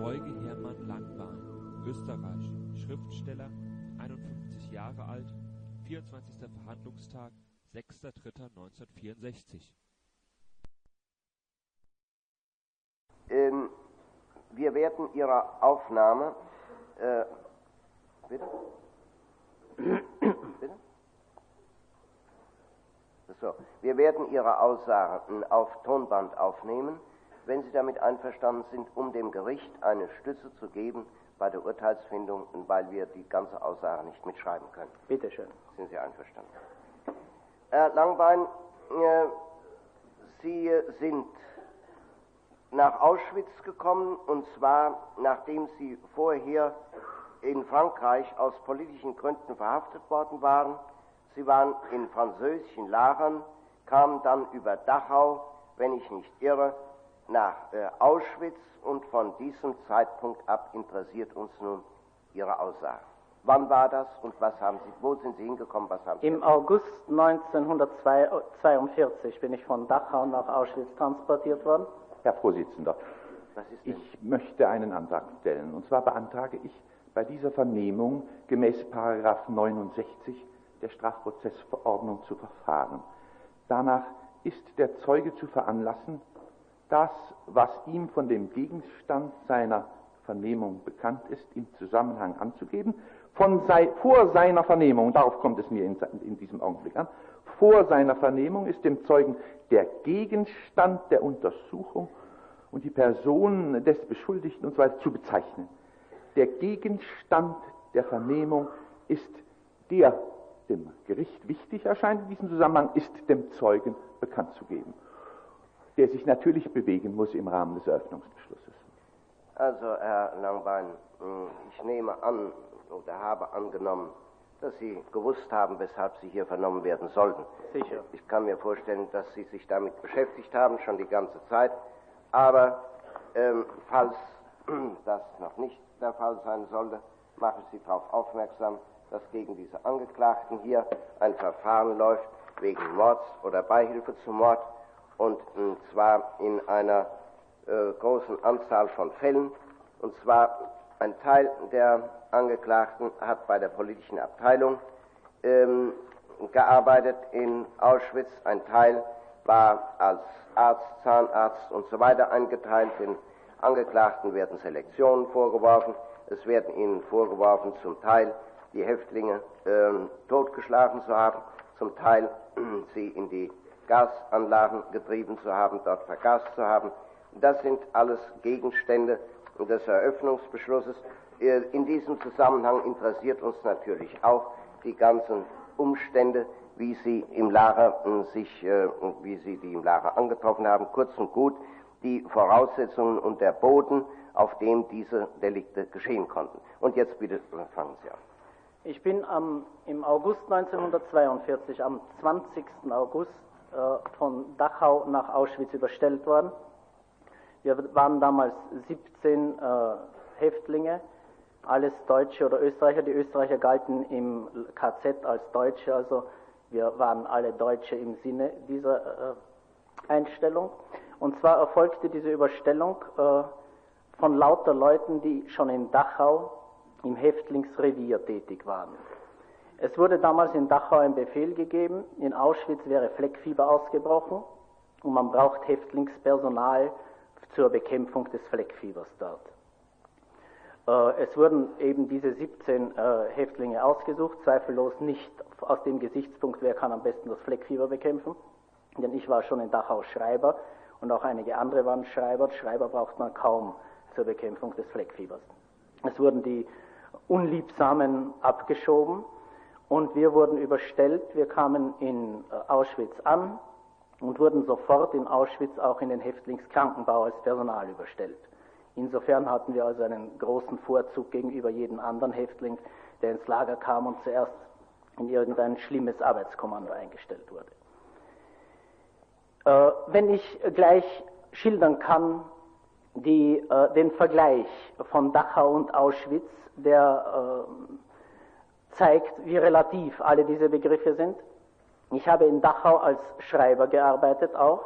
Zeuge Hermann Langbahn, Österreich, Schriftsteller, 51 Jahre alt, 24. Verhandlungstag, 6.3.1964 Ähm, wir werden Ihre Aufnahme. Äh, bitte? bitte? So, wir werden Ihre Aussagen auf Tonband aufnehmen, wenn Sie damit einverstanden sind, um dem Gericht eine Stütze zu geben bei der Urteilsfindung, weil wir die ganze Aussage nicht mitschreiben können. Bitte schön. Sind Sie einverstanden? Herr Langbein, äh, Sie sind nach Auschwitz gekommen, und zwar nachdem Sie vorher in Frankreich aus politischen Gründen verhaftet worden waren. Sie waren in französischen Lagern, kamen dann über Dachau, wenn ich nicht irre, nach äh, Auschwitz und von diesem Zeitpunkt ab interessiert uns nun Ihre Aussage. Wann war das und was haben Sie, wo sind Sie hingekommen, was haben Sie? Im August 1942 bin ich von Dachau nach Auschwitz transportiert worden. Herr Vorsitzender, ich möchte einen Antrag stellen. Und zwar beantrage ich bei dieser Vernehmung gemäß 69 der Strafprozessverordnung zu verfahren. Danach ist der Zeuge zu veranlassen, das, was ihm von dem Gegenstand seiner Vernehmung bekannt ist, im Zusammenhang anzugeben. Von sei, vor seiner Vernehmung, darauf kommt es mir in, in diesem Augenblick an, vor seiner Vernehmung ist dem Zeugen der Gegenstand der Untersuchung und die Person des Beschuldigten und so zu bezeichnen. Der Gegenstand der Vernehmung ist der dem Gericht wichtig erscheint in diesem Zusammenhang, ist dem Zeugen bekannt zu geben, der sich natürlich bewegen muss im Rahmen des Eröffnungsbeschlusses. Also, Herr Langbein, ich nehme an oder habe angenommen, dass Sie gewusst haben, weshalb Sie hier vernommen werden sollten. Sicher. Ich kann mir vorstellen, dass Sie sich damit beschäftigt haben, schon die ganze Zeit. Aber ähm, falls das noch nicht der Fall sein sollte, mache ich Sie darauf aufmerksam, dass gegen diese Angeklagten hier ein Verfahren läuft wegen Mords oder Beihilfe zum Mord und äh, zwar in einer äh, großen Anzahl von Fällen. Und zwar ein Teil der Angeklagten hat bei der politischen Abteilung ähm, gearbeitet in Auschwitz, ein Teil war als Arzt, Zahnarzt und so weiter eingeteilt. Den Angeklagten werden Selektionen vorgeworfen. Es werden ihnen vorgeworfen, zum Teil die Häftlinge äh, totgeschlagen zu haben, zum Teil äh, sie in die Gasanlagen getrieben zu haben, dort vergast zu haben. Das sind alles Gegenstände des Eröffnungsbeschlusses. Äh, in diesem Zusammenhang interessiert uns natürlich auch die ganzen Umstände, wie Sie im Lager äh, sich, äh, wie Sie die im Lager angetroffen haben. Kurz und gut die Voraussetzungen und der Boden, auf dem diese Delikte geschehen konnten. Und jetzt bitte fangen Sie an. Ich bin am, im August 1942, am 20. August, von Dachau nach Auschwitz überstellt worden. Wir waren damals 17 äh, Häftlinge, alles Deutsche oder Österreicher. Die Österreicher galten im KZ als Deutsche, also wir waren alle Deutsche im Sinne dieser äh, Einstellung. Und zwar erfolgte diese Überstellung äh, von lauter Leuten, die schon in Dachau im Häftlingsrevier tätig waren. Es wurde damals in Dachau ein Befehl gegeben, in Auschwitz wäre Fleckfieber ausgebrochen und man braucht Häftlingspersonal zur Bekämpfung des Fleckfiebers dort. Äh, es wurden eben diese 17 äh, Häftlinge ausgesucht, zweifellos nicht aus dem Gesichtspunkt, wer kann am besten das Fleckfieber bekämpfen, denn ich war schon in Dachau Schreiber und auch einige andere waren Schreiber. Schreiber braucht man kaum zur Bekämpfung des Fleckfiebers. Es wurden die Unliebsamen abgeschoben und wir wurden überstellt. Wir kamen in äh, Auschwitz an und wurden sofort in Auschwitz auch in den Häftlingskrankenbau als Personal überstellt. Insofern hatten wir also einen großen Vorzug gegenüber jedem anderen Häftling, der ins Lager kam und zuerst in irgendein schlimmes Arbeitskommando eingestellt wurde. Äh, wenn ich gleich schildern kann, die, äh, den Vergleich von Dachau und Auschwitz, der äh, zeigt, wie relativ alle diese Begriffe sind. Ich habe in Dachau als Schreiber gearbeitet auch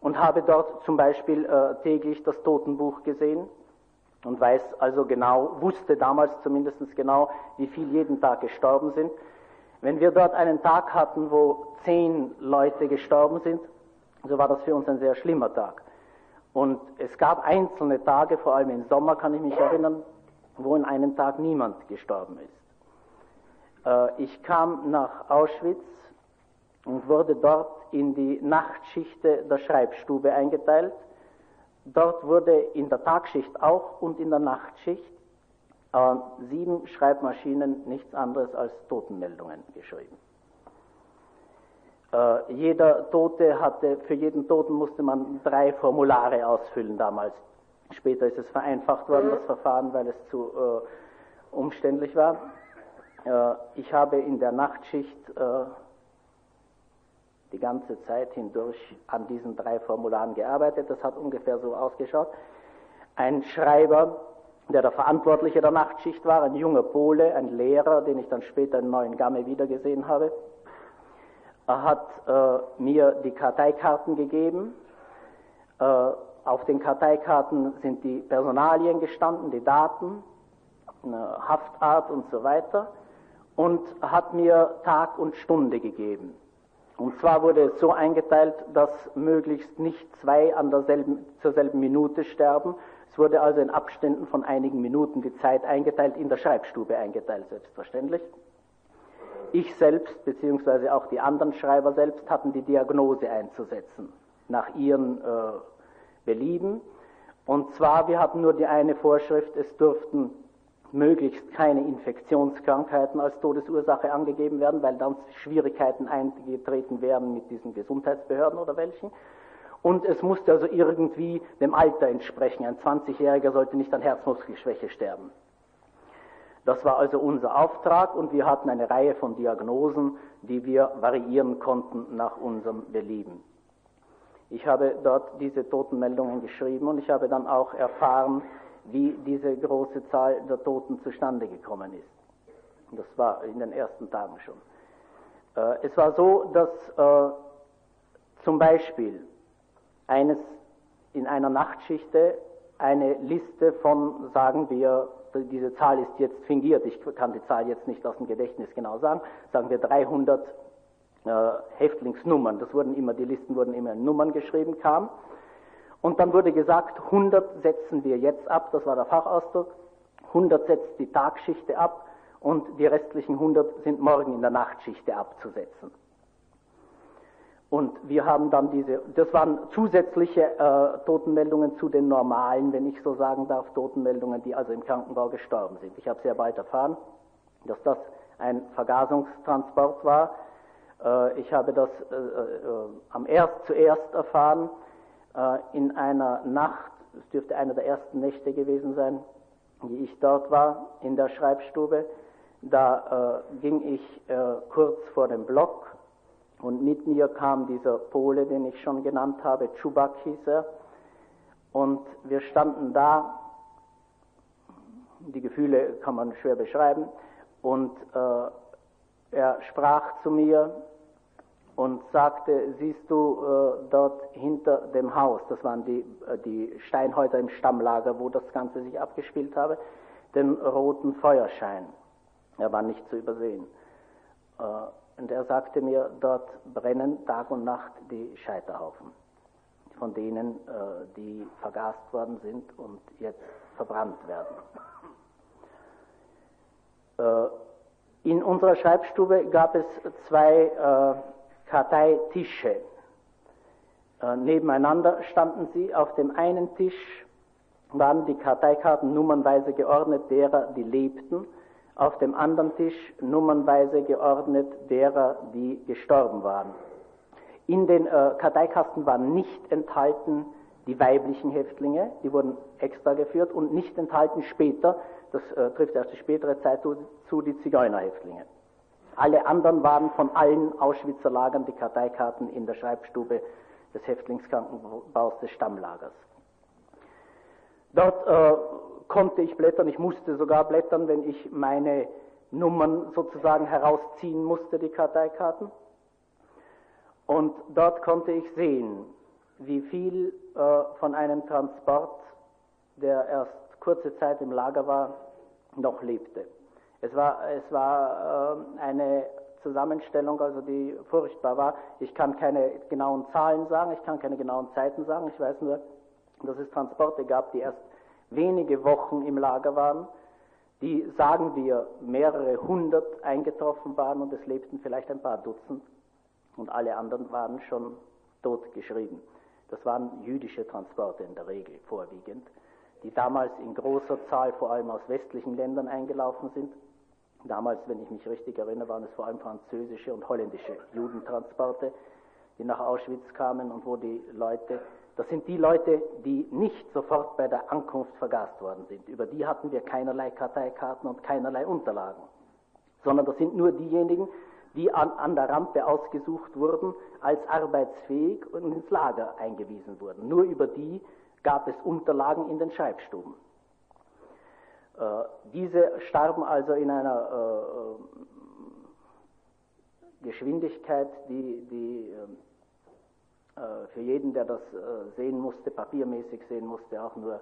und habe dort zum Beispiel äh, täglich das Totenbuch gesehen und weiß also genau, wusste damals zumindest genau, wie viel jeden Tag gestorben sind. Wenn wir dort einen Tag hatten, wo zehn Leute gestorben sind, so war das für uns ein sehr schlimmer Tag. Und es gab einzelne Tage, vor allem im Sommer kann ich mich erinnern, wo in einem Tag niemand gestorben ist. Äh, ich kam nach Auschwitz und wurde dort in die Nachtschichte der Schreibstube eingeteilt. Dort wurde in der Tagschicht auch und in der Nachtschicht äh, sieben Schreibmaschinen nichts anderes als Totenmeldungen geschrieben. Äh, jeder Tote hatte, für jeden Toten musste man drei Formulare ausfüllen damals. Später ist es vereinfacht worden, das Verfahren, weil es zu äh, umständlich war. Äh, ich habe in der Nachtschicht äh, die ganze Zeit hindurch an diesen drei Formularen gearbeitet. Das hat ungefähr so ausgeschaut. Ein Schreiber, der der Verantwortliche der Nachtschicht war, ein junger Pole, ein Lehrer, den ich dann später in Neuen Gamme wiedergesehen habe, er hat äh, mir die Karteikarten gegeben. Äh, auf den Karteikarten sind die Personalien gestanden, die Daten, Haftart und so weiter. Und hat mir Tag und Stunde gegeben. Und zwar wurde es so eingeteilt, dass möglichst nicht zwei an derselben, zur selben Minute sterben. Es wurde also in Abständen von einigen Minuten die Zeit eingeteilt, in der Schreibstube eingeteilt, selbstverständlich. Ich selbst, beziehungsweise auch die anderen Schreiber selbst, hatten die Diagnose einzusetzen, nach ihren äh, Belieben. Und zwar, wir hatten nur die eine Vorschrift, es durften möglichst keine Infektionskrankheiten als Todesursache angegeben werden, weil dann Schwierigkeiten eingetreten wären mit diesen Gesundheitsbehörden oder welchen. Und es musste also irgendwie dem Alter entsprechen. Ein 20-Jähriger sollte nicht an Herzmuskelschwäche sterben. Das war also unser Auftrag und wir hatten eine Reihe von Diagnosen, die wir variieren konnten nach unserem Belieben. Ich habe dort diese Totenmeldungen geschrieben und ich habe dann auch erfahren, wie diese große Zahl der Toten zustande gekommen ist. Das war in den ersten Tagen schon. Äh, es war so, dass äh, zum Beispiel eines in einer Nachtschichte eine Liste von, sagen wir, diese Zahl ist jetzt fingiert, ich kann die Zahl jetzt nicht aus dem Gedächtnis genau sagen, sagen wir 300 äh, Häftlingsnummern, das wurden immer, die Listen wurden immer in Nummern geschrieben, kam. Und dann wurde gesagt, 100 setzen wir jetzt ab, das war der Fachausdruck, 100 setzt die Tagschichte ab und die restlichen 100 sind morgen in der Nachtschichte abzusetzen. Und wir haben dann diese, das waren zusätzliche äh, Totenmeldungen zu den normalen, wenn ich so sagen darf, Totenmeldungen, die also im Krankenbau gestorben sind. Ich habe sehr bald erfahren, dass das ein Vergasungstransport war. Äh, ich habe das äh, äh am erst zuerst erfahren äh, in einer Nacht, es dürfte einer der ersten Nächte gewesen sein, die ich dort war, in der Schreibstube. Da äh, ging ich kurz vor dem Block und mit mir kam dieser Pole, den ich schon genannt habe, Chubak hieß er. Und wir standen da, die Gefühle kann man schwer beschreiben, und äh, er sprach zu mir und sagte, siehst du äh, dort hinter dem Haus, das waren die, äh, die Steinhäuser im Stammlager, wo das Ganze sich abgespielt habe, den roten Feuerschein. Er war nicht zu übersehen. Äh, und er sagte mir, dort brennen Tag und Nacht die Scheiterhaufen, von denen äh, die vergast worden sind und jetzt verbrannt werden. Äh, in unserer Schreibstube gab es zwei äh, Karteitische. Äh, nebeneinander standen sie. Auf dem einen Tisch waren die Karteikarten nummernweise geordnet derer, die lebten auf dem anderen Tisch nummernweise geordnet derer, die gestorben waren. In den äh, Karteikasten waren nicht enthalten die weiblichen Häftlinge, die wurden extra geführt und nicht enthalten später, das äh, trifft erst die spätere Zeit zu, zu, die Zigeunerhäftlinge. Alle anderen waren von allen Auschwitzer Lagern die Karteikarten in der Schreibstube des Häftlingskrankenbaus des Stammlagers. Dort äh, konnte ich blättern, ich musste sogar blättern, wenn ich meine Nummern sozusagen herausziehen musste, die Karteikarten. Und dort konnte ich sehen, wie viel äh, von einem Transport, der erst kurze Zeit im Lager war, noch lebte. Es war, es war äh, eine Zusammenstellung, also die furchtbar war. Ich kann keine genauen Zahlen sagen, ich kann keine genauen Zeiten sagen. Ich weiß nur, dass es Transporte gab, die erst wenige Wochen im Lager waren, die, sagen wir, mehrere hundert eingetroffen waren und es lebten vielleicht ein paar Dutzend und alle anderen waren schon totgeschrieben. Das waren jüdische Transporte in der Regel vorwiegend, die damals in großer Zahl vor allem aus westlichen Ländern eingelaufen sind. Damals, wenn ich mich richtig erinnere, waren es vor allem französische und holländische Judentransporte, die nach Auschwitz kamen und wo die Leute, das sind die Leute, die nicht sofort bei der Ankunft vergast worden sind. Über die hatten wir keinerlei Karteikarten und keinerlei Unterlagen, sondern das sind nur diejenigen, die an, an der Rampe ausgesucht wurden, als arbeitsfähig und ins Lager eingewiesen wurden. Nur über die gab es Unterlagen in den Schreibstuben. Äh, diese starben also in einer äh, Geschwindigkeit, die, die äh, für jeden, der das äh, sehen musste, papiermäßig sehen musste, auch nur äh,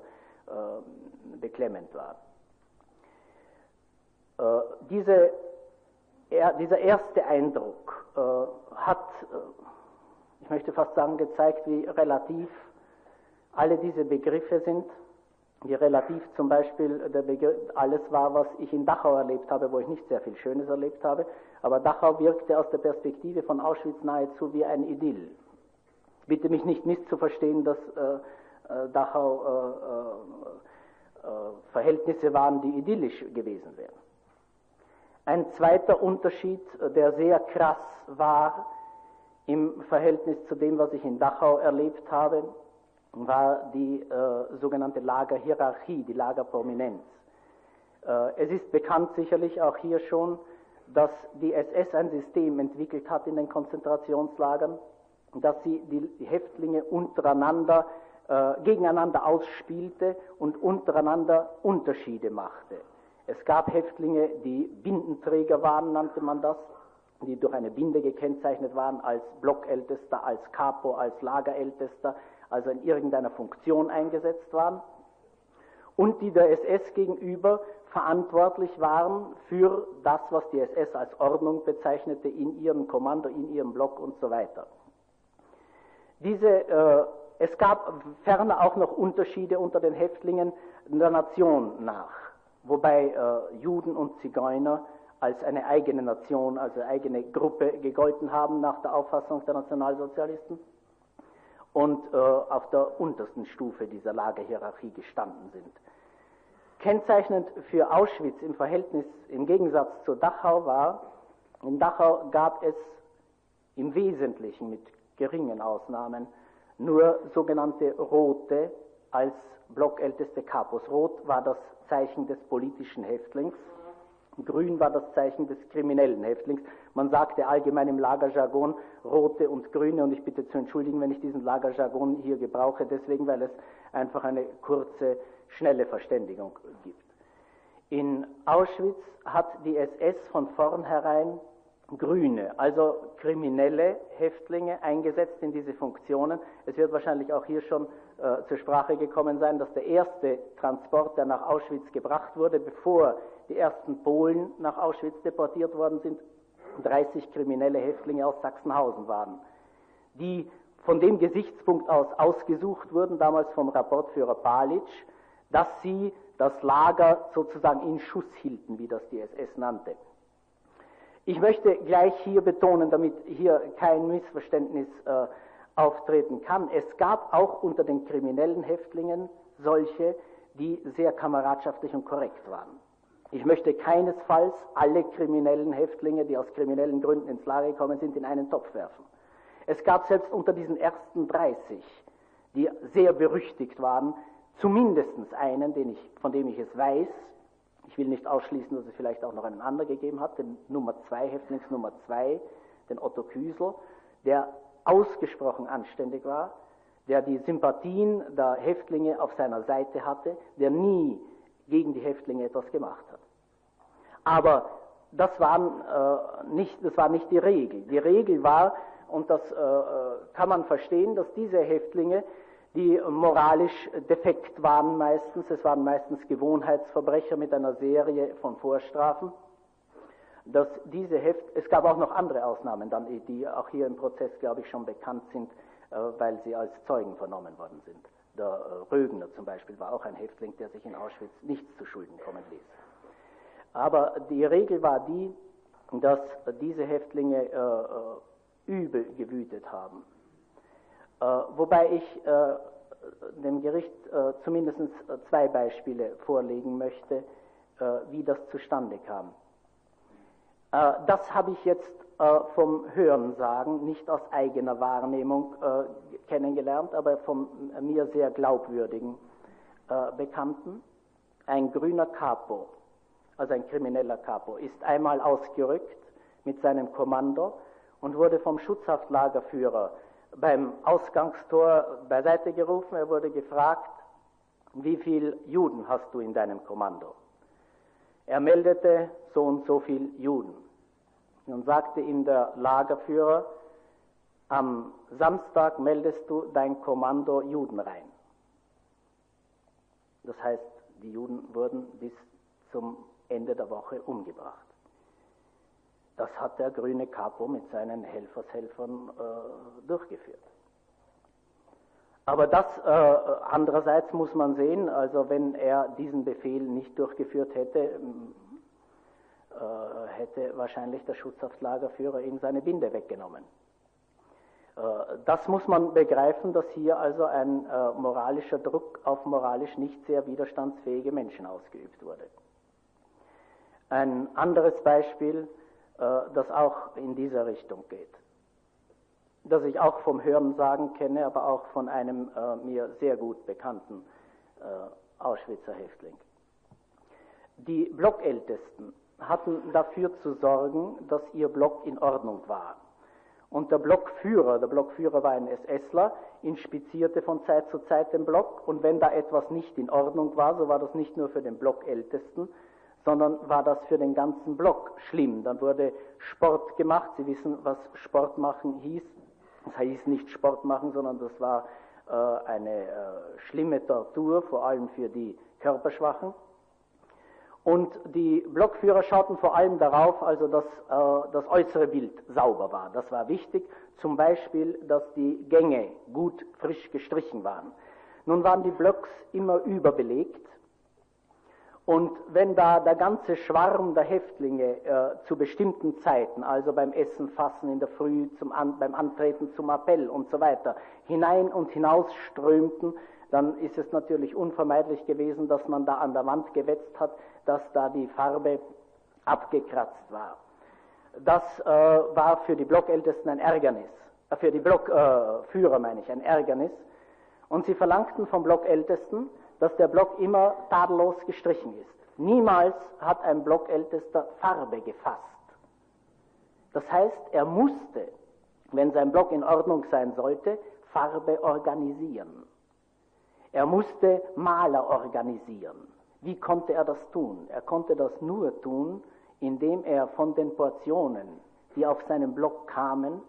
beklemmend war. Äh, diese er, dieser erste Eindruck äh, hat, äh, ich möchte fast sagen, gezeigt, wie relativ alle diese Begriffe sind, wie relativ zum Beispiel der alles war, was ich in Dachau erlebt habe, wo ich nicht sehr viel Schönes erlebt habe, aber Dachau wirkte aus der Perspektive von Auschwitz nahezu wie ein Idyll. Bitte mich nicht misszuverstehen, dass äh, äh Dachau äh, äh, Verhältnisse waren, die idyllisch gewesen wären. Ein zweiter Unterschied, äh, der sehr krass war im Verhältnis zu dem, was ich in Dachau erlebt habe, war die äh, sogenannte Lagerhierarchie, die Lagerprominenz. Äh, es ist bekannt sicherlich auch hier schon, dass die SS ein System entwickelt hat in den Konzentrationslagern, dass sie die Häftlinge untereinander äh, gegeneinander ausspielte und untereinander Unterschiede machte. Es gab Häftlinge, die Bindenträger waren, nannte man das, die durch eine Binde gekennzeichnet waren als Blockältester, als Capo, als Lagerältester, also in irgendeiner Funktion eingesetzt waren, und die der SS gegenüber verantwortlich waren für das, was die SS als Ordnung bezeichnete, in ihrem Kommando, in ihrem Block und so weiter. Diese, äh, es gab ferner auch noch Unterschiede unter den Häftlingen der Nation nach wobei äh, Juden und Zigeuner als eine eigene Nation, also eigene Gruppe gegolten haben nach der Auffassung der Nationalsozialisten und äh, auf der untersten Stufe dieser Lagerhierarchie gestanden sind. Kennzeichnend für Auschwitz im Verhältnis, im Gegensatz zu Dachau war, in Dachau gab es im Wesentlichen mit geringen Ausnahmen nur sogenannte Rote als blockälteste Kapus. Rot war das Zeichen des politischen Häftlings, grün war das Zeichen des kriminellen Häftlings. Man sagte allgemein im Lagerjargon rote und grüne und ich bitte zu entschuldigen, wenn ich diesen Lagerjargon hier gebrauche, deswegen, weil es einfach eine kurze, schnelle Verständigung gibt. In Auschwitz hat die SS von vornherein Grüne, also kriminelle Häftlinge eingesetzt in diese Funktionen. Es wird wahrscheinlich auch hier schon äh, zur Sprache gekommen sein, dass der erste Transport, der nach Auschwitz gebracht wurde, bevor die ersten Polen nach Auschwitz deportiert worden sind, 30 kriminelle Häftlinge aus Sachsenhausen waren, die von dem Gesichtspunkt aus ausgesucht wurden, damals vom Rapportführer Palitsch, dass sie das Lager sozusagen in Schuss hielten, wie das die SS nannte. Ich möchte gleich hier betonen, damit hier kein Missverständnis äh, auftreten kann, es gab auch unter den kriminellen Häftlingen solche, die sehr kameradschaftlich und korrekt waren. Ich möchte keinesfalls alle kriminellen Häftlinge, die aus kriminellen Gründen ins Lager gekommen sind, in einen Topf werfen. Es gab selbst unter diesen ersten 30, die sehr berüchtigt waren, zumindest einen, ich, von dem ich es weiß, ich will nicht ausschließen, dass es vielleicht auch noch einen anderen gegeben hat, den Nummer 2, Häftlings Nummer 2, den Otto Küsel, der ausgesprochen anständig war, der die Sympathien der Häftlinge auf seiner Seite hatte, der nie gegen die Häftlinge etwas gemacht hat. Aber das, waren, äh, nicht, das war nicht die Regel. Die Regel war, und das äh, kann man verstehen, dass diese Häftlinge, die moralisch defekt waren meistens. Es waren meistens Gewohnheitsverbrecher mit einer Serie von Vorstrafen. Dass diese Heft, es gab auch noch andere Ausnahmen, dann, die auch hier im Prozess, glaube ich, schon bekannt sind, äh, weil sie als Zeugen vernommen worden sind. Der äh, Rögner zum Beispiel war auch ein Häftling, der sich in Auschwitz nichts zu Schulden kommen ließ. Aber die Regel war die, dass diese Häftlinge äh, äh übel gewütet haben. Äh, wobei ich äh, dem Gericht äh, zumindest zwei Beispiele vorlegen möchte, wie das zustande kam. das habe ich jetzt vom Hörensagen, nicht aus eigener Wahrnehmung kennengelernt, aber vom mir sehr glaubwürdigen Bekannten. Ein grüner Capo, also ein krimineller Capo, ist einmal ausgerückt mit seinem Kommando und wurde vom Schutzhaftlagerführer beim Ausgangstor beiseite gerufen. Er wurde gefragt, wie viele Juden hast du in deinem Kommando? Er meldete so und so viele Juden. Nun sagte ihm der Lagerführer, am Samstag meldest du dein Kommando Juden rein. Das heißt, die Juden wurden bis zum Ende der Woche umgebracht. Das hat der grüne Capo mit seinen Helfershelfern äh, durchgeführt. Aber das äh, andererseits muss man sehen, also wenn er diesen Befehl nicht durchgeführt hätte, äh, hätte wahrscheinlich der Schutzhaftlagerführer ihm seine Binde weggenommen. Äh, das muss man begreifen, dass hier also ein äh, moralischer Druck auf moralisch nicht sehr widerstandsfähige Menschen ausgeübt wurde. Ein anderes Beispiel, das auch in dieser Richtung geht. Das ich auch vom Hörensagen kenne, aber auch von einem mir sehr gut bekannten Auschwitzer Häftling. Die Blockältesten hatten dafür zu sorgen, dass ihr Block in Ordnung war. Und der Blockführer, der Blockführer war ein SSler, inspizierte von Zeit zu Zeit den Block und wenn da etwas nicht in Ordnung war, so war das nicht nur für den Blockältesten, sondern war das für den ganzen Block schlimm. Dann wurde Sport gemacht. Sie wissen, was Sport machen hieß. Das hieß nicht Sport machen, sondern das war äh, eine äh, schlimme Tortur, vor allem für die Körperschwachen. Und die Blockführer schauten vor allem darauf, also dass äh, das äußere Bild sauber war. Das war wichtig. Zum Beispiel, dass die Gänge gut frisch gestrichen waren. Nun waren die Blocks immer überbelegt und wenn da der ganze Schwarm der Häftlinge äh, zu bestimmten Zeiten, also beim Essen, Fassen in der Früh, zum An beim Antreten zum Appell und so weiter, hinein und hinaus strömten, dann ist es natürlich unvermeidlich gewesen, dass man da an der Wand gewetzt hat, dass da die Farbe abgekratzt war. Das äh, war für die Blockältesten ein Ärgernis, äh, für die Blockführer meine ich, ein Ärgernis. Und sie verlangten vom Blockältesten, dass der Block immer tadellos gestrichen ist. Niemals hat ein Blockältester Farbe gefasst. Das heißt, er musste, wenn sein Block in Ordnung sein sollte, Farbe organisieren. Er musste Maler organisieren. Wie konnte er das tun? Er konnte das nur tun, indem er von den Portionen, die auf seinem Block kamen,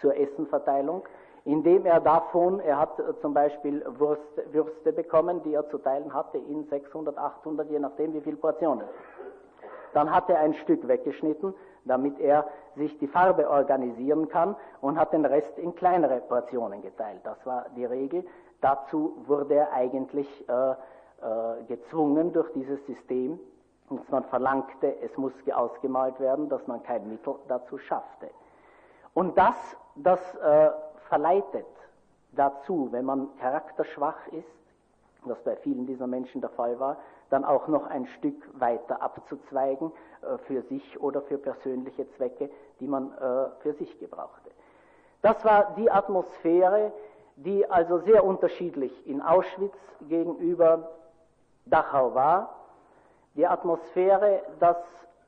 zur Essenverteilung, indem er davon, er hat äh, zum Beispiel Würste, Würste bekommen, die er zu teilen hatte in 600, 800, je nachdem wie viele Portionen. Dann hat er ein Stück weggeschnitten, damit er sich die Farbe organisieren kann und hat den Rest in kleinere Portionen geteilt. Das war die Regel. Dazu wurde er eigentlich äh, gezwungen durch dieses System, dass man verlangte, es muss ausgemalt werden, dass man kein Mittel dazu schaffte. Und das, das äh, verleitet dazu, wenn man charakterschwach ist, was bei vielen dieser Menschen der Fall war, dann auch noch ein Stück weiter abzuzweigen äh, für sich oder für persönliche Zwecke, die man äh, für sich gebrauchte. Das war die Atmosphäre, die also sehr unterschiedlich in Auschwitz gegenüber Dachau war. Die Atmosphäre, dass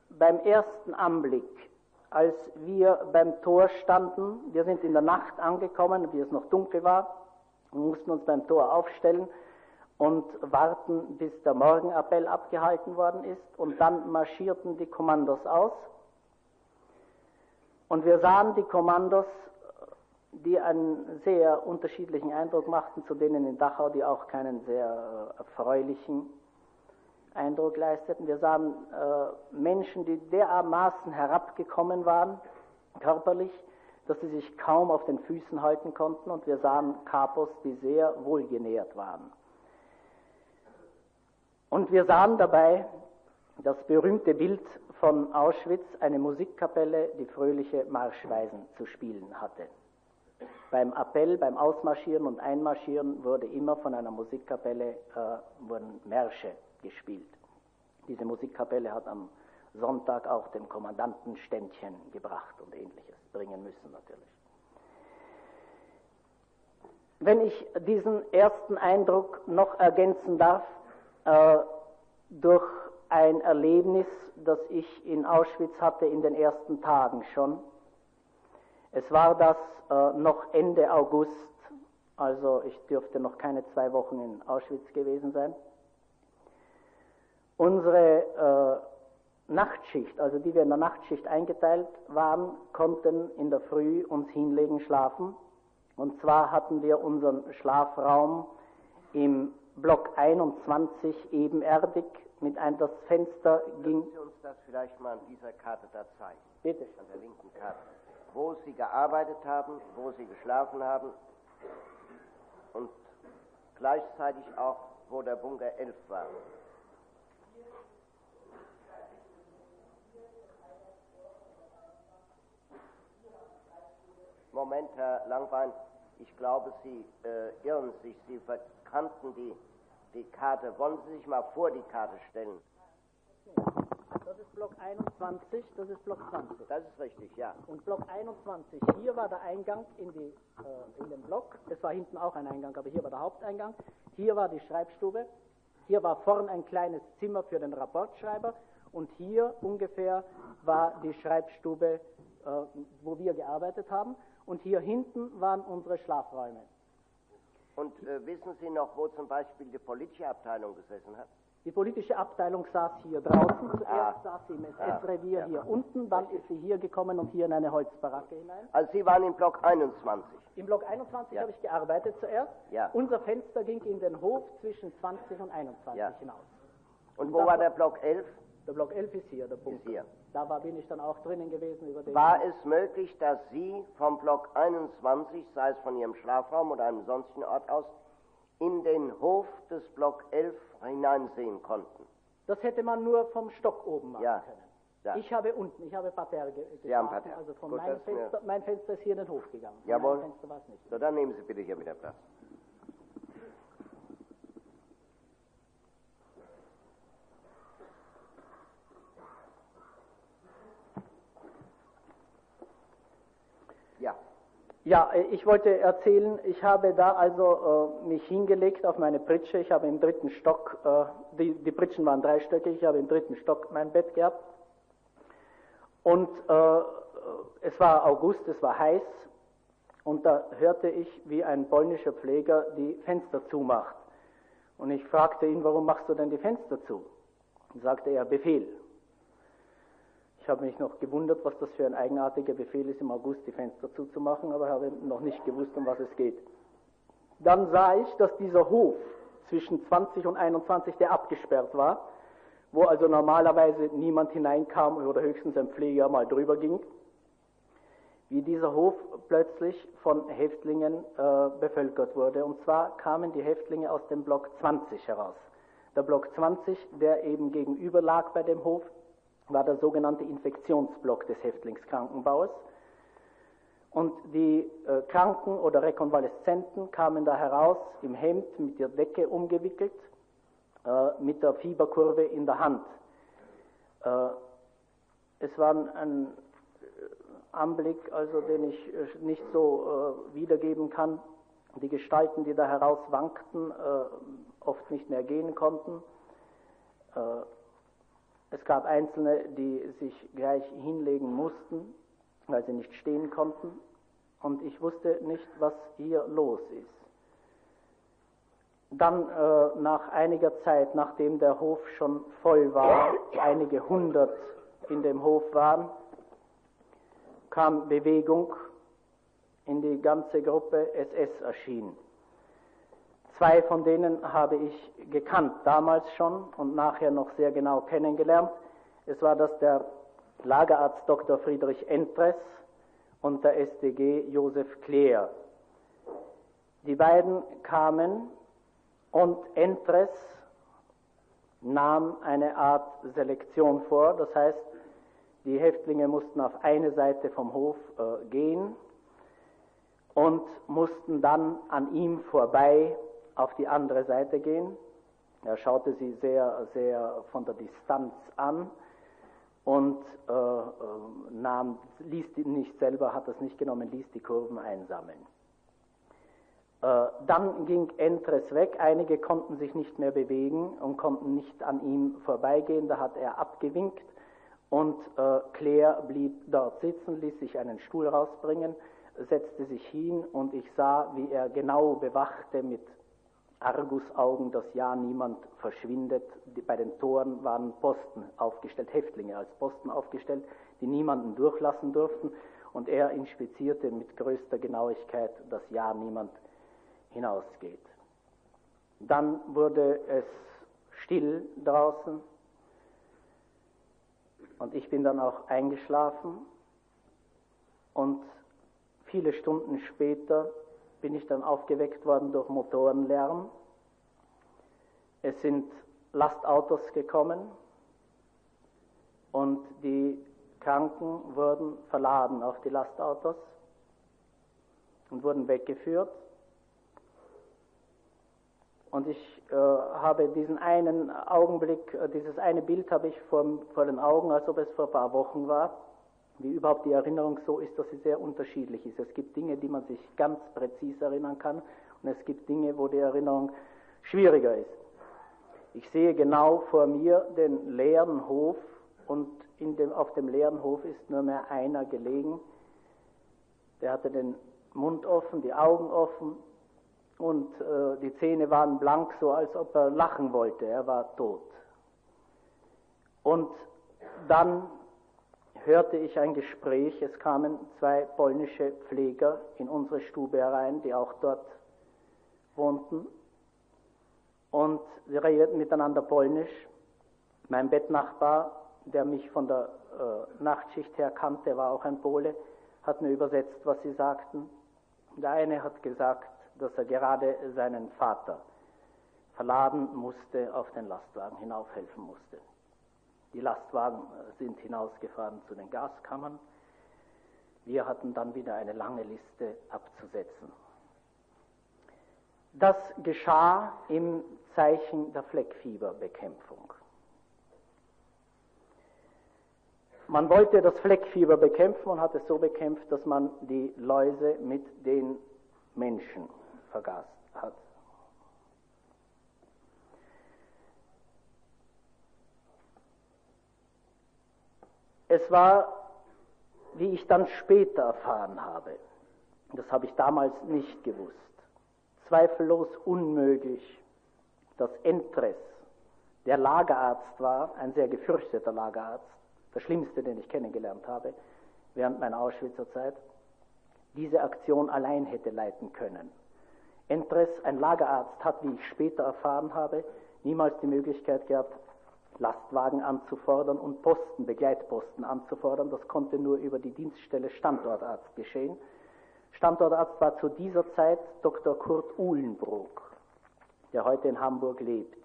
beim ersten Anblick als wir beim Tor standen. Wir sind in der Nacht angekommen, wie es noch dunkel war, und mussten uns beim Tor aufstellen und warten, bis der Morgenappell abgehalten worden ist. Und dann marschierten die Kommandos aus. Und wir sahen die Kommandos, die einen sehr unterschiedlichen Eindruck machten, zu denen in Dachau, die auch keinen sehr äh, erfreulichen Eindruck leisteten. Wir sahen äh, Menschen, die dermaßen herabgekommen waren, körperlich, dass sie sich kaum auf den Füßen halten konnten, und wir sahen Kapos, die sehr wohlgenährt waren. Und wir sahen dabei das berühmte Bild von Auschwitz, eine Musikkapelle, die fröhliche Marschweisen zu spielen hatte. Beim Appell, beim Ausmarschieren und Einmarschieren wurde immer von einer Musikkapelle äh, wurden Märsche gespielt. Diese Musikkapelle hat am Sonntag auch dem Kommandanten Ständchen gebracht und ähnliches bringen müssen natürlich. Wenn ich diesen ersten Eindruck noch ergänzen darf, äh, durch ein Erlebnis, das ich in Auschwitz hatte in den ersten Tagen schon. Es war das äh, noch Ende August, also ich dürfte noch keine zwei Wochen in Auschwitz gewesen sein. Unsere äh, Nachtschicht, also die wir in der Nachtschicht eingeteilt waren, konnten in der Früh uns hinlegen, schlafen. Und zwar hatten wir unseren Schlafraum im Block 21 ebenerdig mit einem das Fenster ging. Können Sie uns das vielleicht mal an dieser Karte da zeigen? Bitte. An der linken Karte. Wo Sie gearbeitet haben, wo Sie geschlafen haben und gleichzeitig auch, wo der Bunker 11 war. Moment, Herr Langbein, ich glaube, Sie äh, irren sich. Sie verkannten die die Karte. Wollen Sie sich mal vor die Karte stellen? Das ist Block 21, das ist Block 20. Das ist richtig, ja. Und Block 21, hier war der Eingang in, die, äh, in den Block. Es war hinten auch ein Eingang, aber hier war der Haupteingang. Hier war die Schreibstube. Hier war vorn ein kleines Zimmer für den Rapportschreiber. Und hier ungefähr war die Schreibstube, äh, wo wir gearbeitet haben. Und hier hinten waren unsere Schlafräume. Und äh, wissen Sie noch, wo zum Beispiel die politische Abteilung gesessen hat? Die politische Abteilung saß hier draußen. Zuerst ah. saß sie im SS-Revier ah. hier unten, dann ist sie hier gekommen und hier in eine Holzbaracke hinein. Also Sie waren im Block 21? Im Block 21 ja. habe ich gearbeitet zuerst. Ja. Unser Fenster ging in den Hof zwischen 20 und 21 ja. hinaus. Und, und wo war der Block 11? Der Block 11 ist hier, der Punkt. Ist hier. Da war, bin ich dann auch drinnen gewesen. Über den war es möglich, dass Sie vom Block 21, sei es von Ihrem Schlafraum oder einem sonstigen Ort aus, in den Hof des Block 11 hineinsehen konnten. Das hätte man nur vom Stock oben machen ja. können. Ja. Ich habe unten, ich habe Parterre ge Sie haben Parterre. Also von Gut, meinem Fenster, mein Fenster ist hier in den Hof gegangen. Jawohl. Fenster war es nicht. So, dann nehmen Sie bitte hier wieder Platz. Ja, ich wollte erzählen, ich habe da also äh, mich hingelegt auf meine Pritsche. Ich habe im dritten Stock, äh, die, die Pritschen waren dreistöckig, ich habe im dritten Stock mein Bett gehabt. Und äh, es war August, es war heiß. Und da hörte ich, wie ein polnischer Pfleger die Fenster zumacht. Und ich fragte ihn, warum machst du denn die Fenster zu? Und sagte er, Befehl. Ich habe mich noch gewundert, was das für ein eigenartiger Befehl ist, im August die Fenster zuzumachen, aber habe noch nicht gewusst, um was es geht. Dann sah ich, dass dieser Hof zwischen 20 und 21, der abgesperrt war, wo also normalerweise niemand hineinkam oder höchstens ein Pfleger mal drüber ging, wie dieser Hof plötzlich von Häftlingen äh, bevölkert wurde. Und zwar kamen die Häftlinge aus dem Block 20 heraus. Der Block 20, der eben gegenüber lag bei dem Hof, war der sogenannte Infektionsblock des Häftlingskrankenbaus. Und die äh, Kranken oder Rekonvaleszenten kamen da heraus im Hemd mit der Decke umgewickelt, äh, mit der Fieberkurve in der Hand. Äh, es war ein äh, Anblick, also den ich äh, nicht so äh, wiedergeben kann. Die Gestalten, die da heraus wankten, oft nicht mehr gehen konnten. Es gab Einzelne, die sich gleich hinlegen mussten, weil sie nicht stehen konnten. Und ich wusste nicht, was hier los ist. Dann äh, nach einiger Zeit, nachdem der Hof schon voll war, einige hundert in dem Hof waren, kam Bewegung in die ganze Gruppe SS erschien. Zwei von denen habe ich gekannt, damals schon und nachher noch sehr genau kennengelernt. Es war das der Lagerarzt Dr. Friedrich Entres und der SDG Josef Kleer. Die beiden kamen und Entres nahm eine Art Selektion vor, das heißt, die Häftlinge mussten auf eine Seite vom Hof äh, gehen und mussten dann an ihm vorbei auf die andere Seite gehen. Er schaute sie sehr, sehr von der Distanz an und äh, äh nahm, ließ die nicht selber, hat das nicht genommen, ließ die Kurven einsammeln. Äh, dann ging Entres weg, einige konnten sich nicht mehr bewegen und konnten nicht an ihm vorbeigehen, da hat er abgewinkt und äh, Claire blieb dort sitzen, ließ sich einen Stuhl rausbringen, setzte sich hin und ich sah, wie er genau bewachte mit Argusaugen, dass ja niemand verschwindet. Bei den Toren waren Posten aufgestellt, Häftlinge als Posten aufgestellt, die niemanden durchlassen durften und er inspizierte mit größter Genauigkeit, dass ja niemand hinausgeht. Dann wurde es still draußen und ich bin dann auch eingeschlafen und viele Stunden später bin ich dann aufgeweckt worden durch Motorenlärm. Es sind Lastautos gekommen und die Kranken wurden verladen auf die Lastautos und wurden weggeführt. Und ich äh, habe diesen einen Augenblick, äh, dieses eine Bild habe ich vor, vor den Augen, als ob es vor ein paar Wochen war, wie überhaupt die Erinnerung so ist, dass sie sehr unterschiedlich ist. Es gibt Dinge, die man sich ganz präzise erinnern kann und es gibt Dinge, wo die Erinnerung schwieriger ist. Ich sehe genau vor mir den leeren Hof und dem, auf dem leeren Hof ist nur mehr einer gelegen. Der hatte den Mund offen, die Augen offen und äh, die Zähne waren blank, so als ob er lachen wollte. Er war tot. Und dann hörte ich ein Gespräch. Es kamen zwei polnische Pfleger in unsere Stube herein, die auch dort wohnten. Und sie redeten miteinander polnisch. Mein Bettnachbar, der mich von der äh, Nachtschicht her kannte, war auch ein Pole, hat mir übersetzt, was sie sagten. Der eine hat gesagt, dass er gerade seinen Vater verladen musste, auf den Lastwagen hinaufhelfen musste. Die Lastwagen äh, sind hinausgefahren zu den Gaskammern. Wir hatten dann wieder eine lange Liste abzusetzen. Das geschah im Zeichen der Fleckfieberbekämpfung. Man wollte das Fleckfieber bekämpfen und hat es so bekämpft, dass man die Läuse mit den Menschen vergast hat. Es war, wie ich dann später erfahren habe, das habe ich damals nicht gewusst, zweifellos unmöglich, dass Entres, der Lagerarzt war, ein sehr gefürchteter Lagerarzt, der schlimmste, den ich kennengelernt habe während meiner Auschwitzer Zeit, diese Aktion allein hätte leiten können. Entres, ein Lagerarzt, hat, wie ich später erfahren habe, niemals die Möglichkeit gehabt, Lastwagen anzufordern und Posten, Begleitposten anzufordern. Das konnte nur über die Dienststelle Standortarzt geschehen. Standortarzt war zu dieser Zeit Dr. Kurt Uhlenbrook, der heute in Hamburg lebt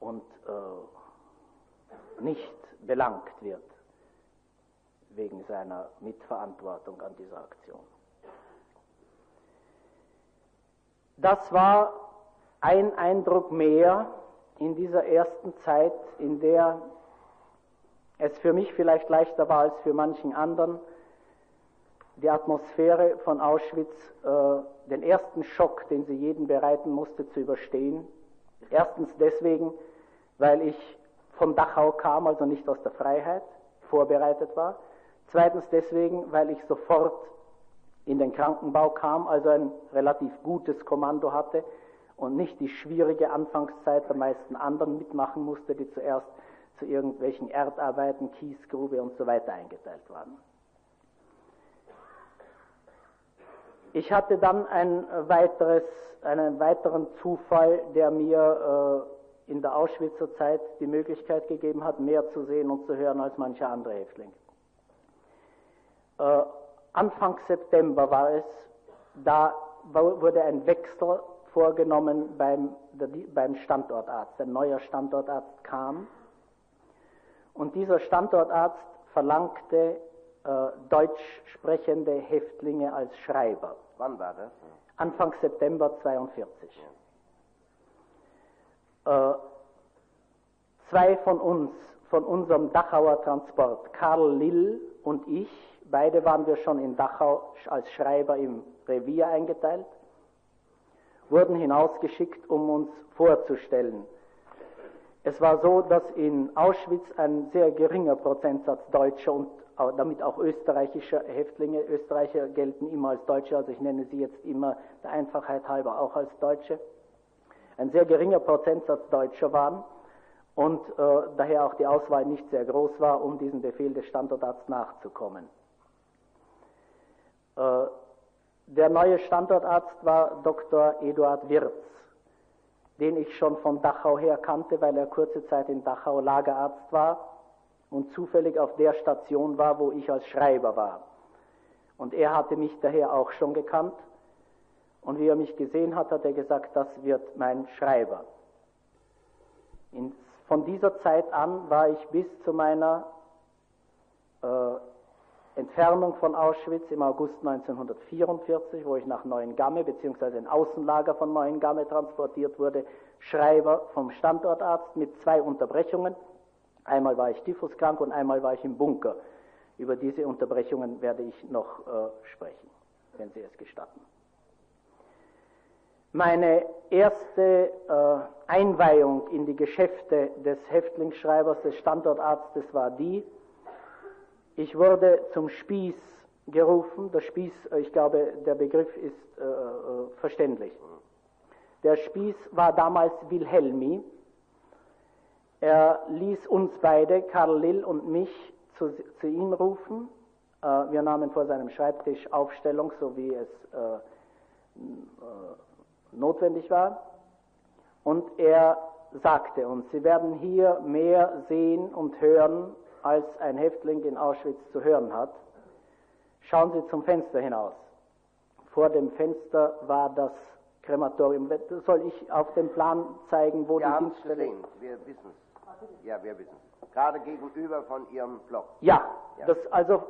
und äh, nicht belangt wird wegen seiner Mitverantwortung an dieser Aktion. Das war ein Eindruck mehr in dieser ersten Zeit, in der es für mich vielleicht leichter war als für manchen anderen, die Atmosphäre von Auschwitz, äh, den ersten Schock, den sie jeden bereiten musste, zu überstehen. Erstens deswegen, weil ich von Dachau kam, also nicht aus der Freiheit, vorbereitet war. Zweitens deswegen, weil ich sofort in den Krankenbau kam, also ein relativ gutes Kommando hatte und nicht die schwierige Anfangszeit der meisten anderen mitmachen musste, die zuerst zu irgendwelchen Erdarbeiten, Kiesgrube und so weiter eingeteilt waren. Ich hatte dann ein weiteres, einen weiteren Zufall, der mir äh, in der Auschwitzer Zeit die Möglichkeit gegeben hat, mehr zu sehen und zu hören als mancher andere Häftling. Äh, Anfang September war es, da wurde ein Wechsel vorgenommen beim, beim Standortarzt. Ein neuer Standortarzt kam und dieser Standortarzt verlangte äh, deutsch sprechende Häftlinge als Schreiber. Wann war das? Anfang September 1942. Ja. Äh, zwei von uns, von unserem Dachauer Transport, Karl Lill und ich, beide waren wir schon in Dachau als Schreiber im Revier eingeteilt, wurden hinausgeschickt, um uns vorzustellen. Es war so, dass in Auschwitz ein sehr geringer Prozentsatz Deutscher und damit auch österreichische Häftlinge, Österreicher gelten immer als Deutsche, also ich nenne sie jetzt immer der Einfachheit halber auch als Deutsche, ein sehr geringer Prozentsatz Deutscher waren und äh, daher auch die Auswahl nicht sehr groß war, um diesem Befehl des Standortarztes nachzukommen. Äh, der neue Standortarzt war Dr. Eduard Wirz, den ich schon von Dachau her kannte, weil er kurze Zeit in Dachau Lagerarzt war und zufällig auf der Station war, wo ich als Schreiber war. Und er hatte mich daher auch schon gekannt. Und wie er mich gesehen hat, hat er gesagt, das wird mein Schreiber. In, von dieser Zeit an war ich bis zu meiner äh, Entfernung von Auschwitz im August 1944, wo ich nach Neuengamme bzw. ein Außenlager von Neuengamme transportiert wurde, Schreiber vom Standortarzt mit zwei Unterbrechungen. Einmal war ich typhuskrank und einmal war ich im Bunker. Über diese Unterbrechungen werde ich noch äh, sprechen, wenn Sie es gestatten. Meine erste äh, Einweihung in die Geschäfte des Häftlingsschreibers, des Standortarztes war die, ich wurde zum Spieß gerufen. Der Spieß, äh, ich glaube, der Begriff ist äh, äh, verständlich. Der Spieß war damals Wilhelmi, er ließ uns beide, Karl Lill und mich, zu, zu ihm rufen. Äh, wir nahmen vor seinem Schreibtisch Aufstellung, so wie es äh, äh, notwendig war. Und er sagte uns, Sie werden hier mehr sehen und hören, als ein Häftling in Auschwitz zu hören hat. Schauen Sie zum Fenster hinaus. Vor dem Fenster war das Krematorium. Soll ich auf dem Plan zeigen, wo wir die Dienststelle... Gesehen. Wir wissen es. Ja, wir wissen. Gerade gegenüber von Ihrem Block. Ja, ja. Das, also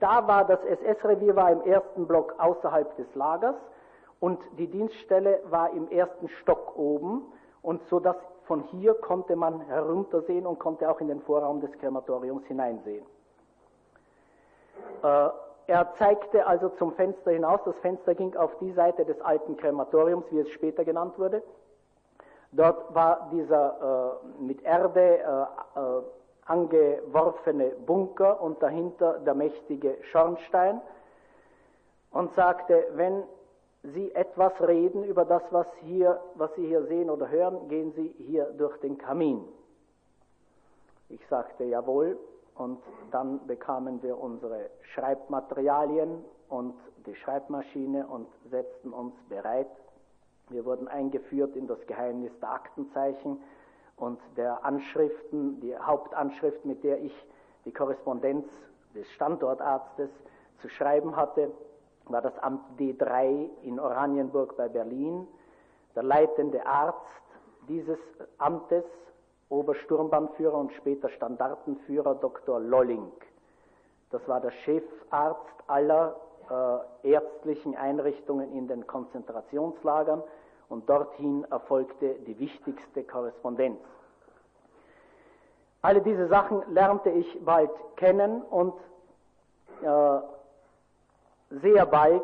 da war das SS-Revier war im ersten Block außerhalb des Lagers und die Dienststelle war im ersten Stock oben und so dass von hier konnte man heruntersehen und konnte auch in den Vorraum des Krematoriums hineinsehen. Äh, er zeigte also zum Fenster hinaus. Das Fenster ging auf die Seite des alten Krematoriums, wie es später genannt wurde. Dort war dieser äh, mit Erde äh, äh, angeworfene Bunker und dahinter der mächtige Schornstein und sagte, wenn Sie etwas reden über das, was, hier, was Sie hier sehen oder hören, gehen Sie hier durch den Kamin. Ich sagte jawohl und dann bekamen wir unsere Schreibmaterialien und die Schreibmaschine und setzten uns bereit wir wurden eingeführt in das Geheimnis der Aktenzeichen und der Anschriften, die Hauptanschrift, mit der ich die Korrespondenz des Standortarztes zu schreiben hatte, war das Amt D3 in Oranienburg bei Berlin. Der leitende Arzt dieses Amtes, Obersturmbannführer und später Standartenführer Dr. Lolling. Das war der Chefarzt aller äh, ärztlichen Einrichtungen in den Konzentrationslagern und dorthin erfolgte die wichtigste Korrespondenz. Alle diese Sachen lernte ich bald kennen und äh, sehr bald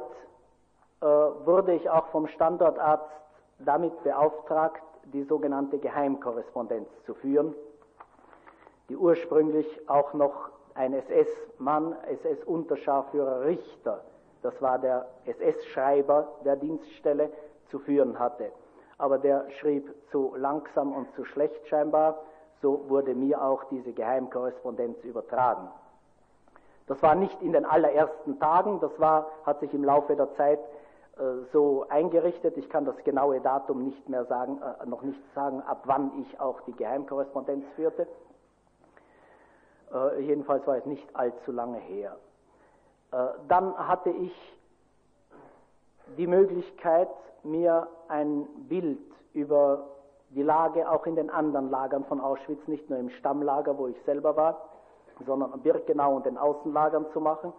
äh, wurde ich auch vom Standortarzt damit beauftragt, die sogenannte Geheimkorrespondenz zu führen, die ursprünglich auch noch ein SS-Mann, SS-Unterscharführer Richter das war der SS-Schreiber der Dienststelle, zu führen hatte. Aber der schrieb zu langsam und zu schlecht scheinbar, so wurde mir auch diese Geheimkorrespondenz übertragen. Das war nicht in den allerersten Tagen, das war, hat sich im Laufe der Zeit so eingerichtet. Ich kann das genaue Datum nicht mehr sagen, äh, noch nicht sagen, ab wann ich auch die Geheimkorrespondenz führte. Äh, jedenfalls war es nicht allzu lange her. Äh, dann hatte ich die Möglichkeit, mir ein Bild über die Lage auch in den anderen Lagern von Auschwitz, nicht nur im Stammlager, wo ich selber war, sondern Birkenau und den Außenlagern zu machen,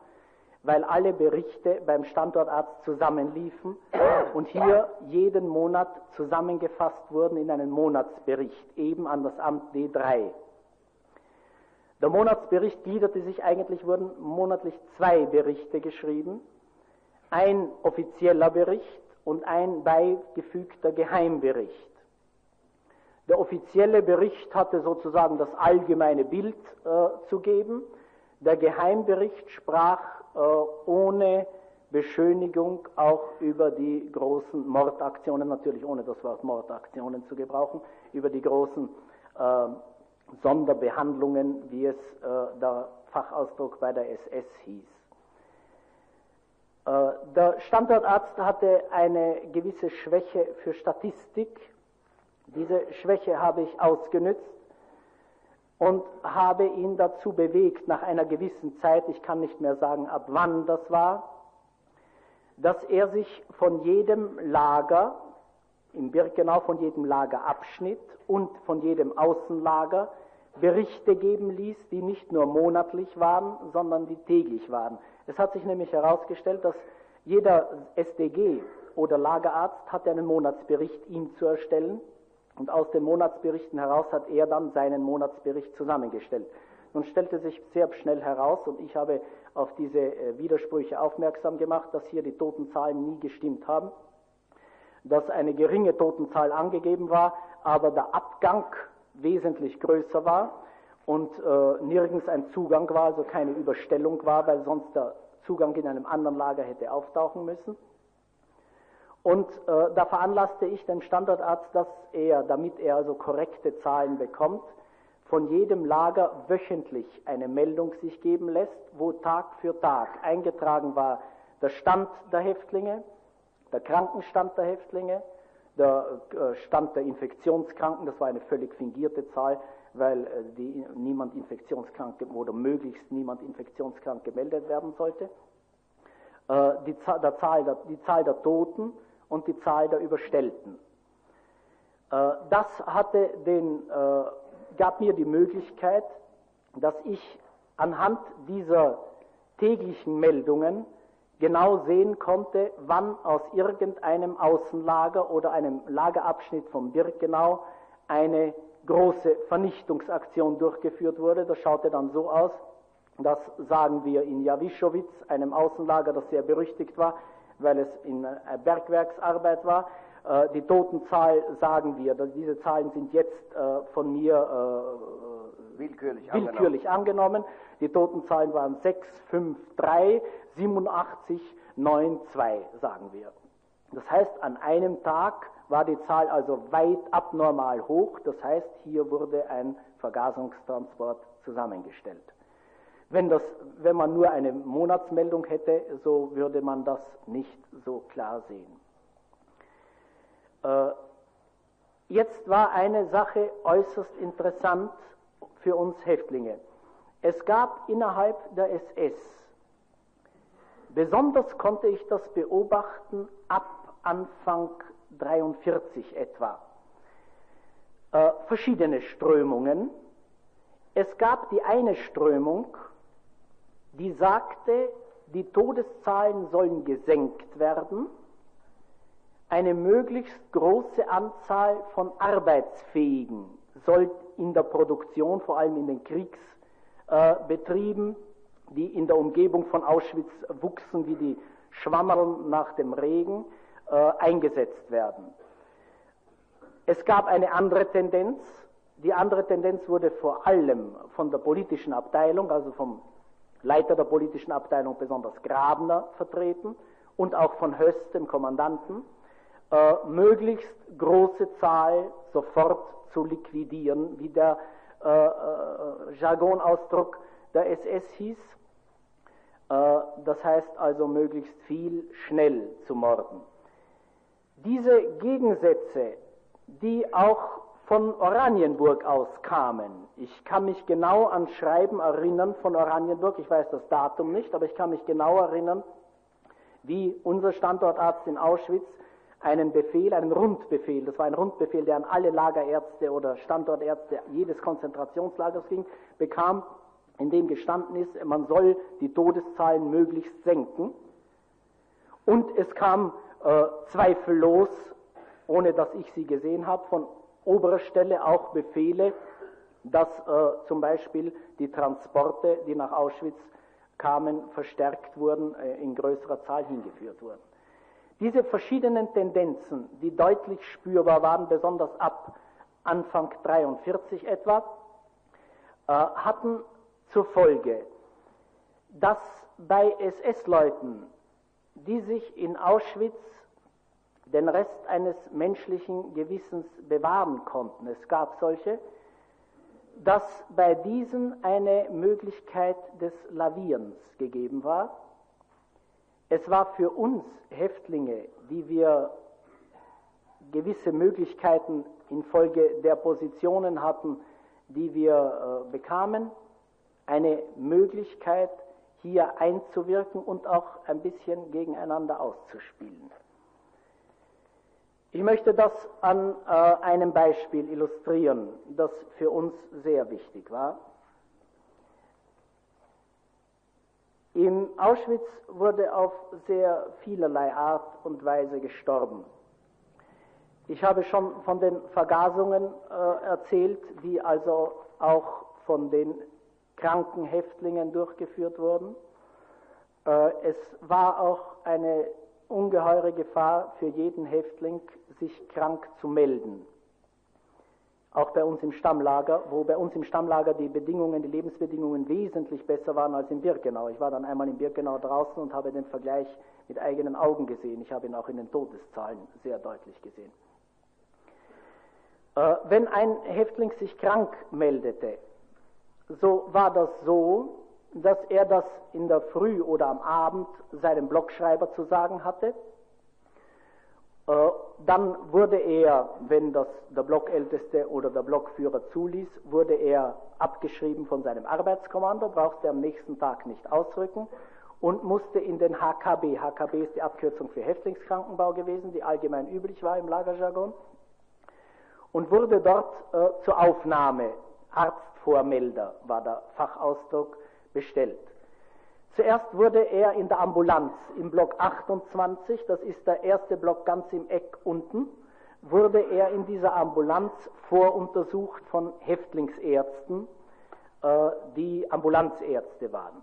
weil alle Berichte beim Standortarzt zusammenliefen und hier jeden Monat zusammengefasst wurden in einen Monatsbericht, eben an das Amt D3. Der Monatsbericht gliederte sich eigentlich, wurden monatlich zwei Berichte geschrieben, ein offizieller Bericht und ein beigefügter Geheimbericht. Der offizielle Bericht hatte sozusagen das allgemeine Bild äh, zu geben. Der Geheimbericht sprach äh, ohne Beschönigung auch über die großen Mordaktionen, natürlich ohne das Wort Mordaktionen zu gebrauchen, über die großen äh, Sonderbehandlungen, wie es äh, der Fachausdruck bei der SS hieß. Äh, der Standortarzt hatte eine gewisse Schwäche für Statistik. Diese Schwäche habe ich ausgenützt und habe ihn dazu bewegt, nach einer gewissen Zeit, ich kann nicht mehr sagen, ab wann das war, dass er sich von jedem Lager, im Birkenau von jedem Lagerabschnitt und von jedem Außenlager Berichte geben ließ, die nicht nur monatlich waren, sondern die täglich waren. Es hat sich nämlich herausgestellt, dass jeder SDG oder Lagerarzt hatte einen Monatsbericht ihm zu erstellen und aus den Monatsberichten heraus hat er dann seinen Monatsbericht zusammengestellt. Nun stellte sich sehr schnell heraus, und ich habe auf diese äh, Widersprüche aufmerksam gemacht, dass hier die Totenzahlen nie gestimmt haben, dass eine geringe Totenzahl angegeben war, aber der Abgang wesentlich größer war und äh, nirgends ein Zugang war, also keine Überstellung war, weil sonst der Zugang in einem anderen Lager hätte auftauchen müssen. Und äh, da veranlasste ich den Standortarzt, dass er, damit er also korrekte Zahlen bekommt, von jedem Lager wöchentlich eine Meldung sich geben lässt, wo Tag für Tag eingetragen war der Stand der Häftlinge, der Krankenstand der Häftlinge, der äh, Stand der Infektionskranken, das war eine völlig fingierte Zahl, weil äh, die, niemand infektionskrank oder möglichst niemand infektionskrank gemeldet werden sollte. Äh, die, der Zahl der, die Zahl der Toten und die Zahl der Überstellten. Das hatte den, gab mir die Möglichkeit, dass ich anhand dieser täglichen Meldungen genau sehen konnte, wann aus irgendeinem Außenlager oder einem Lagerabschnitt von Birkenau eine große Vernichtungsaktion durchgeführt wurde. Das schaute dann so aus, dass, sagen wir, in Jawischowitz, einem Außenlager, das sehr berüchtigt war, weil es in äh, Bergwerksarbeit war, äh, die Totenzahl, sagen wir, diese Zahlen sind jetzt äh, von mir willkürlich, willkürlich angenommen. Die Totenzahlen waren 6, 5, 3, 87, 9, 2, sagen wir. Das heißt, an einem Tag war die Zahl also weit abnormal hoch. Das heißt, hier wurde ein Vergasungstransport zusammengestellt. Wenn, das, wenn man nur eine Monatsmeldung hätte, so würde man das nicht so klar sehen. Äh, jetzt war eine Sache äußerst interessant für uns Häftlinge. Es gab innerhalb der SS, besonders konnte ich das beobachten ab Anfang 43 etwa, äh, verschiedene Strömungen. Es gab die eine Strömung, die sagte, die Todeszahlen sollen gesenkt werden, eine möglichst große Anzahl von Arbeitsfähigen soll in der Produktion, vor allem in den Kriegsbetrieben, die in der Umgebung von Auschwitz wuchsen wie die Schwammerl nach dem Regen, äh, eingesetzt werden. Es gab eine andere Tendenz. Die andere Tendenz wurde vor allem von der politischen Abteilung, also vom Leiter der politischen Abteilung, besonders Grabner, vertreten und auch von Höst, dem Kommandanten, äh, möglichst große Zahl sofort zu liquidieren, wie der äh, äh, Jargonausdruck der SS hieß. das heißt also möglichst viel schnell zu morden. Diese Gegensätze, die auch von Oranienburg aus kamen. Ich kann mich genau an Schreiben erinnern von Oranienburg, ich weiß das Datum nicht, aber ich kann mich genau erinnern, wie unser Standortarzt in Auschwitz einen Befehl, einen Rundbefehl, das war ein Rundbefehl, der an alle Lagerärzte oder Standortärzte jedes Konzentrationslagers ging, bekam, in dem gestanden ist, man soll die Todeszahlen möglichst senken. Und es kam äh, zweifellos, ohne dass ich sie gesehen habe, von oberer Stelle auch Befehle, dass äh, zum Beispiel die Transporte, die nach Auschwitz kamen, verstärkt wurden, äh, in größerer Zahl hingeführt wurden. Diese verschiedenen Tendenzen, die deutlich spürbar waren, besonders ab Anfang 43 etwa, äh, hatten zur Folge, dass bei SS-Leuten, die sich in Auschwitz den Rest eines menschlichen Gewissens bewahren konnten. Es gab solche, dass bei diesen eine Möglichkeit des Lavierens gegeben war. Es war für uns Häftlinge, die wir gewisse Möglichkeiten infolge der Positionen hatten, die wir äh, bekamen, eine Möglichkeit, hier einzuwirken und auch ein bisschen gegeneinander auszuspielen. Ich möchte das an äh, einem Beispiel illustrieren, das für uns sehr wichtig war. Im Auschwitz wurde auf sehr vielerlei Art und Weise gestorben. Ich habe schon von den Vergasungen äh, erzählt, die also auch von den kranken Häftlingen durchgeführt wurden. Äh, es war auch eine ungeheure Gefahr für jeden Häftling, sich krank zu melden. Auch bei uns im Stammlager, wo bei uns im Stammlager die Bedingungen, die Lebensbedingungen wesentlich besser waren als in Birkenau. Ich war dann einmal in Birkenau draußen und habe den Vergleich mit eigenen Augen gesehen. Ich habe ihn auch in den Todeszahlen sehr deutlich gesehen. Äh, wenn ein Häftling sich krank meldete, so war das so, dass er das in der Früh oder am Abend seinem Blockschreiber zu sagen hatte. Äh, dann wurde er, wenn das der Blockälteste oder der Blockführer zuließ, wurde er abgeschrieben von seinem Arbeitskommando, brauchte am nächsten Tag nicht ausrücken und musste in den HKB. HKB ist die Abkürzung für Häftlingskrankenbau gewesen, die allgemein üblich war im Lagerjargon, und wurde dort äh, zur Aufnahme, Arztvormelder war der Fachausdruck, bestellt. Zuerst wurde er in der Ambulanz im Block 28, das ist der erste Block ganz im Eck unten, wurde er in dieser Ambulanz voruntersucht von Häftlingsärzten, äh, die Ambulanzärzte waren.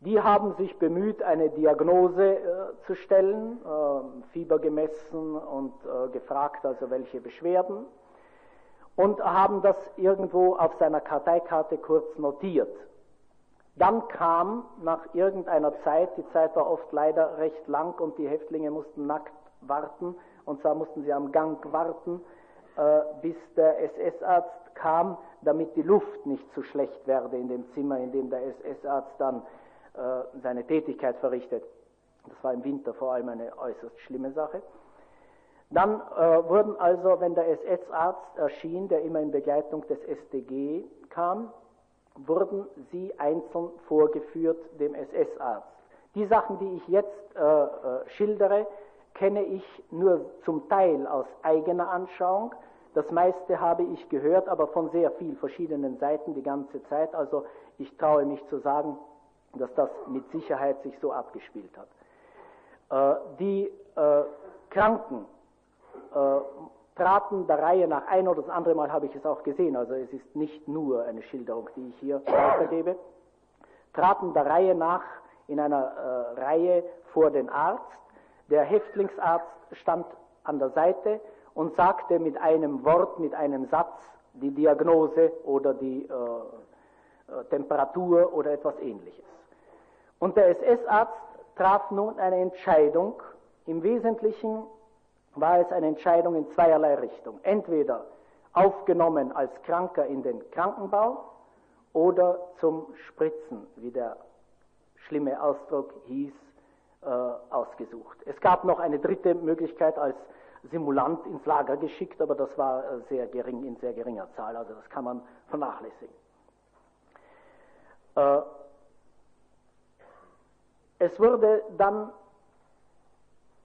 Die haben sich bemüht, eine Diagnose äh, zu stellen, äh, Fieber gemessen und äh, gefragt, also welche Beschwerden, und haben das irgendwo auf seiner Karteikarte kurz notiert. Dann kam nach irgendeiner Zeit, die Zeit war oft leider recht lang und die Häftlinge mussten nackt warten, und zwar mussten sie am Gang warten, äh, bis der SS-Arzt kam, damit die Luft nicht zu schlecht werde in dem Zimmer, in dem der SS-Arzt dann äh, seine Tätigkeit verrichtet. Das war im Winter vor allem eine äußerst schlimme Sache. Dann äh, wurden also, wenn der SS-Arzt erschien, der immer in Begleitung des SDG kam, wurden sie einzeln vorgeführt dem SS-Arzt. Die Sachen, die ich jetzt äh, äh, schildere, kenne ich nur zum Teil aus eigener Anschauung. Das meiste habe ich gehört, aber von sehr vielen verschiedenen Seiten die ganze Zeit. Also ich traue mich zu sagen, dass das mit Sicherheit sich so abgespielt hat. Äh, die äh, Kranken äh, traten der Reihe nach ein oder das andere Mal habe ich es auch gesehen, also es ist nicht nur eine Schilderung, die ich hier weitergebe, traten der Reihe nach in einer äh, Reihe vor den Arzt. Der Häftlingsarzt stand an der Seite und sagte mit einem Wort, mit einem Satz die Diagnose oder die äh, äh Temperatur oder etwas ähnliches. Und der SS-Arzt traf nun eine Entscheidung, im Wesentlichen war es eine Entscheidung in zweierlei Richtung. Entweder aufgenommen als Kranker in den Krankenbau oder zum Spritzen, wie der schlimme Ausdruck hieß, äh, ausgesucht. Es gab noch eine dritte Möglichkeit als Simulant ins Lager geschickt, aber das war äh, sehr gering, in sehr geringer Zahl, also das kann man vernachlässigen. Äh, es wurde dann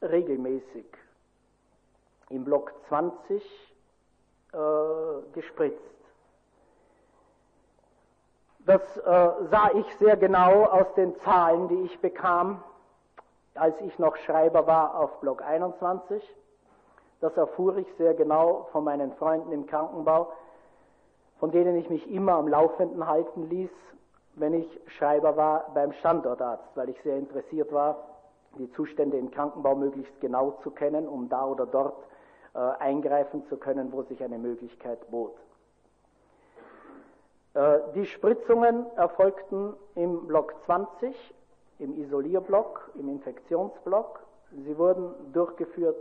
regelmäßig im Block 20 äh, gespritzt. Das äh, sah ich sehr genau aus den Zahlen, die ich bekam, als ich noch Schreiber war auf Block 21. Das erfuhr ich sehr genau von meinen Freunden im Krankenbau, von denen ich mich immer am Laufenden halten ließ, wenn ich Schreiber war beim Standortarzt, weil ich sehr interessiert war, die Zustände im Krankenbau möglichst genau zu kennen, um da oder dort äh, eingreifen zu können, wo sich eine Möglichkeit bot. Äh, die Spritzungen erfolgten im Block 20, im Isolierblock, im Infektionsblock. Sie wurden durchgeführt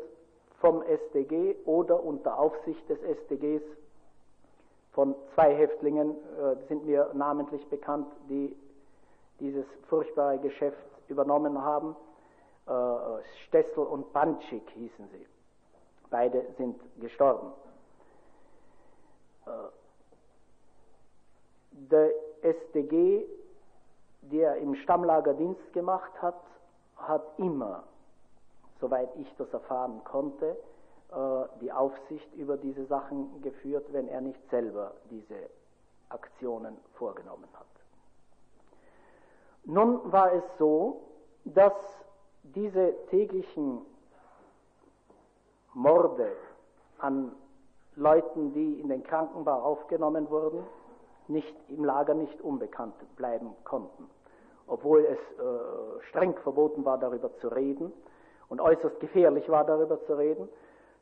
vom SDG oder unter Aufsicht des SDGs von zwei Häftlingen, äh, sind mir namentlich bekannt, die dieses furchtbare Geschäft übernommen haben. Äh, Stessel und Banschik hießen sie. Beide sind gestorben. Äh, der SDG, der im Stammlager Dienst gemacht hat, hat immer, soweit ich das erfahren konnte, äh, die Aufsicht über diese Sachen geführt, wenn er nicht selber diese Aktionen vorgenommen hat. Nun war es so, dass diese täglichen Morde an Leuten, die in den Krankenbau aufgenommen wurden, nicht im Lager nicht unbekannt bleiben konnten, obwohl es äh, streng verboten war, darüber zu reden und äußerst gefährlich war, darüber zu reden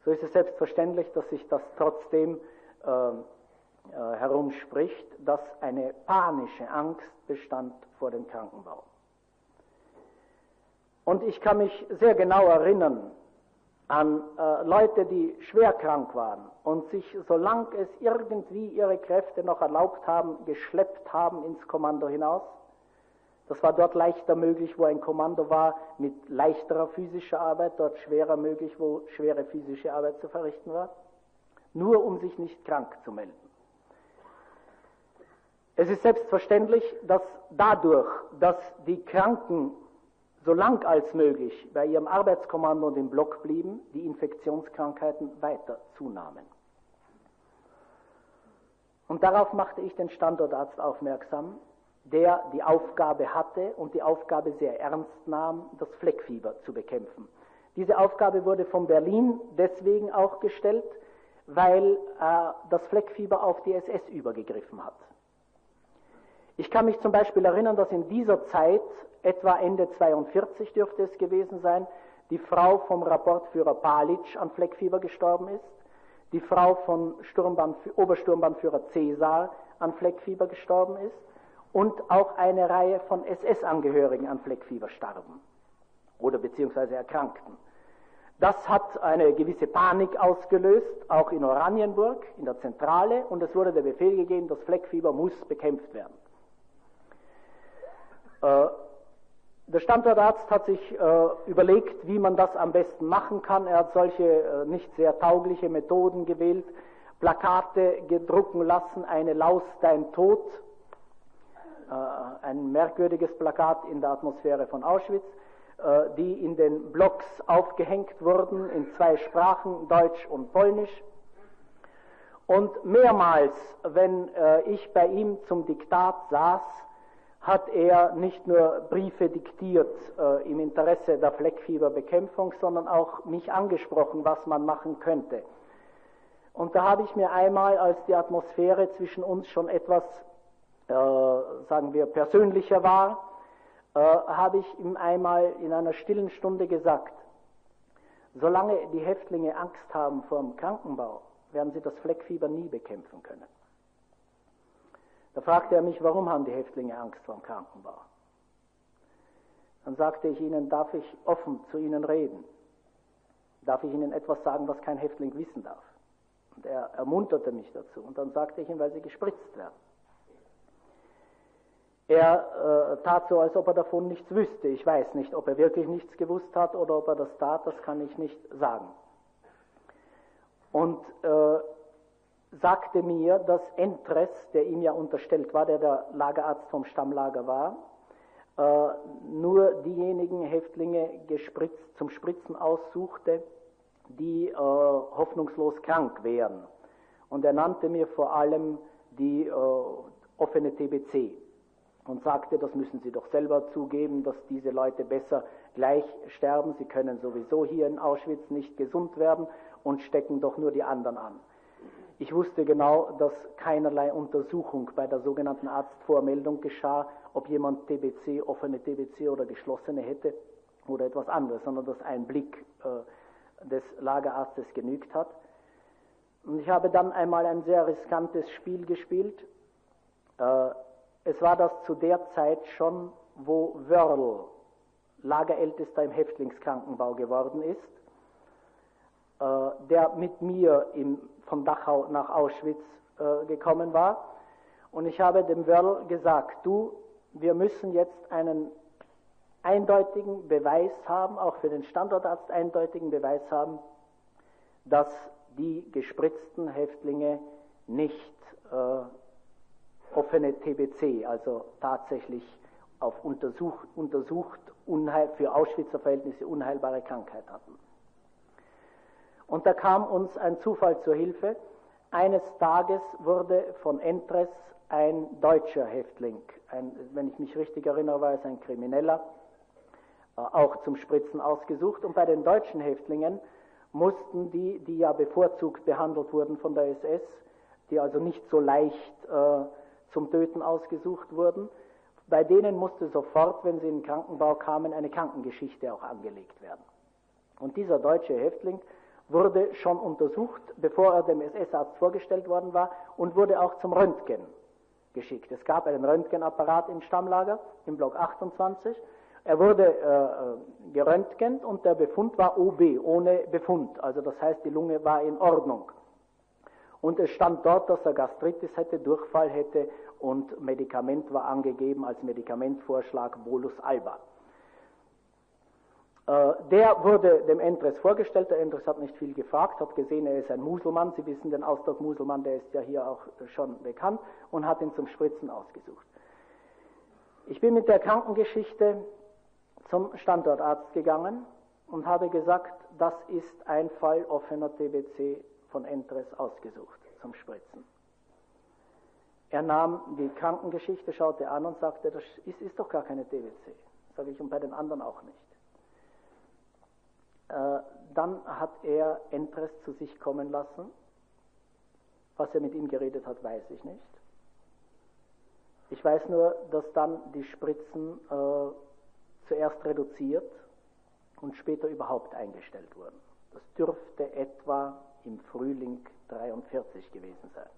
so ist es selbstverständlich, dass sich das trotzdem äh, äh, herumspricht, dass eine panische Angst bestand vor dem Krankenbau. Und ich kann mich sehr genau erinnern an äh, Leute, die schwer krank waren und sich, solange es irgendwie ihre Kräfte noch erlaubt haben, geschleppt haben ins Kommando hinaus das war dort leichter möglich, wo ein Kommando war mit leichterer physischer Arbeit, dort schwerer möglich, wo schwere physische Arbeit zu verrichten war, nur um sich nicht krank zu melden. Es ist selbstverständlich, dass dadurch, dass die Kranken so lang als möglich bei ihrem Arbeitskommando und im Block blieben, die Infektionskrankheiten weiter zunahmen. Und darauf machte ich den Standortarzt aufmerksam, der die Aufgabe hatte und die Aufgabe sehr ernst nahm, das Fleckfieber zu bekämpfen. Diese Aufgabe wurde von Berlin deswegen auch gestellt, weil äh, das Fleckfieber auf die SS übergegriffen hat. Ich kann mich zum Beispiel erinnern, dass in dieser Zeit, etwa Ende 42 dürfte es gewesen sein, die Frau vom Rapportführer Palitsch an Fleckfieber gestorben ist, die Frau von Obersturmbannführer Cäsar an Fleckfieber gestorben ist, und auch eine Reihe von SS-Angehörigen an Fleckfieber starben oder beziehungsweise erkrankten. Das hat eine gewisse Panik ausgelöst, auch in Oranienburg, in der Zentrale, und es wurde der Befehl gegeben, das Fleckfieber muss bekämpft werden. Äh, der Standortarzt hat sich äh, überlegt, wie man das am besten machen kann. Er hat solche äh, nicht sehr taugliche Methoden gewählt, Plakate gedrucken lassen, eine Laus dein Tod, ein merkwürdiges Plakat in der Atmosphäre von Auschwitz, die in den Blocks aufgehängt wurden in zwei Sprachen, Deutsch und Polnisch. Und mehrmals, wenn ich bei ihm zum Diktat saß, hat er nicht nur Briefe diktiert äh, im Interesse der Fleckfieberbekämpfung, sondern auch mich angesprochen, was man machen könnte. Und da habe ich mir einmal, als die Atmosphäre zwischen uns schon etwas äh, sagen wir, persönlicher war, äh, habe ich ihm einmal in einer stillen Stunde gesagt, solange die Häftlinge Angst haben vor dem Krankenbau, werden sie das Fleckfieber nie bekämpfen können. Da fragte er mich, warum haben die Häftlinge Angst vor dem Krankenbau? Dann sagte ich ihnen, darf ich offen zu ihnen reden? Darf ich ihnen etwas sagen, was kein Häftling wissen darf? Und er ermunterte mich dazu. Und dann sagte ich ihm, weil sie gespritzt werden. Er äh, tat so, als ob er davon nichts wüsste. Ich weiß nicht, ob er wirklich nichts gewusst hat oder ob er das tat, das kann ich nicht sagen. Und äh, sagte mir, dass Entres, der ihm ja unterstellt war, der der Lagerarzt vom Stammlager war, äh, nur diejenigen Häftlinge gespritzt, zum Spritzen aussuchte, die äh, hoffnungslos krank wären. Und er nannte mir vor allem die äh, offene TBC und sagte, das müssen Sie doch selber zugeben, dass diese Leute besser gleich sterben. Sie können sowieso hier in Auschwitz nicht gesund werden und stecken doch nur die anderen an. Ich wusste genau, dass keinerlei Untersuchung bei der sogenannten Arztvormeldung geschah, ob jemand TBC, offene TBC oder geschlossene hätte oder etwas anderes, sondern dass ein Blick äh, des Lagerarztes genügt hat. Und ich habe dann einmal ein sehr riskantes Spiel gespielt. Äh, es war das zu der Zeit schon, wo Wörl Lagerältester im Häftlingskrankenbau geworden ist, der mit mir im, von Dachau nach Auschwitz äh, gekommen war. Und ich habe dem Wörl gesagt, du, wir müssen jetzt einen eindeutigen Beweis haben, auch für den Standortarzt eindeutigen Beweis haben, dass die gespritzten Häftlinge nicht äh, offene TBC, also tatsächlich auf untersucht, untersucht unheil, für Auschwitzer Verhältnisse unheilbare Krankheit hatten. Und da kam uns ein Zufall zur Hilfe. Eines Tages wurde von Entres ein deutscher Häftling, ein, wenn ich mich richtig erinnere, war es ein Krimineller, äh, auch zum Spritzen ausgesucht. Und bei den deutschen Häftlingen mussten die, die ja bevorzugt behandelt wurden von der SS, die also nicht so leicht äh, zum Töten ausgesucht wurden, bei denen musste sofort, wenn sie in den Krankenbau kamen, eine Krankengeschichte auch angelegt werden. Und dieser deutsche Häftling wurde schon untersucht, bevor er dem SS-Arzt vorgestellt worden war, und wurde auch zum Röntgen geschickt. Es gab einen Röntgenapparat im Stammlager, im Block 28, er wurde äh, geröntgent und der Befund war OB, ohne Befund. Also das heißt, die Lunge war in Ordnung. Und es stand dort, dass er Gastritis hätte, Durchfall hätte und Medikament war angegeben als Medikamentvorschlag Bolus alba. Äh, der wurde dem Entres vorgestellt. Der Entres hat nicht viel gefragt, hat gesehen, er ist ein Muselmann. Sie wissen den Ausdruck Muselmann, der ist ja hier auch schon bekannt und hat ihn zum Spritzen ausgesucht. Ich bin mit der Krankengeschichte zum Standortarzt gegangen und habe gesagt, das ist ein Fall offener TBC von Entres ausgesucht zum Spritzen. Er nahm die Krankengeschichte, schaute an und sagte, das ist, ist doch gar keine TBC. Sage ich, und bei den anderen auch nicht. Äh, dann hat er Entres zu sich kommen lassen. Was er mit ihm geredet hat, weiß ich nicht. Ich weiß nur, dass dann die Spritzen äh, zuerst reduziert und später überhaupt eingestellt wurden. Das dürfte etwa im Frühling 43 gewesen sein.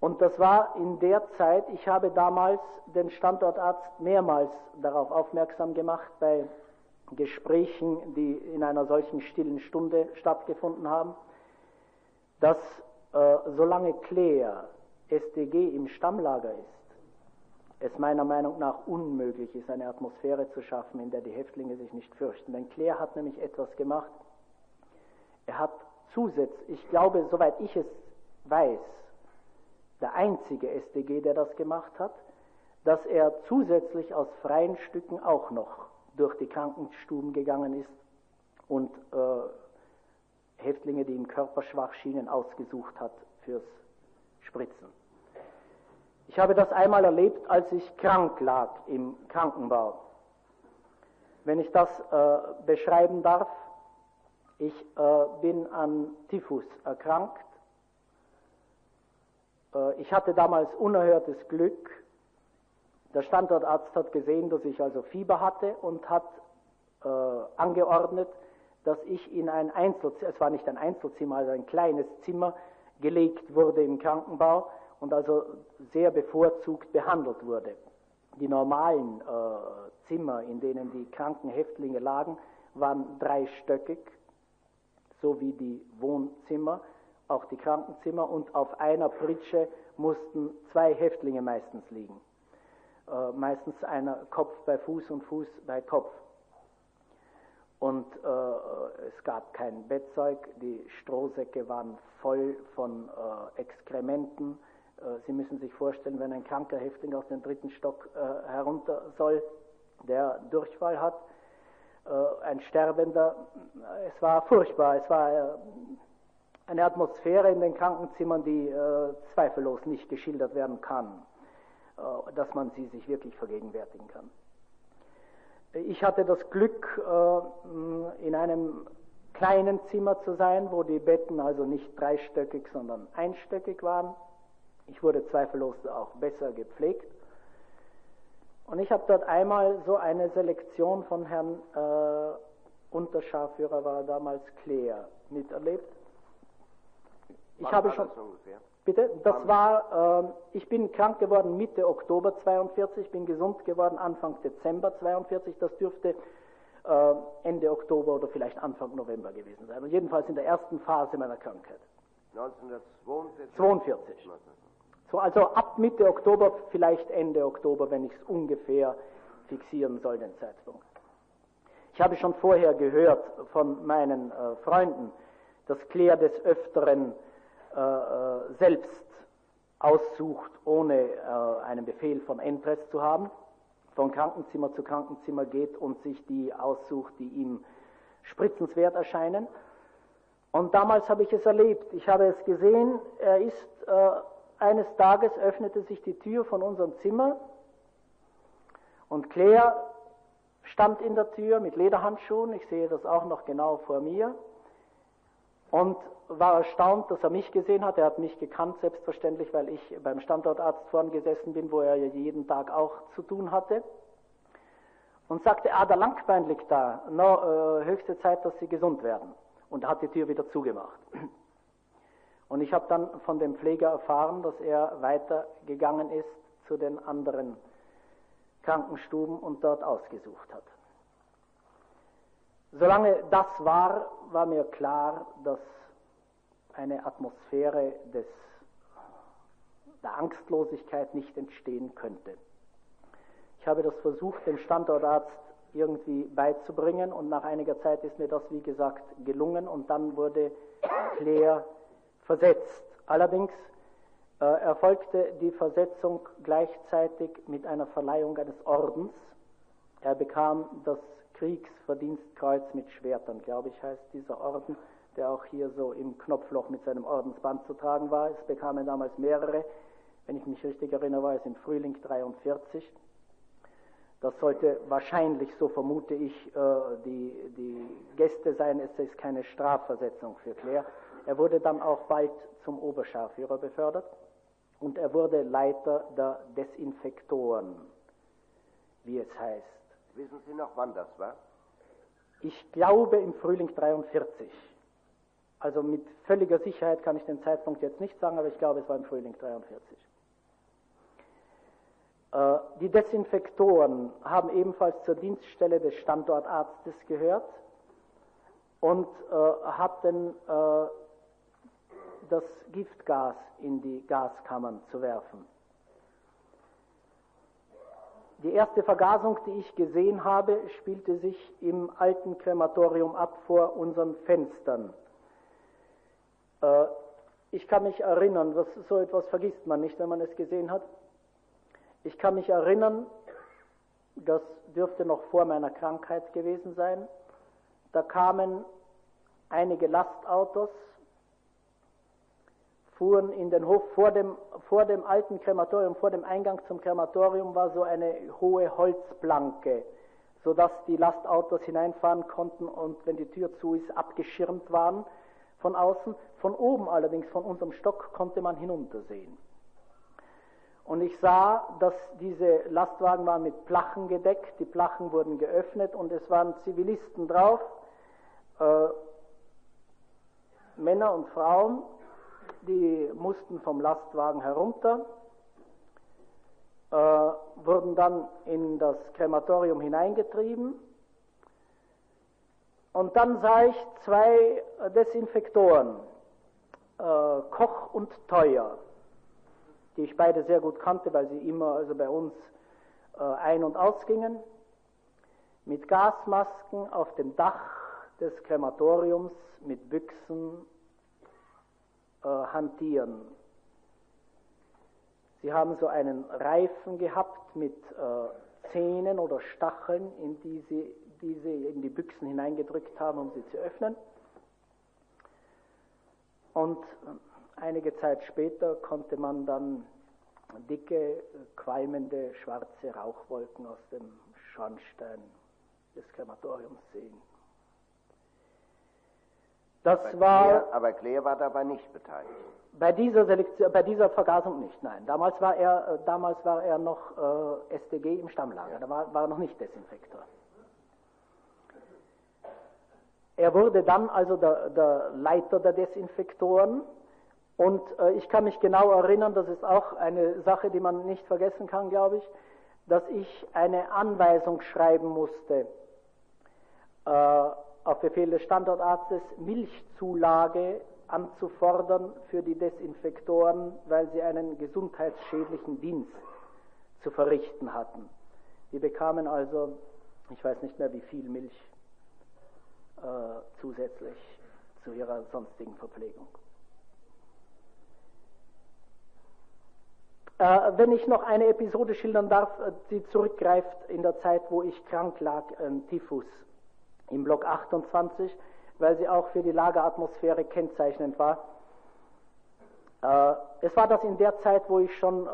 Und das war in der Zeit, ich habe damals den Standortarzt mehrmals darauf aufmerksam gemacht bei Gesprächen, die in einer solchen stillen Stunde stattgefunden haben, dass äh, solange Claire SDG im Stammlager ist, es meiner Meinung nach unmöglich ist, eine Atmosphäre zu schaffen, in der die Häftlinge sich nicht fürchten. Denn Claire hat nämlich etwas gemacht. Er hat zusätzlich, ich glaube, soweit ich es weiß, der einzige SDG, der das gemacht hat, dass er zusätzlich aus freien Stücken auch noch durch die Krankenstuben gegangen ist und äh, Häftlinge, die im Körper schwach schienen, ausgesucht hat fürs Spritzen. Ich habe das einmal erlebt, als ich krank lag im Krankenbau. Wenn ich das äh, beschreiben darf, ich äh, bin an Typhus erkrankt. Äh, ich hatte damals unerhörtes Glück. Der Standortarzt hat gesehen, dass ich also Fieber hatte und hat äh, angeordnet, dass ich in ein Einzelzimmer, es war nicht ein Einzelzimmer, also ein kleines Zimmer, gelegt wurde im Krankenbau und also sehr bevorzugt behandelt wurde. Die normalen äh, Zimmer, in denen die kranken Häftlinge lagen, waren dreistöckig, so wie die Wohnzimmer, auch die Krankenzimmer, und auf einer Pritsche mussten zwei Häftlinge meistens liegen. Äh, meistens einer Kopf bei Fuß und Fuß bei Kopf. Und äh, es gab kein Bettzeug, die Strohsäcke waren voll von äh, Exkrementen. Äh, Sie müssen sich vorstellen, wenn ein kranker Häftling aus dem dritten Stock äh, herunter soll, der Durchfall hat, äh, ein Sterbender, es war furchtbar, es war eine Atmosphäre in den Krankenzimmern, die zweifellos nicht geschildert werden kann, dass man sie sich wirklich vergegenwärtigen kann. Ich hatte das Glück, äh, in einem kleinen Zimmer zu sein, wo die Betten also nicht dreistöckig, sondern einstöckig waren. Ich wurde zweifellos auch besser gepflegt. Und ich habe dort einmal so eine Selektion von Herrn äh, Unterscharführer, war damals Claire, miterlebt. Ich Wann habe schon. ungefähr? Bitte? Das war, äh, ich bin krank geworden Mitte Oktober 42, bin gesund geworden Anfang Dezember 42. Das dürfte äh, Ende Oktober oder vielleicht Anfang November gewesen sein. Und jedenfalls in der ersten Phase meiner Krankheit. 1942? 42. So, also ab Mitte Oktober, vielleicht Ende Oktober, wenn ich es ungefähr fixieren soll, den Zeitpunkt. Ich habe schon vorher gehört von meinen äh, Freunden, dass Claire des Öfteren äh, äh, selbst aussucht, ohne äh, einen Befehl von Entress zu haben, von Krankenzimmer zu Krankenzimmer geht und sich die aussucht, die ihm spritzenswert erscheinen. Und damals habe ich es erlebt. Ich habe es gesehen. Er ist äh, eines Tages öffnete sich die Tür von unserem Zimmer und Claire stand in der Tür mit Lederhandschuhen. Ich sehe das auch noch genau vor mir und war erstaunt, dass er mich gesehen hat. Er hat mich gekannt, selbstverständlich, weil ich beim Standortarzt vorn gesessen bin, wo er ja jeden Tag auch zu tun hatte. Und sagte, ah, der Langbein liegt da. No, äh, höchste Zeit, dass Sie gesund werden. Und hat die Tür wieder zugemacht. Und ich habe dann von dem Pfleger erfahren, dass er weitergegangen ist zu den anderen Krankenstuben und dort ausgesucht hat. Solange das war, war mir klar, dass eine Atmosphäre des, der Angstlosigkeit nicht entstehen könnte. Ich habe das versucht, dem Standortarzt irgendwie beizubringen und nach einiger Zeit ist mir das, wie gesagt, gelungen und dann wurde Claire versetzt. Allerdings äh, erfolgte die Versetzung gleichzeitig mit einer Verleihung eines Ordens. Er bekam das Kriegsverdienstkreuz mit Schwertern, glaube ich, heißt dieser Orden, der auch hier so im Knopfloch mit seinem Ordensband zu tragen war. Es bekamen damals mehrere, wenn ich mich richtig erinnere, war es im Frühling 43. Das sollte wahrscheinlich, so vermute ich, äh, die, die Gäste sein. Es ist keine Strafversetzung für Claire. Er wurde dann auch bald zum Oberscharführer befördert und er wurde Leiter der Desinfektoren, wie es heißt. Wissen Sie noch, wann das war? Ich glaube im Frühling 43. Also mit völliger Sicherheit kann ich den Zeitpunkt jetzt nicht sagen, aber ich glaube, es war im Frühling 43. Äh, die Desinfektoren haben ebenfalls zur Dienststelle des Standortarztes gehört und äh, hatten äh, das Giftgas in die Gaskammern zu werfen. Die erste Vergasung, die ich gesehen habe, spielte sich im alten Krematorium ab vor unseren Fenstern. Äh, ich kann mich erinnern, was, so etwas vergisst man nicht, wenn man es gesehen hat. Ich kann mich erinnern, das dürfte noch vor meiner Krankheit gewesen sein, da kamen einige Lastautos fuhren in den Hof vor dem, vor dem alten Krematorium, vor dem Eingang zum Krematorium war so eine hohe Holzplanke, sodass die Lastautos hineinfahren konnten und wenn die Tür zu ist, abgeschirmt waren von außen. Von oben allerdings, von unserem Stock, konnte man hinuntersehen. Und ich sah, dass diese Lastwagen waren mit Plachen gedeckt, die Plachen wurden geöffnet und es waren Zivilisten drauf, äh, Männer und Frauen, die mussten vom Lastwagen herunter, äh, wurden dann in das Krematorium hineingetrieben. Und dann sah ich zwei Desinfektoren, äh, Koch und Teuer, die ich beide sehr gut kannte, weil sie immer also bei uns äh, ein- und ausgingen, mit Gasmasken auf dem Dach des Krematoriums mit Büchsen äh, hantieren. Sie haben so einen Reifen gehabt mit äh, Zähnen oder Stacheln, in die sie, die sie in die Büchsen hineingedrückt haben, um sie zu öffnen. Und äh, einige Zeit später konnte man dann dicke, qualmende, schwarze Rauchwolken aus dem Schornstein des Krematoriums sehen. Das aber war. Claire, aber Claire war dabei nicht beteiligt. Bei dieser, Selektion, bei dieser Vergasung nicht, nein. Damals war er, äh, damals war er noch äh, SDG im Stammlager, ja. da war, war er noch nicht Desinfektor. Er wurde dann also der, der Leiter der Desinfektoren und äh, ich kann mich genau erinnern, das ist auch eine Sache, die man nicht vergessen kann, glaube ich, dass ich eine Anweisung schreiben musste äh, auf Befehl des Standortarztes, Milchzulage anzufordern für die Desinfektoren, weil sie einen gesundheitsschädlichen Dienst zu verrichten hatten. Die bekamen also, ich weiß nicht mehr wie viel Milch äh, zusätzlich zu ihrer sonstigen Verpflegung. Äh, wenn ich noch eine Episode schildern darf, äh, die zurückgreift in der Zeit, wo ich krank lag, ähm, Typhus im Block 28, weil sie auch für die Lageratmosphäre kennzeichnend war. Äh, es war das in der Zeit, wo ich schon, äh,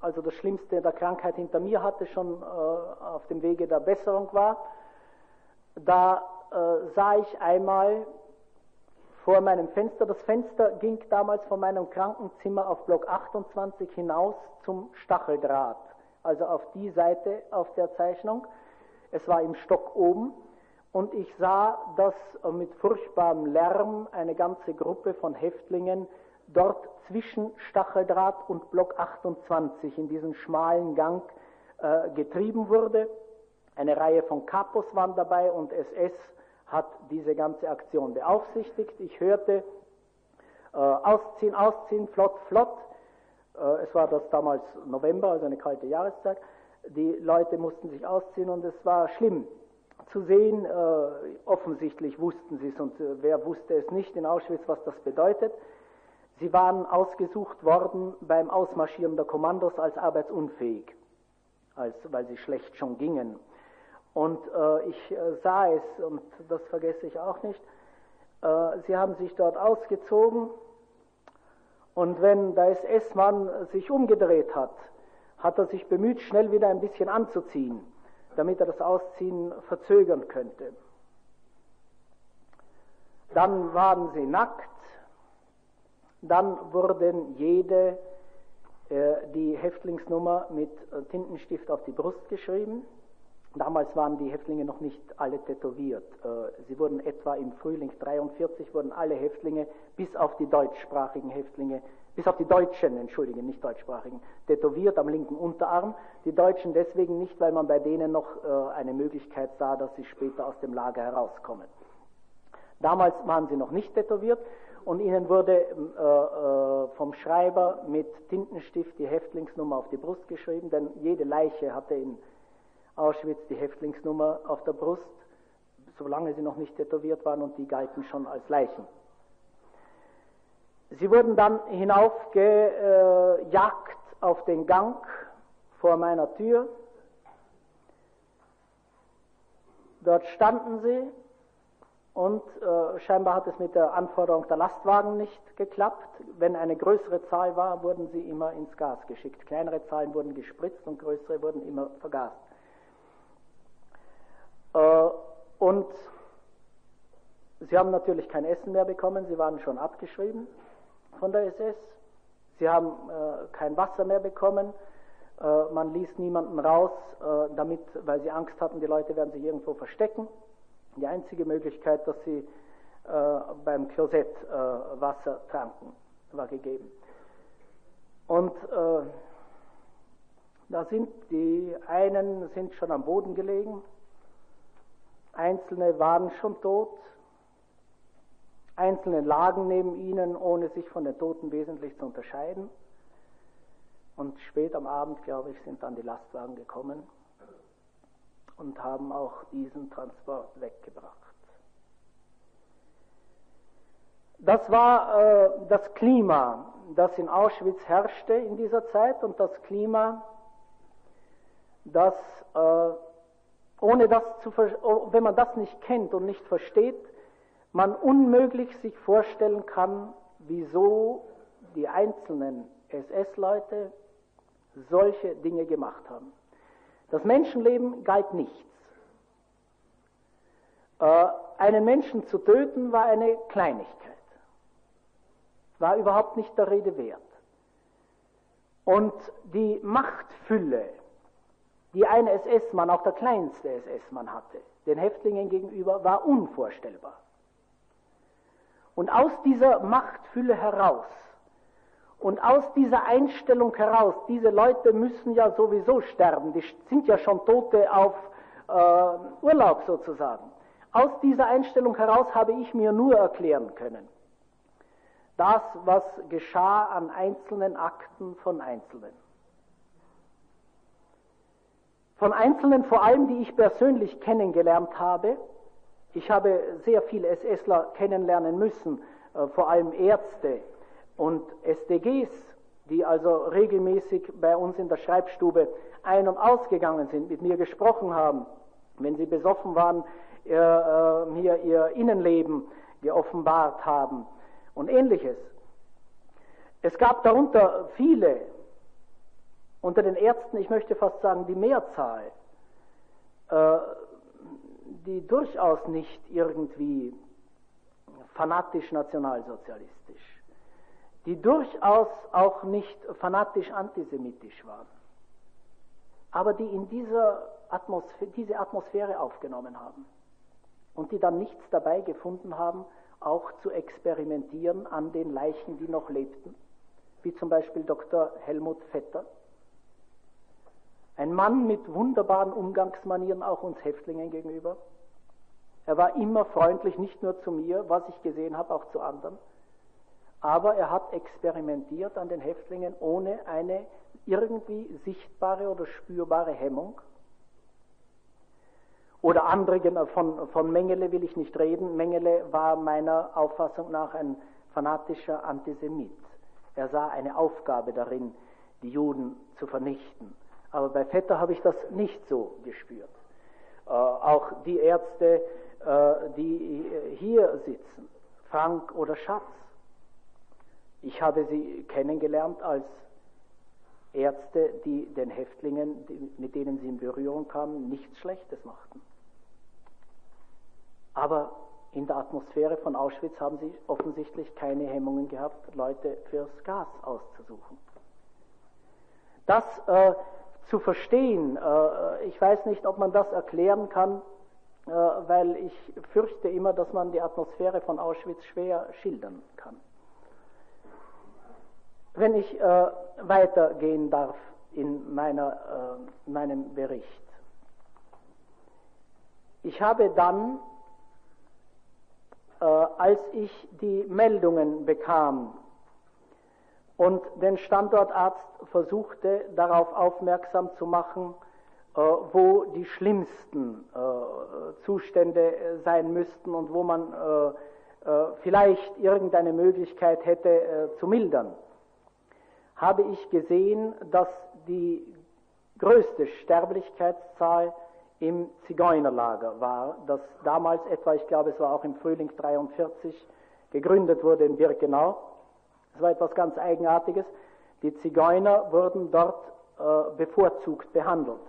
also das Schlimmste der Krankheit hinter mir hatte, schon äh, auf dem Wege der Besserung war. Da äh, sah ich einmal vor meinem Fenster. Das Fenster ging damals von meinem Krankenzimmer auf Block 28 hinaus zum Stacheldraht, also auf die Seite auf der Zeichnung. Es war im Stock oben und ich sah, dass mit furchtbarem Lärm eine ganze Gruppe von Häftlingen dort zwischen Stacheldraht und Block 28 in diesen schmalen Gang äh, getrieben wurde. Eine Reihe von Kapos waren dabei und SS hat diese ganze Aktion beaufsichtigt. Ich hörte äh, ausziehen, ausziehen, flott, flott. Äh, es war das damals November, also eine kalte Jahreszeit. Die Leute mussten sich ausziehen und es war schlimm zu sehen. Äh, offensichtlich wussten sie es und äh, wer wusste es nicht in Auschwitz, was das bedeutet. Sie waren ausgesucht worden beim Ausmarschieren der Kommandos als arbeitsunfähig, als, weil sie schlecht schon gingen. Und äh, ich äh, sah es, und das vergesse ich auch nicht, äh, sie haben sich dort ausgezogen und wenn der SS-Mann sich umgedreht hat, hat er sich bemüht, schnell wieder ein bisschen anzuziehen, damit er das Ausziehen verzögern könnte. Dann waren sie nackt, dann wurden jede äh, die Häftlingsnummer mit äh, Tintenstift auf die Brust geschrieben Damals waren die Häftlinge noch nicht alle tätowiert. Äh, sie wurden etwa im Frühling 43 wurden alle Häftlinge, bis auf die deutschsprachigen Häftlinge, bis auf die Deutschen, entschuldige, nicht deutschsprachigen, tätowiert am linken Unterarm. Die Deutschen deswegen nicht, weil man bei denen noch äh, eine Möglichkeit sah, dass sie später aus dem Lager herauskommen. Damals waren sie noch nicht tätowiert und ihnen wurde äh, vom Schreiber mit Tintenstift die Häftlingsnummer auf die Brust geschrieben, denn jede Leiche hatte in Auschwitz die Häftlingsnummer auf der Brust, solange sie noch nicht tätowiert waren und die galten schon als Leichen. Sie wurden dann hinaufgejagt auf den Gang vor meiner Tür. Dort standen sie und äh, scheinbar hat es mit der Anforderung der Lastwagen nicht geklappt. Wenn eine größere Zahl war, wurden sie immer ins Gas geschickt. Kleinere Zahlen wurden gespritzt und größere wurden immer vergast. Äh, und sie haben natürlich kein Essen mehr bekommen, sie waren schon abgeschrieben von der SS. Sie haben äh, kein Wasser mehr bekommen. Äh, man ließ niemanden raus, damit, weil sie Angst hatten, die Leute werden sich irgendwo verstecken. Die einzige Möglichkeit, dass sie beim Klosett Wasser tranken, war gegeben. Und da sind die einen sind schon am Boden gelegen, Einzelne waren schon tot, Einzelne lagen neben ihnen, ohne sich von den Toten wesentlich zu unterscheiden. Und spät am Abend, glaube ich, sind dann die Lastwagen gekommen und haben auch diesen Transport weggebracht. Das war äh, das Klima, das in Auschwitz herrschte in dieser Zeit und das Klima, das, äh, ohne das zu, wenn man das nicht kennt und nicht versteht, man unmöglich sich vorstellen kann, wieso die einzelnen SS-Leute solche Dinge gemacht haben. Das Menschenleben galt nichts. Äh, einen Menschen zu töten war eine Kleinigkeit, war überhaupt nicht der Rede wert. Und die Machtfülle, die ein SS-Mann, auch der kleinste SS-Mann hatte, den Häftlingen gegenüber, war unvorstellbar. Und aus dieser Machtfülle heraus und aus dieser Einstellung heraus, diese Leute müssen ja sowieso sterben, die sind ja schon Tote auf äh, Urlaub sozusagen. Aus dieser Einstellung heraus habe ich mir nur erklären können, das, was geschah an einzelnen Akten von Einzelnen. Von Einzelnen vor allem, die ich persönlich kennengelernt habe. Ich habe sehr viele SSler kennenlernen müssen, äh, vor allem Ärzte, und SDGs, die also regelmäßig bei uns in der Schreibstube ein- und ausgegangen sind, mit mir gesprochen haben, wenn sie besoffen waren, äh, mir ihr Innenleben geoffenbart haben und ähnliches. Es gab darunter viele, unter den Ärzten, ich möchte fast sagen die Mehrzahl, äh, die durchaus nicht irgendwie fanatisch nationalsozialistisch die durchaus auch nicht fanatisch antisemitisch waren, aber die in dieser Atmosphäre, diese Atmosphäre aufgenommen haben und die dann nichts dabei gefunden haben, auch zu experimentieren an den Leichen, die noch lebten, wie zum Beispiel Dr. Helmut Vetter, ein Mann mit wunderbaren Umgangsmanieren auch uns Häftlingen gegenüber. Er war immer freundlich, nicht nur zu mir, was ich gesehen habe, auch zu anderen aber er hat experimentiert an den Häftlingen ohne eine irgendwie sichtbare oder spürbare Hemmung. Oder andere, von, von Mengele will ich nicht reden. Mengele war meiner Auffassung nach ein fanatischer Antisemit. Er sah eine Aufgabe darin, die Juden zu vernichten. Aber bei Vetter habe ich das nicht so gespürt. Äh, auch die Ärzte, die hier sitzen, Frank oder Schatz, ich habe sie kennengelernt als Ärzte, die den Häftlingen, mit denen sie in Berührung kamen, nichts Schlechtes machten. Aber in der Atmosphäre von Auschwitz haben sie offensichtlich keine Hemmungen gehabt, Leute fürs Gas auszusuchen. Das äh, zu verstehen, äh, ich weiß nicht, ob man das erklären kann, äh, weil ich fürchte immer, dass man die Atmosphäre von Auschwitz schwer schildern kann. Wenn ich äh, weitergehen darf in meiner, äh, meinem Bericht. Ich habe dann, äh, als ich die Meldungen bekam und den Standortarzt versuchte darauf aufmerksam zu machen, äh, wo die schlimmsten äh, Zustände äh, sein müssten und wo man vielleicht irgendeine Möglichkeit hätte zu mildern habe ich gesehen, dass die größte Sterblichkeitszahl im Zigeunerlager war, das damals etwa, ich glaube es war auch im Frühling 43, gegründet wurde in Birkenau. Es war etwas ganz Eigenartiges. Die Zigeuner wurden dort äh, bevorzugt behandelt.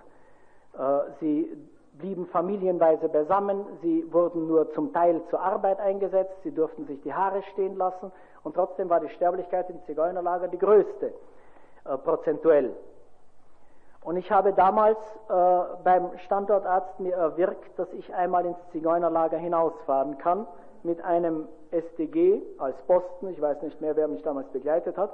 Äh, sie blieben familienweise beisammen, sie wurden nur zum Teil zur Arbeit eingesetzt, sie durften sich die Haare stehen lassen und trotzdem war die Sterblichkeit im Zigeunerlager die größte, äh, prozentuell. Und ich habe damals äh, beim Standortarzt mir erwirkt, dass ich einmal ins Zigeunerlager hinausfahren kann mit einem SDG als Posten. Ich weiß nicht mehr, wer mich damals begleitet hat.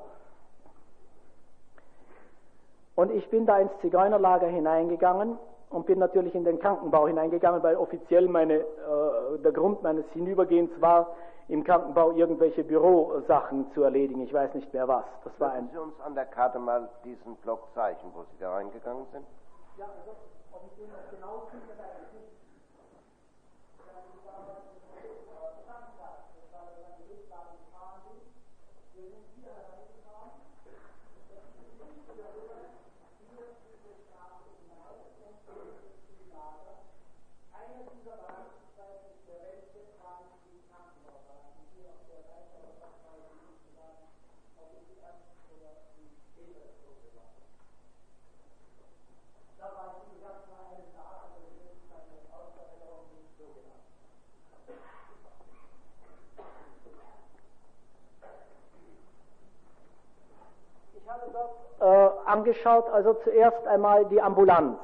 Und ich bin da ins Zigeunerlager hineingegangen und bin natürlich in den Krankenbau hineingegangen, weil offiziell meine, äh, der Grund meines Hinübergehens war, im Krankenbau irgendwelche Bürosachen zu erledigen. Ich weiß nicht mehr was. Das war ein Sie uns an der Karte mal diesen Block zeichnen, wo Sie da reingegangen sind? Ja, also, ob ich den genau finde, angeschaut, also zuerst einmal die Ambulanz.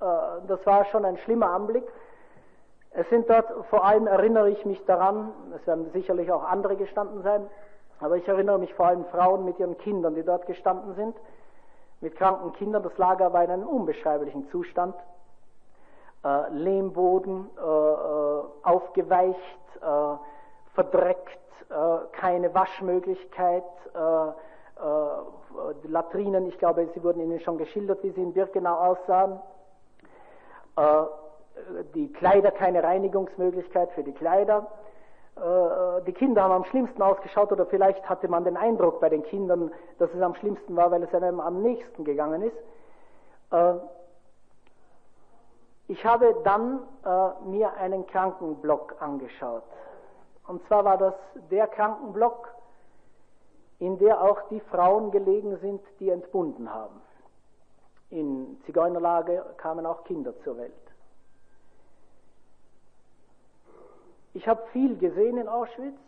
Äh, das war schon ein schlimmer Anblick. Es sind dort, vor allem erinnere ich mich daran, es werden sicherlich auch andere gestanden sein, aber ich erinnere mich vor allem Frauen mit ihren Kindern, die dort gestanden sind, mit kranken Kindern. Das Lager war in einem unbeschreiblichen Zustand. Äh, Lehmboden, äh, äh aufgeweicht, äh, verdreckt, äh, keine Waschmöglichkeit, äh, Latrinen, ich glaube, sie wurden Ihnen schon geschildert, wie sie in Birkenau aussahen. Äh, die Kleider, keine Reinigungsmöglichkeit für die Kleider. Äh, die Kinder haben am schlimmsten ausgeschaut oder vielleicht hatte man den Eindruck bei den Kindern, dass es am schlimmsten war, weil es einem am nächsten gegangen ist. Äh, ich habe dann äh, mir einen Krankenblock angeschaut. Und zwar war das der Krankenblock, in der auch die Frauen gelegen sind, die entbunden haben. In Zigeunerlage kamen auch Kinder zur Welt. Ich habe viel gesehen in Auschwitz.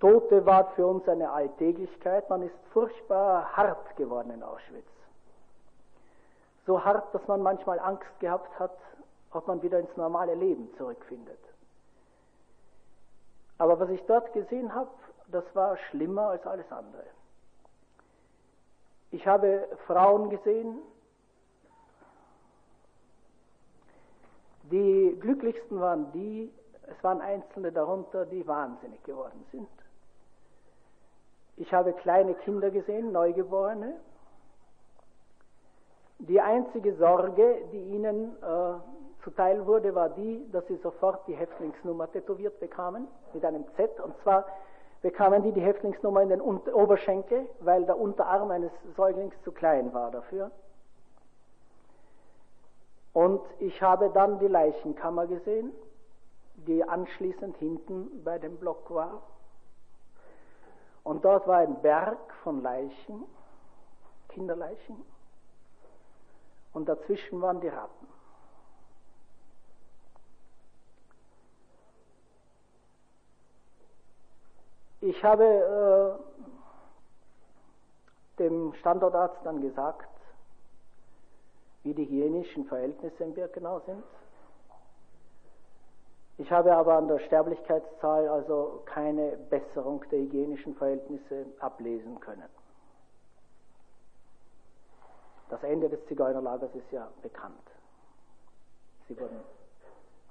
Tote war für uns eine Alltäglichkeit. Man ist furchtbar hart geworden in Auschwitz. So hart, dass man manchmal Angst gehabt hat, ob man wieder ins normale Leben zurückfindet. Aber was ich dort gesehen habe, das war schlimmer als alles andere. Ich habe Frauen gesehen, die glücklichsten waren die, es waren Einzelne darunter, die wahnsinnig geworden sind. Ich habe kleine Kinder gesehen, Neugeborene. Die einzige Sorge, die ihnen äh, zuteil wurde, war die, dass sie sofort die Häftlingsnummer tätowiert bekamen mit einem Z. Und zwar bekamen die die Häftlingsnummer in den Oberschenkel, weil der Unterarm eines Säuglings zu klein war dafür. Und ich habe dann die Leichenkammer gesehen, die anschließend hinten bei dem Block war. Und dort war ein Berg von Leichen, Kinderleichen. Und dazwischen waren die Ratten. Ich habe äh, dem Standortarzt dann gesagt, wie die hygienischen Verhältnisse in Birkenau sind. Ich habe aber an der Sterblichkeitszahl also keine Besserung der hygienischen Verhältnisse ablesen können. Das Ende des Zigeunerlagers ist ja bekannt. Sie wurden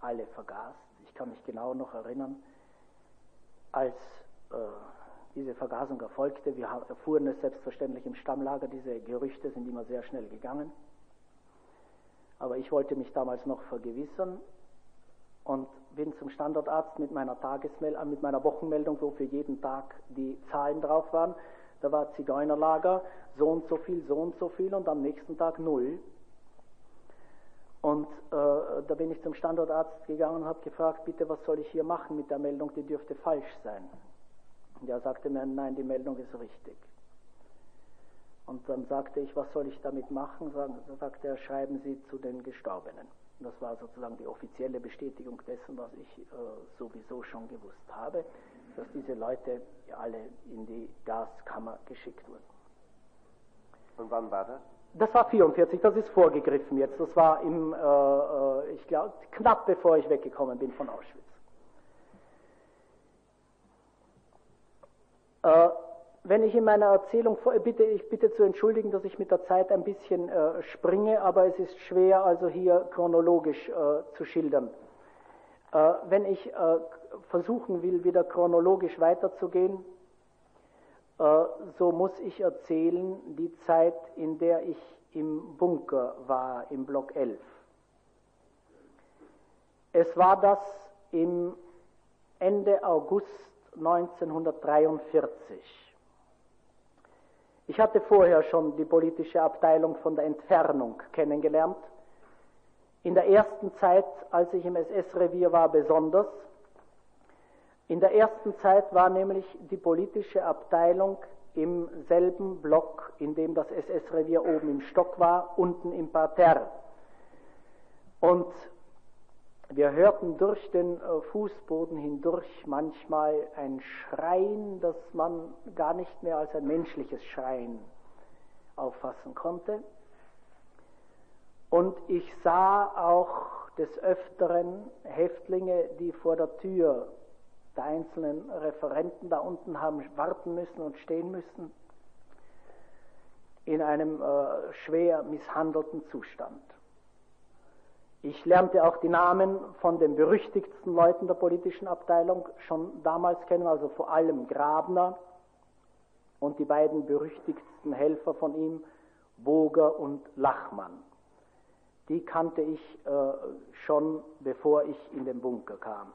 alle vergast. Ich kann mich genau noch erinnern, als diese Vergasung erfolgte. Wir erfuhren es selbstverständlich im Stammlager. Diese Gerüchte sind immer sehr schnell gegangen. Aber ich wollte mich damals noch vergewissern und bin zum Standortarzt mit meiner Tagesmeldung, äh, mit meiner Wochenmeldung, wo für jeden Tag die Zahlen drauf waren. Da war Zigeunerlager, so und so viel, so und so viel und am nächsten Tag null. Und äh, da bin ich zum Standortarzt gegangen und habe gefragt, bitte, was soll ich hier machen mit der Meldung, die dürfte falsch sein. Und er sagte mir, nein, die Meldung ist richtig. Und dann sagte ich, was soll ich damit machen? Dann sagte er, schreiben Sie zu den Gestorbenen. Das war sozusagen die offizielle Bestätigung dessen, was ich äh, sowieso schon gewusst habe, dass diese Leute alle in die Gaskammer geschickt wurden. Und wann war das? Das war 44, das ist vorgegriffen jetzt. Das war im, äh, äh ich glaube, knapp bevor ich weggekommen bin von Auschwitz. Äh, wenn ich in meiner Erzählung, bitte, ich bitte zu entschuldigen, dass ich mit der Zeit ein bisschen äh, springe, aber es ist schwer, also hier chronologisch äh, zu schildern. Äh, wenn ich äh, versuchen will, wieder chronologisch weiterzugehen, äh, so muss ich erzählen die Zeit, in der ich im Bunker war, im Block 11. Es war das im Ende August 1943. Ich hatte vorher schon die politische Abteilung von der Entfernung kennengelernt. In der ersten Zeit, als ich im SS-Revier war, besonders. In der ersten Zeit war nämlich die politische Abteilung im selben Block, in dem das SS-Revier oben im Stock war, unten im Parterre. Und wir hörten durch den äh, Fußboden hindurch manchmal ein Schreien, das man gar nicht mehr als ein menschliches Schreien auffassen konnte. Und ich sah auch des Öfteren Häftlinge, die vor der Tür der einzelnen Referenten da unten haben warten müssen und stehen müssen, in einem äh, schwer misshandelten Zustand. Ich lernte auch die Namen von den berüchtigsten Leuten der politischen Abteilung schon damals kennen, also vor allem Grabner und die beiden berüchtigsten Helfer von ihm, Boger und Lachmann. Die kannte ich äh, schon, bevor ich in den Bunker kam.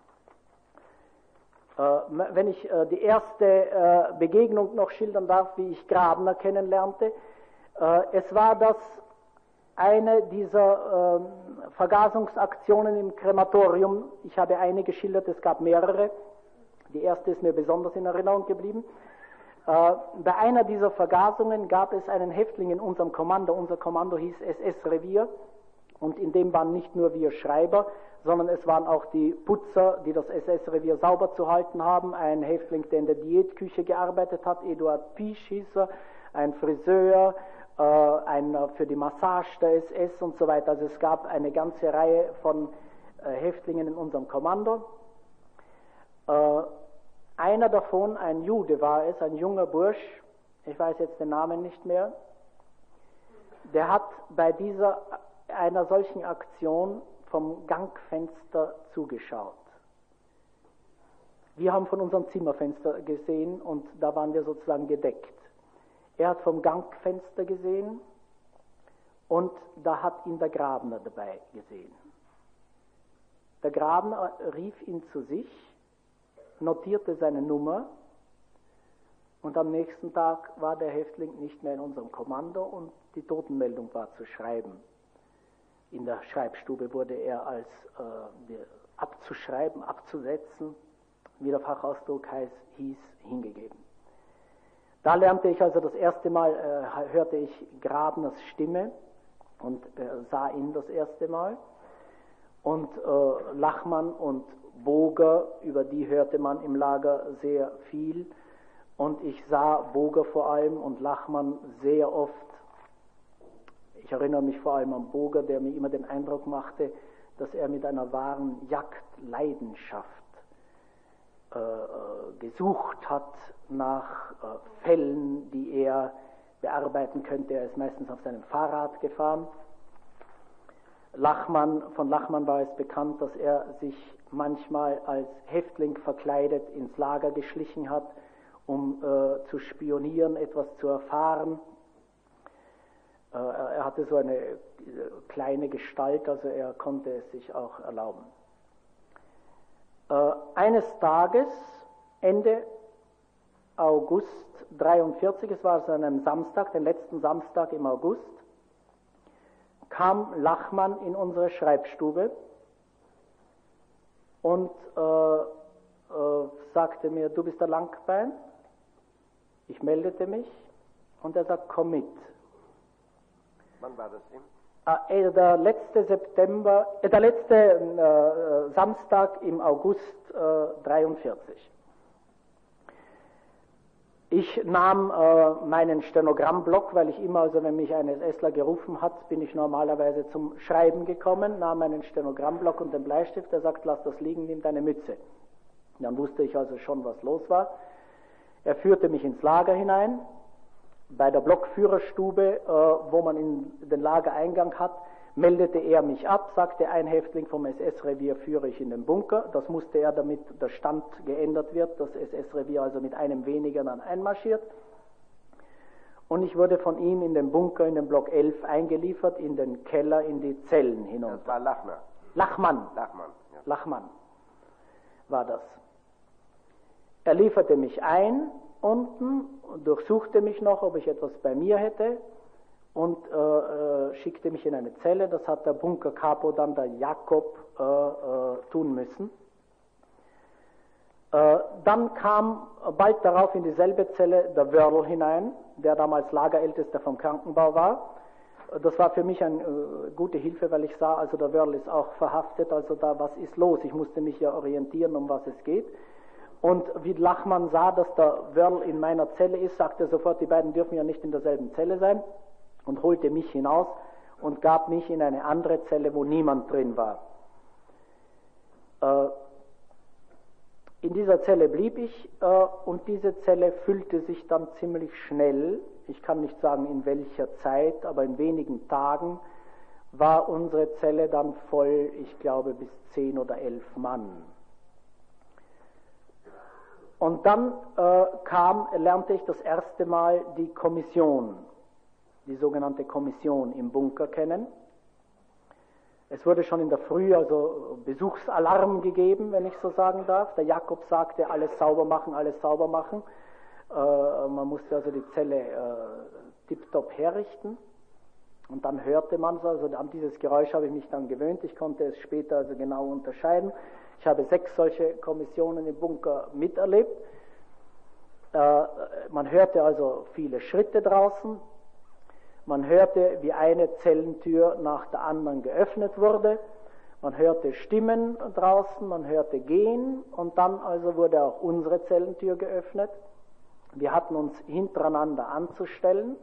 Äh, wenn ich äh, die erste äh, Begegnung noch schildern darf, wie ich Grabner kennenlernte, äh, es war das eine dieser äh, Vergasungsaktionen im Krematorium. Ich habe eine geschildert, es gab mehrere. Die erste ist mir besonders in Erinnerung geblieben. Äh, bei einer dieser Vergasungen gab es einen Häftling in unserem Kommando. Unser Kommando hieß SS-Revier und in dem waren nicht nur wir Schreiber, sondern es waren auch die Putzer, die das SS-Revier sauber zu halten haben. Ein Häftling, der in der Diätküche gearbeitet hat, Eduard Piesch ein Friseur, äh, einer für die Massage der SS und so weiter. Also es gab eine ganze Reihe von äh, Häftlingen in unserem Kommando. Äh, einer davon, ein Jude war es, ein junger Bursch, ich weiß jetzt den Namen nicht mehr, der hat bei dieser einer solchen Aktion vom Gangfenster zugeschaut. Wir haben von unserem Zimmerfenster gesehen und da waren wir sozusagen gedeckt. Er hat vom Gangfenster gesehen und da hat ihn der Grabner dabei gesehen. Der Grabner rief ihn zu sich, notierte seine Nummer und am nächsten Tag war der Häftling nicht mehr in unserem Kommando und die Totenmeldung war zu schreiben. In der Schreibstube wurde er als äh, abzuschreiben, abzusetzen, wie der Fachausdruck heißt, hieß, hingegeben. Da lernte ich also das erste Mal, äh, hörte ich Grabners Stimme und äh, sah ihn das erste Mal. Und äh, Lachmann und Boger, über die hörte man im Lager sehr viel. Und ich sah Boger vor allem und Lachmann sehr oft. Ich erinnere mich vor allem an Boger, der mir immer den Eindruck machte, dass er mit einer wahren Jagdleidenschaft gesucht hat nach äh, Fällen, die er bearbeiten könnte. Er ist meistens auf seinem Fahrrad gefahren. Lachmann, von Lachmann war es bekannt, dass er sich manchmal als Häftling verkleidet ins Lager geschlichen hat, um äh, zu spionieren, etwas zu erfahren. Äh, er hatte so eine kleine Gestalt, also er konnte es sich auch erlauben. Äh, eines Tages, Ende August 43, es war an einem Samstag, den letzten Samstag im August, kam Lachmann in unsere Schreibstube und äh, äh, sagte mir, du bist der Langbein. Ich meldete mich und er sagt, komm mit. Wann war das denn? Ah, äh, der letzte September, äh, der letzte äh, Samstag im August äh, 43. Ich nahm äh, meinen Stenogrammblock, weil ich immer, also wenn mich ein SSler gerufen hat, bin ich normalerweise zum Schreiben gekommen, nahm meinen Stenogrammblock und den Bleistift, der sagt, lass das liegen, nimm deine Mütze. Dann wusste ich also schon, was los war. Er führte mich ins Lager hinein, bei der Blockführerstube, äh, wo man in den Lagereingang hat, meldete er mich ab, sagte, ein Häftling vom SS-Revier führe ich in den Bunker. Das musste er, damit der Stand geändert wird, das SS-Revier also mit einem weniger dann einmarschiert. Und ich wurde von ihm in den Bunker, in den Block 11 eingeliefert, in den Keller, in die Zellen hinunter. Das war Lachmann. Lachmann. Lachmann. Ja. Lachmann war das. Er lieferte mich ein unten, durchsuchte mich noch, ob ich etwas bei mir hätte und äh, äh, schickte mich in eine Zelle. Das hat der Bunkerkapo dann der Jakob äh, äh tun müssen. Äh, dann kam bald darauf in dieselbe Zelle der Wörl hinein, der damals Lagerältester vom Krankenbau war. Das war für mich eine äh, gute Hilfe, weil ich sah, also der Wörl ist auch verhaftet, also da, was ist los? Ich musste mich ja orientieren, um was es geht. Und wie Lachmann sah, dass der Wörl in meiner Zelle ist, sagte er sofort, die beiden dürfen ja nicht in derselben Zelle sein und holte mich hinaus und gab mich in eine andere Zelle, wo niemand drin war. Äh, in dieser Zelle blieb ich äh, und diese Zelle füllte sich dann ziemlich schnell. Ich kann nicht sagen in welcher Zeit, aber in wenigen Tagen war unsere Zelle dann voll, ich glaube bis zehn oder elf Mann. Und dann äh, kam, lernte ich das erste Mal die Kommission, die sogenannte Kommission im Bunker kennen. Es wurde schon in der Früh also Besuchsalarm gegeben, wenn ich so sagen darf. Der Jakob sagte, alles sauber machen, alles sauber machen. Äh, man musste also die Zelle äh, tiptop herrichten. Und dann hörte man es, also an dieses Geräusch habe ich mich dann gewöhnt. Ich konnte es später also genau unterscheiden. Ich habe sechs solche Kommissionen im Bunker miterlebt. Äh, man hörte also viele Schritte draußen. Man hörte, wie eine Zellentür nach der anderen geöffnet wurde. Man hörte Stimmen draußen, man hörte gehen und dann also wurde auch unsere Zellentür geöffnet. Wir hatten uns hintereinander anzustellen.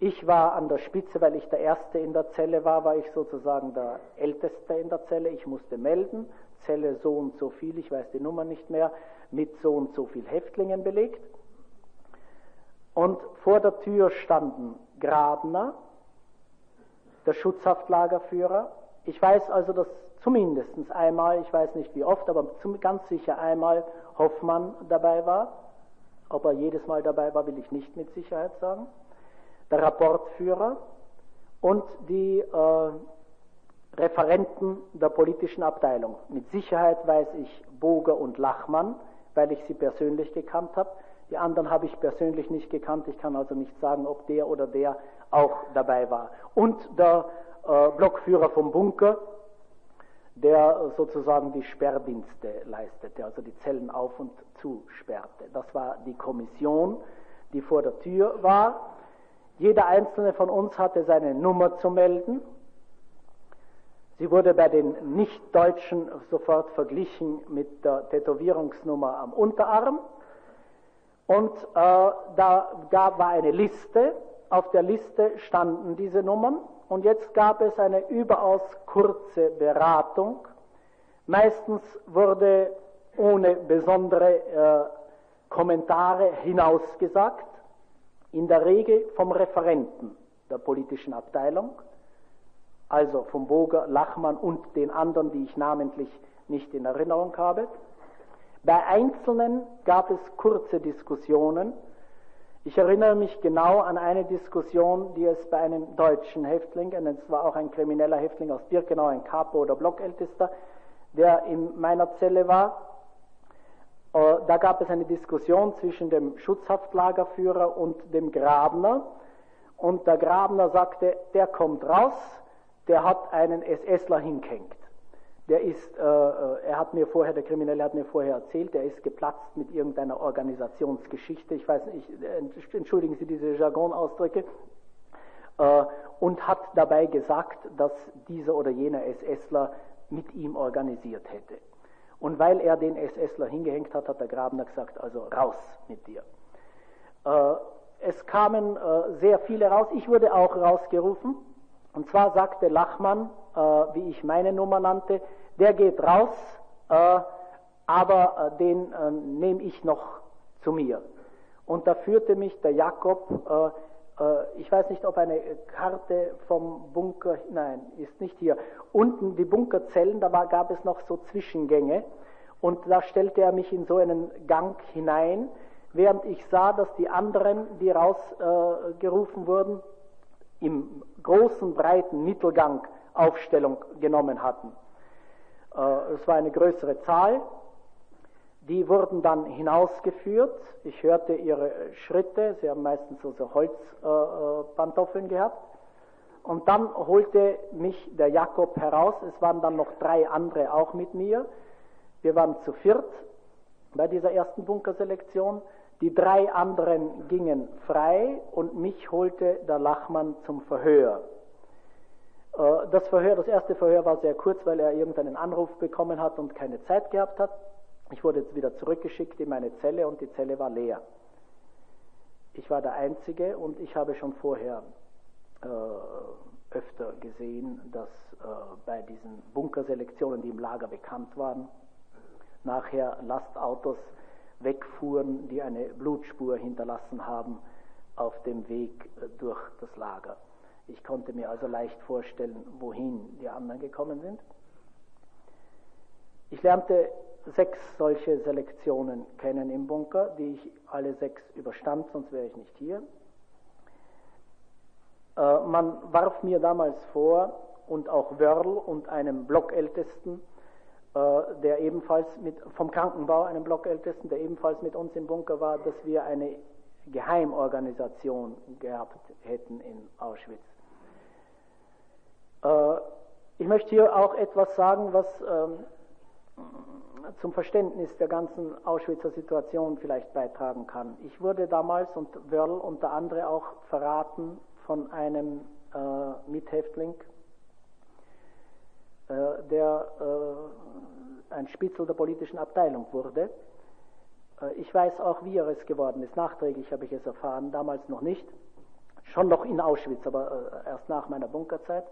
Ich war an der Spitze, weil ich der Erste in der Zelle war, war ich sozusagen der Älteste in der Zelle. Ich musste melden, Zelle so und so viel, ich weiß die Nummer nicht mehr, mit so und so viel Häftlingen belegt. Und vor der Tür standen Grabner, der Schutzhaftlagerführer. Ich weiß also, dass zumindest einmal, ich weiß nicht wie oft, aber ganz sicher einmal Hoffmann dabei war. Ob er jedes Mal dabei war, will ich nicht mit Sicherheit sagen. Der Rapportführer und die äh, Referenten der politischen Abteilung. Mit Sicherheit weiß ich Boger und Lachmann, weil ich sie persönlich gekannt habe. Die anderen habe ich persönlich nicht gekannt. Ich kann also nicht sagen, ob der oder der auch dabei war. Und der äh, Blockführer vom Bunker, der sozusagen die Sperrdienste leistete, also die Zellen auf und zusperrte. Das war die Kommission, die vor der Tür war. Jeder einzelne von uns hatte seine Nummer zu melden. Sie wurde bei den Nichtdeutschen sofort verglichen mit der Tätowierungsnummer am Unterarm. Und äh, da gab, war eine Liste, auf der Liste standen diese Nummern und jetzt gab es eine überaus kurze Beratung. Meistens wurde ohne besondere äh, Kommentare hinausgesagt, in der Regel vom Referenten der politischen Abteilung, also vom Boger, Lachmann und den anderen, die ich namentlich nicht in Erinnerung habe. Bei Einzelnen gab es kurze Diskussionen. Ich erinnere mich genau an eine Diskussion, die es bei einem deutschen Häftling, und es war auch ein krimineller Häftling aus Birkenau, ein Kapo oder Blockältester, der in meiner Zelle war. Äh, da gab es eine Diskussion zwischen dem Schutzhaftlagerführer und dem Grabner. Und der Grabner sagte, der kommt raus, der hat einen SSler hingehängt. Der ist, äh, äh, er hat mir vorher, der Kriminelle hat mir vorher erzählt, der ist geplatzt mit irgendeiner Organisationsgeschichte, ich weiß nicht, äh, entschuldigen Sie diese Jargonausdrücke, äh, und hat dabei gesagt, dass dieser oder jener SSler mit ihm organisiert hätte. Und weil er den SSler hingehängt hat, hat der Grabner gesagt, also raus mit dir. Äh, es kamen äh, sehr viele raus, ich wurde auch rausgerufen, und zwar sagte Lachmann, äh, wie ich meine Nummer nannte, der geht raus, äh, aber äh, den äh, nehme ich noch zu mir. Und da führte mich der Jakob, äh, äh, ich weiß nicht, ob eine Karte vom Bunker, nein, ist nicht hier. Unten die Bunkerzellen, da war, gab es noch so Zwischengänge. Und da stellte er mich in so einen Gang hinein, während ich sah, dass die anderen, die rausgerufen wurden, im großen, breiten Mittelgang Aufstellung genommen hatten. Äh, es war eine größere Zahl. Die wurden dann hinausgeführt. Ich hörte ihre Schritte. Sie haben meistens so Holzpantoffeln gehabt. Und dann holte mich der Jakob heraus. Es waren dann noch drei andere auch mit mir. Wir waren zu viert bei dieser ersten Bunkerselektion. Die drei anderen gingen frei und mich holte der Lachmann zum Verhör. Äh, das Verhör, das erste Verhör war sehr kurz, weil er irgendeinen Anruf bekommen hat und keine Zeit gehabt hat. Ich wurde jetzt wieder zurückgeschickt in meine Zelle und die Zelle war leer. Ich war der Einzige und ich habe schon vorher äh, öfter gesehen, dass äh, bei diesen Bunkerselektionen, die im Lager bekannt waren, nachher Lastautos wegfuhren, die eine Blutspur hinterlassen haben auf dem Weg äh, durch das Lager. Ich konnte mir also leicht vorstellen, wohin die anderen gekommen sind. Ich lernte sechs solche Selektionen kennen im Bunker, die ich alle sechs überstand, sonst wäre ich nicht hier. Äh, man warf mir damals vor, und auch Wörl und einem Blockältesten, der ebenfalls mit, vom Krankenbau, einem Blockältesten, der ebenfalls mit uns im Bunker war, dass wir eine Geheimorganisation gehabt hätten in Auschwitz. Äh, ich möchte hier auch etwas sagen, was ähm, zum Verständnis der ganzen Auschwitzer Situation vielleicht beitragen kann. Ich wurde damals und Wörl unter anderem auch verraten von einem äh, Mithäftling, äh, der äh, ein Spitzel der politischen Abteilung wurde. Äh, ich weiß auch, wie er es geworden ist. Nachträglich habe ich es erfahren, damals noch nicht. Schon noch in Auschwitz, aber äh, erst nach meiner Bunkerzeit.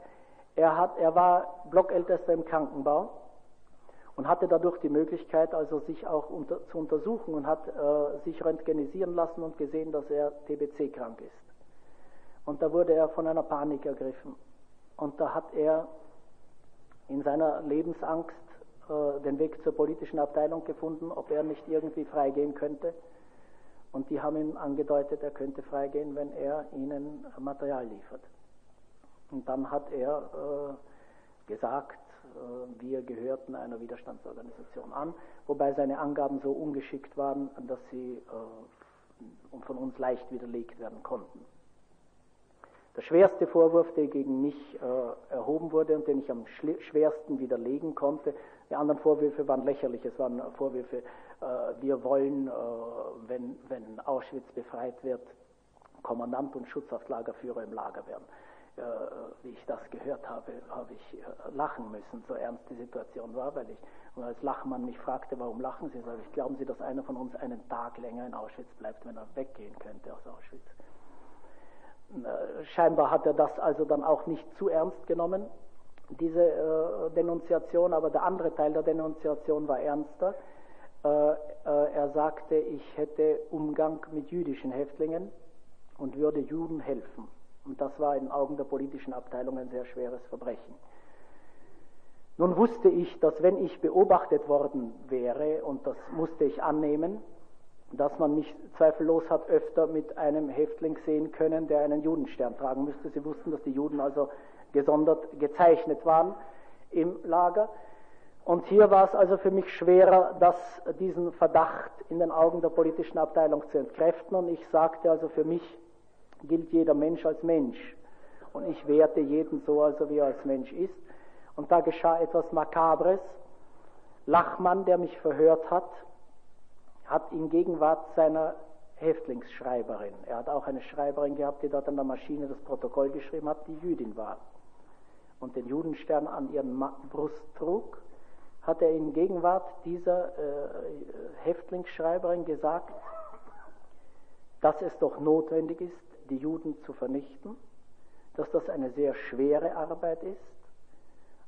Er, hat, er war Blockältester im Krankenbau und hatte dadurch die Möglichkeit, also sich auch unter, zu untersuchen und hat äh, sich röntgenisieren lassen und gesehen, dass er TBC krank ist. Und da wurde er von einer Panik ergriffen. Und da hat er in seiner Lebensangst äh, den Weg zur politischen Abteilung gefunden, ob er nicht irgendwie freigehen könnte. Und die haben ihm angedeutet, er könnte freigehen, wenn er ihnen Material liefert. Und dann hat er äh, gesagt, äh, wir gehörten einer Widerstandsorganisation an, wobei seine Angaben so ungeschickt waren, dass sie von uns leicht widerlegt werden konnten. Der schwerste Vorwurf, der gegen mich äh, erhoben wurde und den ich am schwersten widerlegen konnte, die anderen Vorwürfe waren lächerlich. Es waren Vorwürfe, äh, wir wollen, äh, wenn, wenn Auschwitz befreit wird, Kommandant und Schutzhaftlagerführer im Lager werden. Äh, wie ich das gehört habe, habe ich äh, lachen müssen, so ernst die Situation war, weil ich, und als Lachmann mich fragte, warum lachen Sie, sage ich, glauben Sie, dass einer von uns einen Tag länger in Auschwitz bleibt, wenn er weggehen könnte aus Auschwitz? Äh, scheinbar hat er das also dann auch nicht zu ernst genommen, diese äh, Denunziation, aber der andere Teil der Denunziation war ernster. Äh, er sagte, ich hätte Umgang mit jüdischen Häftlingen und würde Juden helfen. Und das war in Augen der politischen Abteilung ein sehr schweres Verbrechen. Nun wusste ich, dass wenn ich beobachtet worden wäre, und das musste ich annehmen, dass man mich zweifellos hat öfter mit einem Häftling sehen können, der einen Judenstern tragen müsste. Sie wussten, dass die Juden also gesondert gezeichnet waren im Lager. Und hier war es also für mich schwerer, das, diesen Verdacht in den Augen der politischen Abteilung zu entkräften. Und ich sagte also für mich, gilt jeder Mensch als Mensch. Und ich werte jeden so, also wie er als Mensch ist. Und da geschah etwas Makabres. Lachmann, der mich verhört hat, hat in Gegenwart seiner Häftlingsschreiberin, er hat auch eine Schreiberin gehabt, die dort an der Maschine das Protokoll geschrieben hat, die Jüdin war. Und den Judenstern an ihren Brust trug, hat er in Gegenwart dieser äh, Häftlingsschreiberin gesagt, dass es doch notwendig ist, die Juden zu vernichten, dass das eine sehr schwere Arbeit ist,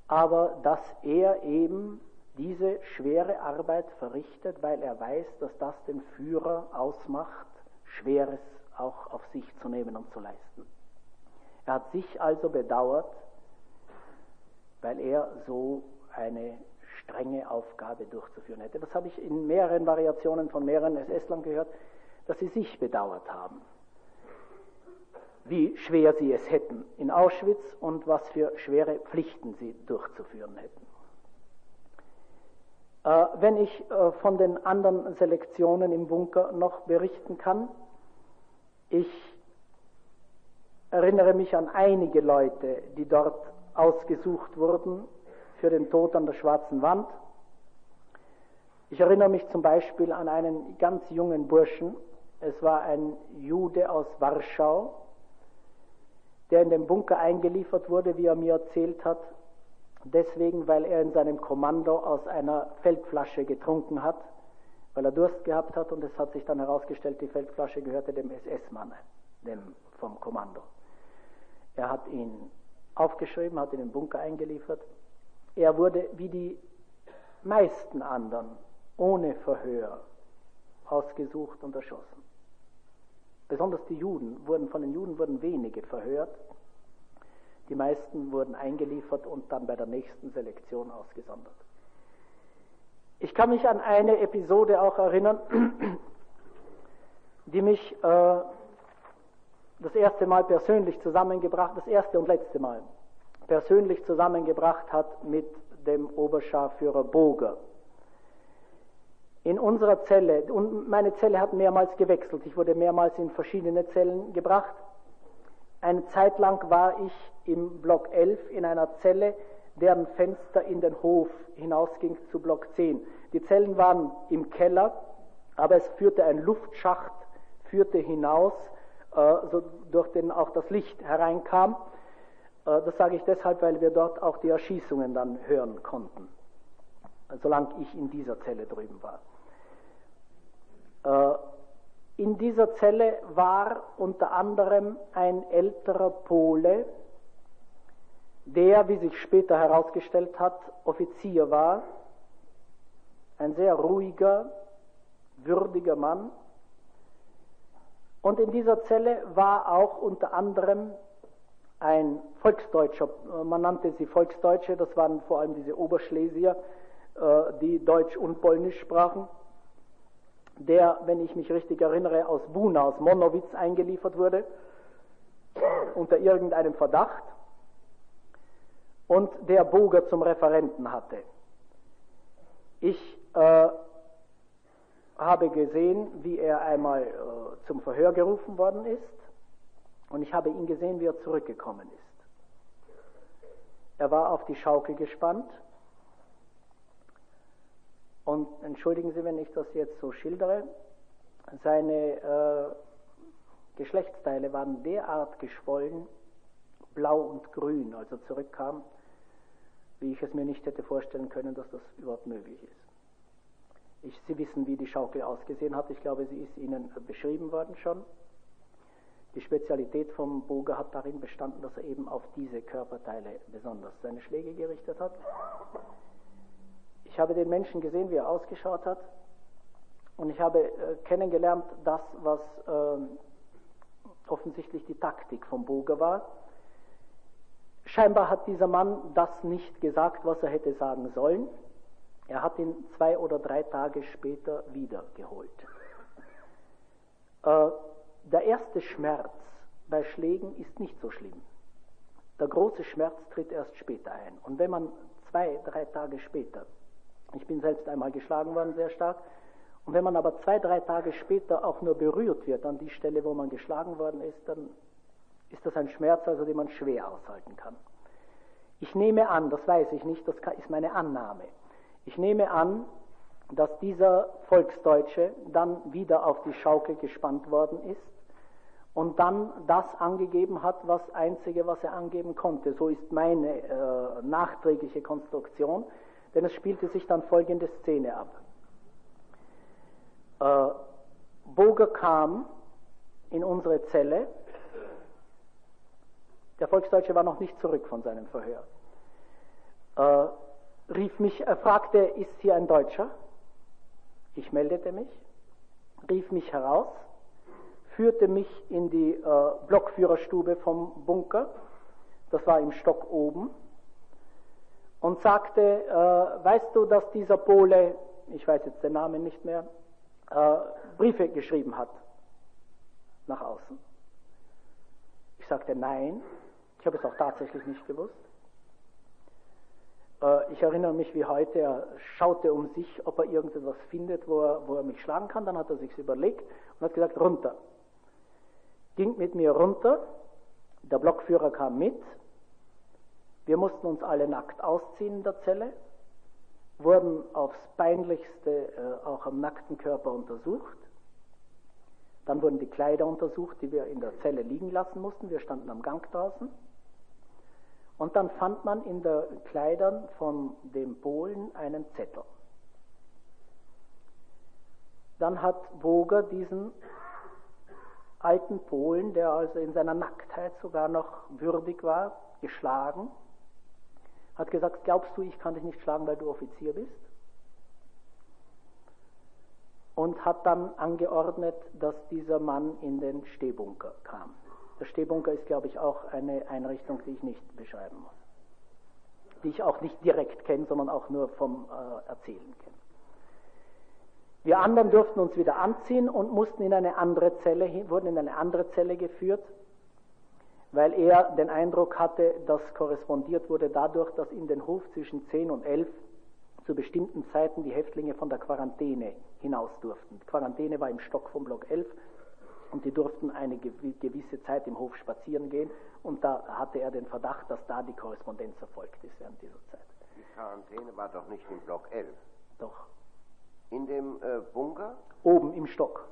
aber dass er eben diese schwere Arbeit verrichtet, weil er weiß, dass das den Führer ausmacht Schweres auch auf sich zu nehmen und zu leisten. Er hat sich also bedauert, weil er so eine strenge Aufgabe durchzuführen hätte. Das habe ich in mehreren Variationen von mehreren SS-Lern gehört, dass sie sich bedauert haben, wie schwer sie es hätten in Auschwitz und was für schwere Pflichten sie durchzuführen hätten. Äh, wenn ich äh, von den anderen Selektionen im Bunker noch berichten kann, ich erinnere mich an einige Leute, die dort ausgesucht wurden für den Tod an der schwarzen Wand. Ich erinnere mich zum Beispiel an einen ganz jungen Burschen. Es war ein Jude aus Warschau, der in den Bunker eingeliefert wurde, wie er mir erzählt hat, deswegen, weil er in seinem Kommando aus einer Feldflasche getrunken hat weil er Durst gehabt hat und es hat sich dann herausgestellt, die Feldflasche gehörte dem SS-Mann, dem vom Kommando. Er hat ihn aufgeschrieben, hat ihn den Bunker eingeliefert. Er wurde wie die meisten anderen ohne Verhör ausgesucht und erschossen. Besonders die Juden wurden, von den Juden wurden wenige verhört. Die meisten wurden eingeliefert und dann bei der nächsten Selektion ausgesondert. Ich kann mich an eine Episode auch erinnern, die mich äh, das erste Mal persönlich zusammengebracht, das erste und letzte Mal persönlich zusammengebracht hat mit dem Oberscharführer Boger. In unserer Zelle, und meine Zelle hat mehrmals gewechselt, ich wurde mehrmals in verschiedene Zellen gebracht. Eine Zeit lang war ich im Block 11 in einer Zelle, deren Fenster in den Hof hinausging zu Block 10. Die Zellen waren im Keller, aber es führte ein Luftschacht, führte hinaus, äh, so durch den auch das Licht hereinkam. Äh, das sage ich deshalb, weil wir dort auch die Erschießungen dann hören konnten, solange ich in dieser Zelle drüben war. Äh, in dieser Zelle war unter anderem ein älterer Pole, der, wie sich später herausgestellt hat, Offizier war, ein sehr ruhiger, würdiger Mann. Und in dieser Zelle war auch unter anderem ein Volksdeutscher, man nannte sie Volksdeutsche, das waren vor allem diese Oberschlesier, äh, die Deutsch und Polnisch sprachen, der, wenn ich mich richtig erinnere, aus Buna, aus Monowitz eingeliefert wurde, unter irgendeinem Verdacht und der Boger zum Referenten hatte. Ich äh, habe gesehen, wie er einmal äh, zum Verhör gerufen worden ist und ich habe ihn gesehen, wie er zurückgekommen ist. Er war auf die Schaukel gespannt und entschuldigen Sie, wenn ich das jetzt so schildere, seine äh, Geschlechtsteile waren derart geschwollen, blau und grün, als er zurückkam, wie ich es mir nicht hätte vorstellen können, dass das überhaupt möglich ist. Ich, Sie wissen, wie die Schaukel ausgesehen hat. Ich glaube, sie ist Ihnen beschrieben worden schon. Die Spezialität vom Boger hat darin bestanden, dass er eben auf diese Körperteile besonders seine Schläge gerichtet hat. Ich habe den Menschen gesehen, wie er ausgeschaut hat. Und ich habe äh, kennengelernt, das, was äh, offensichtlich die Taktik vom Boger war. Scheinbar hat dieser Mann das nicht gesagt, was er hätte sagen sollen. Er hat ihn zwei oder drei Tage später wiedergeholt. Äh, der erste Schmerz bei Schlägen ist nicht so schlimm. Der große Schmerz tritt erst später ein. Und wenn man zwei, drei Tage später, ich bin selbst einmal geschlagen worden, sehr stark, und wenn man aber zwei, drei Tage später auch nur berührt wird an die Stelle, wo man geschlagen worden ist, dann ist das ein Schmerz, also den man schwer aushalten kann. Ich nehme an, das weiß ich nicht, das ist meine Annahme, ich nehme an, dass dieser Volksdeutsche dann wieder auf die Schaukel gespannt worden ist und dann das angegeben hat, was einzige, was er angeben konnte. So ist meine äh, nachträgliche Konstruktion, denn es spielte sich dann folgende Szene ab. Äh, Boger kam in unsere Zelle. Der Volksdeutsche war noch nicht zurück von seinem Verhör. Äh, rief mich, er fragte, ist hier ein Deutscher? Ich meldete mich, rief mich heraus, führte mich in die äh, Blockführerstube vom Bunker, das war im Stock oben, und sagte, äh, weißt du, dass dieser Pole, ich weiß jetzt den Namen nicht mehr, äh, Briefe geschrieben hat nach außen. Ich sagte nein, ich habe es auch tatsächlich nicht gewusst. Äh, ich erinnere mich wie heute, er schaute um sich, ob er irgendetwas findet, wo er, wo er mich schlagen kann. Dann hat er sich überlegt und hat gesagt, runter. Ging mit mir runter, der Blockführer kam mit, wir mussten uns alle nackt ausziehen in der Zelle, wurden aufs peinlichste äh, auch am nackten Körper untersucht. Dann wurden die Kleider untersucht, die wir in der Zelle liegen lassen mussten. Wir standen am Gang draußen. Und dann fand man in den Kleidern von dem Polen einen Zettel. Dann hat Boger diesen alten Polen, der also in seiner Nacktheit sogar noch würdig war, geschlagen hat gesagt, glaubst du, ich kann dich nicht schlagen, weil du Offizier bist? Und hat dann angeordnet, dass dieser Mann in den Stehbunker kam. Der Stehbunker ist, glaube ich, auch eine Einrichtung, die ich nicht beschreiben muss. Die ich auch nicht direkt kenne, sondern auch nur vom äh, Erzählen kenne. Wir anderen durften uns wieder anziehen und mussten in eine andere Zelle, wurden in eine andere Zelle geführt, weil er den Eindruck hatte, das korrespondiert wurde dadurch, dass in den Hof zwischen 10 und 11 zu bestimmten Zeiten die Häftlinge von der Quarantäne hinaus durften. Die Quarantäne war im Stock vom Block 11 und die durften eine gewisse Zeit im Hof spazieren gehen und da hatte er den Verdacht, dass da die Korrespondenz erfolgt ist während dieser Zeit. Die Quarantäne war doch nicht im Block 11. Doch. In dem äh, Bunker? Oben im Stock.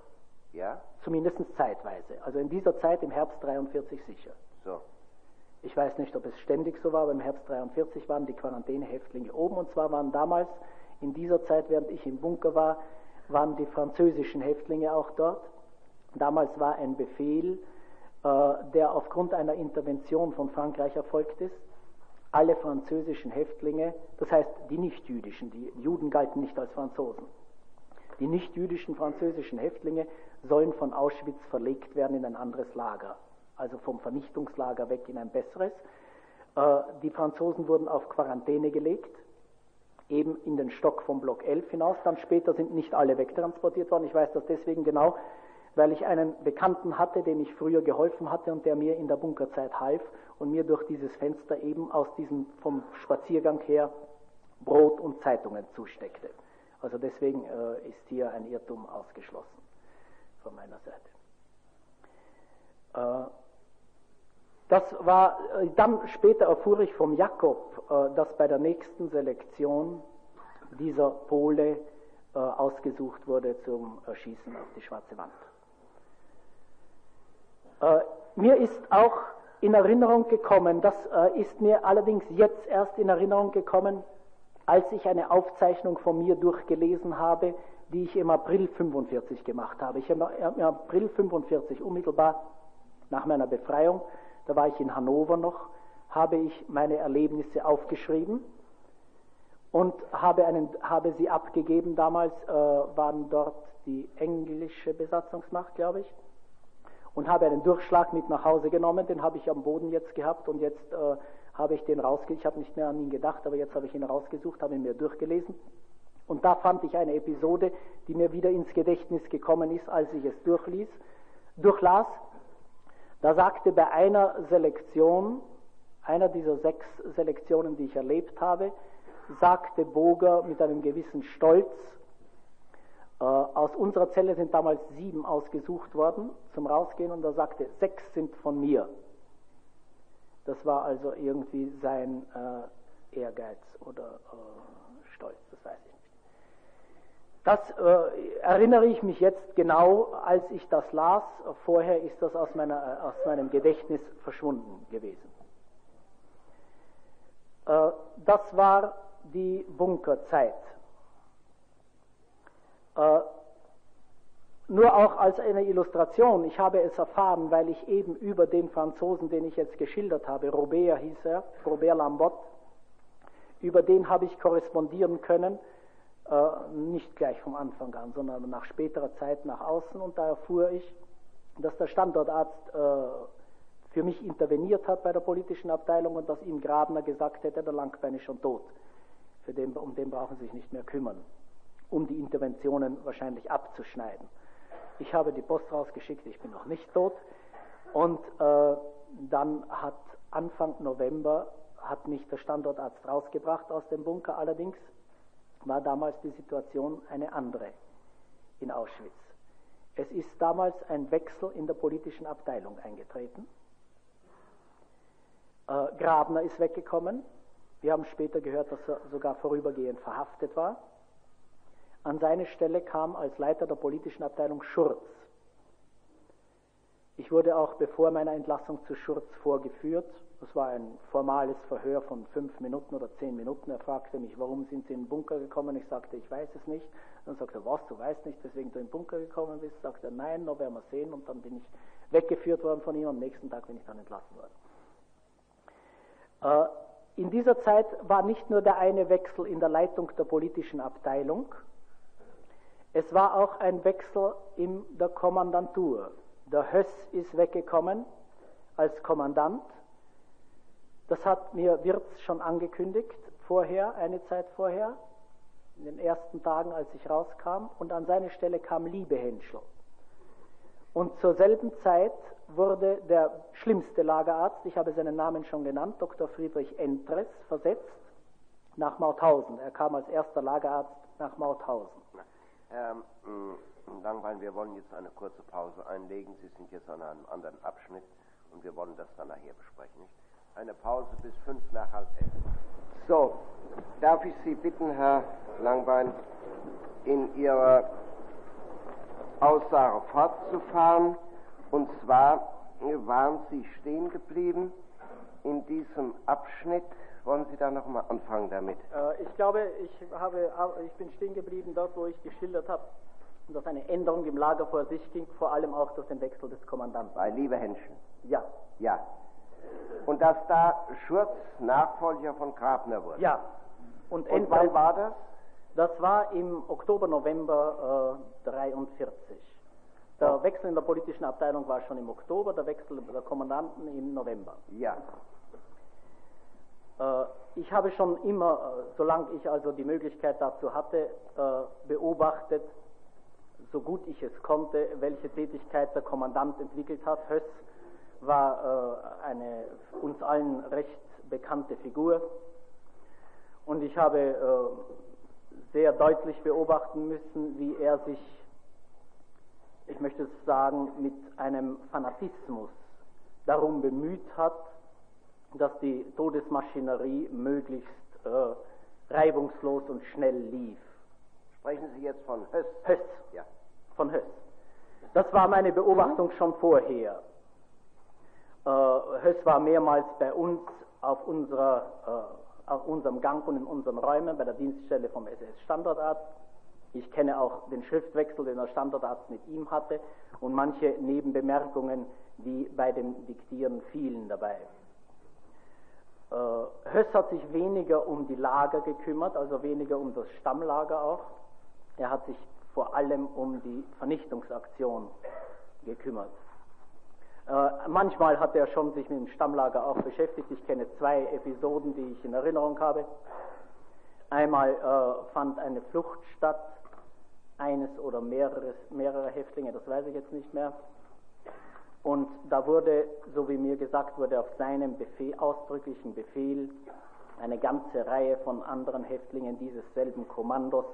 Ja? Zumindest zeitweise. Also in dieser Zeit im Herbst 43 sicher. So. Ich weiß nicht, ob es ständig so war, aber im Herbst 43 waren die Quarantänehäftlinge oben und zwar waren damals, in dieser Zeit, während ich im Bunker war, waren die französischen Häftlinge auch dort. Damals war ein Befehl, äh, der aufgrund einer Intervention von Frankreich erfolgt ist. Alle französischen Häftlinge, das heißt die nichtjüdischen, die Juden galten nicht als Franzosen, die nichtjüdischen französischen Häftlinge sollen von Auschwitz verlegt werden in ein anderes Lager also vom Vernichtungslager weg in ein besseres. Äh, die Franzosen wurden auf Quarantäne gelegt, eben in den Stock vom Block 11 hinaus. Dann später sind nicht alle wegtransportiert worden. Ich weiß das deswegen genau, weil ich einen Bekannten hatte, dem ich früher geholfen hatte und der mir in der Bunkerzeit half und mir durch dieses Fenster eben aus diesem vom Spaziergang her Brot und Zeitungen zusteckte. Also deswegen äh, ist hier ein Irrtum ausgeschlossen von meiner Seite. Äh, das war, äh, dann später erfuhr ich vom Jakob, äh, dass bei der nächsten Selektion dieser Pole äh, ausgesucht wurde zum Schießen auf die schwarze Wand. Mir ist auch in Erinnerung gekommen, das ist mir allerdings jetzt erst in Erinnerung gekommen, als ich eine Aufzeichnung von mir durchgelesen habe, die ich im April 45 gemacht habe. Ich habe im April 45 unmittelbar nach meiner Befreiung da war ich in Hannover noch, habe ich meine Erlebnisse aufgeschrieben und habe, einen, habe sie abgegeben. Damals äh, waren dort die englische Besatzungsmacht, glaube ich, und habe einen Durchschlag mit nach Hause genommen. Den habe ich am Boden jetzt gehabt und jetzt äh, habe ich den rausgesucht. Ich habe nicht mehr an ihn gedacht, aber jetzt habe ich ihn rausgesucht, habe ihn mir durchgelesen. Und da fand ich eine Episode, die mir wieder ins Gedächtnis gekommen ist, als ich es durchließ, durchlas. Da sagte bei einer Selektion, einer dieser sechs Selektionen, die ich erlebt habe, sagte Boger mit einem gewissen Stolz, äh, aus unserer Zelle sind damals sieben ausgesucht worden zum Rausgehen und er sagte, sechs sind von mir. Das war also irgendwie sein äh, Ehrgeiz oder äh, Stolz, das weiß ich. Das äh, erinnere ich mich jetzt genau, als ich das las. Vorher ist das aus, meiner, äh, aus meinem Gedächtnis verschwunden gewesen. Äh, das war die Bunkerzeit. Äh, nur auch als eine Illustration. Ich habe es erfahren, weil ich eben über den Franzosen, den ich jetzt geschildert habe, Robert hieß er, Robert Lambot, über den habe ich korrespondieren können nicht gleich vom Anfang an, sondern nach späterer Zeit nach außen. Und da erfuhr ich, dass der Standortarzt äh, für mich interveniert hat bei der politischen Abteilung und dass ihm Grabner gesagt hätte, der Langbein ist schon tot. Den, um den brauchen Sie sich nicht mehr kümmern, um die Interventionen wahrscheinlich abzuschneiden. Ich habe die Post rausgeschickt, ich bin noch nicht tot. Und äh, dann hat Anfang November hat mich der Standortarzt rausgebracht aus dem Bunker. Allerdings war damals die Situation eine andere in Auschwitz. Es ist damals ein Wechsel in der politischen Abteilung eingetreten. Äh, Grabner ist weggekommen. Wir haben später gehört, dass er sogar vorübergehend verhaftet war. An seine Stelle kam als Leiter der politischen Abteilung Schurz. Ich wurde auch bevor meiner Entlassung zu Schurz vorgeführt. Das war ein formales Verhör von fünf Minuten oder zehn Minuten. Er fragte mich, warum sind Sie in den Bunker gekommen? Ich sagte, ich weiß es nicht. Dann sagte er, was, du weißt nicht, weswegen du in den Bunker gekommen bist? Sagte er, nein, noch werden wir sehen. Und dann bin ich weggeführt worden von ihm. Am nächsten Tag bin ich dann entlassen worden. Äh, in dieser Zeit war nicht nur der eine Wechsel in der Leitung der politischen Abteilung, es war auch ein Wechsel in der Kommandantur. Der Höss ist weggekommen als Kommandant. Das hat mir Wirz schon angekündigt, vorher, eine Zeit vorher, in den ersten Tagen, als ich rauskam. Und an seine Stelle kam Liebehenschel. Und zur selben Zeit wurde der schlimmste Lagerarzt, ich habe seinen Namen schon genannt, Dr. Friedrich Entres, versetzt nach Mauthausen. Er kam als erster Lagerarzt nach Mauthausen. Herr Langbein, wir wollen jetzt eine kurze Pause einlegen. Sie sind jetzt an einem anderen Abschnitt und wir wollen das dann nachher besprechen. Nicht? Eine Pause bis fünf nach halb elf. So, darf ich Sie bitten, Herr Langbein, in Ihrer Aussage fortzufahren? Und zwar waren Sie stehen geblieben in diesem Abschnitt wollen Sie da nochmal anfangen damit? Äh, ich glaube, ich, habe, ich bin stehen geblieben dort, wo ich geschildert habe, dass eine Änderung im Lager vor sich ging, vor allem auch durch den Wechsel des Kommandanten. Bei Lieberhenschen? Ja. Ja. Und dass da Schurz Nachfolger von Grabner wurde? Ja. Und, Und wann war das? Das war im Oktober, November äh, 43. Der Wechsel in der politischen Abteilung war schon im Oktober, der Wechsel der Kommandanten im November. Ja. Äh, ich habe schon immer, äh, solange ich also die Möglichkeit dazu hatte, äh, beobachtet, so gut ich es konnte, welche Tätigkeit der Kommandant entwickelt hat. Höss war eine uns allen recht bekannte Figur und ich habe sehr deutlich beobachten müssen, wie er sich, ich möchte sagen, mit einem Fanatismus darum bemüht hat, dass die Todesmaschinerie möglichst äh, reibungslos und schnell lief. Sprechen Sie jetzt von Höss? Höss, ja. Von Höss. Das war meine Beobachtung schon vorher. Äh, Höss war mehrmals bei uns auf, unserer, äh, auf unserem Gang und in unseren Räumen bei der Dienststelle vom SS-Standortarzt. Ich kenne auch den Schriftwechsel, den der Standortarzt mit ihm hatte und manche Nebenbemerkungen, die bei dem Diktieren fielen dabei. Äh, Höss hat sich weniger um die Lager gekümmert, also weniger um das Stammlager auch. Er hat sich vor allem um die Vernichtungsaktion gekümmert. Äh, manchmal hat er schon sich mit dem Stammlager auch beschäftigt. Ich kenne zwei Episoden, die ich in Erinnerung habe. Einmal äh, fand eine Flucht statt, eines oder mehreres, mehrere Häftlinge, das weiß ich jetzt nicht mehr, und da wurde, so wie mir gesagt wurde, auf seinem Befehl, ausdrücklichen Befehl eine ganze Reihe von anderen Häftlingen dieses selben Kommandos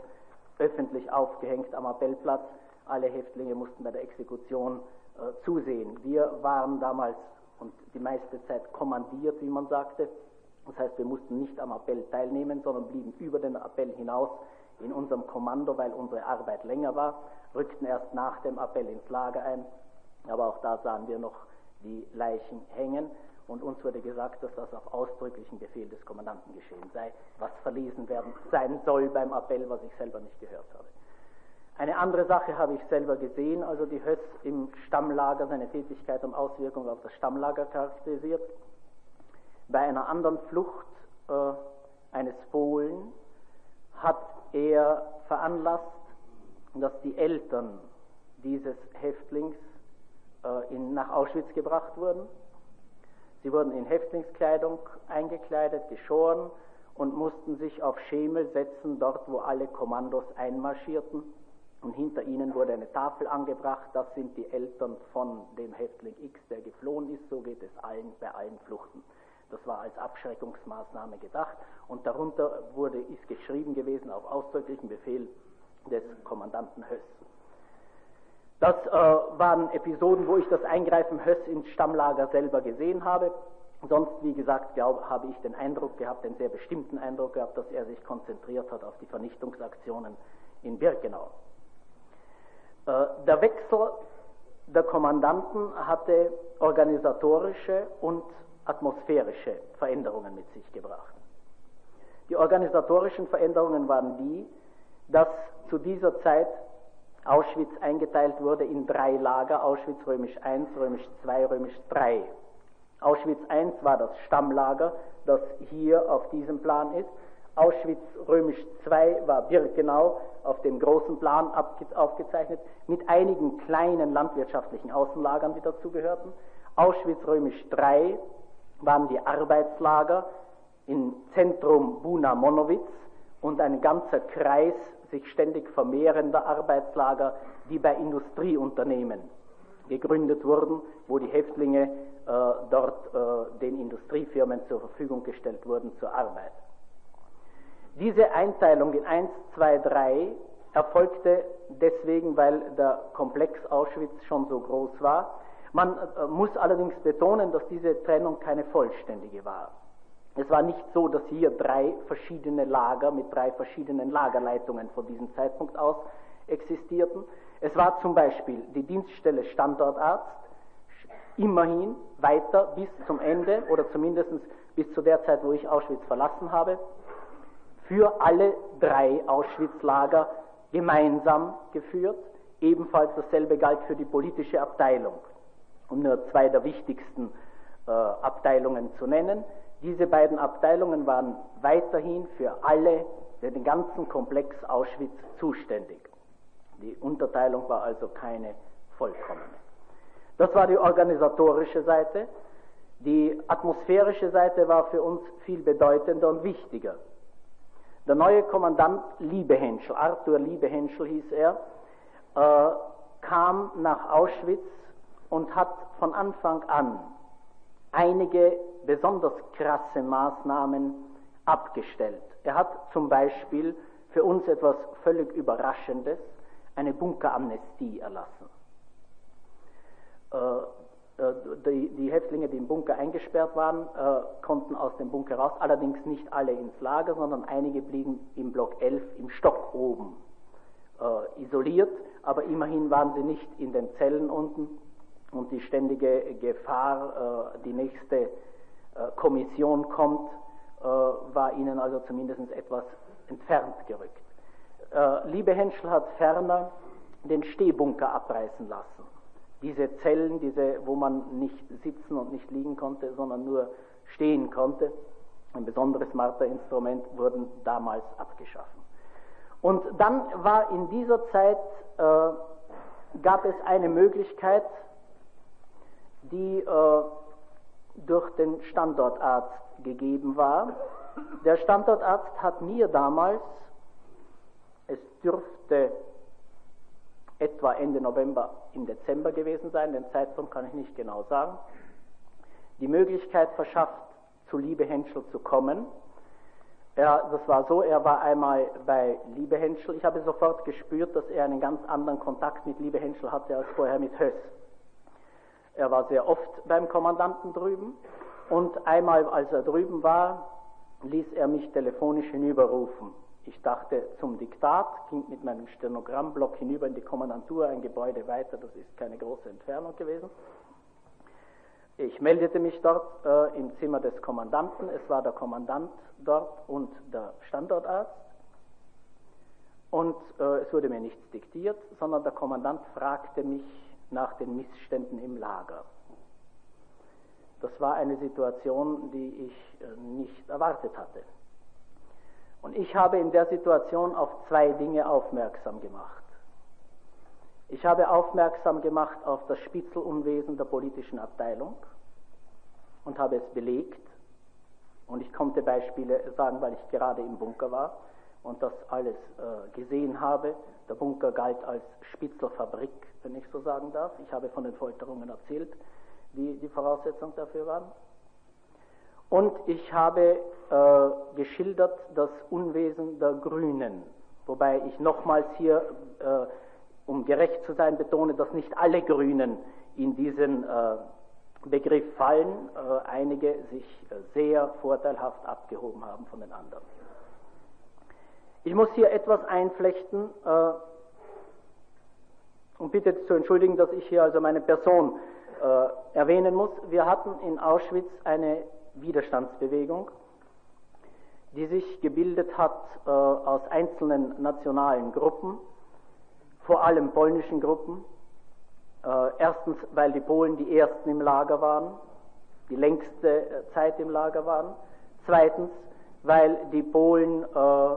öffentlich aufgehängt am Appellplatz. Alle Häftlinge mussten bei der Exekution äh, zusehen. Wir waren damals und die meiste Zeit kommandiert, wie man sagte. Das heißt, wir mussten nicht am Appell teilnehmen, sondern blieben über den Appell hinaus in unserem Kommando, weil unsere Arbeit länger war, rückten erst nach dem Appell ins Lager ein aber auch da sahen wir noch die Leichen hängen und uns wurde gesagt, dass das auf ausdrücklichen Befehl des Kommandanten geschehen sei, was verlesen werden sein soll beim Appell, was ich selber nicht gehört habe. Eine andere Sache habe ich selber gesehen, also die Höss im Stammlager, seine Tätigkeit und Auswirkungen auf das Stammlager charakterisiert. Bei einer anderen Flucht äh, eines Polen hat er veranlasst, dass die Eltern dieses Häftlings äh, in, nach Auschwitz gebracht wurden. Sie wurden in Häftlingskleidung eingekleidet, geschoren und mussten sich auf Schemel setzen, dort wo alle Kommandos einmarschierten. Und hinter ihnen wurde eine Tafel angebracht, das sind die Eltern von dem Häftling X, der geflohen ist, so geht es allen bei allen Fluchten. Das war als Abschreckungsmaßnahme gedacht und darunter wurde, ist geschrieben gewesen auf ausdrücklichen Befehl des Kommandanten Höss. Das äh, waren Episoden, wo ich das Eingreifen Höss ins Stammlager selber gesehen habe. Sonst, wie gesagt, glaub, habe ich den Eindruck gehabt, den sehr bestimmten Eindruck gehabt, dass er sich konzentriert hat auf die Vernichtungsaktionen in Birkenau. Äh, der Wechsel der Kommandanten hatte organisatorische und atmosphärische Veränderungen mit sich gebracht. Die organisatorischen Veränderungen waren die, dass zu dieser Zeit Auschwitz eingeteilt wurde in drei Lager, Auschwitz römisch I, römisch II, römisch III. Auschwitz I war das Stammlager, das hier auf diesem Plan ist. Auschwitz römisch II war Birkenau auf dem großen Plan aufgezeichnet, mit einigen kleinen landwirtschaftlichen Außenlagern, die dazugehörten. Auschwitz römisch III waren die Arbeitslager im Zentrum Buna Monowitz und ein ganzer Kreis sich ständig vermehrender Arbeitslager, die bei Industrieunternehmen gegründet wurden, wo die Häftlinge äh, dort äh, den Industriefirmen zur Verfügung gestellt wurden zur Arbeit. Diese Einteilung in 1, 2, 3 erfolgte deswegen, weil der Komplex Auschwitz schon so groß war. Man äh, muss allerdings betonen, dass diese Trennung keine vollständige war. Es war nicht so, dass hier drei verschiedene Lager mit drei verschiedenen Lagerleitungen von diesem Zeitpunkt aus existierten. Es war zum Beispiel die Dienststelle Standortarzt immerhin weiter bis zum Ende oder zumindest bis zu der Zeit, wo ich Auschwitz verlassen habe, für alle drei Auschwitz-Lager gemeinsam geführt. Ebenfalls dasselbe galt für die politische Abteilung. Um nur zwei der wichtigsten äh, Abteilungen zu nennen. Diese beiden Abteilungen waren weiterhin für alle, für den ganzen Komplex Auschwitz zuständig. Die Unterteilung war also keine vollkommene. Das war die organisatorische Seite. Die atmosphärische Seite war für uns viel bedeutender und wichtiger. Der neue Kommandant Liebehenschel, Arthur Liebehenschel hieß er, äh, kam nach Auschwitz und hat von Anfang an einige besonders krasse Maßnahmen abgestellt. Er hat zum Beispiel für uns etwas völlig Überraschendes, eine Bunkeramnestie erlassen. Äh, äh, die, Häftlinge, die im Bunker eingesperrt waren, äh, konnten aus dem Bunker raus, allerdings nicht alle ins Lager, sondern einige blieben im Block 11 im Stock oben isoliert, aber immerhin waren sie nicht in den Zellen unten und die ständige Gefahr, die nächste Kommission kommt, äh, war ihnen also zumindest etwas entfernt gerückt. Liebe Henschel hat ferner den Stehbunker abreißen lassen. Diese Zellen, diese, wo man nicht sitzen und nicht liegen konnte, sondern nur stehen konnte, ein besonderes Marterinstrument, wurden damals abgeschaffen. Und dann war in dieser Zeit, äh, gab es eine Möglichkeit, die äh, durch den Standortarzt gegeben war. Der Standortarzt hat mir damals, es dürfte etwa Ende November, im Dezember gewesen sein, den Zeitpunkt kann ich nicht genau sagen, die Möglichkeit verschafft, zu Liebe Henschel zu kommen. Er, das war so, er war einmal bei Liebe Henschel. Ich habe sofort gespürt, dass er einen ganz anderen Kontakt mit Liebe Henschel hatte als vorher mit Höss. Er war sehr oft beim Kommandanten drüben und einmal, als er drüben war, ließ er mich telefonisch hinüberrufen. Ich dachte zum Diktat, ging mit meinem Stenogrammblock hinüber in die Kommandantur, ein Gebäude weiter, das ist keine große Entfernung gewesen. Ich meldete mich dort äh, im Zimmer des Kommandanten, es war der Kommandant dort und der Standortarzt. Und äh, es wurde mir nichts diktiert, sondern der Kommandant fragte mich nach den Missständen im Lager. Das war eine Situation, die ich äh, nicht erwartet hatte. Und ich habe in der Situation auf zwei Dinge aufmerksam gemacht. Ich habe aufmerksam gemacht auf das Spitzelunwesen der politischen Abteilung und habe es belegt. Und ich konnte Beispiele sagen, weil ich gerade im Bunker war und das alles äh, gesehen habe. Der Bunker galt als Spitzelfabrik, wenn ich so sagen darf. Ich habe von den Folterungen erzählt, die die Voraussetzung dafür waren. Und ich habe äh, geschildert das Unwesen der Grünen, wobei ich nochmals hier, äh, um gerecht zu sein, betone, dass nicht alle Grünen in diesen äh, Begriff fallen, äh, einige sich äh, sehr vorteilhaft abgehoben haben von den anderen. Ich muss hier etwas einflechten äh, und bitte zu entschuldigen, dass ich hier also meine Person äh, erwähnen muss. Wir hatten in Auschwitz eine Widerstandsbewegung, die sich gebildet hat äh, aus einzelnen nationalen Gruppen, vor allem polnischen Gruppen. Äh, erstens, weil die Polen die ersten im Lager waren, die längste äh, Zeit im Lager waren. Zweitens, weil die Polen äh,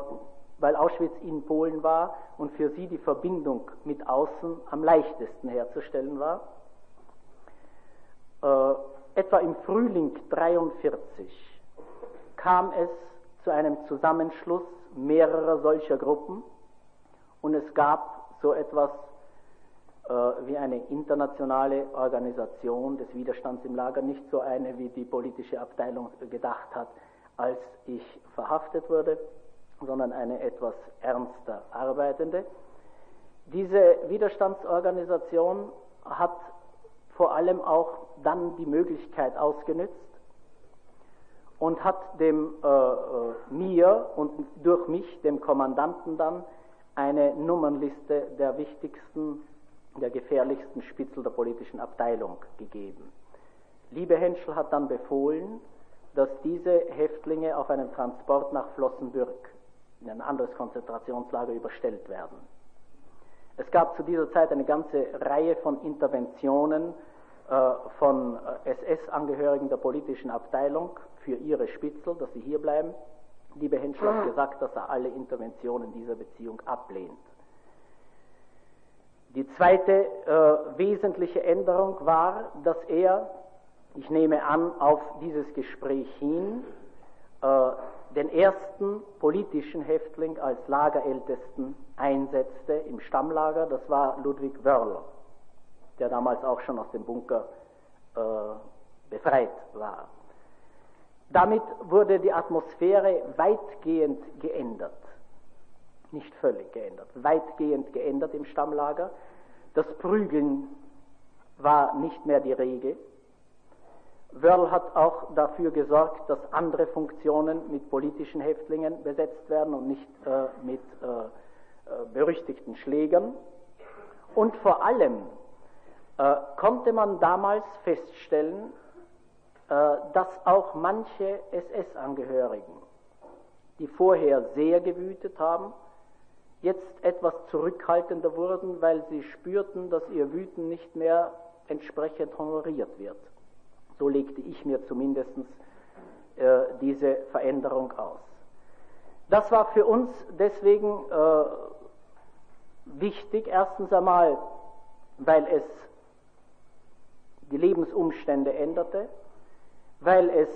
weil Auschwitz in Polen war und für sie die Verbindung mit außen am leichtesten herzustellen war. Äh, etwa im Frühling 1943 kam es zu einem Zusammenschluss mehrerer solcher Gruppen und es gab so etwas äh, wie eine internationale Organisation des Widerstands im Lager, nicht so eine, wie die politische Abteilung gedacht hat, als ich verhaftet wurde sondern eine etwas ernster arbeitende. Diese Widerstandsorganisation hat vor allem auch dann die Möglichkeit ausgenützt und hat dem äh, äh, mir und durch mich, dem Kommandanten dann, eine Nummernliste der wichtigsten, der gefährlichsten Spitzel der politischen Abteilung gegeben. Liebe Henschel hat dann befohlen, dass diese Häftlinge auf einen Transport nach Flossenbürg in ein anderes Konzentrationslager überstellt werden. Es gab zu dieser Zeit eine ganze Reihe von Interventionen äh, von äh, SS-Angehörigen der politischen Abteilung für ihre Spitzel, dass sie hier bleiben. Liebe Henschel hat gesagt, dass er alle Interventionen dieser Beziehung ablehnt. Die zweite äh, wesentliche Änderung war, dass er, ich nehme an, auf dieses Gespräch hin, äh, den ersten politischen Häftling als Lagerältesten einsetzte im Stammlager, das war Ludwig Wörler, der damals auch schon aus dem Bunker äh, befreit war. Damit wurde die Atmosphäre weitgehend geändert, nicht völlig geändert, weitgehend geändert im Stammlager. Das Prügeln war nicht mehr die Regel, Wörl hat auch dafür gesorgt, dass andere Funktionen mit politischen Häftlingen besetzt werden und nicht äh, mit äh, äh, berüchtigten Schlägern. Und vor allem äh, konnte man damals feststellen, äh, dass auch manche SS-Angehörigen, die vorher sehr gewütet haben, jetzt etwas zurückhaltender wurden, weil sie spürten, dass ihr Wüten nicht mehr entsprechend honoriert wird. So legte ich mir zumindest äh, diese Veränderung aus. Das war für uns deswegen äh, wichtig, erstens einmal, weil es die Lebensumstände änderte, weil es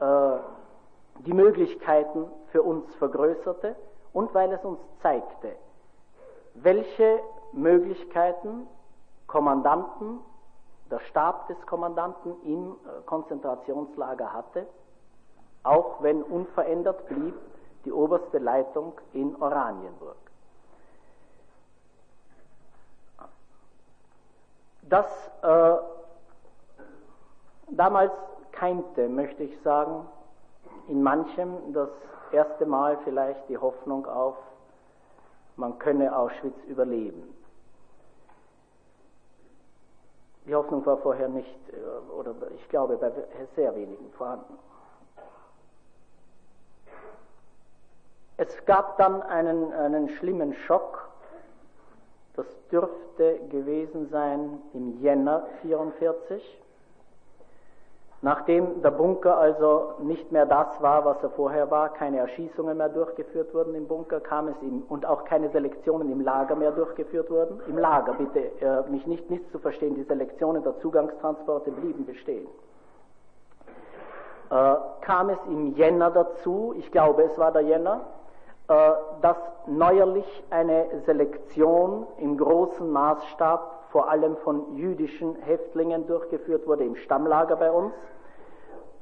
äh, die Möglichkeiten für uns vergrößerte und weil es uns zeigte, welche Möglichkeiten Kommandanten der Stab des Kommandanten im äh, Konzentrationslager hatte, auch wenn unverändert blieb die oberste Leitung in Oranienburg. Das äh, damals keimte, möchte ich sagen, in manchem das erste Mal vielleicht die Hoffnung auf, man könne Auschwitz überleben. Die Hoffnung war vorher nicht, äh, oder ich glaube bei sehr wenigen vorhanden. Es gab dann einen, einen schlimmen Schock. Das dürfte gewesen sein im Jänner 1944. Nachdem der Bunker also nicht mehr das war, was er vorher war, keine Erschießungen mehr durchgeführt wurden im Bunker, kam es ihm und auch keine Selektionen im Lager mehr durchgeführt wurden. Im Lager, bitte äh, mich nicht misszuverstehen, die Selektionen der Zugangstransporte blieben bestehen. Äh, kam es im Jänner dazu, ich glaube es war der Jänner, äh, dass neuerlich eine Selektion im großen Maßstab vor allem von jüdischen Häftlingen durchgeführt wurde im Stammlager bei uns,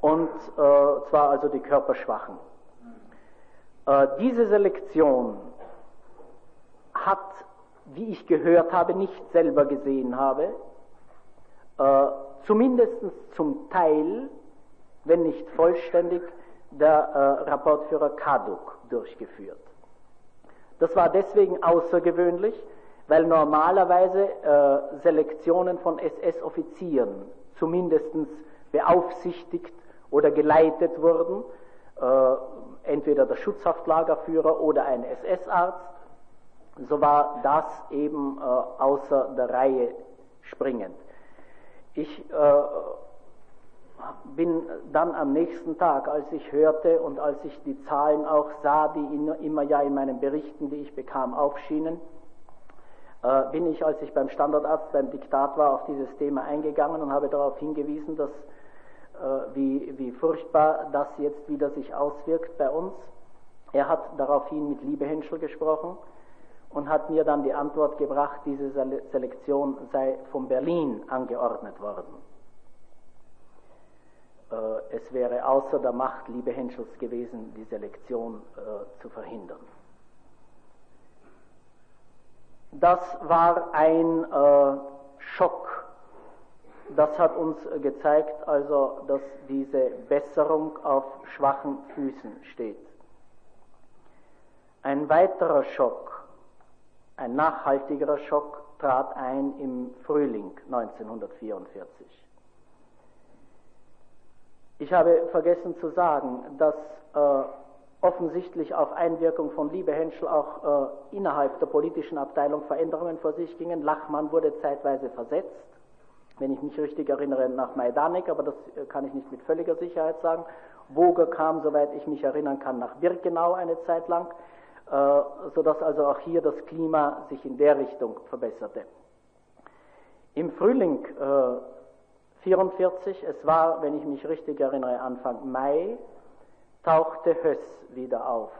und äh, zwar also die Körperschwachen. Äh, diese Selektion hat, wie ich gehört habe, nicht selber gesehen habe, äh, zumindest zum Teil, wenn nicht vollständig, der äh, Rapportführer Kaduk durchgeführt. Das war deswegen außergewöhnlich, weil normalerweise äh, Selektionen von SS-Offizieren zumindest beaufsichtigt oder geleitet wurden, äh, entweder der Schutzhaftlagerführer oder ein SS-Arzt, so war das eben äh, außer der Reihe springend. Ich äh, bin dann am nächsten Tag, als ich hörte und als ich die Zahlen auch sah, die immer ja in meinen Berichten, die ich bekam, aufschienen, äh, bin ich, als ich beim Standardarzt beim Diktat war, auf dieses Thema eingegangen und habe darauf hingewiesen, dass wie, wie furchtbar das jetzt wieder sich auswirkt bei uns. Er hat daraufhin mit Liebehenschel gesprochen und hat mir dann die Antwort gebracht, diese Selektion sei von Berlin angeordnet worden. Äh, es wäre außer der Macht Liebehenschels gewesen, die Selektion äh, zu verhindern. Das war ein äh, Schock. Das hat uns gezeigt, also, dass diese Besserung auf schwachen Füßen steht. Ein weiterer Schock, ein nachhaltigerer Schock trat ein im Frühling 1944. Ich habe vergessen zu sagen, dass äh, offensichtlich auf Einwirkung von Liebe Henschel auch äh, innerhalb der politischen Abteilung Veränderungen vor sich gingen. Lachmann wurde zeitweise versetzt, wenn ich mich richtig erinnere, nach Majdanek, aber das äh, kann ich nicht mit völliger Sicherheit sagen. Woger kam, soweit ich mich erinnern kann, nach Birkenau eine Zeit lang, äh, sodass also auch hier das Klima sich in der Richtung verbesserte. Im Frühling äh, 44, es war, wenn ich mich richtig erinnere, Anfang Mai, tauchte Höss wieder auf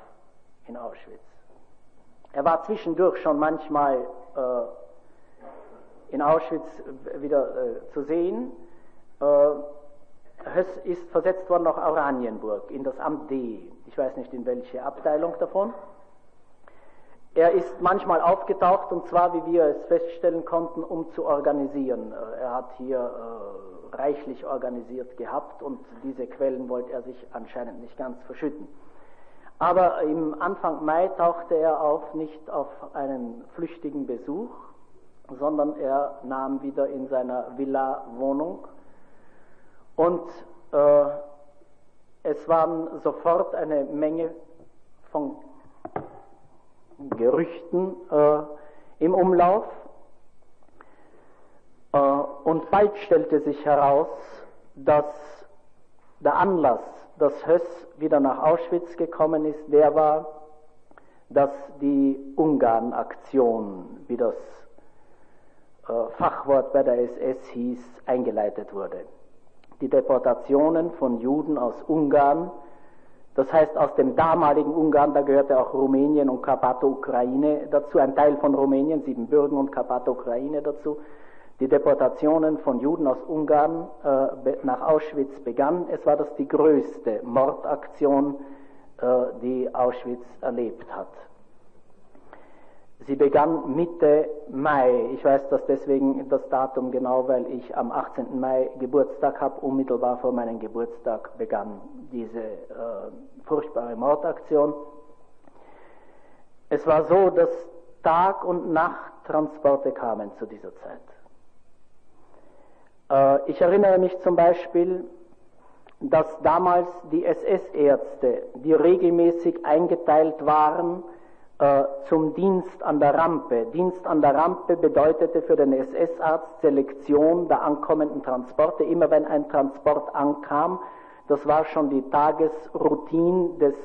in Auschwitz. Er war zwischendurch schon manchmal äh, in Auschwitz wieder äh, zu sehen. Äh, Höss ist versetzt worden nach Oranienburg in das Amt D. Ich weiß nicht in welche Abteilung davon. Er ist manchmal aufgetaucht und zwar, wie wir es feststellen konnten, um zu organisieren. Äh, er hat hier äh, reichlich organisiert gehabt und diese Quellen wollte er sich anscheinend nicht ganz verschütten. Aber im Anfang Mai tauchte er auf nicht auf einen flüchtigen Besuch, sondern er nahm wieder in seiner Villa Wohnung und äh, es waren sofort eine Menge von Gerüchten äh, im Umlauf. Äh, und bald stellte sich heraus, dass der Anlass, dass Höss wieder nach Auschwitz gekommen ist, der war, dass die Ungarn-Aktion, wie das Fachwort bei der SS hieß, eingeleitet wurde. Die Deportationen von Juden aus Ungarn, das heißt aus dem damaligen Ungarn, da gehörte auch Rumänien und Karpato-Ukraine dazu, ein Teil von Rumänien, Siebenbürgen und Karpato-Ukraine dazu, die Deportationen von Juden aus Ungarn äh, nach Auschwitz begannen. Es war das die größte Mordaktion, äh, die Auschwitz erlebt hat. Sie begann Mitte Mai. Ich weiß das deswegen das Datum genau, weil ich am 18. Mai Geburtstag habe. Unmittelbar vor meinem Geburtstag begann diese äh, furchtbare Mordaktion. Es war so, dass Tag- und Nachttransporte kamen zu dieser Zeit. Äh, ich erinnere mich zum Beispiel, dass damals die SS-Ärzte, die regelmäßig eingeteilt waren äh, zum Dienst an der Rampe. Dienst an der Rampe bedeutete für den SS-Arzt Selektion der ankommenden Transporte. Immer wenn ein Transport ankam, das war schon die Tagesroutine des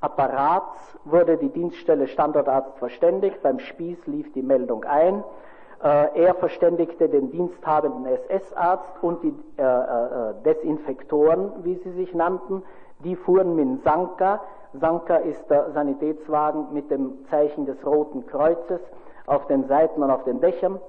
Apparats, wurde die Dienststelle Standortarzt verständigt. Beim Spieß lief die Meldung ein. Äh, er verständigte den diensthabenden SS-Arzt und die äh, Desinfektoren, wie sie sich nannten. Die fuhren mit Sanka. Ist der Sanitätswagen mit dem Zeichen des Roten Kreuzes auf den Seiten und auf den Dächern,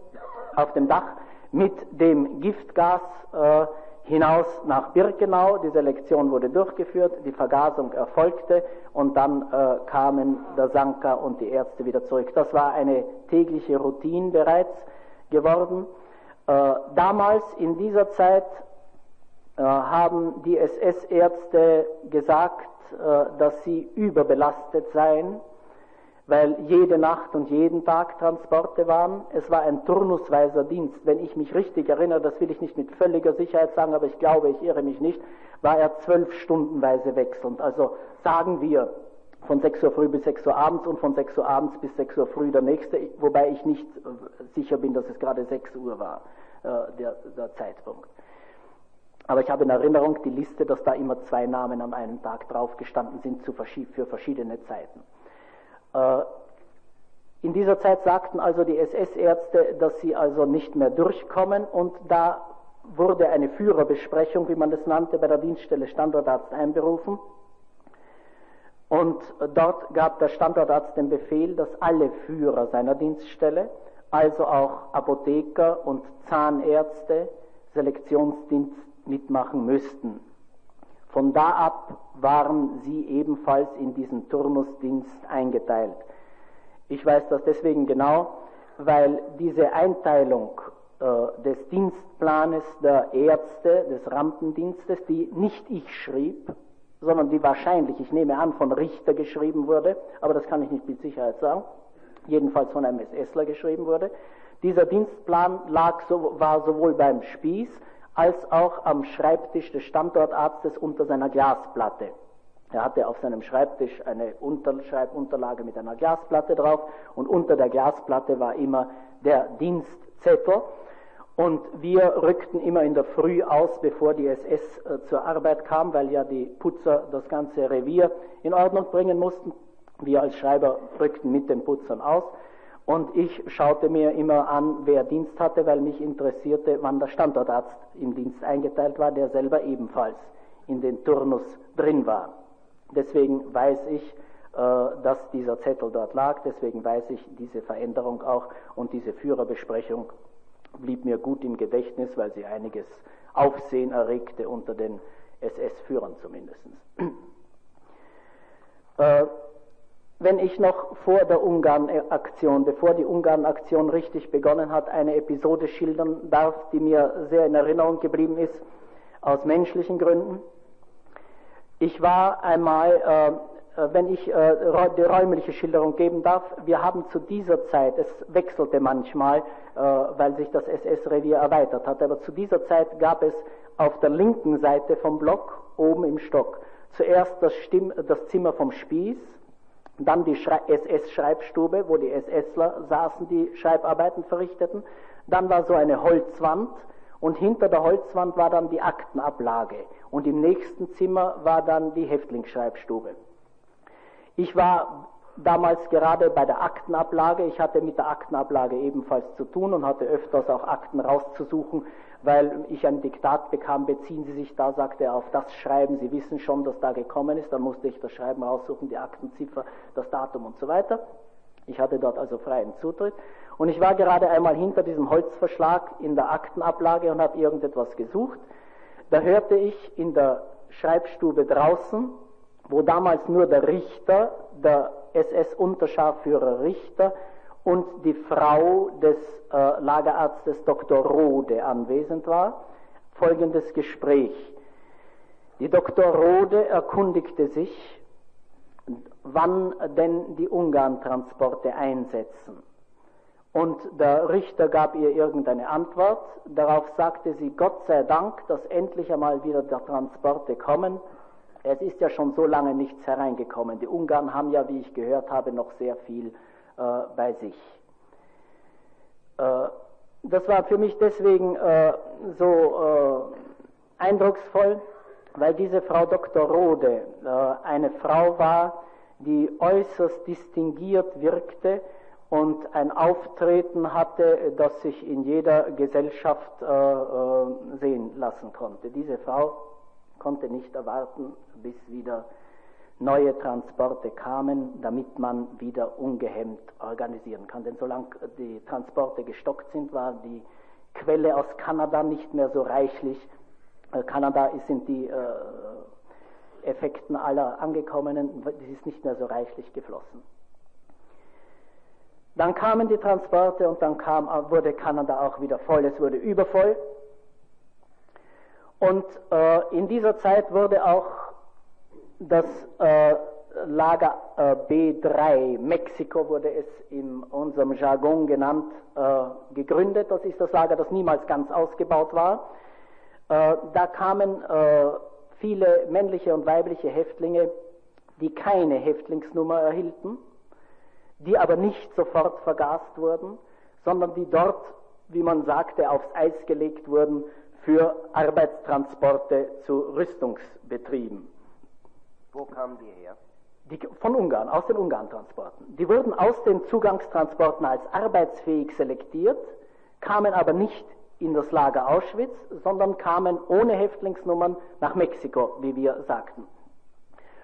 auf dem Dach mit dem Giftgas äh, hinaus nach Birkenau. Die Selektion wurde durchgeführt, die Vergasung erfolgte und dann äh, kamen der Sanka und die Ärzte wieder zurück. Das war eine tägliche Routine bereits geworden. Äh, damals in dieser Zeit äh, haben die SS-Ärzte gesagt, dass sie überbelastet seien weil jede Nacht und jeden Tag Transporte waren. Es war ein turnusweiser Dienst. Wenn ich mich richtig erinnere, das will ich nicht mit völliger Sicherheit sagen, aber ich glaube, ich irre mich nicht, war er zwölf Stundenweise wechselnd. Also sagen wir von 6 Uhr früh bis 6 Uhr abends und von 6 Uhr abends bis 6 Uhr früh der nächste, wobei ich nicht äh, sicher bin, dass es gerade 6 Uhr war, äh, der, der Zeitpunkt. Aber ich habe in Erinnerung die Liste, dass da immer zwei Namen am einen Tag drauf gestanden sind für verschiedene Zeiten. Äh, in dieser Zeit sagten also die SS-Ärzte, dass sie also nicht mehr durchkommen und da wurde eine Führerbesprechung, wie man das nannte, bei der Dienststelle Standortarzt einberufen. Und dort gab der Standortarzt den Befehl, dass alle Führer seiner Dienststelle, also auch Apotheker und Zahnärzte, Selektionsdienst mitmachen müssten. Von da ab waren sie ebenfalls in diesen Turnusdienst eingeteilt. Ich weiß das deswegen genau, weil diese Einteilung äh, des Dienstplanes der Ärzte, des Rampendienstes, die nicht ich schrieb, sondern die wahrscheinlich, ich nehme an, von Richter geschrieben wurde, aber das kann ich nicht mit Sicherheit sagen, jedenfalls von einem SSler geschrieben wurde. Dieser Dienstplan lag so, war sowohl beim Spieß als auch am Schreibtisch des Standortarztes unter seiner Glasplatte. Er hatte auf seinem Schreibtisch eine Unterschreibunterlage mit einer Glasplatte drauf und unter der Glasplatte war immer der Dienstzettel. Und wir rückten immer in der Früh aus, bevor die SS äh, zur Arbeit kam, weil ja die Putzer das ganze Revier in Ordnung bringen mussten. Wir als Schreiber rückten mit den Putzern aus. Und ich schaute mir immer an, wer Dienst hatte, weil mich interessierte, wann der Standortarzt im Dienst eingeteilt war, der selber ebenfalls in den Turnus drin war. Deswegen weiß ich, äh, dass dieser Zettel dort lag, deswegen weiß ich diese Veränderung auch und diese Führerbesprechung blieb mir gut im Gedächtnis, weil sie einiges Aufsehen erregte unter den SS-Führern zumindest. Wenn ich noch vor der Ungarn-Aktion, bevor die Ungarn-Aktion richtig begonnen hat, eine Episode schildern darf, die mir sehr in Erinnerung geblieben ist, aus menschlichen Gründen. Ich war einmal, äh, äh wenn ich äh, die räumliche Schilderung geben darf, wir haben zu dieser Zeit, es wechselte manchmal, äh, weil sich das SS-Revier erweitert hat, aber zu dieser Zeit gab es auf der linken Seite vom Block, oben im Stock, zuerst das, Stimm, das Zimmer vom Spieß, dann die SS-Schreibstube, wo die SSler saßen, die Schreibarbeiten verrichteten. Dann war so eine Holzwand und hinter der Holzwand war dann die Aktenablage und im nächsten Zimmer war dann die Häftlingsschreibstube. Ich war damals gerade bei der Aktenablage. Ich hatte mit der Aktenablage ebenfalls zu tun und hatte öfters auch Akten rauszusuchen, weil ich ein Diktat bekam, beziehen Sie sich da, sagte er, auf das Schreiben, Sie wissen schon, dass da gekommen ist, dann musste ich das Schreiben raussuchen, die Aktenziffer, das Datum und so weiter. Ich hatte dort also freien Zutritt. Und ich war gerade einmal hinter diesem Holzverschlag in der Aktenablage und habe irgendetwas gesucht. Da hörte ich in der Schreibstube draußen, wo damals nur der Richter, der SS-Unterscharführer Richter und die Frau des äh, Lagerarztes Dr. Rode anwesend war, folgendes Gespräch. Die Dr. Rode erkundigte sich, wann denn die Ungarn-Transporte einsetzen. Und der Richter gab ihr irgendeine Antwort. Darauf sagte sie, Gott sei Dank, dass endlich einmal wieder die Transporte kommen. Es ist ja schon so lange nichts hereingekommen. Die Ungarn haben ja, wie ich gehört habe, noch sehr viel äh, bei sich. Äh, das war für mich deswegen äh, so äh, eindrucksvoll, weil diese Frau Dr. Rode äh, eine Frau war, die äußerst distinguiert wirkte und ein Auftreten hatte, das sich in jeder Gesellschaft äh, sehen lassen konnte. Diese Frau konnte nicht erwarten, bis wieder neue Transporte kamen, damit man wieder ungehemmt organisieren kann. Denn solange die Transporte gestockt sind, war die Quelle aus Kanada nicht mehr so reichlich. Äh, Kanada sind die äh, Effekten aller Angekommenen, das ist nicht mehr so reichlich geflossen. Dann kamen die Transporte und dann kam, wurde Kanada auch wieder voll, es wurde übervoll. Und äh, in dieser Zeit wurde auch das äh, Lager äh, B3, Mexiko wurde es in unserem Jargon genannt, äh, gegründet. Das ist das Lager, das niemals ganz ausgebaut war. Äh, da kamen äh, viele männliche und weibliche Häftlinge, die keine Häftlingsnummer erhielten, die aber nicht sofort vergast wurden, sondern die dort, wie man sagte, aufs Eis gelegt wurden für Arbeitstransporte zu Rüstungsbetrieben. Wo kamen die her? Die, von Ungarn, aus den Ungarn-Transporten. Die wurden aus den Zugangstransporten als arbeitsfähig selektiert, kamen aber nicht in das Lager Auschwitz, sondern kamen ohne Häftlingsnummern nach Mexiko, wie wir sagten.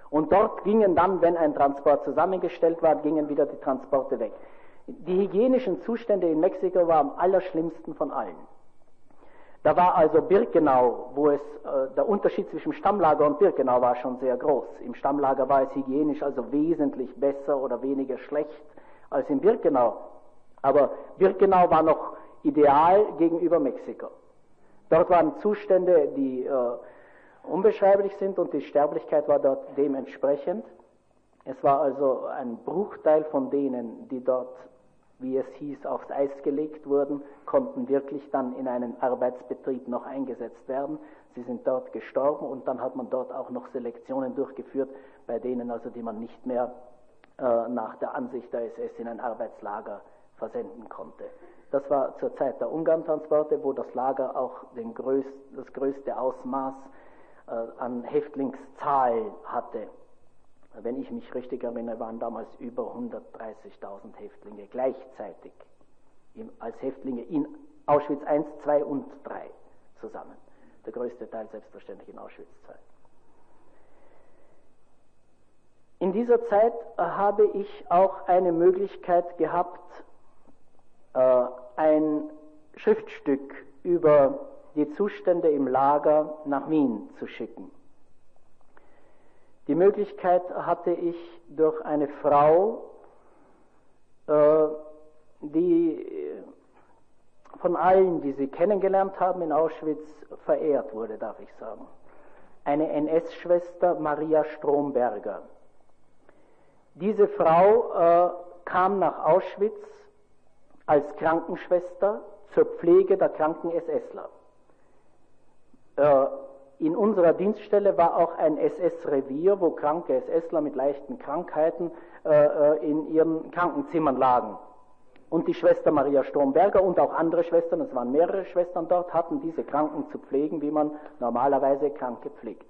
Und dort gingen dann, wenn ein Transport zusammengestellt war, gingen wieder die Transporte weg. Die hygienischen Zustände in Mexiko waren am allerschlimmsten von allen. Da war also Birkenau, wo es, äh, der Unterschied zwischen Stammlager und Birkenau war schon sehr groß. Im Stammlager war es hygienisch also wesentlich besser oder weniger schlecht als in Birkenau. Aber Birkenau war noch ideal gegenüber Mexiko. Dort waren Zustände, die äh, unbeschreiblich sind und die Sterblichkeit war dort dementsprechend. Es war also ein Bruchteil von denen, die dort wie es hieß, aufs Eis gelegt wurden, konnten wirklich dann in einen Arbeitsbetrieb noch eingesetzt werden. Sie sind dort gestorben und dann hat man dort auch noch Selektionen durchgeführt, bei denen also, die man nicht mehr äh, nach der Ansicht der SS in ein Arbeitslager versenden konnte. Das war zur Zeit der Ungarn-Transporte, wo das Lager auch größt, das größte Ausmaß äh, an Häftlingszahl hatte wenn ich mich richtig erinnere, waren damals über 130.000 Häftlinge gleichzeitig als Häftlinge in Auschwitz I, II und III zusammen. Der größte Teil selbstverständlich in Auschwitz II. In dieser Zeit äh, habe ich auch eine Möglichkeit gehabt, äh, ein Schriftstück über die Zustände im Lager nach Wien zu schicken. Die Möglichkeit hatte ich durch eine Frau, äh, die von allen, die sie kennengelernt haben in Auschwitz, verehrt wurde, darf ich sagen. Eine NS-Schwester Maria Stromberger. Diese Frau äh, kam nach Auschwitz als Krankenschwester zur Pflege der kranken SSler. Äh, in unserer Dienststelle war auch ein SS-Revier, wo kranke SSler mit leichten Krankheiten äh, äh, in ihren Krankenzimmern lagen. Und die Schwester Maria Stromberger und auch andere Schwestern, es waren mehrere Schwestern dort, hatten diese Kranken zu pflegen, wie man normalerweise Kranke pflegt.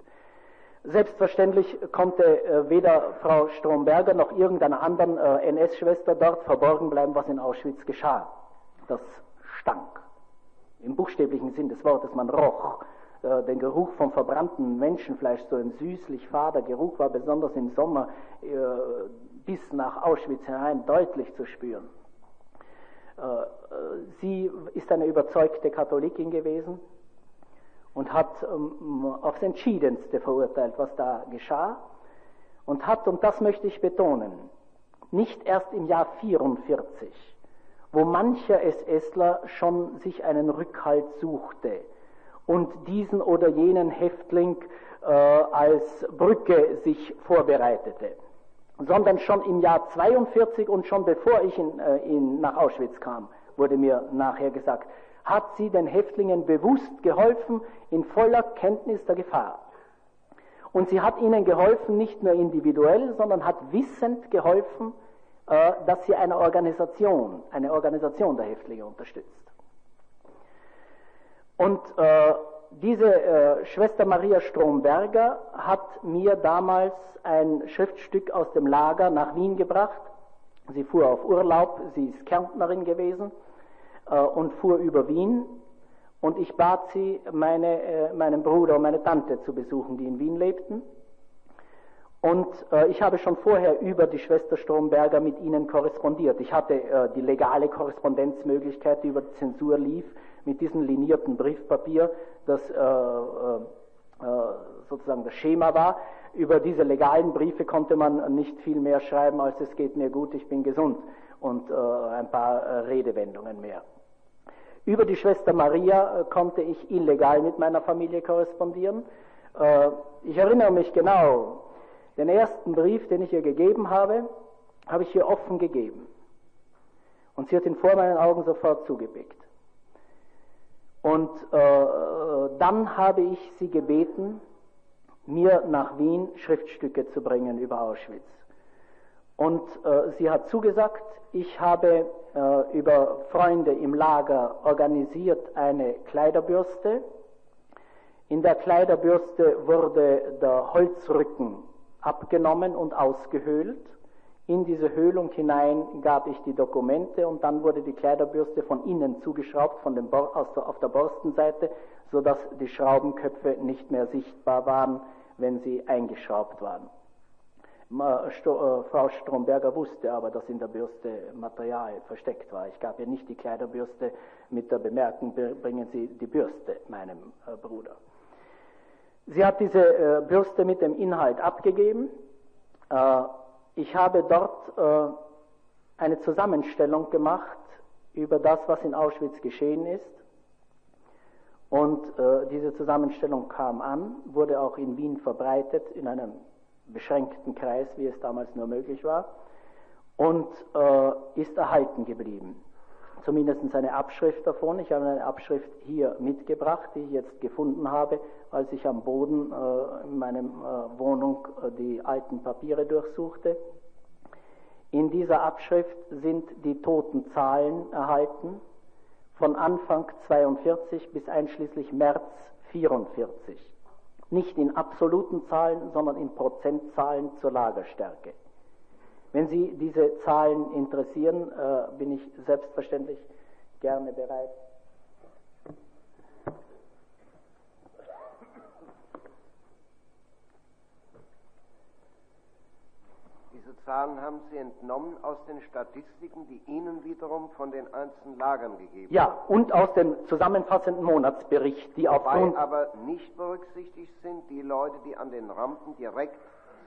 Selbstverständlich konnte äh, weder Frau Stromberger noch irgendeiner anderen äh, NS-Schwester dort verborgen bleiben, was in Auschwitz geschah. Das stank. Im buchstäblichen Sinn des Wortes, man roch den Geruch vom verbrannten Menschenfleisch, so ein süßlich fader Geruch war besonders im Sommer äh, bis nach Auschwitz hinein deutlich zu spüren. Äh, sie ist eine überzeugte Katholikin gewesen und hat ähm, aufs Entschiedenste verurteilt, was da geschah und hat, und das möchte ich betonen, nicht erst im Jahr 44, wo mancher SSler schon sich einen Rückhalt suchte, und diesen oder jenen Häftling äh, als Brücke sich vorbereitete, sondern schon im Jahr 42 und schon bevor ich in, äh, in, nach Auschwitz kam, wurde mir nachher gesagt, hat sie den Häftlingen bewusst geholfen in voller Kenntnis der Gefahr. Und sie hat ihnen geholfen, nicht nur individuell, sondern hat wissend geholfen, äh, dass sie eine Organisation, eine Organisation der Häftlinge unterstützt. Und äh, diese äh, Schwester Maria Stromberger hat mir damals ein Schriftstück aus dem Lager nach Wien gebracht. Sie fuhr auf Urlaub, sie ist Kärntnerin gewesen äh, und fuhr über Wien. Und ich bat sie, meine, äh, meinen Bruder und meine Tante zu besuchen, die in Wien lebten. Und äh, ich habe schon vorher über die Schwester Stromberger mit ihnen korrespondiert. Ich hatte äh, die legale Korrespondenzmöglichkeit, die über die Zensur lief, mit diesem linierten Briefpapier, das äh, äh, äh, sozusagen das Schema war. Über diese legalen Briefe konnte man nicht viel mehr schreiben, als es geht mir gut, ich bin gesund und äh, ein paar Redewendungen mehr. Über die Schwester Maria konnte ich illegal mit meiner Familie korrespondieren. Ich erinnere mich genau, den ersten Brief, den ich ihr gegeben habe, habe ich ihr offen gegeben. Und sie hat ihn vor meinen Augen sofort zugepickt. Und äh, dann habe ich sie gebeten, mir nach Wien Schriftstücke zu bringen über Auschwitz. Und äh, sie hat zugesagt, ich habe äh, über Freunde im Lager organisiert eine Kleiderbürste. In der Kleiderbürste wurde der Holzrücken abgenommen und ausgehöhlt. In diese Höhlung hinein gab ich die Dokumente und dann wurde die Kleiderbürste von innen zugeschraubt, von dem Bor der, auf der Borstenseite, sodass die Schraubenköpfe nicht mehr sichtbar waren, wenn sie eingeschraubt waren. Äh, Frau Stromberger wusste aber, dass in der Bürste Material versteckt war. Ich gab ihr nicht die Kleiderbürste mit der Bemerkung, bringen Sie die Bürste meinem äh, Bruder. Sie hat diese äh, Bürste mit dem Inhalt abgegeben. Ich habe dort äh, eine Zusammenstellung gemacht über das, was in Auschwitz geschehen ist. Und äh, diese Zusammenstellung kam an, wurde auch in Wien verbreitet, in einem beschränkten Kreis, wie es damals nur möglich war, und äh, ist erhalten geblieben zumindest eine Abschrift davon. Ich habe eine Abschrift hier mitgebracht, die ich jetzt gefunden habe, als ich am Boden äh, in meiner äh, Wohnung äh, die alten Papiere durchsuchte. In dieser Abschrift sind die toten Zahlen erhalten von Anfang 42 bis einschließlich März 44. Nicht in absoluten Zahlen, sondern in Prozentzahlen zur Lagerstärke. Wenn Sie diese Zahlen interessieren, äh, bin ich selbstverständlich gerne bereit. Diese Zahlen haben Sie entnommen aus den Statistiken, die Ihnen wiederum von den einzelnen Lagern gegeben Ja, und aus dem zusammenfassenden Monatsbericht, die aufgrund... Wobei aber nicht berücksichtigt sind die Leute, die an den Rampen direkt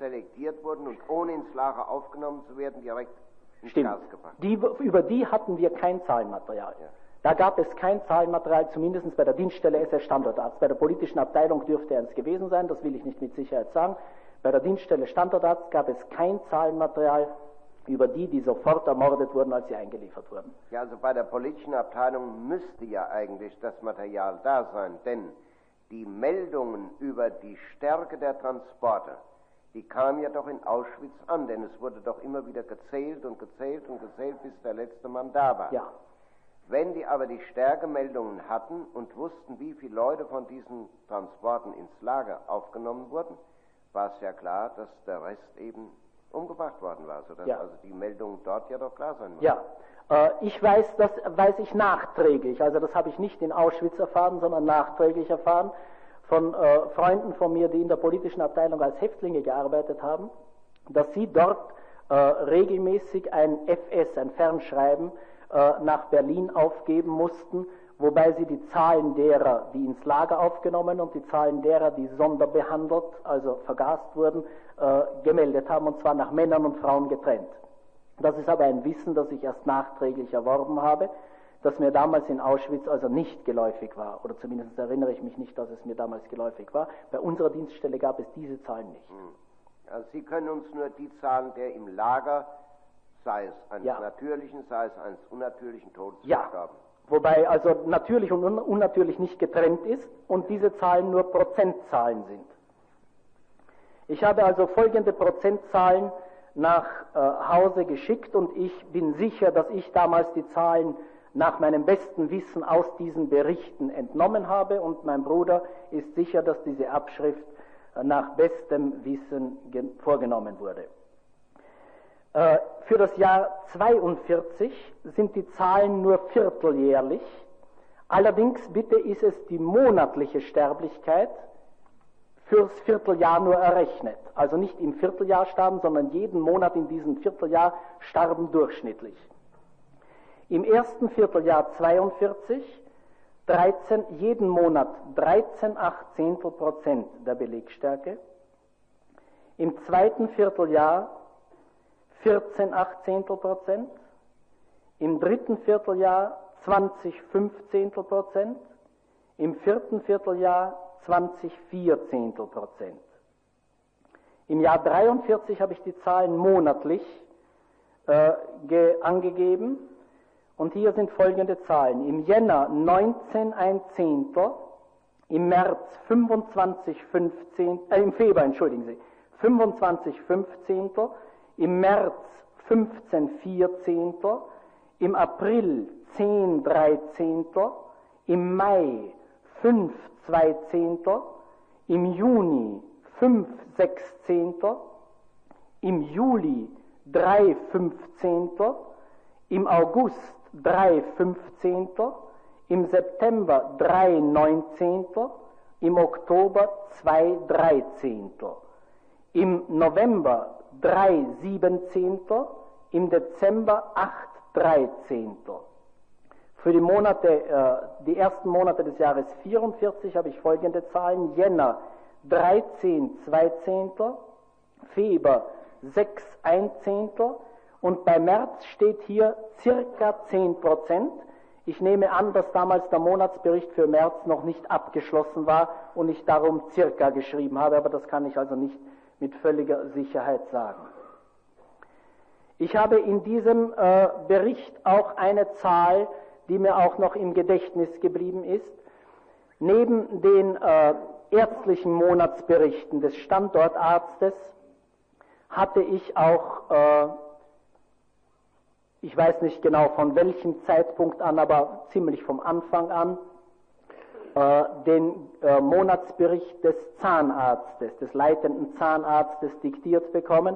selektiert wurden und ohne ins Lager aufgenommen zu werden, direkt ins Stimmt. Gas gebracht. Die, über die hatten wir kein Zahlenmaterial. Ja. Da gab es kein Zahlenmaterial, zumindest bei der Dienststelle SS Standortarzt. Bei der politischen Abteilung dürfte er es gewesen sein, das will ich nicht mit Sicherheit sagen. Bei der Dienststelle Standortarzt gab es kein Zahlenmaterial über die, die sofort ermordet wurden, als sie eingeliefert wurden. Ja, also bei der politischen Abteilung müsste ja eigentlich das Material da sein, denn die Meldungen über die Stärke der Transporte, die kam ja doch in Auschwitz an, denn es wurde doch immer wieder gezählt und gezählt und gezählt, bis der letzte Mann da war. Ja. Wenn die aber die Stärkemeldungen hatten und wussten, wie viele Leute von diesen Transporten ins Lager aufgenommen wurden, war es ja klar, dass der Rest eben umgebracht worden war, sodass ja. also die Meldungen dort ja doch klar sein mussten. Ja, äh, ich weiß, das weiß ich nachträglich, also das habe ich nicht in Auschwitz erfahren, sondern nachträglich erfahren, von äh, Freunden von mir, die in der politischen Abteilung als Häftlinge gearbeitet haben, dass sie dort äh, regelmäßig ein FS, ein Fernschreiben, äh, nach Berlin aufgeben mussten, wobei sie die Zahlen derer, die ins Lager aufgenommen und die Zahlen derer, die sonderbehandelt, also vergast wurden, äh, gemeldet haben, und zwar nach Männern und Frauen getrennt. Das ist aber ein Wissen, das ich erst nachträglich erworben habe das mir damals in Auschwitz also nicht geläufig war, oder zumindest erinnere ich mich nicht, dass es mir damals geläufig war. Bei unserer Dienststelle gab es diese Zahlen nicht. Hm. Also Sie können uns nur die Zahlen der im Lager, sei es eines ja. natürlichen, sei es eines unnatürlichen Todes ja. Vergaben. Wobei also natürlich und unnatürlich nicht getrennt ist und diese Zahlen nur Prozentzahlen sind. Ich habe also folgende Prozentzahlen nach äh, Hause geschickt und ich bin sicher, dass ich damals die Zahlen nach meinem besten Wissen aus diesen Berichten entnommen habe und mein Bruder ist sicher, dass diese Abschrift äh, nach bestem Wissen vorgenommen wurde. Äh, für das Jahr 42 sind die Zahlen nur vierteljährlich. Allerdings bitte ist es die monatliche Sterblichkeit fürs Vierteljahr nur errechnet. Also nicht im Vierteljahr starben, sondern jeden Monat in diesem Vierteljahr starben durchschnittlich. Im ersten Vierteljahr 42 13, jeden Monat 13 Achtzehntel Prozent der Belegstärke. Im zweiten Vierteljahr 14 Achtzehntel Prozent. Im dritten Vierteljahr 20 Fünfzehntel Prozent. Im vierten Vierteljahr 20 Vierzehntel Prozent. Im Jahr 43 habe ich die Zahlen monatlich äh, angegeben und hier sind folgende Zahlen. Im Jänner 19 ein Zehntel, im März 25 15, äh, im Februar, entschuldigen Sie, 25 Fünfzehntel, im März 15 Vierzehntel, im April 10 Dreizehntel, im Mai 5 Zweizehntel, im Juni 5 Sechzehntel, im Juli 3 Fünfzehntel, im August drei Fünfzehnter, im September drei Neunzehnter, im Oktober zwei Dreizehnter, im November drei Siebenzehnter, im Dezember acht Dreizehnter. Für die Monate, äh, die ersten Monate des Jahres 44 habe ich folgende Zahlen. Jänner 13 Zweizehnter, Februar 6 Einzehnter, und bei März steht hier circa 10 Prozent. Ich nehme an, dass damals der Monatsbericht für März noch nicht abgeschlossen war und ich darum circa geschrieben habe, aber das kann ich also nicht mit völliger Sicherheit sagen. Ich habe in diesem äh, Bericht auch eine Zahl, die mir auch noch im Gedächtnis geblieben ist. Neben den äh, ärztlichen Monatsberichten des Standortarztes hatte ich auch äh, ich weiß nicht genau von welchem Zeitpunkt an, aber ziemlich vom Anfang an, äh, den äh, Monatsbericht des Zahnarztes, des leitenden Zahnarztes diktiert bekommen.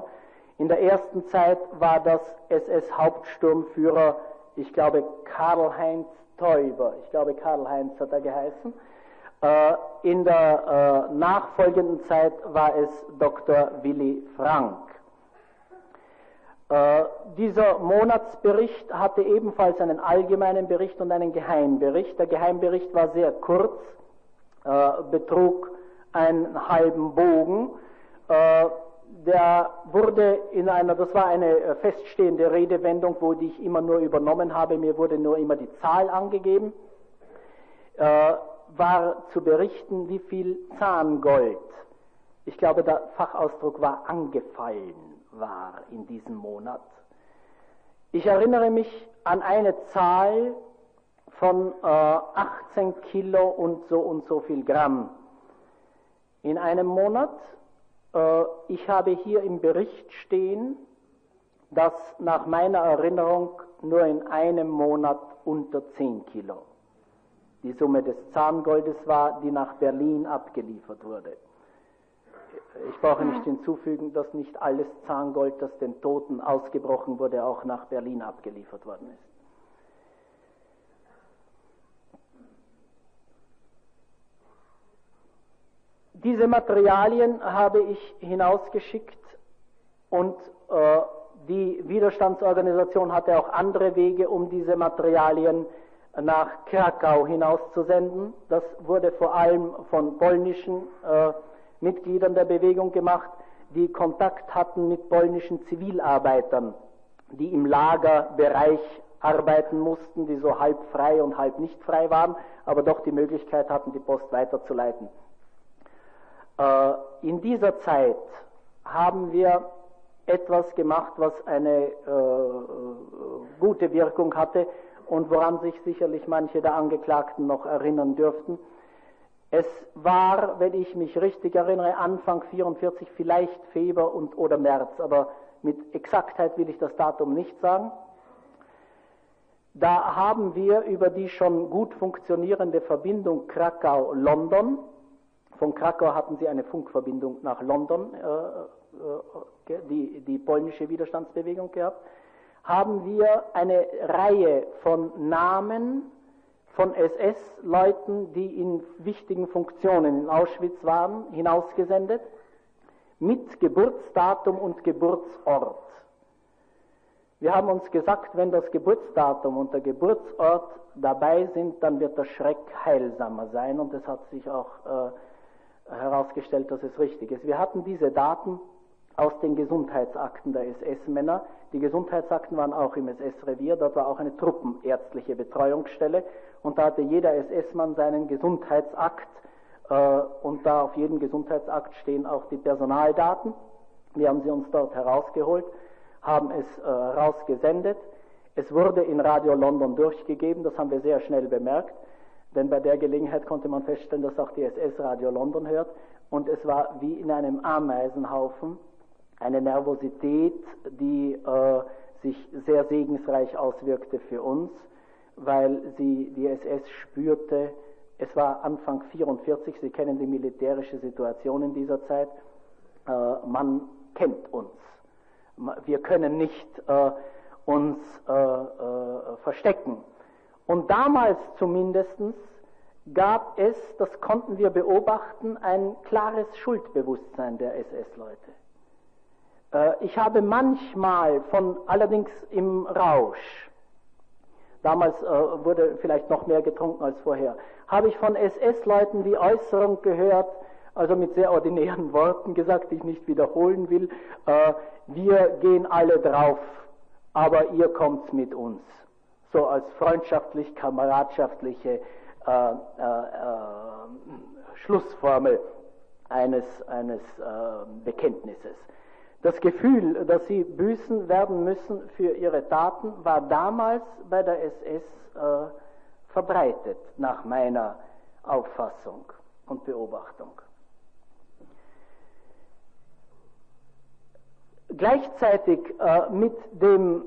In der ersten Zeit war das SS-Hauptsturmführer, ich glaube Karl-Heinz Teuber, ich glaube Karl-Heinz hat er geheißen. Äh, in der nachfolgenden Zeit war es Dr. Willy Frank. Äh, dieser Monatsbericht hatte ebenfalls einen allgemeinen Bericht und einen Geheimbericht. Der Geheimbericht war sehr kurz, äh, betrug einen halben Bogen. Äh, der wurde in einer, das war eine äh, feststehende Redewendung, wo die ich immer nur übernommen habe, mir wurde nur immer die Zahl angegeben, äh, war zu berichten, wie viel Zahngold, ich glaube der Fachausdruck war angefallen war in diesem Monat. Ich erinnere mich an eine Zahl von äh, 18 Kilo und so und so viel Gramm in einem Monat. Äh, ich habe hier im Bericht stehen, dass nach meiner Erinnerung nur in einem Monat unter 10 Kilo die Summe des Zahngoldes war, die nach Berlin abgeliefert wurde. Ich brauche nicht hinzufügen, dass nicht alles Zahngold, das den Toten ausgebrochen wurde, auch nach Berlin abgeliefert worden ist. Diese Materialien habe ich hinausgeschickt und äh, die Widerstandsorganisation hatte auch andere Wege, um diese Materialien nach Krakau hinauszusenden. Das wurde vor allem von polnischen äh, Mitgliedern der Bewegung gemacht, die Kontakt hatten mit polnischen Zivilarbeitern, die im Lagerbereich arbeiten mussten, die so halb frei und halb nicht frei waren, aber doch die Möglichkeit hatten, die Post weiterzuleiten. Äh, in dieser Zeit haben wir etwas gemacht, was eine äh, gute Wirkung hatte und woran sich sicherlich manche der Angeklagten noch erinnern dürften. Es war, wenn ich mich richtig erinnere, Anfang 44 vielleicht Februar und oder März, aber mit Exaktheit will ich das Datum nicht sagen. Da haben wir über die schon gut funktionierende Verbindung Krakau-London, von Krakau hatten sie eine Funkverbindung nach London, äh, äh, die, die polnische Widerstandsbewegung gehabt, haben wir eine Reihe von Namen von SS-Leuten, die in wichtigen Funktionen in Auschwitz waren, hinausgesendet, mit Geburtsdatum und Geburtsort. Wir haben uns gesagt, wenn das Geburtsdatum und der Geburtsort dabei sind, dann wird der Schreck heilsamer sein und es hat sich auch äh, herausgestellt, dass es richtig ist. Wir hatten diese Daten aus den Gesundheitsakten der SS-Männer. Die Gesundheitsakten waren auch im SS-Revier, dort war auch eine truppenärztliche Betreuungsstelle und da hatte jeder SS-Mann seinen Gesundheitsakt äh, und da auf jedem Gesundheitsakt stehen auch die Personaldaten. Wir haben sie uns dort herausgeholt haben es äh, rausgesendet. Es wurde in Radio London durchgegeben, das haben wir sehr schnell bemerkt, denn bei der Gelegenheit konnte man feststellen, dass auch die SS Radio London hört. Und es war wie in einem Ameisenhaufen eine Nervosität, die äh, sich sehr segensreich auswirkte für uns, weil sie die SS spürte. Es war Anfang 44, Sie kennen die militärische Situation in dieser Zeit. Äh, man kennt uns. Wir können nicht äh, uns äh, äh, verstecken. Und damals zumindest gab es, das konnten wir beobachten, ein klares Schuldbewusstsein der SS-Leute. Äh, ich habe manchmal von, allerdings im Rausch, damals äh, wurde vielleicht noch mehr getrunken als vorher, habe ich von SS-Leuten die Äußerung gehört, also mit sehr ordinären Worten gesagt, die ich nicht wiederholen will, äh, wir gehen alle drauf, aber ihr kommt mit uns. So als freundschaftlich, kameradschaftliche äh, äh, Schlussformel eines, eines äh, Bekenntnisses. Das Gefühl, dass sie büßen werden müssen für ihre Taten, war damals bei der SS äh, verbreitet, nach meiner Auffassung und Beobachtung. Gleichzeitig äh, mit, dem,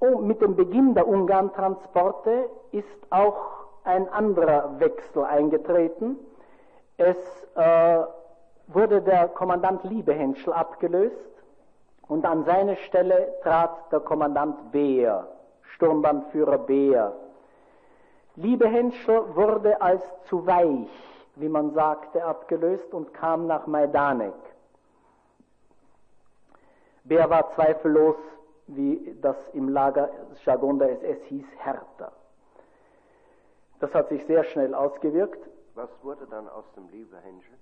oh, mit dem Beginn der Ungarn-Transporte ist auch ein anderer Wechsel eingetreten. Es äh, wurde der Kommandant Liebehenschel abgelöst und an seine Stelle trat der Kommandant Beer, Sturmbannführer Beer. Liebehenschel wurde als zu weich, wie man sagte, abgelöst und kam nach Majdanek. Bär war zweifellos, wie das im Lagerjargon der SS hieß, härter. Das hat sich sehr schnell ausgewirkt. Was wurde dann aus dem Lieberhensche?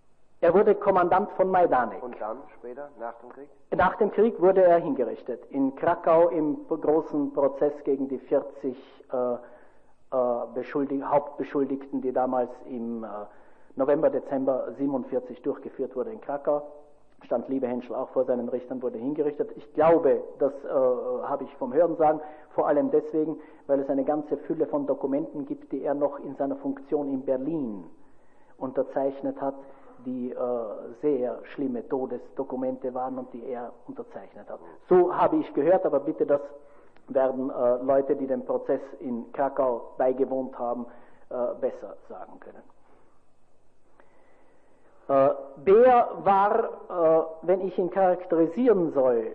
Er wurde Kommandant von Majdanek. Und dann später, nach dem Krieg? Nach dem Krieg wurde er hingerichtet. In Krakau im großen Prozess gegen die 40 äh, äh, Hauptbeschuldigten, die damals im äh, November, Dezember 1947 durchgeführt wurde in Krakau stand Liebe Henschel auch vor seinen Richtern, wurde hingerichtet. Ich glaube, das äh, habe ich vom Hören sagen, vor allem deswegen, weil es eine ganze Fülle von Dokumenten gibt, die er noch in seiner Funktion in Berlin unterzeichnet hat, die äh, sehr schlimme Todesdokumente waren und die er unterzeichnet hat. So habe ich gehört, aber bitte, das werden äh, Leute, die dem Prozess in Krakau beigewohnt haben, äh, besser sagen können. Äh, Bär war, äh, wenn ich ihn charakterisieren soll, äh,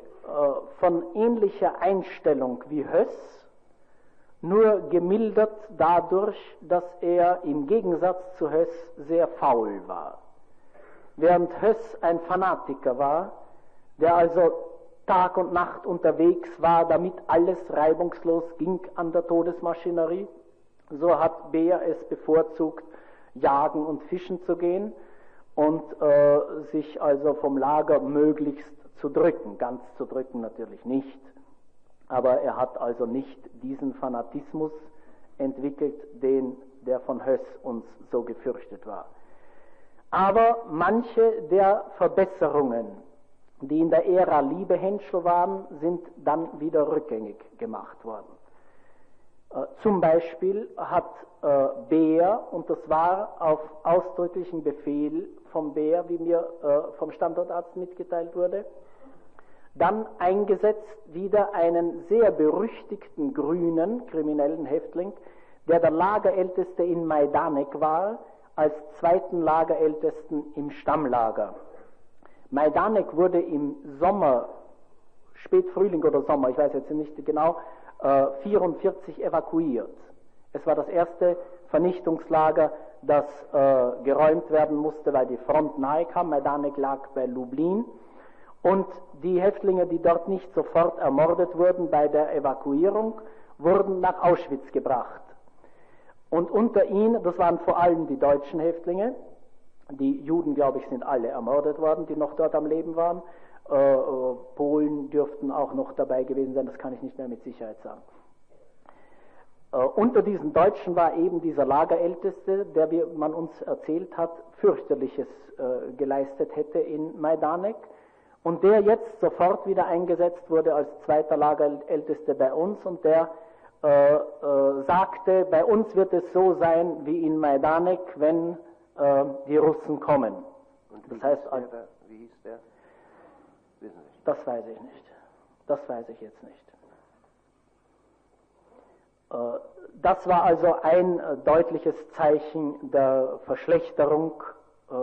von ähnlicher Einstellung wie Höss, nur gemildert dadurch, dass er im Gegensatz zu Höss sehr faul war. Während Höss ein Fanatiker war, der also Tag und Nacht unterwegs war, damit alles reibungslos ging an der Todesmaschinerie, so hat Bär es bevorzugt, jagen und fischen zu gehen und äh, sich also vom Lager möglichst zu drücken. Ganz zu drücken natürlich nicht, aber er hat also nicht diesen Fanatismus entwickelt, den der von Höss uns so gefürchtet war. Aber manche der Verbesserungen, die in der Ära Liebehenschel waren, sind dann wieder rückgängig gemacht worden. Äh, zum Beispiel hat äh, Beer, und das war auf ausdrücklichen Befehl vom Beer, wie mir äh, vom Standortarzt mitgeteilt wurde, dann eingesetzt wieder einen sehr berüchtigten grünen kriminellen Häftling, der der Lagerälteste in Majdanek war, als zweiten Lagerältesten im Stammlager. Majdanek wurde im Sommer, Spätfrühling oder Sommer, ich weiß jetzt nicht genau, 44 äh, evakuiert. Es war das erste Vernichtungslager, das äh, geräumt werden musste, weil die Front nahe kam. Majdanek lag bei Lublin. Und die Häftlinge, die dort nicht sofort ermordet wurden bei der Evakuierung, wurden nach Auschwitz gebracht. Und unter ihnen, das waren vor allem die deutschen Häftlinge, die Juden, glaube ich, sind alle ermordet worden, die noch dort am Leben waren. Äh, äh, Polen dürften auch noch dabei gewesen sein, das kann ich nicht mehr mit Sicherheit sagen. Äh, unter diesen Deutschen war eben dieser Lagerälteste, der, wie man uns erzählt hat, fürchterliches äh, geleistet hätte in Majdanek und der jetzt sofort wieder eingesetzt wurde als zweiter Lagerälteste bei uns und der äh, äh, sagte, bei uns wird es so sein wie in Majdanek, wenn die Russen kommen. Und das heißt, der, wie hieß der? Wissen Sie? Das weiß ich nicht. Das weiß ich jetzt nicht. Äh, das war also ein äh, deutliches Zeichen der Verschlechterung, äh,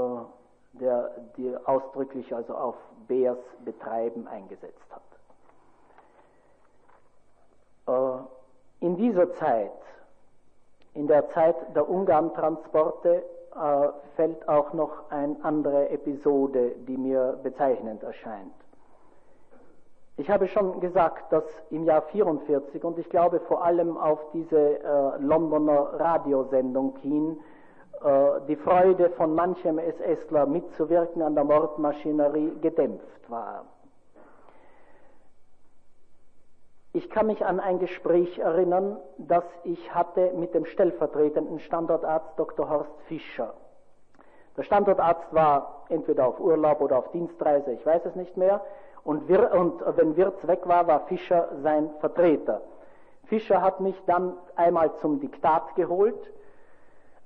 der die ausdrücklich also auf Beers Betreiben eingesetzt hat. In dieser Zeit, in der Zeit der Ungarn-Transporte, fällt auch noch eine andere Episode, die mir bezeichnend erscheint. Ich habe schon gesagt, dass im Jahr 44 und ich glaube vor allem auf diese äh, Londoner Radiosendung hin äh, die Freude von manchem SSler mitzuwirken an der Mordmaschinerie gedämpft war. Ich kann mich an ein Gespräch erinnern, das ich hatte mit dem stellvertretenden Standortarzt Dr. Horst Fischer. Der Standortarzt war entweder auf Urlaub oder auf Dienstreise, ich weiß es nicht mehr. Und, wir, und wenn Wirz weg war, war Fischer sein Vertreter. Fischer hat mich dann einmal zum Diktat geholt.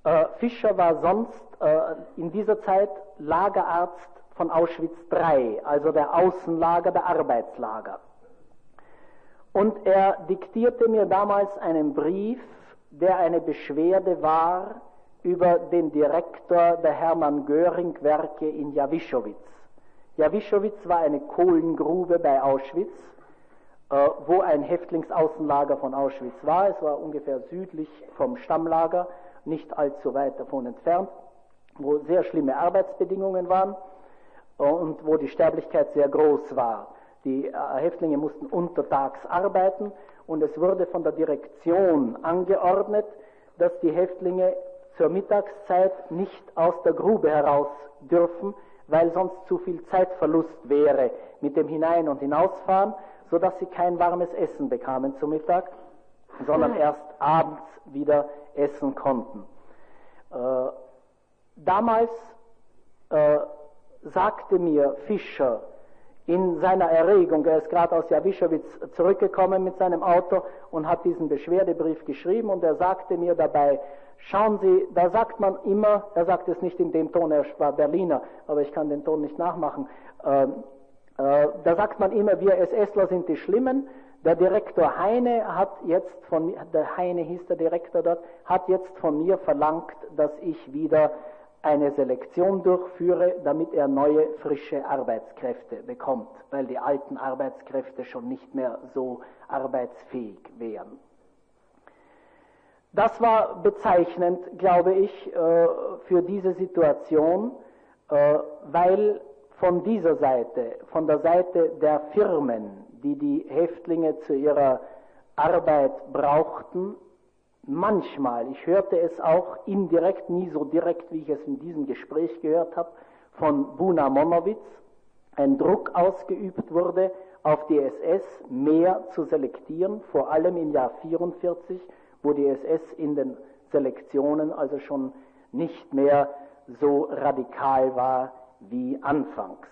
Äh, Fischer war sonst äh, in dieser Zeit Lagerarzt von Auschwitz III, also der Außenlager, der Arbeitslager. Und er diktierte mir damals einen Brief, der eine Beschwerde war über den Direktor der Hermann Göring Werke in Jawischowitz. Jawischowitz war eine Kohlengrube bei Auschwitz, äh, wo ein Häftlingsaußenlager von Auschwitz war. Es war ungefähr südlich vom Stammlager, nicht allzu weit davon entfernt, wo sehr schlimme Arbeitsbedingungen waren äh, und wo die Sterblichkeit sehr groß war. Die äh, Häftlinge mussten untertags arbeiten und es wurde von der Direktion angeordnet, dass die Häftlinge zur Mittagszeit nicht aus der Grube heraus dürfen, weil sonst zu viel Zeitverlust wäre mit dem Hinein- und Hinausfahren, sodass sie kein warmes Essen bekamen zu Mittag, sondern erst abends wieder essen konnten. Äh, damals äh, sagte mir Fischer in seiner Erregung, er ist gerade aus Jawischowitz zurückgekommen mit seinem Auto und hat diesen Beschwerdebrief geschrieben und er sagte mir dabei, Schauen Sie, da sagt man immer, er sagt es nicht in dem Ton, er war Berliner, aber ich kann den Ton nicht nachmachen, äh, äh, da sagt man immer, wir SSler sind die Schlimmen. Der Direktor Heine hat jetzt von mir, der Heine hieß der Direktor dort, hat jetzt von mir verlangt, dass ich wieder eine Selektion durchführe, damit er neue, frische Arbeitskräfte bekommt, weil die alten Arbeitskräfte schon nicht mehr so arbeitsfähig wären. Das war bezeichnend, glaube ich, äh, für diese Situation, äh, weil von dieser Seite, von der Seite der Firmen, die die Häftlinge zu ihrer Arbeit brauchten, manchmal, ich hörte es auch indirekt, nie so direkt, wie ich es in diesem Gespräch gehört habe, von Buna Monowitz, ein Druck ausgeübt wurde, auf die SS mehr zu selektieren, vor allem im Jahr 1944 wo die SS in den Selektionen also schon nicht mehr so radikal war wie anfangs.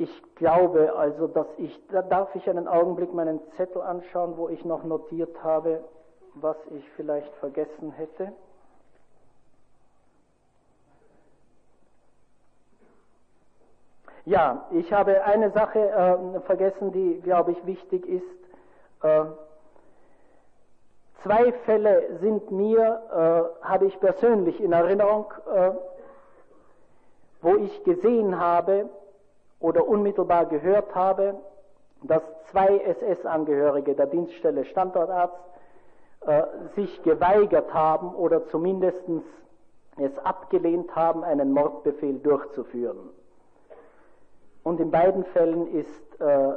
Ich glaube also, dass ich, da darf ich einen Augenblick meinen Zettel anschauen, wo ich noch notiert habe, was ich vielleicht vergessen hätte. Ja, ich habe eine Sache äh, vergessen, die, glaube ich, wichtig ist. Äh, zwei Fälle sind mir, äh, habe ich persönlich in Erinnerung, äh, wo ich gesehen habe oder unmittelbar gehört habe, dass zwei SS-Angehörige der Dienststelle Standortarzt äh, sich geweigert haben oder zumindest es abgelehnt haben, einen Mordbefehl durchzuführen. Und in beiden Fällen ist äh,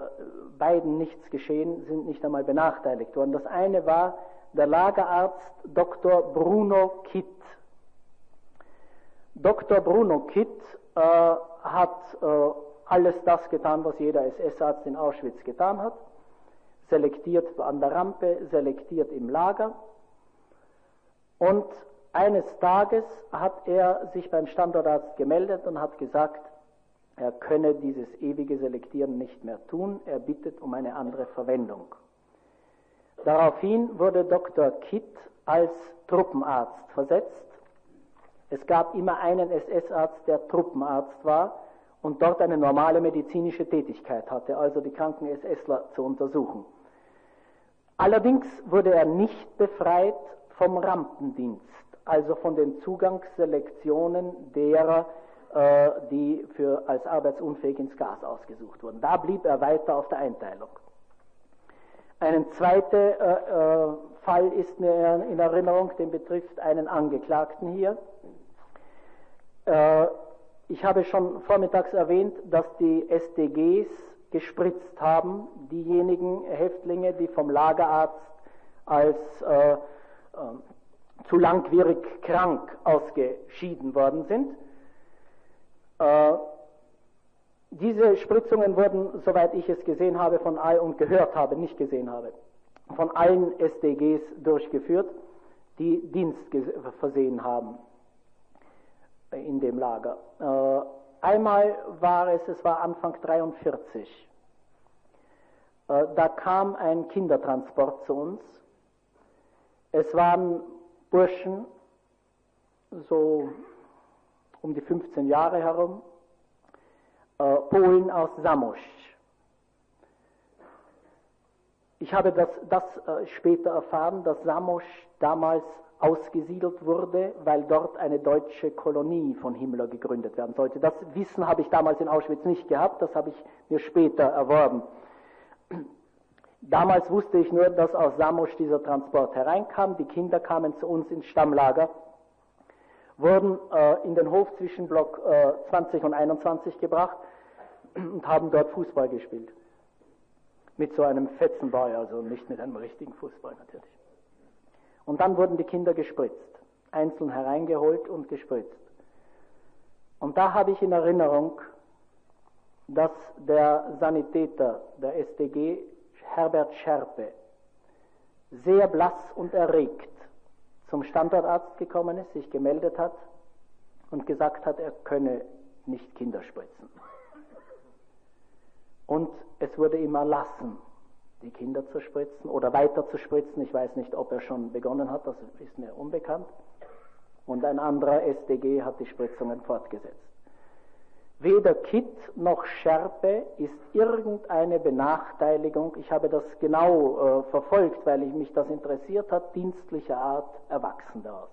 beiden nichts geschehen, sind nicht einmal benachteiligt worden. Das eine war der Lagerarzt Dr. Bruno Kitt. Dr. Bruno Kitt äh, hat äh, alles das getan, was jeder SS-Arzt in Auschwitz getan hat. Selektiert an der Rampe, selektiert im Lager. Und eines Tages hat er sich beim Standortarzt gemeldet und hat gesagt, er könne dieses ewige Selektieren nicht mehr tun, er bittet um eine andere Verwendung. Daraufhin wurde Dr. Kitt als Truppenarzt versetzt. Es gab immer einen SS-Arzt, der Truppenarzt war und dort eine normale medizinische Tätigkeit hatte, also die kranken SSler zu untersuchen. Allerdings wurde er nicht befreit vom Rampendienst, also von den Zugangsselektionen derer, äh, die für, als arbeitsunfähig ins Gas ausgesucht wurden. Da blieb er weiter auf der Einteilung. Ein zweiter äh, äh, Fall ist mir in Erinnerung, den betrifft einen Angeklagten hier. Äh, ich habe schon vormittags erwähnt, dass die SDGs gespritzt haben, diejenigen Häftlinge, die vom Lagerarzt als äh, äh, zu langwierig krank ausgeschieden worden sind. Äh, diese Spritzungen wurden, soweit ich es gesehen habe, von all und gehört habe, nicht gesehen habe, von allen SDGs durchgeführt, die Dienst versehen haben in dem Lager. Äh, einmal war es, es war Anfang 43. Äh, da kam ein Kindertransport zu uns. Es waren Burschen, so um die 15 Jahre herum, äh, Polen aus Samosch. Ich habe das, das später erfahren, dass Samosch damals ausgesiedelt wurde, weil dort eine deutsche Kolonie von Himmler gegründet werden sollte. Das Wissen habe ich damals in Auschwitz nicht gehabt, das habe ich mir später erworben. Damals wusste ich nur, dass aus Samosch dieser Transport hereinkam. Die Kinder kamen zu uns ins Stammlager wurden äh, in den Hof zwischen Block äh, 20 und 21 gebracht und haben dort Fußball gespielt. Mit so einem Fetzenball, also nicht mit einem richtigen Fußball natürlich. Und dann wurden die Kinder gespritzt, einzeln hereingeholt und gespritzt. Und da habe ich in Erinnerung, dass der Sanitäter der SDG, Herbert Scherpe, sehr blass und erregt zum Standortarzt gekommen ist, sich gemeldet hat und gesagt hat, er könne nicht Kinder spritzen. Und es wurde ihm erlassen, die Kinder zu spritzen oder weiter zu spritzen. Ich weiß nicht, ob er schon begonnen hat, das ist mir unbekannt. Und ein anderer SDG hat die Spritzungen fortgesetzt. Weder Kit noch Schärpe ist irgendeine Benachteiligung, ich habe das genau äh, verfolgt, weil ich mich das interessiert hat, dienstlicher Art erwachsen daraus.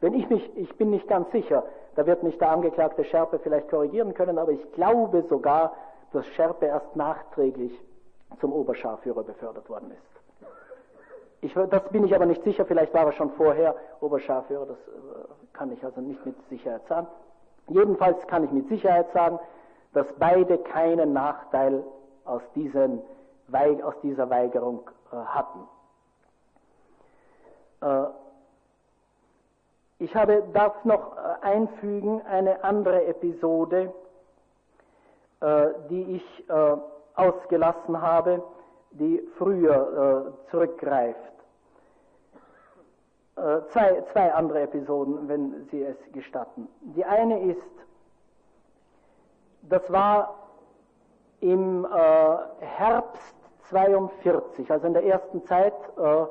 Wenn ich mich, ich bin nicht ganz sicher, da wird mich der Angeklagte Schärpe vielleicht korrigieren können, aber ich glaube sogar, dass Schärpe erst nachträglich zum Oberscharführer befördert worden ist. Ich, das bin ich aber nicht sicher, vielleicht war er schon vorher Oberscharführer, das äh, kann ich also nicht mit Sicherheit sagen. Jedenfalls kann ich mit Sicherheit sagen, dass beide keinen Nachteil aus, diesen, aus dieser Weigerung äh, hatten. Äh, ich habe, darf noch einfügen eine andere Episode, die ich ausgelassen habe, die früher äh, zurückgreift. Äh, zwei, zwei andere Episoden, wenn Sie es gestatten. Die eine ist, das war im äh, Herbst 42, also in der ersten Zeit, äh,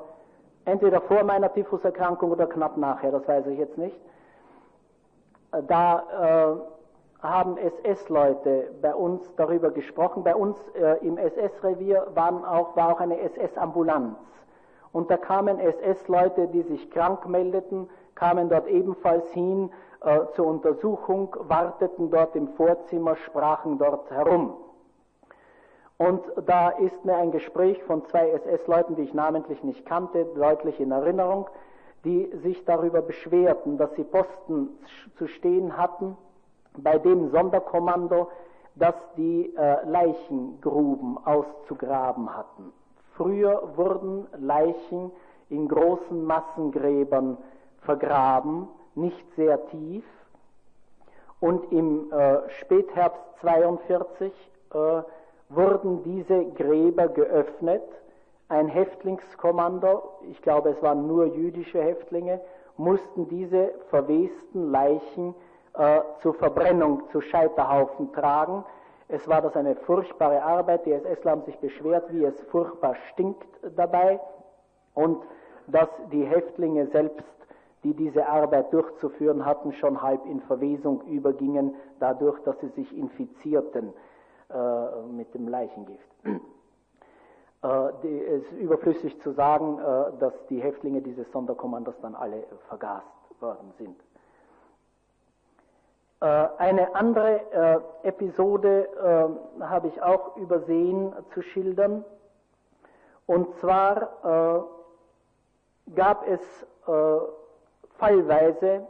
entweder vor meiner Typhuserkrankung oder knapp nachher, das weiß ich jetzt nicht, äh, da äh, haben SS-Leute bei uns darüber gesprochen. Bei uns äh, im SS-Revier auch, war auch eine SS-Ambulanz. Und da kamen SS-Leute, die sich krank meldeten, kamen dort ebenfalls hin äh, zur Untersuchung, warteten dort im Vorzimmer, sprachen dort herum. Und da ist mir ein Gespräch von zwei SS-Leuten, die ich namentlich nicht kannte, deutlich in Erinnerung, die sich darüber beschwerten, dass sie Posten zu stehen hatten bei dem Sonderkommando, das die äh, Leichengruben auszugraben hatten. Früher wurden Leichen in großen Massengräbern vergraben, nicht sehr tief. Und im äh, Spätherbst 42 äh, wurden diese Gräber geöffnet. Ein Häftlingskommando, ich glaube es waren nur jüdische Häftlinge, mussten diese verwesten Leichen äh, zur Verbrennung, zu Scheiterhaufen tragen. Es war das eine furchtbare Arbeit. Die SS haben sich beschwert, wie es furchtbar stinkt dabei und dass die Häftlinge selbst, die diese Arbeit durchzuführen hatten, schon halb in Verwesung übergingen, dadurch, dass sie sich infizierten äh, mit dem Leichengift. Äh, es ist überflüssig zu sagen, äh, dass die Häftlinge dieses Sonderkommandos dann alle vergast worden sind. Eine andere Episode habe ich auch übersehen zu schildern. Und zwar gab es fallweise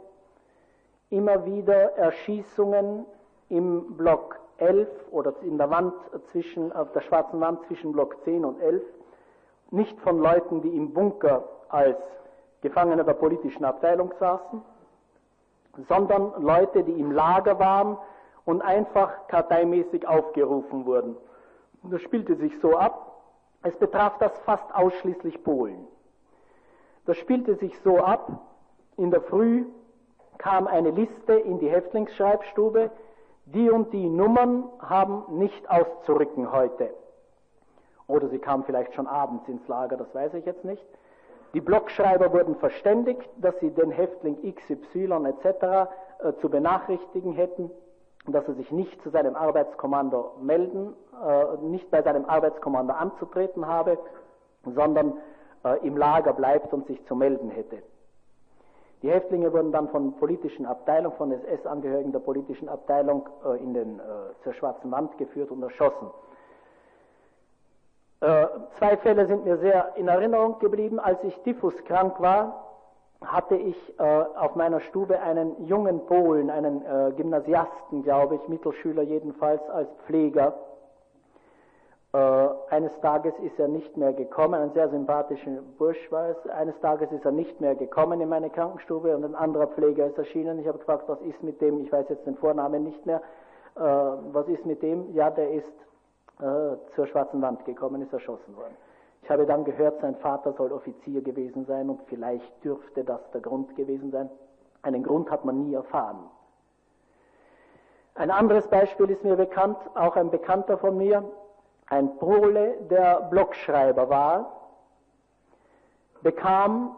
immer wieder Erschießungen im Block 11 oder in der Wand zwischen, auf der schwarzen Wand zwischen Block 10 und 11, nicht von Leuten, die im Bunker als Gefangene der politischen Abteilung saßen, sondern Leute, die im Lager waren und einfach karteimäßig aufgerufen wurden. Das spielte sich so ab, es betraf das fast ausschließlich Polen. Das spielte sich so ab, in der Früh kam eine Liste in die Häftlingsschreibstube, die und die Nummern haben nicht auszurücken heute. Oder sie kamen vielleicht schon abends ins Lager, das weiß ich jetzt nicht. Die Blockschreiber wurden verständigt, dass sie den Häftling XY etc. Äh, zu benachrichtigen hätten, dass er sich nicht zu seinem Arbeitskommando melden, äh, nicht bei seinem Arbeitskommando anzutreten habe, sondern äh, im Lager bleibt und sich zu melden hätte. Die Häftlinge wurden dann von politischen Abteilungen, von SS-Angehörigen der politischen Abteilung in den, zur Schwarzen Wand geführt und erschossen. Äh, zwei Fälle sind mir sehr in Erinnerung geblieben. Als ich typhuskrank war, hatte ich äh, auf meiner Stube einen jungen Polen, einen äh, Gymnasiasten, glaube ich, Mittelschüler jedenfalls, als Pfleger. Eines Tages ist er nicht mehr gekommen, ein sehr sympathischer Bursch war es. Eines Tages ist er nicht mehr gekommen in meine Krankenstube und ein anderer Pfleger ist erschienen. Ich habe gefragt, was ist mit dem? Ich weiß jetzt den Vornamen nicht mehr. Was ist mit dem? Ja, der ist äh, zur Schwarzen Wand gekommen, ist erschossen worden. Ich habe dann gehört, sein Vater soll Offizier gewesen sein und vielleicht dürfte das der Grund gewesen sein. Einen Grund hat man nie erfahren. Ein anderes Beispiel ist mir bekannt, auch ein Bekannter von mir, ein Pole, der Blogschreiber war, bekam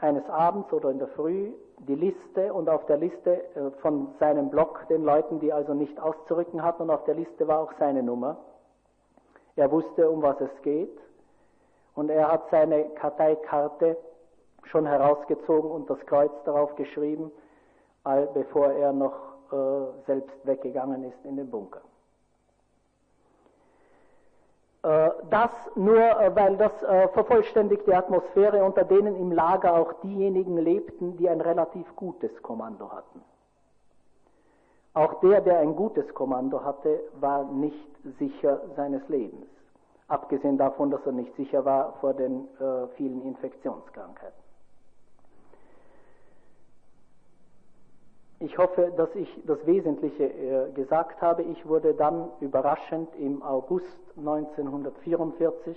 eines Abends oder in der Früh die Liste und auf der Liste äh, von seinem Blog, den Leuten, die also nicht auszurücken hatten, und auf der Liste war auch seine Nummer. Er wusste, um was es geht und er hat seine Karteikarte schon herausgezogen und das Kreuz darauf geschrieben, bevor er noch äh, selbst weggegangen ist in den Bunker. Äh, das nur, äh, weil das äh, vervollständigt die Atmosphäre, unter denen im Lager auch diejenigen lebten, die ein relativ gutes Kommando hatten. Auch der, der ein gutes Kommando hatte, war nicht sicher seines Lebens, abgesehen davon, dass er nicht sicher war vor den vielen Infektionskrankheiten. Ich hoffe, dass ich das Wesentliche äh, gesagt habe. Ich wurde dann überraschend im August 1944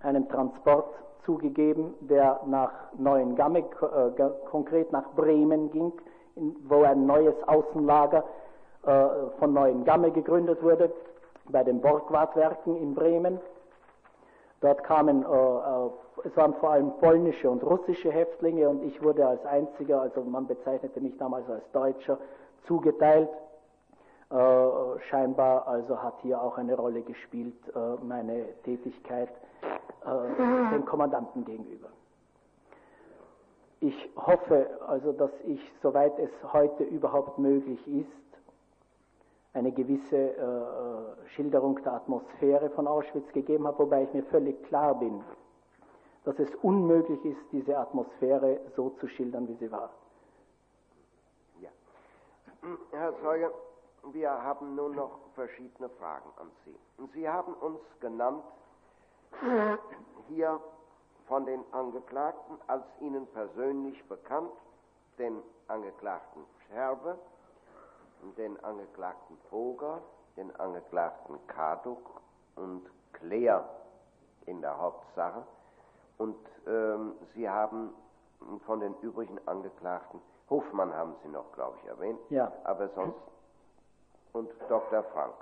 einem Transport zugegeben, der nach Neuengamme, äh, konkret nach Bremen ging, in, wo ein neues Außenlager äh, von Neuengamme gegründet wurde. bei den Borgwardwerken in Bremen. Dort kamen, äh, äh, es waren vor allem polnische und russische Häftlinge und ich wurde als einziger, also man bezeichnete mich damals als Deutscher, zugeteilt. Äh, scheinbar also hat hier auch eine Rolle gespielt meine Tätigkeit dem Kommandanten gegenüber. Ich hoffe also, dass ich, soweit es heute überhaupt möglich ist, eine gewisse äh, Schilderung der Atmosphäre von Auschwitz gegeben habe, wobei ich mir völlig klar bin, dass es unmöglich ist, diese Atmosphäre so zu schildern, wie sie war. Ja. Herr Zeuge, wir haben nun noch verschiedene Fragen an Sie. Sie haben uns genannt, hier von den Angeklagten als Ihnen persönlich bekannt, den Angeklagten Scherbe, den Angeklagten Voger, den Angeklagten Kaduk und Claire in der Hauptsache. Und ähm, Sie haben von den übrigen Angeklagten, Hofmann haben Sie noch, glaube ich, erwähnt, ja. aber sonst, und Dr. Frank.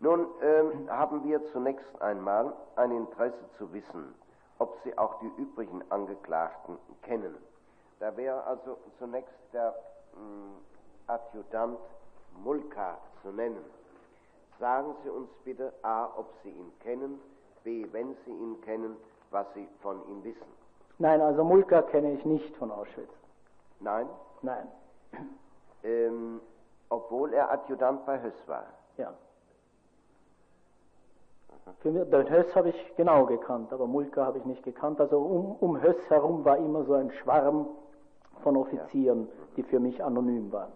Nun ähm, haben wir zunächst einmal ein Interesse zu wissen, ob Sie auch die übrigen Angeklagten kennen. Da wäre also zunächst der mh, hm, Adjutant Mulka zu nennen. Sagen Sie uns bitte A, ob Sie ihn kennen, B, wenn Sie ihn kennen, was Sie von ihm wissen. Nein, also Mulka kenne ich nicht von Auschwitz. Nein? Nein. Ähm, obwohl er Adjutant bei Höss war. Ja. Für mich, den Höss habe ich genau gekannt, aber Mulka habe ich nicht gekannt. Also um, um Höss herum war immer so ein Schwarm von Offizieren, ja. die für mich anonym waren.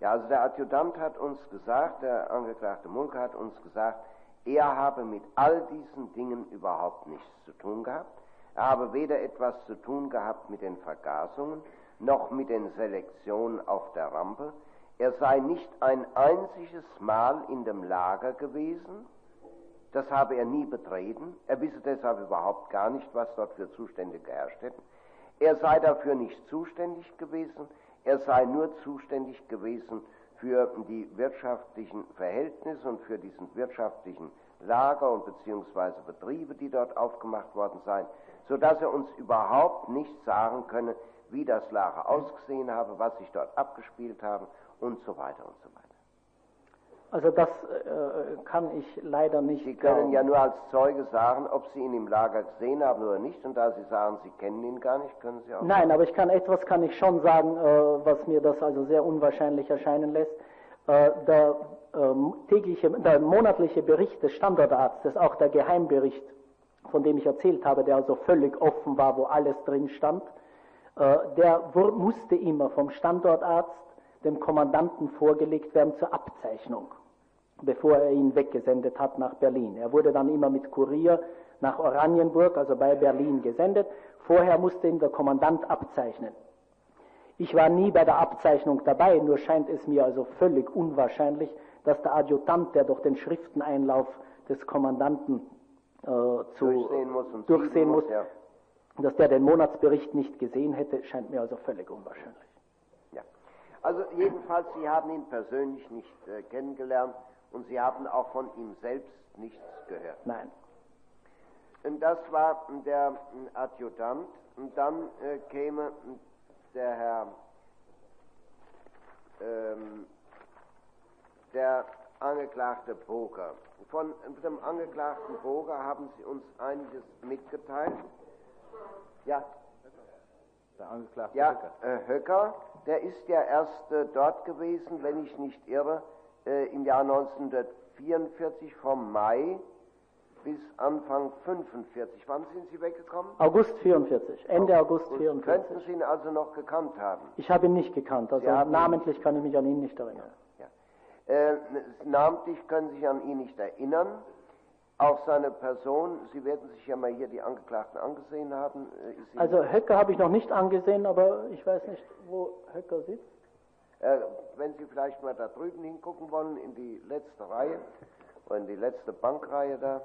Ja, also der Adjutant hat uns gesagt, der Angeklagte Mulka hat uns gesagt, er habe mit all diesen Dingen überhaupt nichts zu tun gehabt. Er habe weder etwas zu tun gehabt mit den Vergasungen noch mit den Selektionen auf der Rampe. Er sei nicht ein einziges Mal in dem Lager gewesen das habe er nie betreten. Er wisse deshalb überhaupt gar nicht, was dort für Zustände geherrscht hätten. Er sei dafür nicht zuständig gewesen. Er sei nur zuständig gewesen für die wirtschaftlichen Verhältnisse und für diesen wirtschaftlichen Lager und beziehungsweise Betriebe, die dort aufgemacht worden seien, sodass er uns überhaupt nicht sagen könne, wie das Lager ausgesehen habe, was sich dort abgespielt habe und so weiter und so weiter. Also das äh, kann ich leider nicht. Sie können glauben. ja nur als Zeuge sagen, ob Sie ihn im Lager gesehen haben oder nicht. Und da Sie sagen, Sie kennen ihn gar nicht, können Sie auch. Nein, sagen. aber ich kann etwas kann ich schon sagen, äh, was mir das also sehr unwahrscheinlich erscheinen lässt. Äh, der ähm, tägliche, der monatliche Bericht des Standortarztes, auch der Geheimbericht, von dem ich erzählt habe, der also völlig offen war, wo alles drin stand, äh, der musste immer vom Standortarzt dem Kommandanten vorgelegt werden zur Abzeichnung bevor er ihn weggesendet hat nach Berlin. Er wurde dann immer mit Kurier nach Oranienburg, also bei Berlin, gesendet. Vorher musste ihn der Kommandant abzeichnen. Ich war nie bei der Abzeichnung dabei, nur scheint es mir also völlig unwahrscheinlich, dass der Adjutant, der durch den Schrifteneinlauf des Kommandanten äh, zu, durchsehen muss, durchsehen muss ja. dass der den Monatsbericht nicht gesehen hätte, scheint mir also völlig unwahrscheinlich. Also jedenfalls, Sie haben ihn persönlich nicht äh, kennengelernt und Sie haben auch von ihm selbst nichts gehört. Nein. Und das war der Adjutant. Und dann äh, käme der Herr, ähm, der Angeklagte Boger. Von dem Angeklagten Boger haben Sie uns einiges mitgeteilt. Ja. Der Angeklagte ja, Höcker. Äh, Höcker, der ist ja erst äh, dort gewesen, wenn ich nicht irre, äh, im Jahr 1944 vom Mai bis Anfang 45. Wann sind Sie weggekommen? August 44, Ende August, August 44. Könnten Sie ihn also noch gekannt haben? Ich habe ihn nicht gekannt, also namentlich kann ich mich an ihn nicht erinnern. Ja, ja. Äh, namentlich können Sie sich an ihn nicht erinnern. Auch seine Person, Sie werden sich ja mal hier die Angeklagten angesehen haben. Äh, also Höcker habe ich noch nicht angesehen, aber ich weiß nicht, wo Höcker sitzt. Äh, wenn Sie vielleicht mal da drüben hingucken wollen, in die letzte Reihe, oder in die letzte Bankreihe da.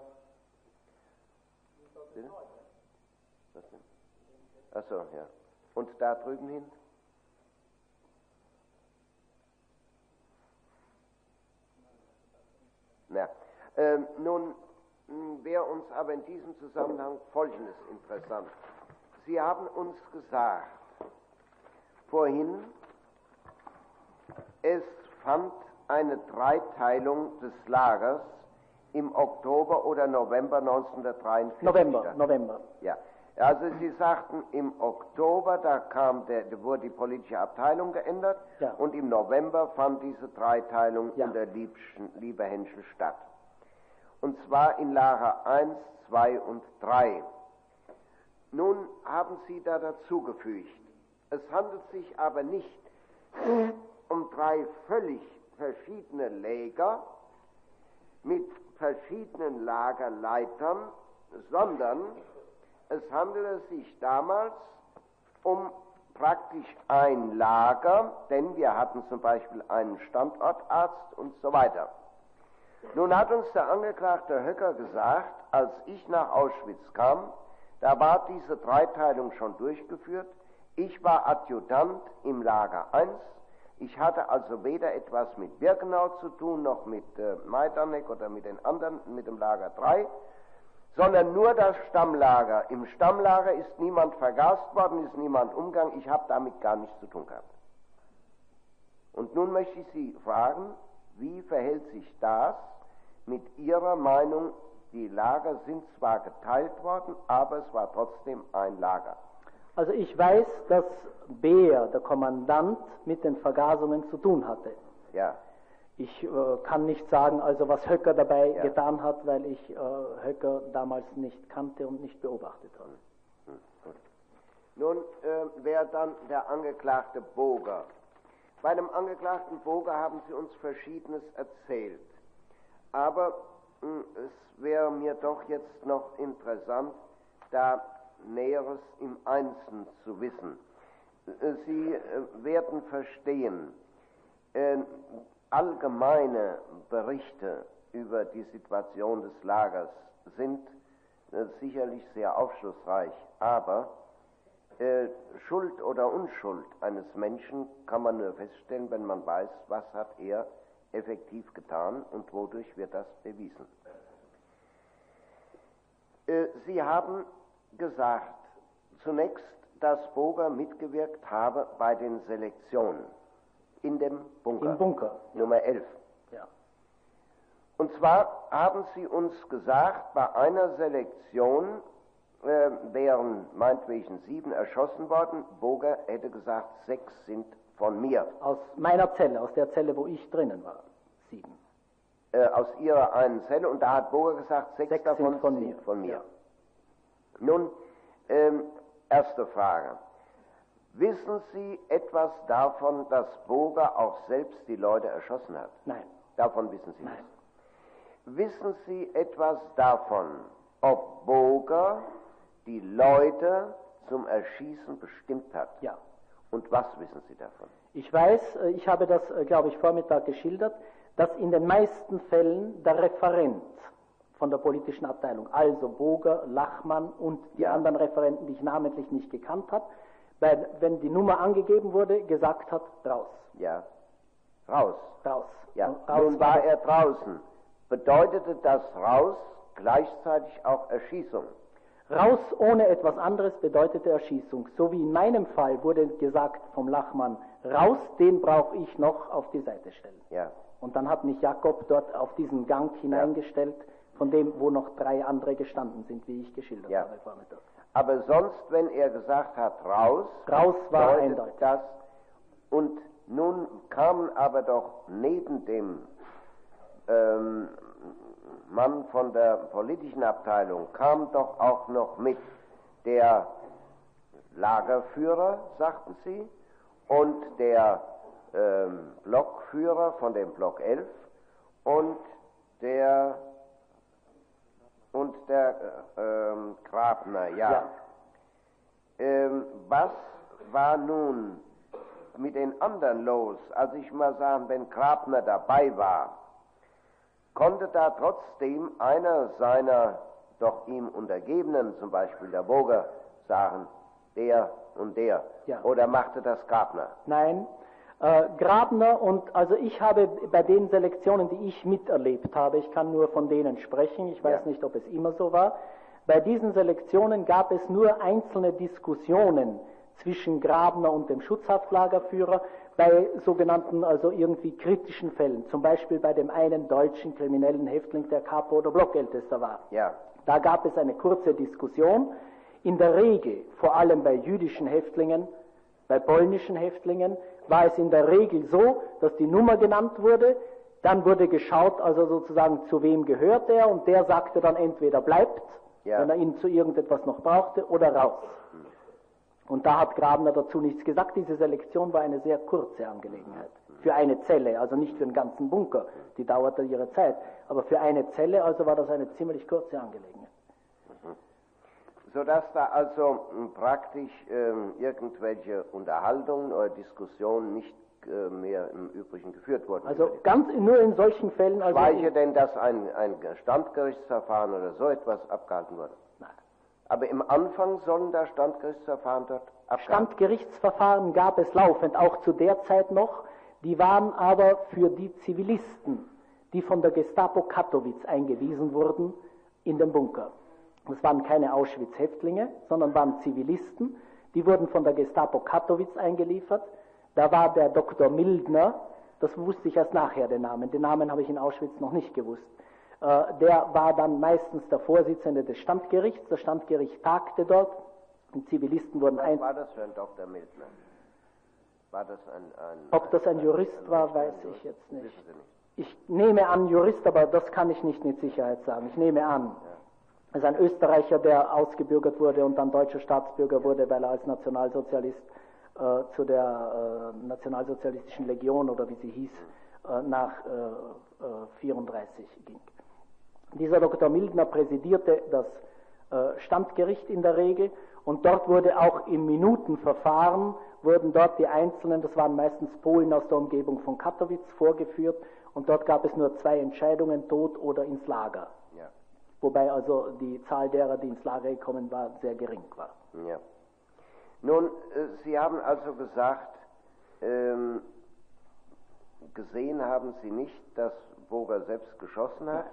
Was denn? Achso, ja. Und da drüben hin? Na, ähm, nun wäre uns aber in diesem Zusammenhang Folgendes interessant. Sie haben uns gesagt, vorhin, es fand eine Dreiteilung des Lagers im Oktober oder November 1943 November, statt. November. Ja. Also Sie sagten, im Oktober, da kam der, da wurde die politische Abteilung geändert Ja. und im November fand diese Dreiteilung Ja. unter Liebschen, Lieberhänschel statt. Und zwar in Lager 1, 2 und 3. Nun haben Sie da dazugefügt, es handelt sich aber nicht um drei völlig verschiedene Läger mit verschiedenen Lagerleitern, sondern es handelte sich damals um praktisch ein Lager, denn wir hatten zum Beispiel einen Standortarzt und so weiter. Nun hat uns der Angeklagte Höcker gesagt, als ich nach Auschwitz kam, da war diese Dreiteilung schon durchgeführt. Ich war Adjutant im Lager 1. Ich hatte also weder etwas mit Birkenau zu tun, noch mit äh, Majdanek oder mit den anderen, mit dem Lager 3, sondern nur das Stammlager. Im Stammlager ist niemand vergast worden, ist niemand umgegangen. Ich habe damit gar nichts zu tun gehabt. Und nun möchte ich Sie fragen, wie verhält sich das mit Ihrer Meinung? Die Lager sind zwar geteilt worden, aber es war trotzdem ein Lager. Also ich weiß, dass Beer, der Kommandant, mit den Vergasungen zu tun hatte. Ja, Ich äh, kann nicht sagen, also was Höcker dabei Ja. getan hat, weil ich äh, Höcker damals nicht kannte und nicht beobachtet habe. Nun äh, wäre dann der Angeklagte Boger. Bei dem Angeklagten Boger haben Sie uns Verschiedenes erzählt. Aber mh, es wäre mir doch jetzt noch interessant, da Näheres im Einzelnen zu wissen. Äh, Sie äh, werden verstehen, äh, allgemeine Berichte über die Situation des Lagers sind sicherlich sehr aufschlussreich, aber Schuld oder Unschuld eines Menschen kann man nur feststellen, wenn man weiß, was hat er effektiv getan und wodurch wird das bewiesen. Äh, Sie haben gesagt, zunächst, dass Boger mitgewirkt habe bei den Selektionen in dem Bunker. Im Bunker. Nummer 11. Ja. Und zwar haben Sie uns gesagt, bei einer Selektion äh, wären meinetwegen sieben erschossen worden. Boger hätte gesagt, sechs sind von mir. Aus meiner Zelle, aus der Zelle, wo ich drinnen war. Sieben. Äh, aus Ihrer einen Zelle. Und da hat Boger gesagt, sechs, Sechs davon sind von mir. von mir. Ja. Nun, ähm, erste Frage. Wissen Sie etwas davon, dass Boger auch selbst die Leute erschossen hat? Nein. Davon wissen Sie Nein. nichts. Wissen Sie etwas davon, ob Boger die Leute zum Erschießen bestimmt hat? Ja. Und was wissen Sie davon? Ich weiß, äh, ich habe das, äh, glaube ich, Vormittag geschildert, dass in den meisten Fällen der Referent von der politischen Abteilung, also Boger, Lachmann und die anderen Referenten, die ich namentlich nicht gekannt habe, weil, wenn die Nummer angegeben wurde, gesagt hat, raus, Ja. Raus. raus. Ja. Und raus Nun war er draußen. Bedeutete das raus gleichzeitig auch Erschießung? Raus ohne etwas anderes bedeutete Erschießung. So wie in meinem Fall wurde gesagt vom Lachmann, raus, den brauche ich noch auf die Seite stellen. Ja. Und dann hat mich Jakob dort auf diesen Gang hineingestellt, von dem, wo noch drei andere gestanden sind, wie ich geschildert Ja. habe vormittag. Aber sonst, wenn er gesagt hat, raus, Raus war eindeutig. das. Und nun kamen aber doch neben dem ähm, Mann von der politischen Abteilung, kam doch auch noch mit der Lagerführer, sagten Sie, und der ähm, Blockführer von dem Block 11 und der und der äh, ähm, Grabner, ja. Ja. Ähm, was war nun mit den anderen los? Also ich mal sagen, wenn Grabner dabei war, konnte da trotzdem einer seiner doch ihm Untergebenen, zum Beispiel der Boger, sagen, der und der. Ja. Oder machte das Grabner? Nein, Äh, Grabner und also ich habe bei den Selektionen, die ich miterlebt habe, ich kann nur von denen sprechen, ich weiß Ja. nicht, ob es immer so war, bei diesen Selektionen gab es nur einzelne Diskussionen zwischen Grabner und dem Schutzhaftlagerführer bei sogenannten, also irgendwie kritischen Fällen, zum Beispiel bei dem einen deutschen kriminellen Häftling, der Kapo oder Blockältester war. Ja, Da gab es eine kurze Diskussion. In der Regel, vor allem bei jüdischen Häftlingen, bei polnischen Häftlingen, war es in der Regel so, dass die Nummer genannt wurde, dann wurde geschaut, also sozusagen zu wem gehört er und der sagte dann entweder bleibt, Ja. wenn er ihn zu irgendetwas noch brauchte, oder raus. Und da hat Grabner dazu nichts gesagt. Diese Selektion war eine sehr kurze Angelegenheit. Für eine Zelle, also nicht für den ganzen Bunker. Die dauerte ihre Zeit. Aber für eine Zelle, also war das eine ziemlich kurze Angelegenheit. sodass da also m, praktisch ähm, irgendwelche Unterhaltungen oder Diskussionen nicht äh, mehr im Übrigen geführt wurden. Also ganz nur in solchen Fällen, also Schweige denn, dass ein, ein Standgerichtsverfahren oder so etwas abgehalten wurde. Aber im Anfang sollen da Standgerichtsverfahren dort abgehalten Standgerichtsverfahren gab es laufend, auch zu der Zeit noch. Die waren aber für die Zivilisten, die von der Gestapo Katowice eingewiesen wurden, in den Bunker. Das waren keine Auschwitz-Häftlinge, sondern waren Zivilisten. Die wurden von der Gestapo Katowice eingeliefert. Da war der Dr. Mildner, das wusste ich erst nachher, den Namen. Den Namen habe ich in Auschwitz noch nicht gewusst. Äh, Der war dann meistens der Vorsitzende des Standgerichts. Das Standgericht tagte dort. Die Zivilisten wurden Was ein war das für ein Dr. Mildner? War das ein, ein Ob das ein Jurist war, ein weiß Jurist? ich jetzt nicht. Nicht. Ich nehme an Jurist, aber das kann ich nicht mit Sicherheit sagen. Ich nehme an. Es ist ein Österreicher, der ausgebürgert wurde und dann deutscher Staatsbürger wurde, weil er als Nationalsozialist äh, zu der äh, Nationalsozialistischen Legion oder wie sie hieß, äh, nach äh, äh, 34 ging. Dieser Dr. Mildner präsidierte das äh, Standgericht in der Regel und dort wurde auch im Minutenverfahren, wurden dort die Einzelnen, das waren meistens Polen aus der Umgebung von Katowice, vorgeführt und dort gab es nur zwei Entscheidungen, Tod oder ins Lager. Ja, Wobei also die Zahl derer, die ins Lager gekommen war, sehr gering war. ja. Nun, äh, Sie haben also gesagt, ähm, gesehen haben Sie nicht, dass Boger selbst geschossen hat.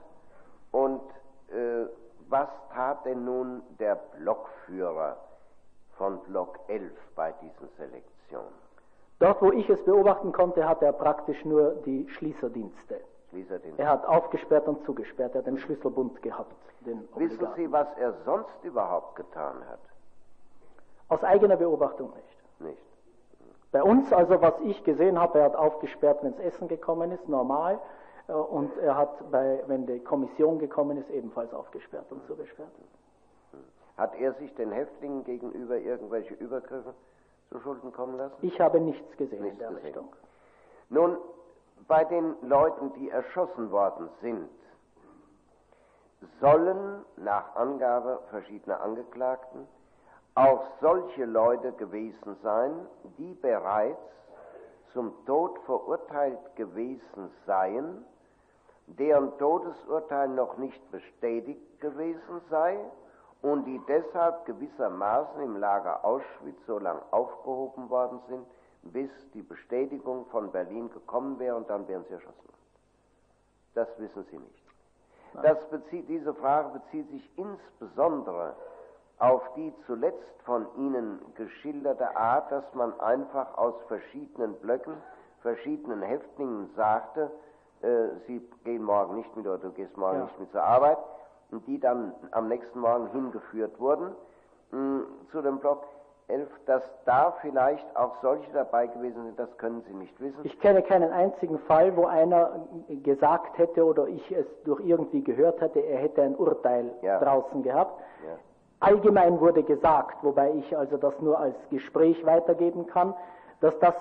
Und äh, was tat denn nun der Blockführer von Block 11 bei diesen Selektionen? Dort, wo ich es beobachten konnte, hatte er praktisch nur die Schließerdienste. Schließerdienst. Er hat aufgesperrt und zugesperrt, er hat den Schlüsselbund gehabt. Den Wissen. Sie, was er sonst überhaupt getan hat? Aus eigener Beobachtung nicht. Nicht. Bei uns, also was ich gesehen habe, er hat aufgesperrt, wenn das Essen gekommen ist, normal. Äh, Und er hat, bei, wenn die Kommission gekommen ist, ebenfalls aufgesperrt und zugesperrt. Hat er sich den Häftlingen gegenüber irgendwelche Übergriffe zu Schulden kommen lassen? Ich habe nichts gesehen in Nichts der gesehen. Richtung. Nun, bei den Leuten, die erschossen worden sind, sollen nach Angabe verschiedener Angeklagten auch solche Leute gewesen sein, die bereits zum Tod verurteilt gewesen seien, deren Todesurteil noch nicht bestätigt gewesen sei und die deshalb gewissermaßen im Lager Auschwitz so lang aufgehoben worden sind, bis die Bestätigung von Berlin gekommen wäre und dann wären sie erschossen. Das wissen Sie nicht. Bezieht, diese Frage bezieht sich insbesondere auf die zuletzt von Ihnen geschilderte Art, dass man einfach aus verschiedenen Blöcken, verschiedenen Häftlingen sagte, äh, Sie gehen morgen nicht mit oder du gehst morgen Ja. nicht mit zur Arbeit, und die dann am nächsten Morgen hingeführt wurden mh, zu dem Block 11, dass da vielleicht auch solche dabei gewesen sind, das können Sie nicht wissen. Ich kenne keinen einzigen Fall, wo einer gesagt hätte oder ich es durch irgendwie gehört hätte, er hätte ein Urteil Ja. draußen gehabt. Ja. Allgemein wurde gesagt, wobei ich also das nur als Gespräch weitergeben kann, dass das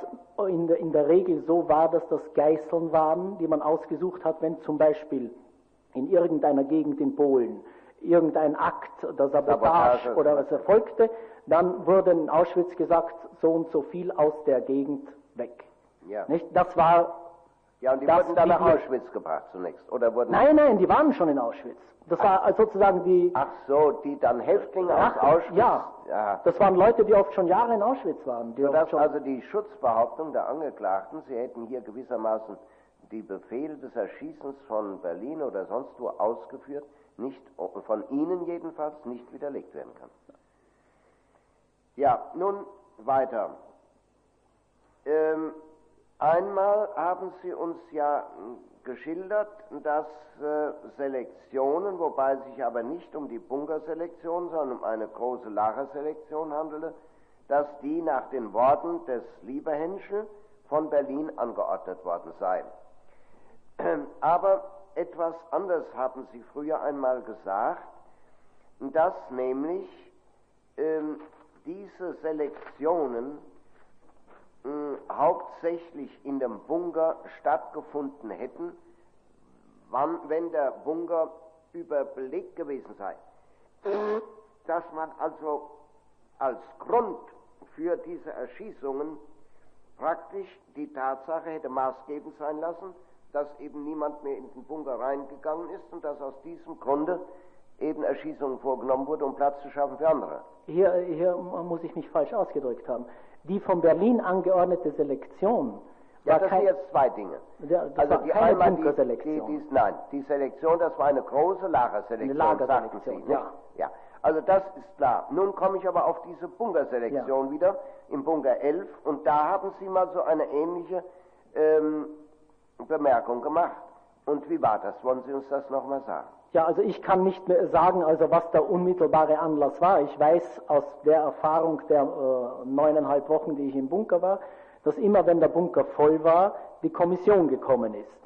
in der, in der Regel so war, dass das Geißeln waren, die man ausgesucht hat, wenn zum Beispiel in irgendeiner Gegend in Polen irgendein Akt der Sabotage Sabotage, oder was erfolgte, dann wurde in Auschwitz gesagt, so und so viel aus der Gegend weg. Ja. Nicht? Das war Ja, und die wurden dann nach Auschwitz gebracht zunächst, oder wurden? Nein, nein, die waren schon in Auschwitz. Das war also sozusagen die. Ach so, die dann Häftlinge aus Auschwitz. Ja, ja, das waren Leute, die oft schon Jahre in Auschwitz waren. Die Sodass also die Schutzbehauptung der Angeklagten, sie hätten hier gewissermaßen die Befehle des Erschießens von Berlin oder sonst wo ausgeführt, nicht von Ihnen jedenfalls nicht widerlegt werden kann. Ja, nun weiter. Ähm, einmal haben Sie uns ja geschildert, dass äh, Selektionen, wobei es sich aber nicht um die Bunkerselektion, sondern um eine große Lagerselektion handelte, dass die nach den Worten des Lieberhenschel von Berlin angeordnet worden seien. Aber etwas anders haben Sie früher einmal gesagt, dass nämlich ähm, diese Selektionen äh, hauptsächlich in dem Bunker stattgefunden hätten, wann, wenn der Bunker überbelegt gewesen sei. Dass man also als Grund für diese Erschießungen praktisch die Tatsache hätte maßgebend sein lassen, dass eben niemand mehr in den Bunker reingegangen ist und dass aus diesem Grunde eben Erschießungen vorgenommen wurden, um Platz zu schaffen für andere. Hier, hier muss ich mich falsch ausgedrückt haben. Die von Berlin angeordnete Selektion ja, das sind jetzt zwei Dinge. Das also die einmal Bunkerselektion. Die, die, die, nein, die Selektion, das war eine große Lagerselektion, eine Lagerselektion Sie, ja. ja. Also das ist klar. Nun komme ich aber auf diese Bunkerselektion ja. wieder, im Bunker 11, und da haben Sie mal so eine ähnliche ähm, Bemerkung gemacht. Und wie war das? Wollen Sie uns das nochmal sagen? Ja, also ich kann nicht mehr sagen, also was der unmittelbare Anlass war. Ich weiß aus der Erfahrung der äh, neuneinhalb Wochen, die ich im Bunker war, dass immer, wenn der Bunker voll war, die Kommission gekommen ist.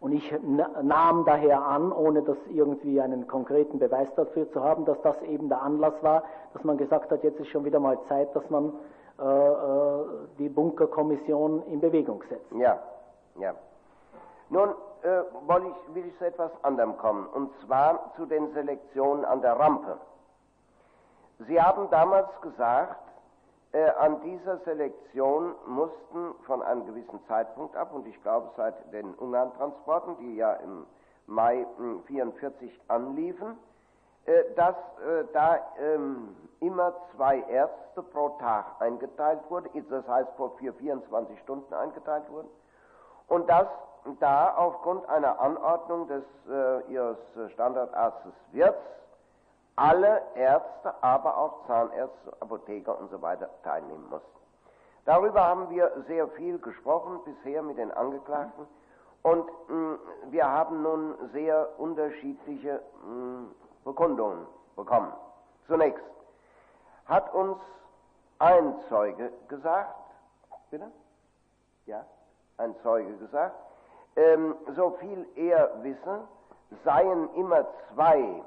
Und ich nahm daher an, ohne dass irgendwie einen konkreten Beweis dafür zu haben, dass das eben der Anlass war, dass man gesagt hat, jetzt ist schon wieder mal Zeit, dass man äh, äh die Bunkerkommission in Bewegung setzt. Ja, ja. Nun äh, ich, will ich zu etwas anderem kommen, und zwar zu den Selektionen an der Rampe. Sie haben damals gesagt, äh, an dieser Selektion mussten von einem gewissen Zeitpunkt ab, und ich glaube seit den Ungarn-Transporten, die ja im Mai 1944 hm, anliefen, äh, dass äh, da ähm, immer zwei Ärzte pro Tag eingeteilt wurden, das heißt vier, 24 Stunden eingeteilt wurden, und dass da aufgrund einer Anordnung des äh, ihres Standardarztes Wirts alle Ärzte, aber auch Zahnärzte, Apotheker und so weiter teilnehmen mussten. Darüber haben wir sehr viel gesprochen bisher mit den Angeklagten und mh, mm, wir haben nun sehr unterschiedliche mh, mm, Bekundungen bekommen. Zunächst hat uns ein Zeuge gesagt, bitte? Ja, ein Zeuge gesagt, ähm, so viel er wisse, seien immer zwei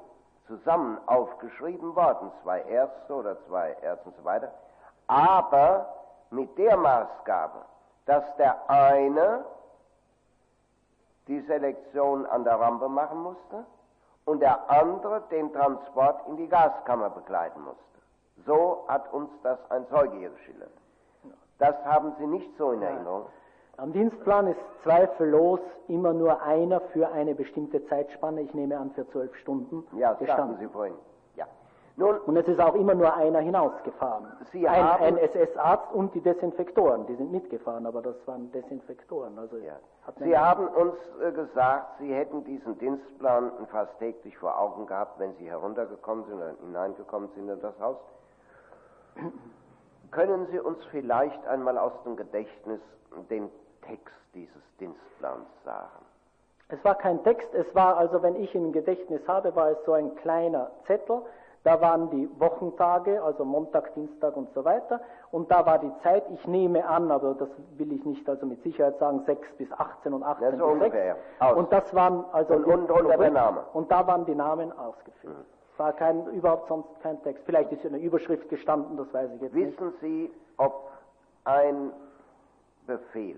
zusammen aufgeschrieben worden, zwei Ärzte oder zwei Ärzte und so weiter, aber mit der Maßgabe, dass der eine die Selektion an der Rampe machen musste und der andere den Transport in die Gaskammer begleiten musste. So hat uns das ein Zeuge hier geschildert. Das haben Sie nicht so in Erinnerung. Am Dienstplan ist zweifellos immer nur einer für eine bestimmte Zeitspanne, ich nehme an für zwölf Stunden, ja, das gestanden. Sie vorhin. Ja. Nun, und es ist auch immer nur einer hinausgefahren. Sie ein, haben ein SS-Arzt und die Desinfektoren, die sind mitgefahren, aber das waren Desinfektoren. Also ja. Sie haben uns äh, gesagt, Sie hätten diesen Dienstplan fast täglich vor Augen gehabt, wenn Sie heruntergekommen sind oder hineingekommen sind in das Haus. Können Sie uns vielleicht einmal aus dem Gedächtnis den Text dieses Dienstplans sagen? Es war kein Text, es war also, wenn ich ihn im Gedächtnis habe, war es so ein kleiner Zettel. Da waren die Wochentage, also Montag, Dienstag und so weiter. Und da war die Zeit, ich nehme an, aber das will ich nicht also mit Sicherheit sagen, 6 bis 18 und 18 ja, so bis 6. Aus. Und das waren also und, und, und der Name. Und da waren die Namen ausgeführt. Mhm. Es war kein, überhaupt sonst kein Text. Vielleicht ist eine Überschrift gestanden, das weiß ich jetzt Wissen nicht. Wissen Sie, ob ein Befehl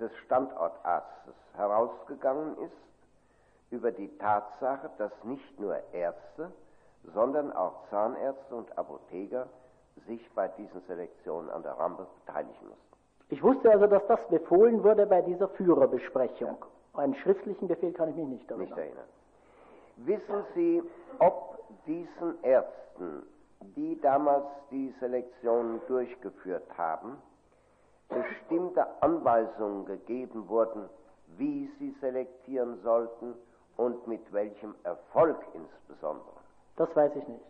des Standortarztes herausgegangen ist über die Tatsache, dass nicht nur Ärzte, sondern auch Zahnärzte und Apotheker sich bei diesen Selektionen an der Rampe beteiligen mussten. Ich wusste also, dass das befohlen wurde bei dieser Führerbesprechung. Ja. Einen schriftlichen Befehl kann ich mich nicht erinnern. Nicht erinnern. Wissen Sie, ob diesen Ärzten, die damals die Selektion durchgeführt haben, bestimmte Anweisungen gegeben wurden, wie sie selektieren sollten und mit welchem Erfolg insbesondere? Das weiß ich nicht.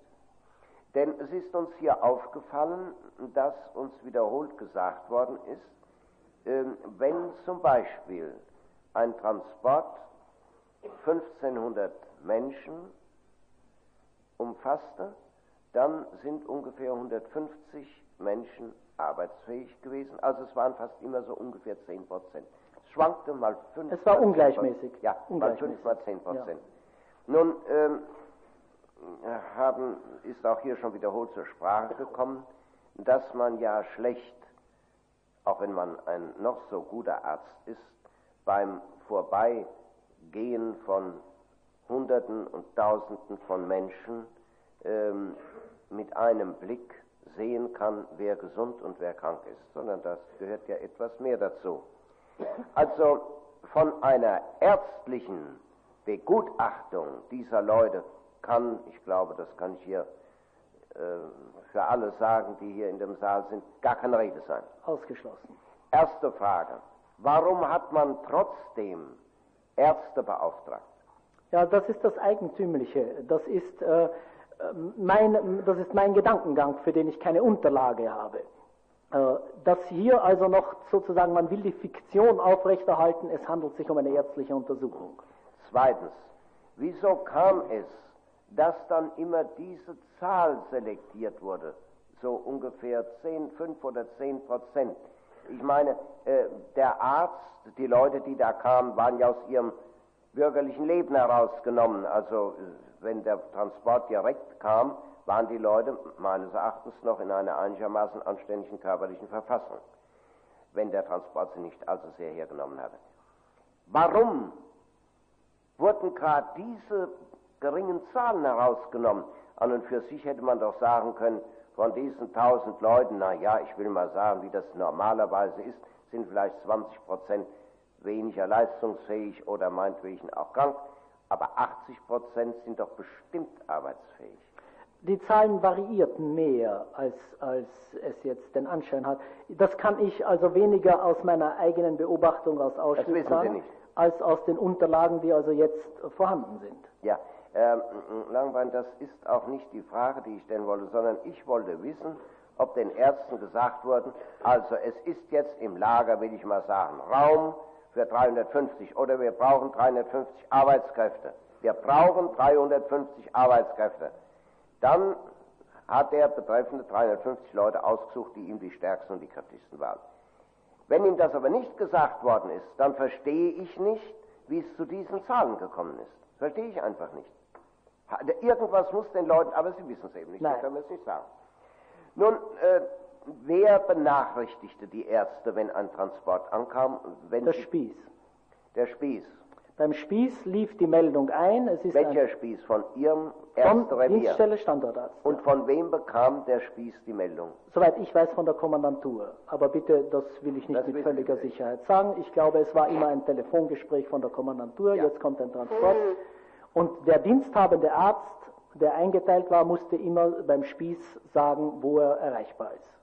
Denn es ist uns hier aufgefallen, dass uns wiederholt gesagt worden ist, ähm, wenn zum Beispiel ein Transport 1500 Menschen umfasste, dann sind ungefähr 150 Menschen arbeitsfähig gewesen. Also es waren fast immer so ungefähr 10 Prozent. Es schwankte mal 5 Es war ungleichmäßig. Ja, ungleichmäßig. mal 5 mal 10 Prozent. Ja. Nun ähm, haben, ist auch hier schon wiederholt zur Sprache gekommen, dass man ja schlecht, auch wenn man ein noch so guter Arzt ist, beim Vorbeigehen von Hunderten und Tausenden von Menschen ähm, mit einem Blick sehen kann, wer gesund und wer krank ist, sondern das gehört ja etwas mehr dazu. Also von einer ärztlichen Begutachtung dieser Leute kann, ich glaube, das kann ich hier äh, für alle sagen, die hier in dem Saal sind, gar keine Rede sein. Ausgeschlossen. Erste Frage. Warum hat man trotzdem Ärzte beauftragt? Ja, das ist das Eigentümliche. Das ist äh, mein, das ist mein Gedankengang, für den ich keine Unterlage habe. Äh, dass hier also noch sozusagen, man will die Fiktion aufrechterhalten, es handelt sich um eine ärztliche Untersuchung. Zweitens, wieso kam es, dass dann immer diese Zahl selektiert wurde, so ungefähr 10, 5 oder 10 Prozent? Ich meine, äh, der Arzt, die Leute, die da kamen, waren ja aus ihrem bürgerlichen Leben herausgenommen, also wenn der Transport direkt kam, waren die Leute meines Erachtens noch in einer einigermaßen anständigen körperlichen Verfassung, wenn der Transport sie nicht allzu sehr hergenommen hatte. Warum wurden gerade diese geringen Zahlen herausgenommen? An und für sich hätte man doch sagen können, von diesen tausend Leuten, na ja, ich will mal sagen, wie das normalerweise ist, sind vielleicht 20 Prozent weniger leistungsfähig oder meinetwegen auch krank aber 80 Prozent sind doch bestimmt arbeitsfähig. Die Zahlen variierten mehr, als, als es jetzt den Anschein hat. Das kann ich also weniger aus meiner eigenen Beobachtung aus Auschwitz sagen, als aus den Unterlagen, die also jetzt vorhanden sind. Ja, ähm, Langbein, das ist auch nicht die Frage, die ich stellen wollte, sondern ich wollte wissen, ob den Ärzten gesagt wurde, also es ist jetzt im Lager, will ich mal sagen, Raum für 350 oder wir brauchen 350 Arbeitskräfte. Wir brauchen 350 Arbeitskräfte. Dann hat der betreffende 350 Leute ausgesucht, die ihm die stärksten und die kräftigsten waren. Wenn ihm das aber nicht gesagt worden ist, dann verstehe ich nicht, wie es zu diesen Zahlen gekommen ist. Verstehe ich einfach nicht. Irgendwas muss den Leuten, aber sie wissen es eben nicht, Nein. können wir es nicht sagen. Nun, äh, Wer benachrichtigte die Ärzte, wenn ein Transport ankam? Der Spieß. Der Spieß. Beim Spieß lief die Meldung ein. Welcher Spieß? Von Ihrem Ärzterevier? Dienststelle Standortarzt. Und ja. von wem bekam der Spieß die Meldung? Soweit ich weiß, von der Kommandantur. Aber bitte, das will ich nicht das mit völliger Sicherheit sagen. Ich glaube, es war immer ein Telefongespräch von der Kommandantur. Ja. Jetzt kommt ein Transport. Und der diensthabende Arzt, der eingeteilt war, musste immer beim Spieß sagen, wo er erreichbar ist.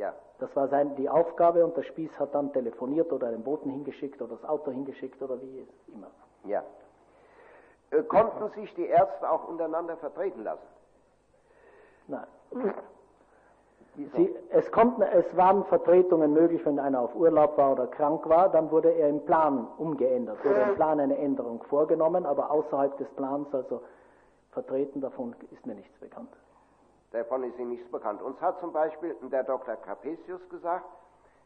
Ja. Das war sein, die Aufgabe und der Spieß hat dann telefoniert oder einen Boten hingeschickt oder das Auto hingeschickt oder wie immer. Ja. Äh, konnten sich die Ärzte auch untereinander vertreten lassen? Nein. Sie, es, konnten, es waren Vertretungen möglich, wenn einer auf Urlaub war oder krank war, dann wurde er im Plan umgeändert, wurde im Plan eine Änderung vorgenommen, aber außerhalb des Plans, also vertreten davon, ist mir nichts bekannt. Davon ist ihm nichts bekannt. Uns hat zum Beispiel der Dr. Capesius gesagt,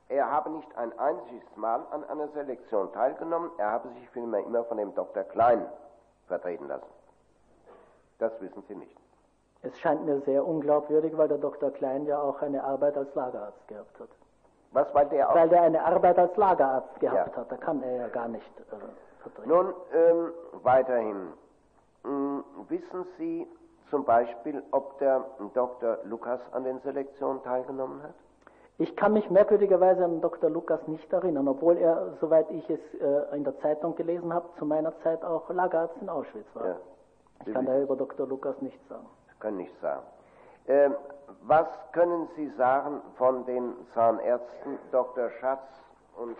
er habe nicht ein einziges Mal an einer Selektion teilgenommen, er habe sich vielmehr immer von dem Dr. Klein vertreten lassen. Das wissen Sie nicht. Es scheint mir sehr unglaubwürdig, weil der Dr. Klein ja auch eine Arbeit als Lagerarzt gehabt hat. Was, weil der auch? Weil der eine Arbeit als Lagerarzt gehabt ja. hat, da kann er ja gar nicht äh, vertreten. Nun, ähm, weiterhin. Hm, wissen Sie, zum Beispiel, ob der Dr. Lukas an den Selektionen teilgenommen hat? Ich kann mich merkwürdigerweise an Dr. Lukas nicht erinnern, obwohl er, soweit ich es äh, in der Zeitung gelesen habe, zu meiner Zeit auch Lagerarzt in Auschwitz war. Ja. Ich kann daher über Dr. Lukas nichts sagen. Ich kann nichts sagen. Ähm, was können Sie sagen von den Zahnärzten Dr. Schatz und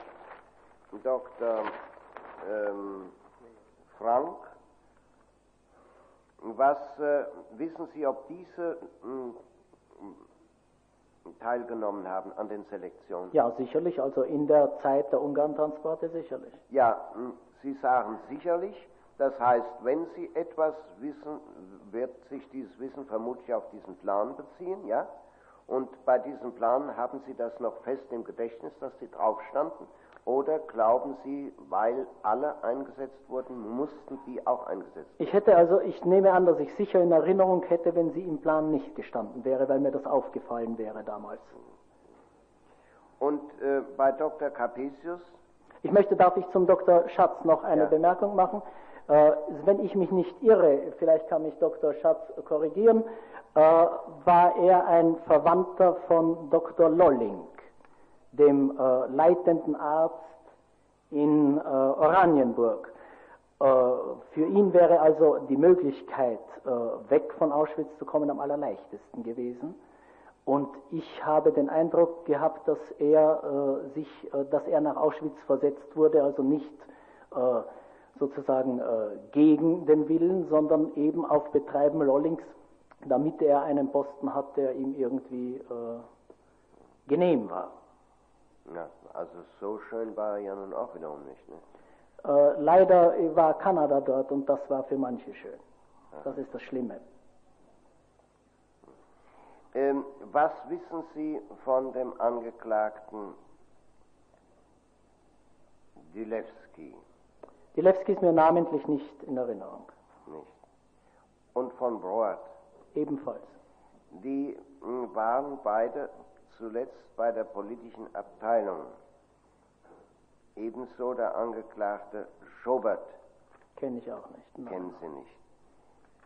Dr. Ähm, Frank? Was äh, wissen Sie, ob diese mh, hm, teilgenommen haben an den Selektionen? Ja, sicherlich, also in der Zeit der Ungarn-Transporte sicherlich. Ja, hm, Sie sagen sicherlich. Das heißt, wenn Sie etwas wissen, wird sich dieses Wissen vermutlich auf diesen Plan beziehen, ja? Und bei diesem Plan haben Sie das noch fest im Gedächtnis, dass Sie drauf standen? Oder glauben Sie, weil alle eingesetzt wurden, mussten die auch eingesetzt werden? Ich hätte also, ich nehme an, dass ich sicher in Erinnerung hätte, wenn sie im Plan nicht gestanden wäre, weil mir das aufgefallen wäre damals. Und äh, bei Dr. Capesius? Ich möchte, darf ich zum Dr. Schatz noch eine ja. Bemerkung machen? Äh, wenn ich mich nicht irre, vielleicht kann mich Dr. Schatz korrigieren, äh, war er ein Verwandter von Dr. Lolling dem äh, leitenden Arzt in äh, Oranienburg. Äh, für ihn wäre also die Möglichkeit, äh, weg von Auschwitz zu kommen, am allerleichtesten gewesen. Und ich habe den Eindruck gehabt, dass er äh, sich, äh, dass er nach Auschwitz versetzt wurde, also nicht sozusagen gegen den Willen, sondern eben auf Betreiben Lollings, damit er einen Posten hat, der ihm irgendwie genehm war. Ja, also so schön war er ja nun auch wiederum nicht. Ne? Äh, leider war Kanada dort und das war für manche schön. Das ist das Schlimme. Ähm, was wissen Sie von dem Angeklagten Dilewski? Dilewski ist mir namentlich nicht in Erinnerung. Nicht. Und von Broad? Ebenfalls. Die hm, waren beide zuletzt bei der politischen Abteilung. Ebenso der Angeklagte Schobert. Kenne ich auch nicht. Nein. Kennen Sie nicht.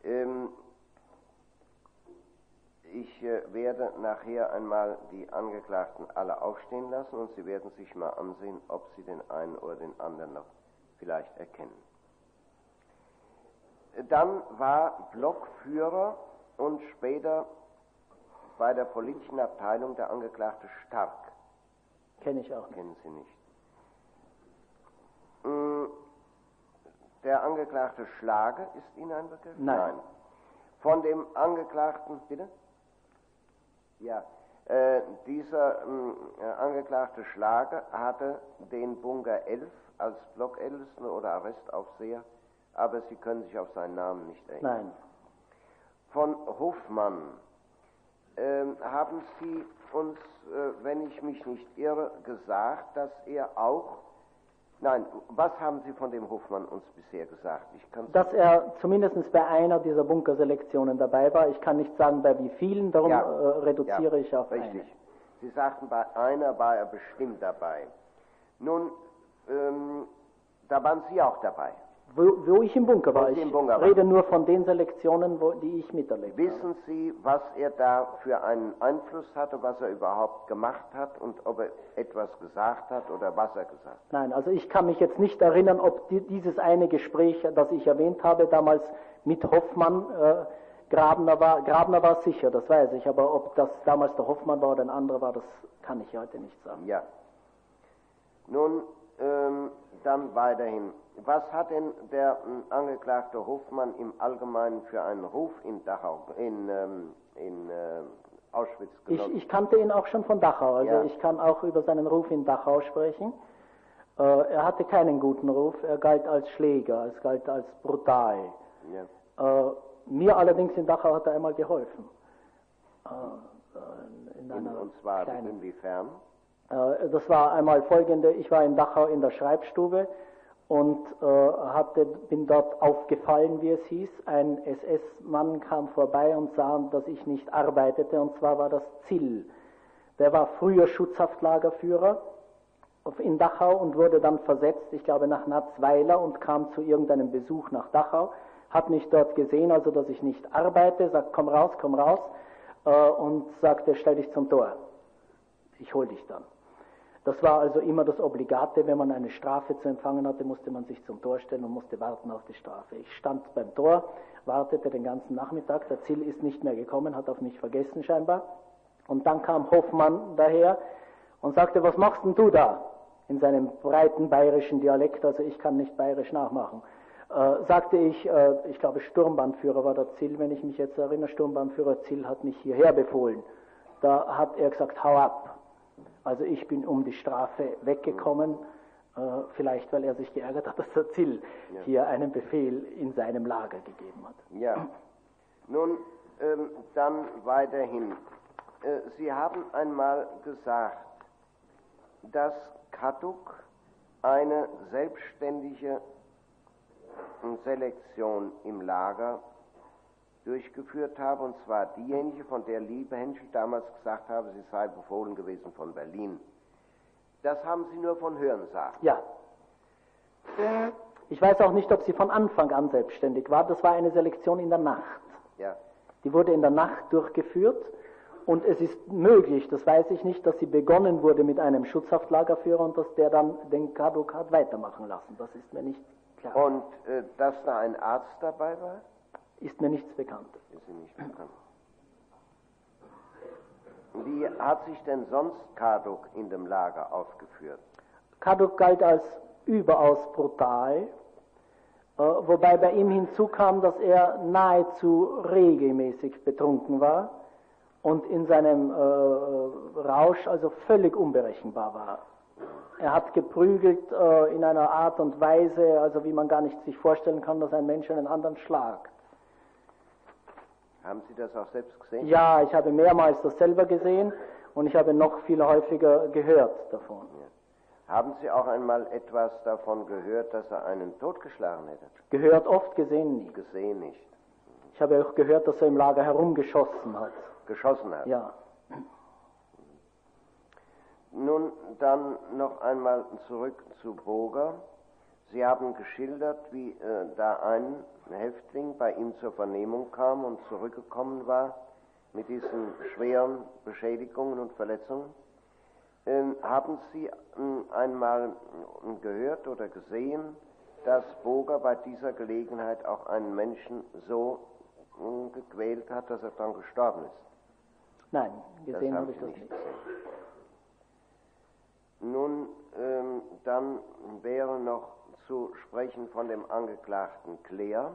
Ähm, ich äh, werde nachher einmal die Angeklagten alle aufstehen lassen und Sie werden sich mal ansehen, ob Sie den einen oder den anderen noch vielleicht erkennen. Dann war Blockführer und später bei der politischen Abteilung der Angeklagte Stark. Kenne ich auch. Kennen Sie nicht. Mm, der Angeklagte Schlage ist Ihnen ein Begriff? Nein. Nein. Von dem Angeklagten, bitte? Ja, äh, dieser äh, Angeklagte Schlage hatte den Bunker 11 als Blockältesten oder Arrestaufseher, aber Sie können sich auf seinen Namen nicht erinnern. Nein. Von Hofmann haben Sie uns, äh, wenn ich mich nicht irre, gesagt, dass er auch Nein, was haben Sie von dem Hofmann uns bisher gesagt? dass er zumindest bei einer dieser Bunkerselektionen dabei war. Ich kann nicht sagen, bei wie vielen, darum ja, äh, reduziere ja, ich auf richtig. eine. Sie sagten, bei einer war er bestimmt dabei. Nun, ähm, da waren Sie auch dabei. Wo, wo, ich im Bunker war. Ich Bunker rede nur von den Selektionen, wo, die ich miterlebt Wissen habe. Sie, was er da für einen Einfluss hatte, was er überhaupt gemacht hat und ob er etwas gesagt hat oder was er gesagt hat? Nein, also ich kann mich jetzt nicht erinnern, ob die, dieses eine Gespräch, das ich erwähnt habe, damals mit Hoffmann, äh, Grabner war. Grabner war sicher, das weiß ich, aber ob das damals der Hoffmann war oder ein anderer war, das kann ich heute nicht sagen. Ja. Nun, ähm, dann weiterhin. Was hat denn der hm, Angeklagte Hofmann im Allgemeinen für einen Ruf in Dachau, in, ähm, in äh, Auschwitz genossen? Ich, ich, kannte ihn auch schon von Dachau, also ja. ich kann auch über seinen Ruf in Dachau sprechen. Äh, er hatte keinen guten Ruf, er galt als Schläger, es galt als brutal. Ja. Äh, mir allerdings in Dachau hat er einmal geholfen. Äh, äh, in in, und zwar kleinen, inwiefern? Das war einmal folgende, ich war in Dachau in der Schreibstube und äh, hatte, bin dort aufgefallen, wie es hieß. Ein SS-Mann kam vorbei und sah, dass ich nicht arbeitete, und zwar war das Zill. Der war früher Schutzhaftlagerführer in Dachau und wurde dann versetzt, ich glaube, nach Natzweiler und kam zu irgendeinem Besuch nach Dachau, hat mich dort gesehen, also dass ich nicht arbeite, sagt, komm raus, komm raus, äh, und sagte, stell dich zum Tor. ich hol dich dann. Das war also immer das Obligate, wenn man eine Strafe zu empfangen hatte, musste man sich zum Tor stellen und musste warten auf die Strafe. Ich stand beim Tor, wartete den ganzen Nachmittag, der Ziel ist nicht mehr gekommen, hat auf mich vergessen scheinbar. Und dann kam Hoffmann daher und sagte, was machst denn du da? In seinem breiten bayerischen Dialekt, also ich kann nicht bayerisch nachmachen. Äh, sagte ich, äh, ich glaube Sturmbannführer war der Ziel, wenn ich mich jetzt erinnere, Sturmbannführer Ziel hat mich hierher befohlen. Da hat er gesagt, hau ab. Also ich bin um die Strafe weggekommen, äh, vielleicht weil er sich geärgert hat, dass der Zill ja. hier einen Befehl in seinem Lager gegeben hat. Ja. Nun, ähm, dann weiterhin. Äh, Sie haben einmal gesagt, dass Kaduk eine selbstständige Selektion im Lager durchgeführt habe, und zwar diejenige, von der Liebe Henschel damals gesagt habe, sie sei befohlen gewesen von Berlin. Das haben Sie nur von Hörensagen. Ja. Ich weiß auch nicht, ob sie von Anfang an selbstständig war. Das war eine Selektion in der Nacht. Ja. Die wurde in der Nacht durchgeführt und es ist möglich, das weiß ich nicht, dass sie begonnen wurde mit einem Schutzhaftlagerführer und dass der dann den Kaduk hat weitermachen lassen. Das ist mir nicht klar. Und äh, dass da ein Arzt dabei war? Ist mir nichts bekannt. Ist Ihnen nicht bekannt. Wie hat sich denn sonst Kaduk in dem Lager aufgeführt? Kaduk galt als überaus brutal, äh, wobei bei ihm hinzukam, dass er nahezu regelmäßig betrunken war und in seinem äh, Rausch also völlig unberechenbar war. Er hat geprügelt äh, in einer Art und Weise, also wie man gar nicht sich vorstellen kann, dass ein Mensch einen anderen schlagt. Haben Sie das auch selbst gesehen? Ja, ich habe mehrmals das selber gesehen und ich habe noch viel häufiger gehört davon. Ja. Haben Sie auch einmal etwas davon gehört, dass er einen totgeschlagen hätte? Gehört oft, gesehen nicht. Gesehen nicht. Ich habe auch gehört, dass er im Lager herumgeschossen hat. Geschossen hat? Ja. Nun dann noch einmal zurück zu Boger. Sie haben geschildert, wie äh, da ein Häftling bei ihm zur Vernehmung kam und zurückgekommen war mit diesen schweren Beschädigungen und Verletzungen. Ähm, haben Sie äh, einmal äh, gehört oder gesehen, dass Boger bei dieser Gelegenheit auch einen Menschen so äh, gequält hat, dass er dann gestorben ist? Nein, gesehen habe ich das nicht. Gesehen. Nun, ähm, dann wäre noch zu sprechen von dem Angeklagten Claire.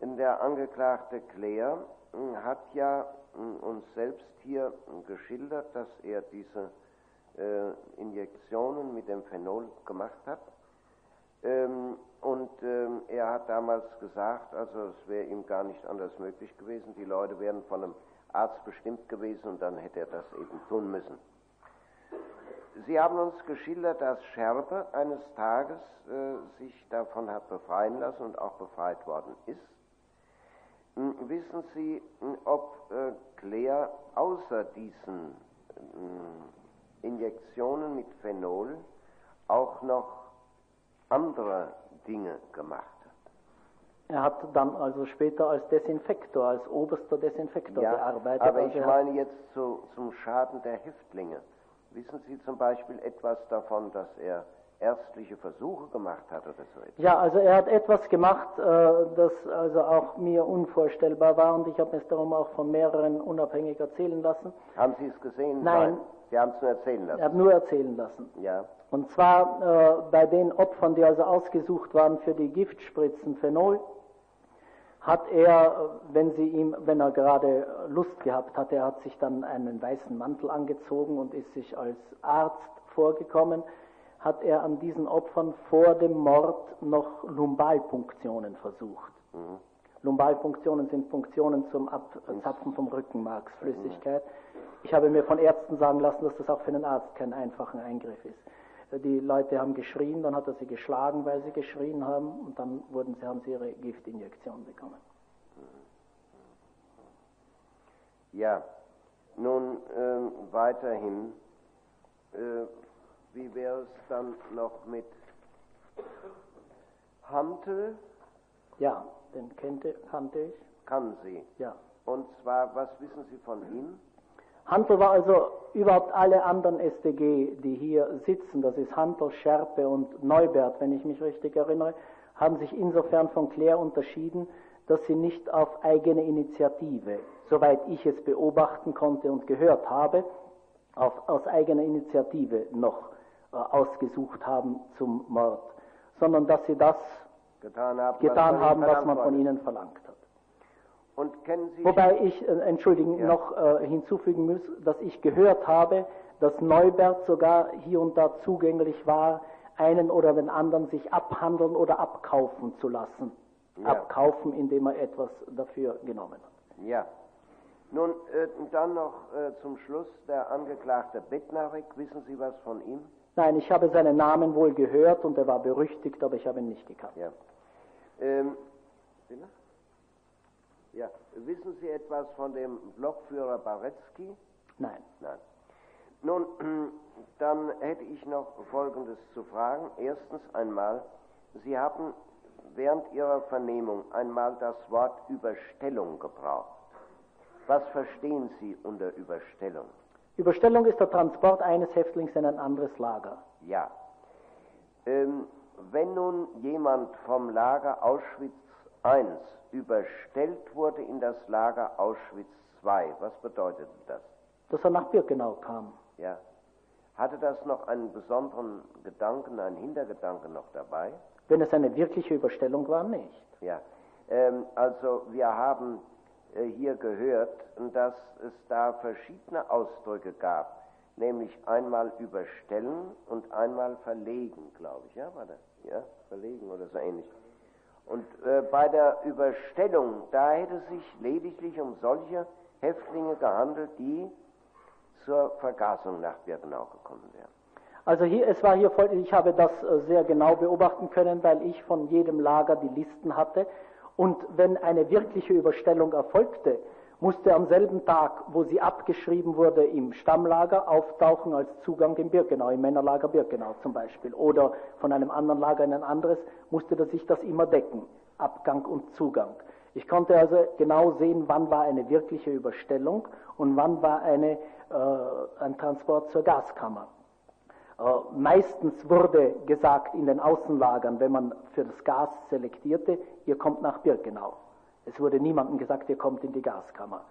Der Angeklagte Claire hm, hat ja hm, uns selbst hier geschildert, dass er diese äh, Injektionen mit dem Phenol gemacht hat. Ähm, und ähm, er hat damals gesagt, also es wäre ihm gar nicht anders möglich gewesen, die Leute wären von einem Arzt bestimmt gewesen und dann hätte er das eben tun müssen. Sie haben uns geschildert, dass Scherbe eines Tages äh, sich davon hat befreien lassen und auch befreit worden ist. Hm, wissen Sie, hm, ob äh, Claire außer diesen äh, Injektionen mit Phenol auch noch andere Dinge gemacht hat? Er hat dann also später als Desinfektor, als oberster Desinfektor ja, gearbeitet. Aber ich meine jetzt zu, zum Schaden der Häftlinge. Wissen Sie zum Beispiel etwas davon, dass er ärztliche Versuche gemacht hat oder so etwas? Ja, also er hat etwas gemacht, äh, das also auch mir unvorstellbar war und ich habe es darum auch von mehreren unabhängig erzählen lassen. Haben Sie es gesehen? Nein. Nein. Sie haben es nur erzählen lassen? Er hat nur erzählen lassen. Ja. Und zwar äh, bei den Opfern, die also ausgesucht waren für die Giftspritzen Phenol, hat er, wenn sie ihm, wenn er gerade Lust gehabt hatte, er hat sich dann einen weißen Mantel angezogen und ist sich als Arzt vorgekommen, hat er an diesen Opfern vor dem Mord noch Lumbalpunktionen versucht. Mhm. Lumbalpunktionen sind Punktionen zum Abzapfen vom Rückenmarksflüssigkeit. Ich habe mir von Ärzten sagen lassen, dass das auch für einen Arzt kein einfacher Eingriff ist. Die Leute haben geschrien, dann hat er sie geschlagen, weil sie geschrien haben, und dann wurden sie, haben sie ihre Giftinjektion bekommen. Ja, nun ähm, weiterhin, äh, wie wäre es dann noch mit Hantel? Ja, den kannte, kannte ich. Kann Sie? Ja. Und zwar, was wissen Sie von ihm? Handel war also überhaupt alle anderen SDG, die hier sitzen, das ist Handel, Scherpe und Neubert, wenn ich mich richtig erinnere, haben sich insofern von Claire unterschieden, dass sie nicht auf eigene Initiative, soweit ich es beobachten konnte und gehört habe, auf, aus eigener Initiative noch äh, ausgesucht haben zum Mord, sondern dass sie das getan haben, getan was, haben, was man von ihnen verlangt. Wobei ich, äh, entschuldigen, ja. noch äh, hinzufügen muss, dass ich gehört habe, dass Neubert sogar hier und da zugänglich war, einen oder den anderen sich abhandeln oder abkaufen zu lassen. Ja. Abkaufen, indem er etwas dafür genommen hat. Ja. Nun, äh, dann noch äh, zum Schluss der Angeklagte Bednarek. Wissen Sie was von ihm? Nein, ich habe seinen Namen wohl gehört und er war berüchtigt, aber ich habe ihn nicht gekannt. Ja. Ähm, ja. Wissen Sie etwas von dem Blockführer Barecki? Nein. Nein. Nun, dann hätte ich noch Folgendes zu fragen. Erstens einmal, Sie haben während Ihrer Vernehmung einmal das Wort Überstellung gebraucht. Was verstehen Sie unter Überstellung? Überstellung ist der Transport eines Häftlings in ein anderes Lager. Ja. Ähm, wenn nun jemand vom Lager Auschwitz I überstellt wurde in das Lager Auschwitz II, was bedeutete das? Dass er nach Birkenau kam. Ja. Hatte das noch einen besonderen Gedanken, einen Hintergedanken noch dabei? Wenn es eine wirkliche Überstellung war, nicht. Ja. Ähm, also wir haben äh, hier gehört, dass es da verschiedene Ausdrücke gab, nämlich einmal überstellen und einmal verlegen, glaube ich, ja, war das? Ja, verlegen oder so ähnlich. Und äh, bei der Überstellung, da hätte es sich lediglich um solche Häftlinge gehandelt, die zur Vergasung nach Birkenau gekommen wären. Also hier, es war hier voll, ich habe das äh, sehr genau beobachten können, weil ich von jedem Lager die Listen hatte und wenn eine wirkliche Überstellung erfolgte, musste am selben Tag, wo sie abgeschrieben wurde, im Stammlager auftauchen als Zugang in Birkenau, im Männerlager Birkenau zum Beispiel. Oder von einem anderen Lager in ein anderes, musste sich das immer decken, Abgang und Zugang. Ich konnte also genau sehen, wann war eine wirkliche Überstellung und wann war eine, äh, ein Transport zur Gaskammer. Äh, meistens wurde gesagt in den Außenlagern, wenn man für das Gas selektierte, ihr kommt nach Birkenau. Es wurde niemandem gesagt, ihr kommt in die Gaskammer.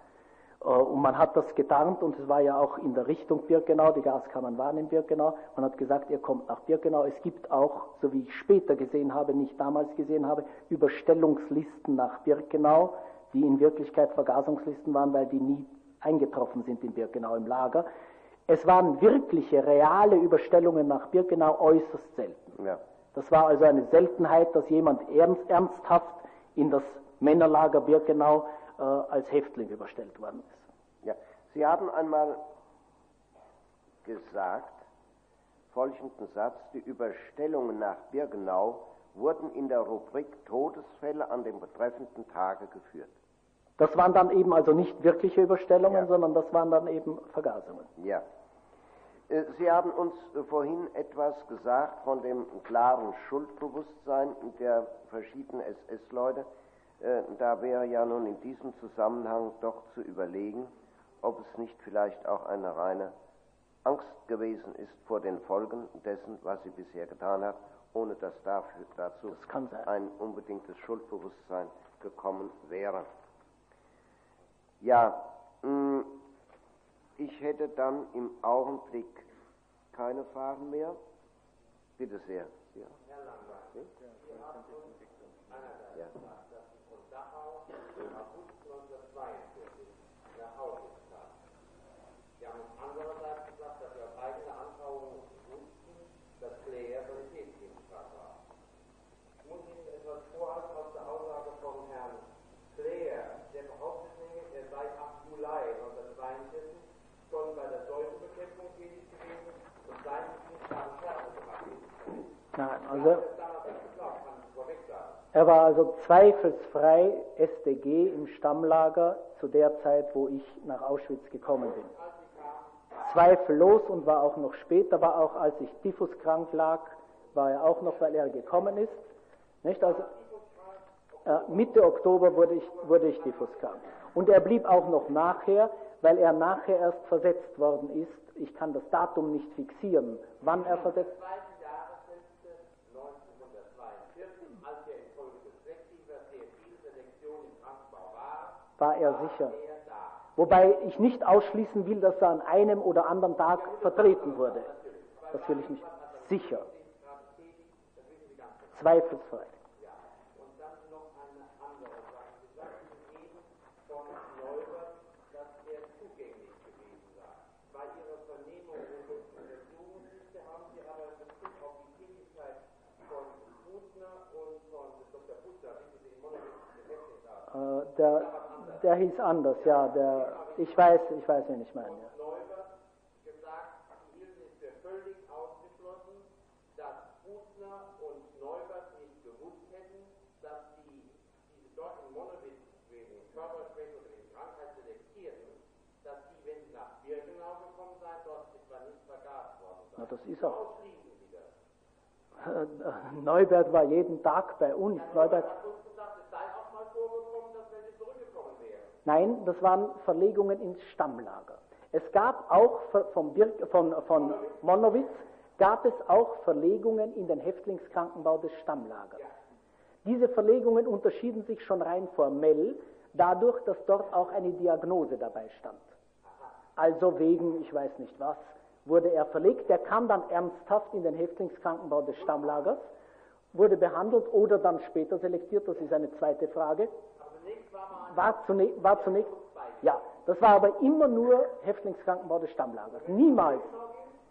Äh, und man hat das getarnt und es war ja auch in der Richtung Birkenau, die Gaskammern waren in Birkenau. Man hat gesagt, ihr kommt nach Birkenau. Es gibt auch, so wie ich später gesehen habe, nicht damals gesehen habe, Überstellungslisten nach Birkenau, die in Wirklichkeit Vergasungslisten waren, weil die nie eingetroffen sind in Birkenau im Lager. Es waren wirkliche, reale Überstellungen nach Birkenau äußerst selten. Ja. Das war also eine Seltenheit, dass jemand ernst, ernsthaft in das Männerlager Birkenau äh, als Häftling überstellt worden ist. Ja. Sie haben einmal gesagt, folgenden Satz, die Überstellungen nach Birkenau wurden in der Rubrik Todesfälle an dem betreffenden Tage geführt. Das waren dann eben also nicht wirkliche Überstellungen, ja. sondern das waren dann eben Vergasungen. Ja. Äh, Sie haben uns äh, vorhin etwas gesagt von dem klaren Schuldbewusstsein der verschiedenen SS-Leute. Äh, da wäre ja nun in diesem Zusammenhang doch zu überlegen, ob es nicht vielleicht auch eine reine Angst gewesen ist vor den Folgen dessen, was sie bisher getan hat, ohne dass dafür, dazu das ein unbedingtes Schuldbewusstsein gekommen wäre. Ja, mm, ich hätte dann im Augenblick keine Fragen mehr. Bitte sehr. Ja. Herr Lambert, hm? ja. Nein, also er war also zweifelsfrei SDG im Stammlager zu der Zeit, wo ich nach Auschwitz gekommen bin. Zweifellos und war auch noch später, war auch als ich typhuskrank lag, war er auch noch, weil er gekommen ist. Nicht? Also, Äh, Mitte Oktober wurde ich, wurde ich Diffuskam. Und er blieb auch noch nachher, weil er nachher erst versetzt worden ist. Ich kann das Datum nicht fixieren, wann er versetzt wurde. War er sicher. Wobei ich nicht ausschließen will, dass er an einem oder anderen Tag vertreten wurde. Das will ich nicht. Sicher. Zweifelsfrei. Äh, der, der hieß anders, ja. Der, ich weiß, ich weiß, wen ich meine. Ja. Na, das ist auch. Neubert war jeden Tag bei uns. Neubert. Nein, das waren Verlegungen ins Stammlager. Es gab auch von, Birk, von, von Monowitz gab es auch Verlegungen in den Häftlingskrankenbau des Stammlagers. Diese Verlegungen unterschieden sich schon rein formell dadurch, dass dort auch eine Diagnose dabei stand. Also wegen, ich weiß nicht was, wurde er verlegt. Der kam dann ernsthaft in den Häftlingskrankenbau des Stammlagers, wurde behandelt oder dann später selektiert, das ist eine zweite Frage. War zunächst, war zunächst, ja, das war aber immer nur Häftlingskrankenbau des Stammlagers. Niemals,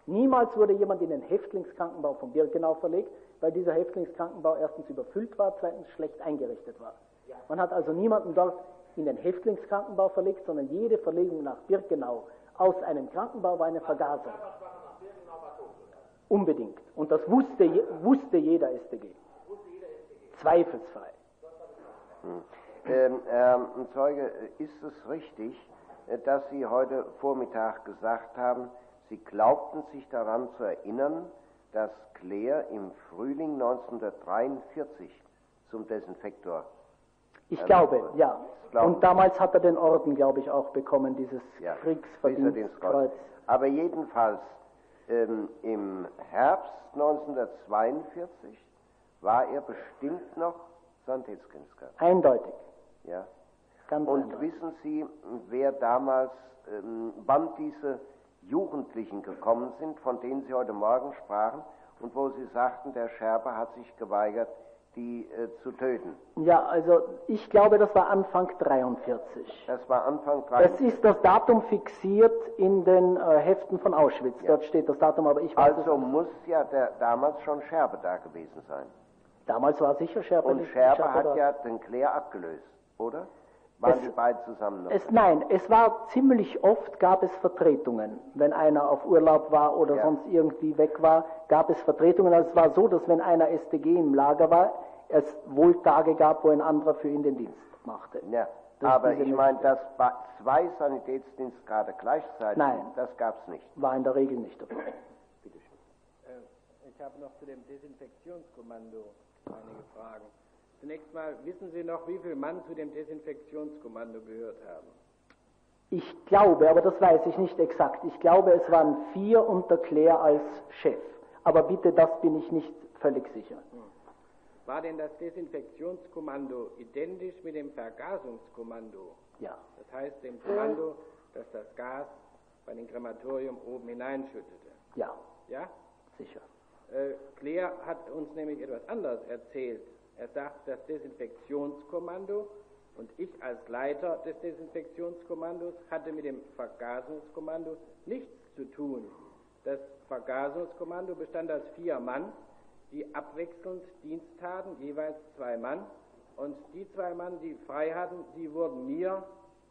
niemals wurde jemand in den Häftlingskrankenbau von Birkenau verlegt, weil dieser Häftlingskrankenbau erstens überfüllt war, zweitens schlecht eingerichtet war. Man hat also niemanden dort in den Häftlingskrankenbau verlegt, sondern jede Verlegung nach Birkenau aus einem Krankenbau war eine Vergasung. Unbedingt. Und das wusste, wusste jeder StG. Zweifelsfrei. Hm. Ähm, ähm, Zeuge, ist es richtig, äh, dass Sie heute Vormittag gesagt haben, Sie glaubten sich daran zu erinnern, dass Claire im Frühling 1943 zum Desinfektor ich ähm, glaube, ja. Und damals hat er den Orden, glaube ich, auch bekommen, dieses ja, Kriegsverdienstkreuz. Aber jedenfalls ähm, im Herbst 1942 war er bestimmt noch Sandhezkinsker. Eindeutig. Ja. Ganz Und eindeutig. wissen Sie, wer damals, ähm, wann diese Jugendlichen gekommen sind, von denen Sie heute Morgen sprachen und wo Sie sagten, der Scherber hat sich geweigert, die äh, zu töten. Ja, also ich glaube, das war Anfang 43. Das war Anfang 43. Es ist das Datum fixiert in den äh, Heften von Auschwitz. Ja. Dort steht das Datum, aber ich weiß Also muss ja der, damals schon Scherbe da gewesen sein. Damals war sicher Scherbe. Und Scherbe, hat ja den Claire abgelöst, oder? Waren es, die beiden zusammen noch? Es, nein, es war ziemlich oft gab es Vertretungen. Wenn einer auf Urlaub war oder ja. sonst irgendwie weg war, gab es Vertretungen. Also es war so, dass wenn einer StG im Lager war, es wohl Tage gab, wo ein anderer für ihn den Dienst machte. Ja, das aber ich meine, dass zwei Sanitätsdienstgrade gleichzeitig, Nein, das gab es nicht. War in der Regel nicht der Fall. Bitte schön. Äh, ich habe noch zu dem Desinfektionskommando einige Fragen. Zunächst mal, wissen Sie noch, wie viele Mann zu dem Desinfektionskommando gehört haben? Ich glaube, aber das weiß ich nicht exakt. Ich glaube, es waren vier unter Claire als Chef. Aber bitte, das bin ich nicht völlig sicher. Hm. War denn das Desinfektionskommando identisch mit dem Vergasungskommando? Ja. Das heißt, dem Kommando, das das Gas bei dem Krematorium oben hineinschüttete? Ja. Ja? Sicher. Äh, Claire hat uns nämlich etwas anderes erzählt. Er sagt, das Desinfektionskommando und ich als Leiter des Desinfektionskommandos hatte mit dem Vergasungskommando nichts zu tun. Das Vergasungskommando bestand aus vier Mann, die abwechselnd Dienst taten, jeweils zwei Mann. Und die zwei Mann, die frei hatten, die wurden mir,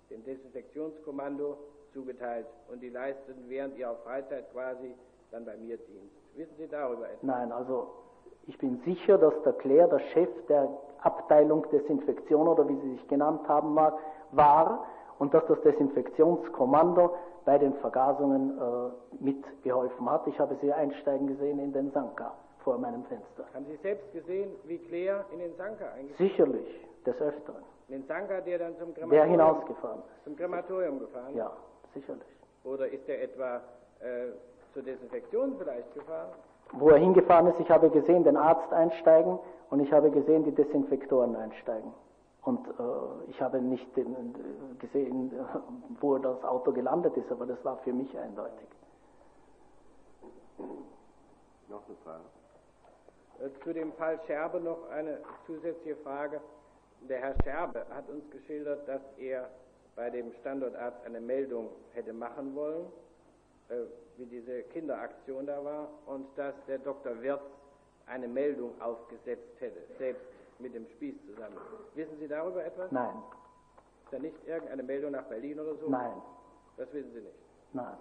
dem Desinfektionskommando, zugeteilt. Und die leisteten während ihrer Freizeit quasi dann bei mir Dienst. Wissen Sie darüber etwas? Nein, also ich bin sicher, dass der Claire der Chef der Abteilung Desinfektion oder wie sie sich genannt haben mag, war und dass das Desinfektionskommando bei den Vergasungen äh, mitgeholfen hat. Ich habe sie einsteigen gesehen in den Sanka vor meinem Fenster. Haben Sie selbst gesehen, wie Claire in den Sanka eingestiegen Sicherlich. des Öfteren. Den Sanka, der dann zum Der Krematorium, hinausgefahren ist. zum Krematorium gefahren ist? Ja, sicherlich. Oder ist er etwa äh, zur Desinfektion vielleicht gefahren? Wo er hingefahren ist, ich habe gesehen den Arzt einsteigen und ich habe gesehen die Desinfektoren einsteigen. Und äh, ich habe nicht den, äh, gesehen, wo das Auto gelandet ist, aber das war für mich eindeutig. Noch eine Frage? Äh, Zu dem Fall Scherbe noch eine zusätzliche Frage. Der Herr Scherbe hat uns geschildert, dass er bei dem Standortarzt eine Meldung hätte machen wollen, äh, wie diese Kinderaktion da war, und dass der Dr. Wirz eine Meldung aufgesetzt hätte, selbst mit dem Spieß zusammen. Wissen Sie darüber etwas? Nein, Ist da nicht irgendeine Meldung nach Berlin oder so? nein, Das wissen Sie nicht. nein.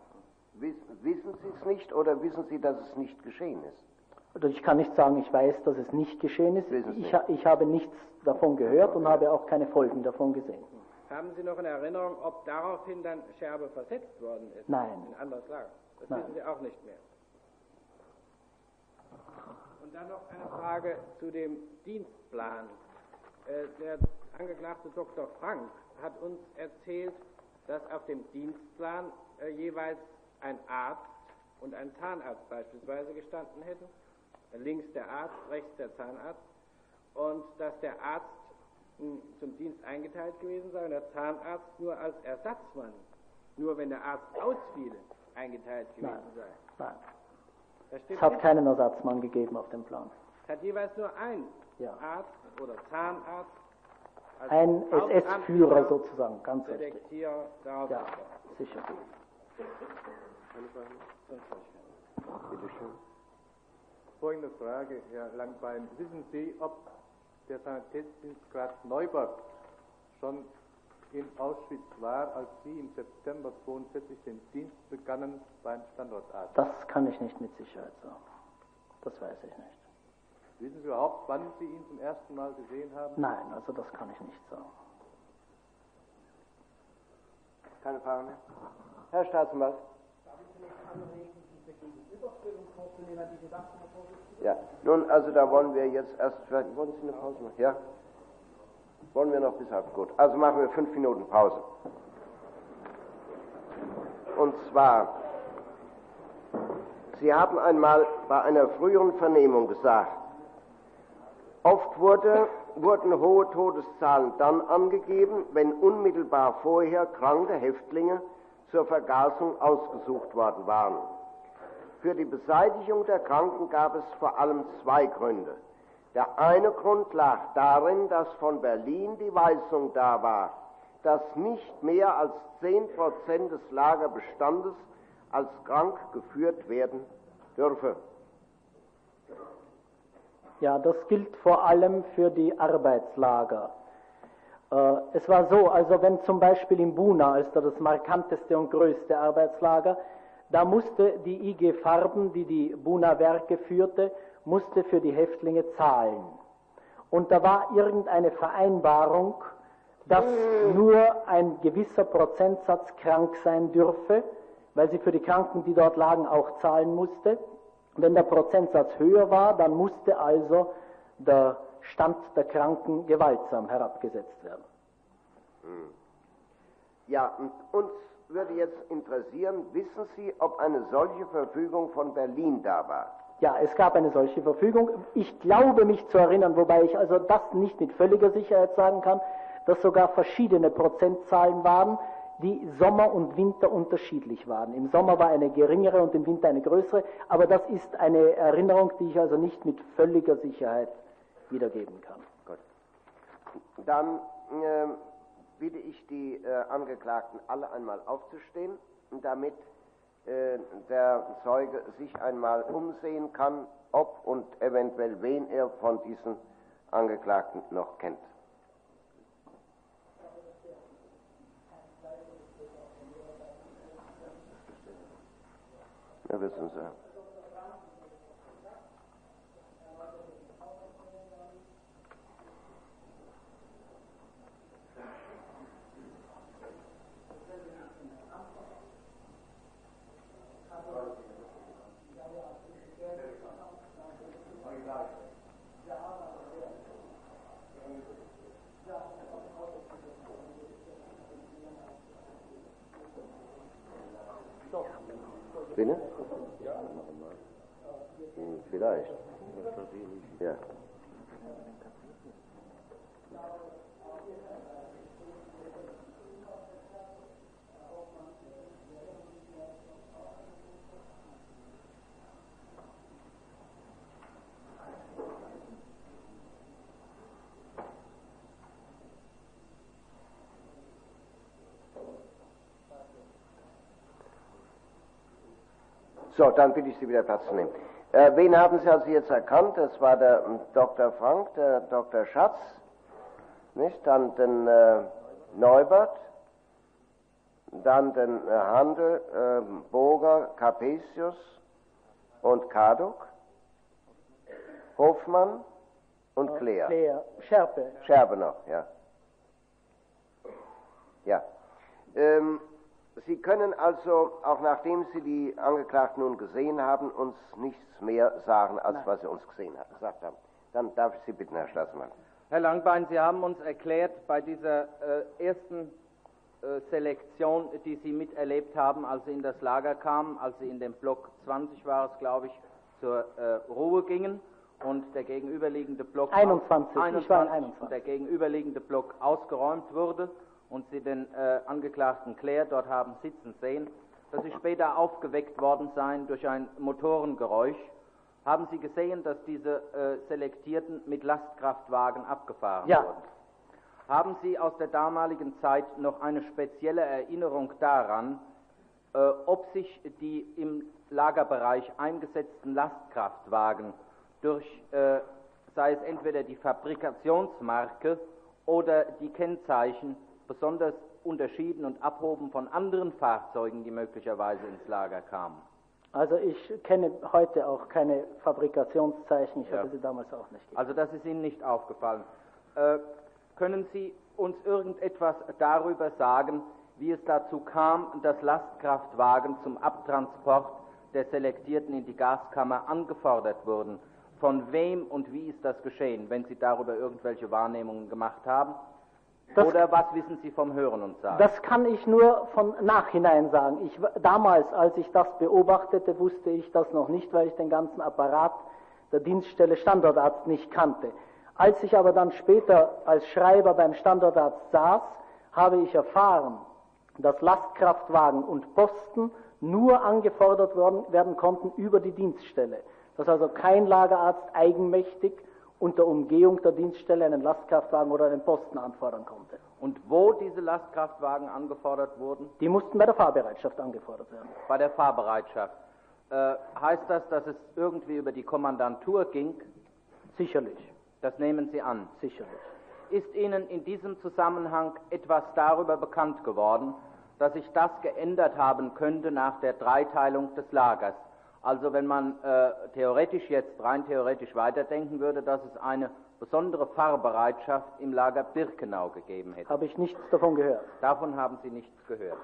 Wiss, wissen Sie es nicht oder wissen Sie, dass es nicht geschehen ist? Also ich kann nicht sagen, ich weiß, dass es nicht geschehen ist. Ich, ha- ich habe nichts davon gehört und habe auch keine Folgen davon gesehen. Haben Sie noch in Erinnerung, ob daraufhin dann Scherbe versetzt worden ist? Nein. In ein anderes Lager? Das Nein. wissen Sie auch nicht mehr. Und dann noch eine Frage zu dem Dienstplan. Äh, der Angeklagte Dr. Frank hat uns erzählt, dass auf dem Dienstplan äh, jeweils ein Arzt und ein Zahnarzt beispielsweise gestanden hätten. Links der Arzt, rechts der Zahnarzt. Und dass der Arzt mh, zum Dienst eingeteilt gewesen sei und der Zahnarzt nur als Ersatzmann, nur wenn der Arzt ausfiele, eingeteilt gewesen Nein. sei. Nein. Es hat nicht. keinen Ersatzmann gegeben auf dem Plan. Es hat jeweils nur ein Ja. Arzt oder Zahnarzt. als Ein SS-Führer sozusagen, ganz richtig. Ja, sicher. Bitte schön. Folgende Frage, Herr Langbein. Wissen Sie, ob der Sanitätsdienstgrad Neubert schon in Auschwitz war, als Sie im September 42 den Dienst begannen beim Standortarzt? Das kann ich nicht mit Sicherheit sagen. Das weiß ich nicht. Wissen Sie überhaupt, wann Sie ihn zum ersten Mal gesehen haben? Nein, also das kann ich nicht sagen. Keine Frage mehr? Herr Staatsanwalt? Ja, nun, also da wollen wir jetzt erst, vielleicht, wollen Sie eine Pause machen? Ja? Wollen wir noch bis halb? Gut. Also machen wir fünf Minuten Pause. Und zwar, Sie haben einmal bei einer früheren Vernehmung gesagt, oft wurde, wurden hohe Todeszahlen dann angegeben, wenn unmittelbar vorher kranke Häftlinge zur Vergasung ausgesucht worden waren. Für die Beseitigung der Kranken gab es vor allem zwei Gründe. Der eine Grund lag darin, dass von Berlin die Weisung da war, dass nicht mehr als 10 Prozent des Lagerbestandes als krank geführt werden dürfe. Ja, das gilt vor allem für die Arbeitslager. Äh, es war so, also wenn zum Beispiel in Buna, als da das markanteste und größte Arbeitslager, da musste die IG Farben, die die Buna-Werke führte, musste für die Häftlinge zahlen. Und da war irgendeine Vereinbarung, dass nur ein gewisser Prozentsatz krank sein dürfe, weil sie für die Kranken, die dort lagen, auch zahlen musste. Wenn der Prozentsatz höher war, dann musste also der Stand der Kranken gewaltsam herabgesetzt werden. Ja, und uns würde jetzt interessieren, wissen Sie, ob eine solche Verfügung von Berlin da war? Ja, es gab eine solche Verfügung. Ich glaube mich zu erinnern, wobei ich also das nicht mit völliger Sicherheit sagen kann, dass sogar verschiedene Prozentzahlen waren, die Sommer und Winter unterschiedlich waren. Im Sommer war eine geringere und im Winter eine größere, aber das ist eine Erinnerung, die ich also nicht mit völliger Sicherheit wiedergeben kann. Gut. Dann äh, bitte ich die äh, Angeklagten alle einmal aufzustehen, damit der Zeuge sich einmal umsehen kann, ob und eventuell wen er von diesen Angeklagten noch kennt. Ja, wissen Sie. Vielleicht. Ja. So, dann bitte ich Sie wieder Platz zu nehmen. Äh, wen haben Sie also jetzt erkannt? Das war der ähm, Dr. Frank, der Dr. Schatz, nicht? dann den äh, Neubert, dann den äh, Handel, ähm, Boger, Capesius und Kaduk, Hofmann und Claire. Claire, Scherpe. Scherbe noch, ja. Ja. Ähm, Sie können also, auch nachdem Sie die Angeklagten nun gesehen haben, uns nichts mehr sagen, als Nein. was Sie uns gesehen haben, gesagt haben. Dann darf ich Sie bitten, Herr Schlossermann. Herr Langbein, Sie haben uns erklärt, bei dieser äh, ersten äh, Selektion, die Sie miterlebt haben, als Sie in das Lager kamen, als Sie in dem Block 20 war es, glaube ich, zur äh, Ruhe gingen und der gegenüberliegende Block 21, aus, ich war in 21 21. und der gegenüberliegende Block ausgeräumt wurde und Sie den äh, Angeklagten Claire dort haben sitzen sehen, dass Sie später aufgeweckt worden seien durch ein Motorengeräusch. Haben Sie gesehen, dass diese äh, Selektierten mit Lastkraftwagen abgefahren Ja. wurden? Haben Sie aus der damaligen Zeit noch eine spezielle Erinnerung daran, äh, ob sich die im Lagerbereich eingesetzten Lastkraftwagen durch, äh, sei es entweder die Fabrikationsmarke oder die Kennzeichen, besonders unterschieden und abhoben von anderen Fahrzeugen, die möglicherweise ins Lager kamen? Also ich kenne heute auch keine Fabrikationszeichen, ich Ja. hatte sie damals auch nicht. gegeben. Also das ist Ihnen nicht aufgefallen. Äh, können Sie uns irgendetwas darüber sagen, wie es dazu kam, dass Lastkraftwagen zum Abtransport der Selektierten in die Gaskammer angefordert wurden? Von wem und wie ist das geschehen, wenn Sie darüber irgendwelche Wahrnehmungen gemacht haben? Das- Oder was wissen Sie vom Hören und Sagen? Das kann ich nur von nachhinein sagen. Ich, damals, als ich das beobachtete, wusste ich das noch nicht, weil ich den ganzen Apparat der Dienststelle Standortarzt nicht kannte. Als ich aber dann später als Schreiber beim Standortarzt saß, habe ich erfahren, dass Lastkraftwagen und Posten nur angefordert worden, werden konnten über die Dienststelle. Dass also kein Lagerarzt eigenmächtig unter Umgehung der Dienststelle einen Lastkraftwagen oder einen Posten anfordern konnte. und wo diese Lastkraftwagen angefordert wurden? Die mussten bei der Fahrbereitschaft angefordert werden. bei der Fahrbereitschaft. Äh, heißt das, dass es irgendwie über die Kommandantur ging? Sicherlich, Das nehmen Sie an. sicherlich. Ist Ihnen in diesem Zusammenhang etwas darüber bekannt geworden, dass sich das geändert haben könnte nach der Dreiteilung des Lagers? Also wenn man äh, theoretisch jetzt rein theoretisch weiterdenken würde, dass es eine besondere Fahrbereitschaft im Lager Birkenau gegeben hätte. Habe ich nichts davon gehört. Davon haben Sie nichts gehört.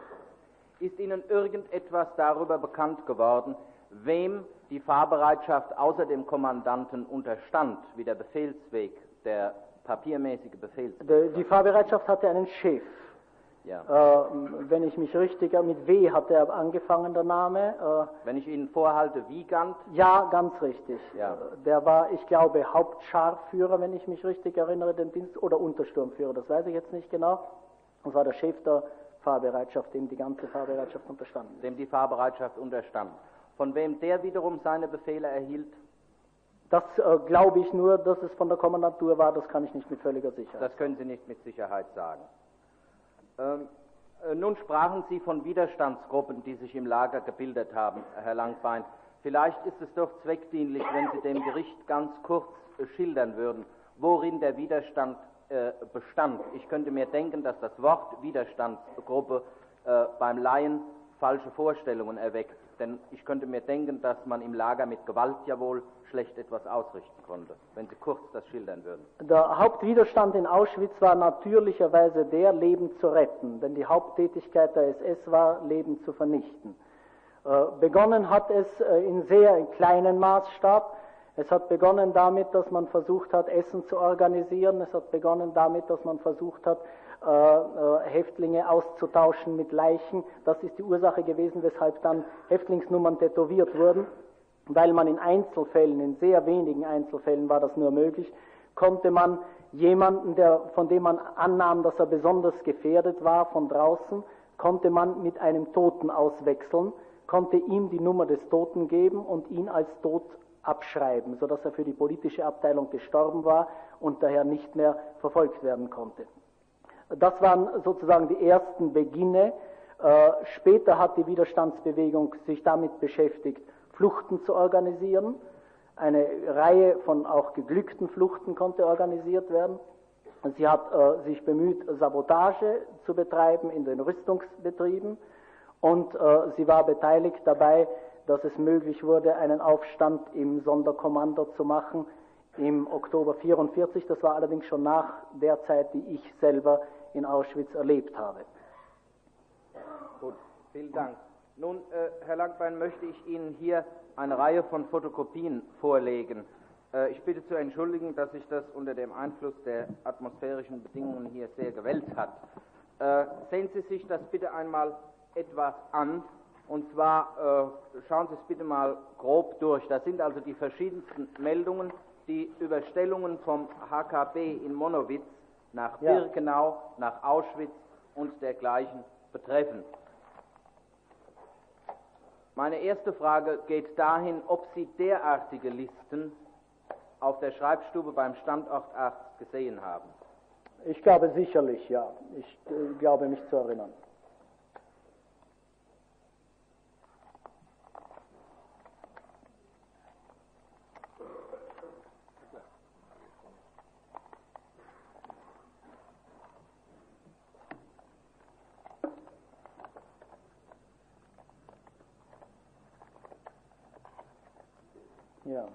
Ist Ihnen irgendetwas darüber bekannt geworden, wem die Fahrbereitschaft außer dem Kommandanten unterstand, wie der Befehlsweg, der papiermäßige Befehlsweg? Die die Fahrbereitschaft hatte einen Chef. Ja. Äh, wenn ich mich richtig erinnere, mit W hat er angefangen, der Name. Wenn ich Ihnen vorhalte, Wiegand, Äh, ja, ganz richtig. Ja. Äh, Der war, ich glaube, Hauptscharführer, wenn ich mich richtig erinnere, den Dienst, oder Untersturmführer, das weiß ich jetzt nicht genau. Das war der Chef der Fahrbereitschaft, dem die ganze Fahrbereitschaft unterstanden ist. dem die Fahrbereitschaft unterstand. Von wem der wiederum seine Befehle erhielt, Das äh, glaube ich nur, dass es von der Kommandantur war, das kann ich nicht mit völliger Sicherheit. das können Sie nicht mit Sicherheit sagen. Ähm, äh, nun sprachen Sie von Widerstandsgruppen, die sich im Lager gebildet haben, Herr Langbein. Vielleicht ist es doch zweckdienlich, wenn Sie dem Gericht ganz kurz äh, schildern würden, worin der Widerstand äh, bestand. Ich könnte mir denken, dass das Wort Widerstandsgruppe äh, beim Laien falsche Vorstellungen erweckt. Denn ich könnte mir denken, dass man im Lager mit Gewalt ja wohl schlecht etwas ausrichten konnte. Wenn Sie kurz das schildern würden. Der Hauptwiderstand in Auschwitz war natürlicherweise der, Leben zu retten, denn die Haupttätigkeit der SS war, Leben zu vernichten. Äh, begonnen hat es äh, in sehr kleinen Maßstab. Es hat begonnen damit, dass man versucht hat, Essen zu organisieren. Es hat begonnen damit, dass man versucht hat, äh, äh, Häftlinge auszutauschen mit Leichen. Das ist die Ursache gewesen, weshalb dann Häftlingsnummern tätowiert wurden, weil man in Einzelfällen, in sehr wenigen Einzelfällen war das nur möglich, konnte man jemanden, der, von dem man annahm, dass er besonders gefährdet war von draußen, konnte man mit einem Toten auswechseln, konnte ihm die Nummer des Toten geben und ihn als tot abschreiben, sodass er für die politische Abteilung gestorben war und daher nicht mehr verfolgt werden konnte. Das waren sozusagen die ersten Beginne. Äh, später hat die Widerstandsbewegung sich damit beschäftigt, Fluchten zu organisieren. Eine Reihe von auch geglückten Fluchten konnte organisiert werden. Sie hat äh, sich bemüht, Sabotage zu betreiben in den Rüstungsbetrieben und äh, sie war beteiligt dabei, dass es möglich wurde, einen Aufstand im Sonderkommando zu machen im Oktober 44. Das war allerdings schon nach der Zeit, die ich selber in Auschwitz erlebt habe. Gut, vielen Dank. Nun, äh, Herr Langbein, möchte ich Ihnen hier eine Reihe von Fotokopien vorlegen. Äh, ich bitte zu entschuldigen, dass sich das unter dem Einfluss der atmosphärischen Bedingungen hier sehr gewellt hat. Äh, sehen Sie sich das bitte einmal etwas an. Und zwar äh, schauen Sie es bitte mal grob durch. Das sind also die verschiedensten Meldungen, die Überstellungen vom HKB in Monowitz nach ja. Birkenau, nach Auschwitz und dergleichen betreffen. Meine erste Frage geht dahin, ob Sie derartige Listen auf der Schreibstube beim Standortarzt gesehen haben. Ich glaube sicherlich, ja. Ich äh, glaube mich zu erinnern. Ja.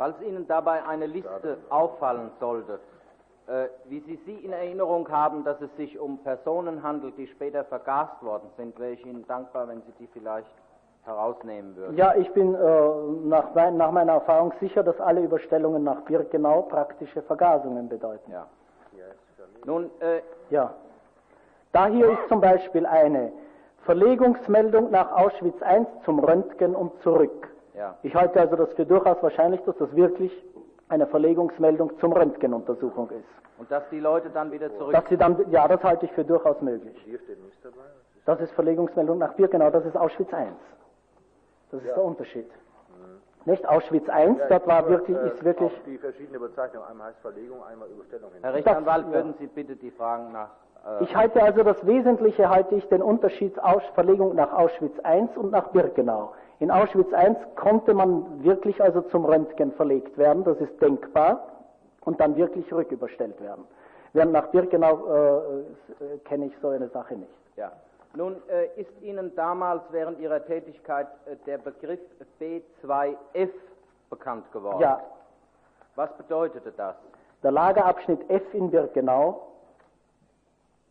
Falls Ihnen dabei eine Liste auffallen sollte, äh, wie Sie sie in Erinnerung haben, dass es sich um Personen handelt, die später vergast worden sind, wäre ich Ihnen dankbar, wenn Sie die vielleicht herausnehmen würden. Ja, ich bin äh, nach, mein, nach, meiner Erfahrung sicher, dass alle Überstellungen nach Birkenau praktische Vergasungen bedeuten. Ja. Nun, äh, ja. Da hier ist zum Beispiel eine Verlegungsmeldung nach Auschwitz I zum Röntgen und zurück. Ja. Ich halte also das für durchaus wahrscheinlich, dass das wirklich eine Verlegungsmeldung zum Röntgenuntersuchung ist. Und dass die Leute dann wieder zurück. Dass sie dann, ja, das halte ich für durchaus möglich. Hier steht nichts dabei. Das ist Verlegungsmeldung nach Birkenau, das ist Auschwitz I. Das ist ja. der Unterschied. Mhm. Nicht Auschwitz I, ja, dort war wirklich, äh, ist wirklich. Die verschiedene Bezeichnung, einmal heißt Verlegung, einmal Überstellung. Herr Rechtsanwalt, das, würden Sie bitte die Fragen nach. Äh ich halte also das Wesentliche halte ich den Unterschied aus Verlegung nach Auschwitz I und nach Birkenau. In Auschwitz I konnte man wirklich also zum Röntgen verlegt werden, das ist denkbar, und dann wirklich rücküberstellt werden. Während nach Birkenau äh, äh, kenne ich so eine Sache nicht. Ja. Nun äh, ist Ihnen damals während Ihrer Tätigkeit äh, der Begriff B2F bekannt geworden. Ja. Was bedeutete das? Der Lagerabschnitt F in Birkenau,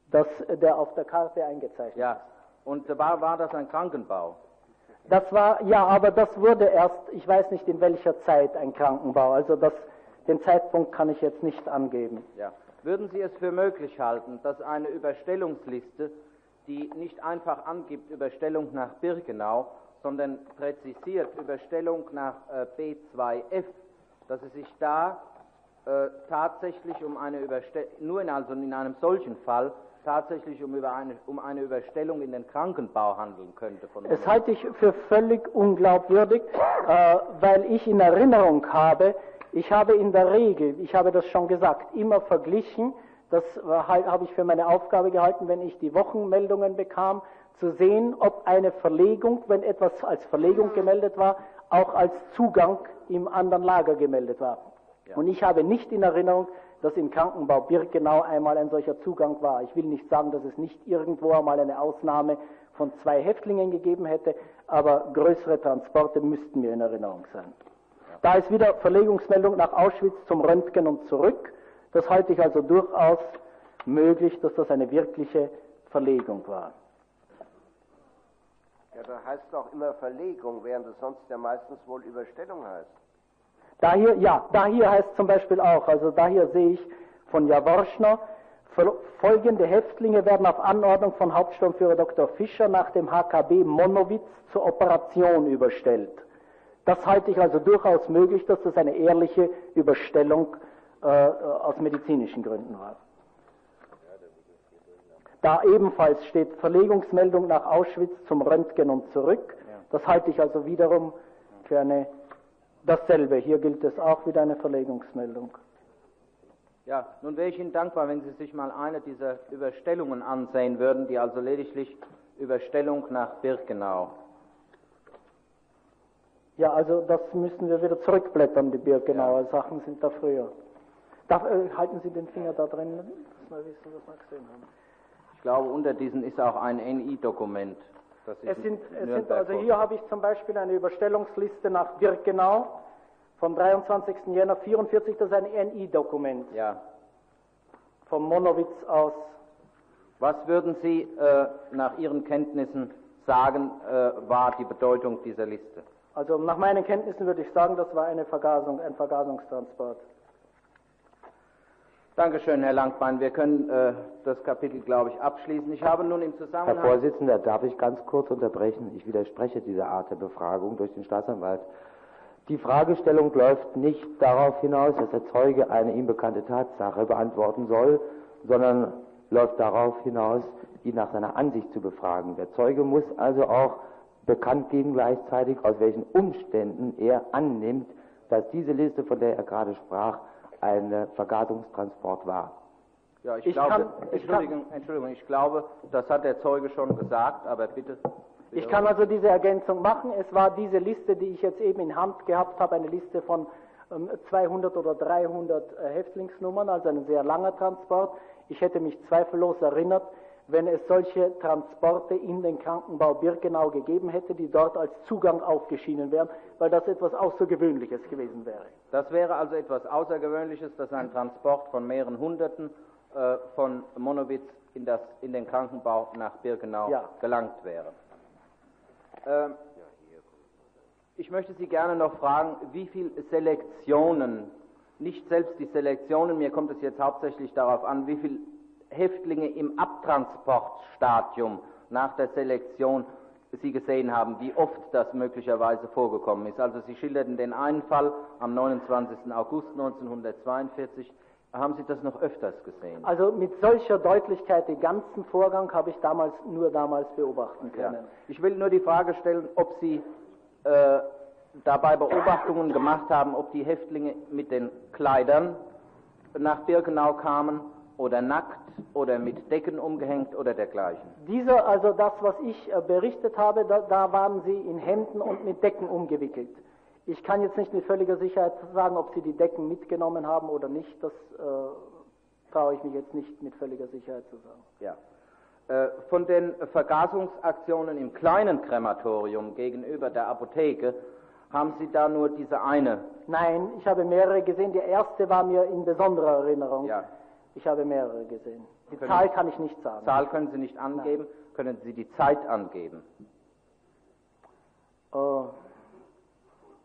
das, der auf der Karte eingezeichnet ist. Ja. Und war, war das ein Krankenbau? Das war, ja, aber das wurde erst, ich weiß nicht in welcher Zeit ein Krankenbau. Also das, den Zeitpunkt kann ich jetzt nicht angeben. Ja. Würden Sie es für möglich halten, dass eine Überstellungsliste, die nicht einfach angibt Überstellung nach Birkenau, sondern präzisiert Überstellung nach äh, B2F, dass es sich da äh, tatsächlich um eine Überstellung, nur in, also in einem solchen Fall tatsächlich um, eine, um eine Überstellung in den Krankenbau handeln könnte. das halte ich für völlig unglaubwürdig, äh, weil ich in Erinnerung habe, ich habe in der Regel, ich habe das schon gesagt, immer verglichen, das habe ich für meine Aufgabe gehalten, wenn ich die Wochenmeldungen bekam, zu sehen, ob eine Verlegung, wenn etwas als Verlegung gemeldet war, auch als Zugang im anderen Lager gemeldet war. Ja. Und ich habe nicht in Erinnerung, dass im Krankenbau Birkenau einmal ein solcher Zugang war. Ich will nicht sagen, dass es nicht irgendwo einmal eine Ausnahme von zwei Häftlingen gegeben hätte, aber größere Transporte müssten mir in Erinnerung sein. Da ist wieder Verlegungsmeldung nach Auschwitz zum Röntgen und zurück. Das halte ich also durchaus möglich, dass das eine wirkliche Verlegung war. Ja, da heißt es auch immer Verlegung, während es sonst ja meistens wohl Überstellung heißt. Da hier, ja, da hier heißt zum Beispiel auch, also da hier sehe ich von Jaworschner, folgende Häftlinge werden auf Anordnung von Hauptsturmführer Dr. Fischer nach dem HKB Monowitz zur Operation überstellt. Das halte ich also durchaus möglich, dass das eine ehrliche Überstellung äh, aus medizinischen Gründen war. Da ebenfalls steht Verlegungsmeldung nach Auschwitz zum Röntgen und zurück. Das halte ich also wiederum für eine dasselbe. Hier gilt es auch wieder eine Verlegungsmeldung. Ja, nun wäre ich Ihnen dankbar, wenn Sie sich mal eine dieser Überstellungen ansehen würden, die also lediglich Überstellung nach Birkenau. Ja, also das müssen wir wieder zurückblättern, die Birkenauer ja. Sachen sind da früher. Da, äh, halten Sie den Finger da drin, dass wir wissen, was wir gesehen haben. Ich glaube, unter diesen ist auch ein NI-Dokument. Es sind, es sind, also hier habe ich zum Beispiel eine Überstellungsliste nach Birkenau vom 23. Jänner 44, das ist ein NI-Dokument. Ja. Vom Monowitz aus. Was würden Sie äh, nach Ihren Kenntnissen sagen, äh, war die Bedeutung dieser Liste? Also nach meinen Kenntnissen würde ich sagen, das war eine Vergasung, ein Vergasungstransport. Dankeschön, Herr Langbein. Wir können äh, das Kapitel, glaube ich, abschließen. Ich habe nun im Zusammenhang. Herr Vorsitzender, darf ich ganz kurz unterbrechen? Ich widerspreche dieser Art der Befragung durch den Staatsanwalt. Die Fragestellung läuft nicht darauf hinaus, dass der Zeuge eine ihm bekannte Tatsache beantworten soll, sondern läuft darauf hinaus, ihn nach seiner Ansicht zu befragen. Der Zeuge muss also auch bekannt geben gleichzeitig, aus welchen Umständen er annimmt, dass diese Liste, von der er gerade sprach, ein Vergasungstransport war. Ja, ich, ich glaube, kann, ich Entschuldigung, kann, Entschuldigung, ich glaube, das hat der Zeuge schon gesagt, aber bitte. Ich kann also diese Ergänzung machen. Es war diese Liste, die ich jetzt eben in Hand gehabt habe, eine Liste von 200 ähm, oder 300 äh, Häftlingsnummern, also ein sehr langer Transport. Ich hätte mich zweifellos erinnert, wenn es solche Transporte in den Krankenbau Birkenau gegeben hätte, die dort als Zugang aufgeschienen wären, weil das etwas Außergewöhnliches gewesen wäre. Das wäre also etwas Außergewöhnliches, dass ein Transport von mehreren Hunderten äh, von Monowitz in, das, in, den Krankenbau nach Birkenau ja. gelangt wäre. Äh, ich möchte Sie gerne noch fragen, wie viele Selektionen, nicht selbst die Selektionen, mir kommt es jetzt hauptsächlich darauf an, wie viele Häftlinge im Abtransportstadium nach der Selektion Sie gesehen haben, wie oft das möglicherweise vorgekommen ist. Also Sie schilderten den einen Fall am 29. August 1942. Haben Sie das noch öfters gesehen? Also mit solcher Deutlichkeit den ganzen Vorgang habe ich damals nur damals beobachten können. Ja. Ich will nur die Frage stellen, ob Sie äh, dabei Beobachtungen gemacht haben, ob die Häftlinge mit den Kleidern nach Birkenau kamen oder nackt oder mit Decken umgehängt oder dergleichen? Dieser, also das, was ich äh, berichtet habe, da, da, waren sie in Hemden und mit Decken umgewickelt. Ich kann jetzt nicht mit völliger Sicherheit sagen, ob sie die Decken mitgenommen haben oder nicht. Das äh, traue ich mich jetzt nicht mit völliger Sicherheit zu sagen. Ja. Äh, von den Vergasungsaktionen im kleinen Krematorium gegenüber der Apotheke haben Sie da nur diese eine? Nein, ich habe mehrere gesehen. Die erste war mir in besonderer Erinnerung. Ja. Ich habe mehrere gesehen. Die können Zahl kann ich nicht sagen. Zahl können Sie nicht angeben. Nein. Können Sie die Zeit angeben? Uh,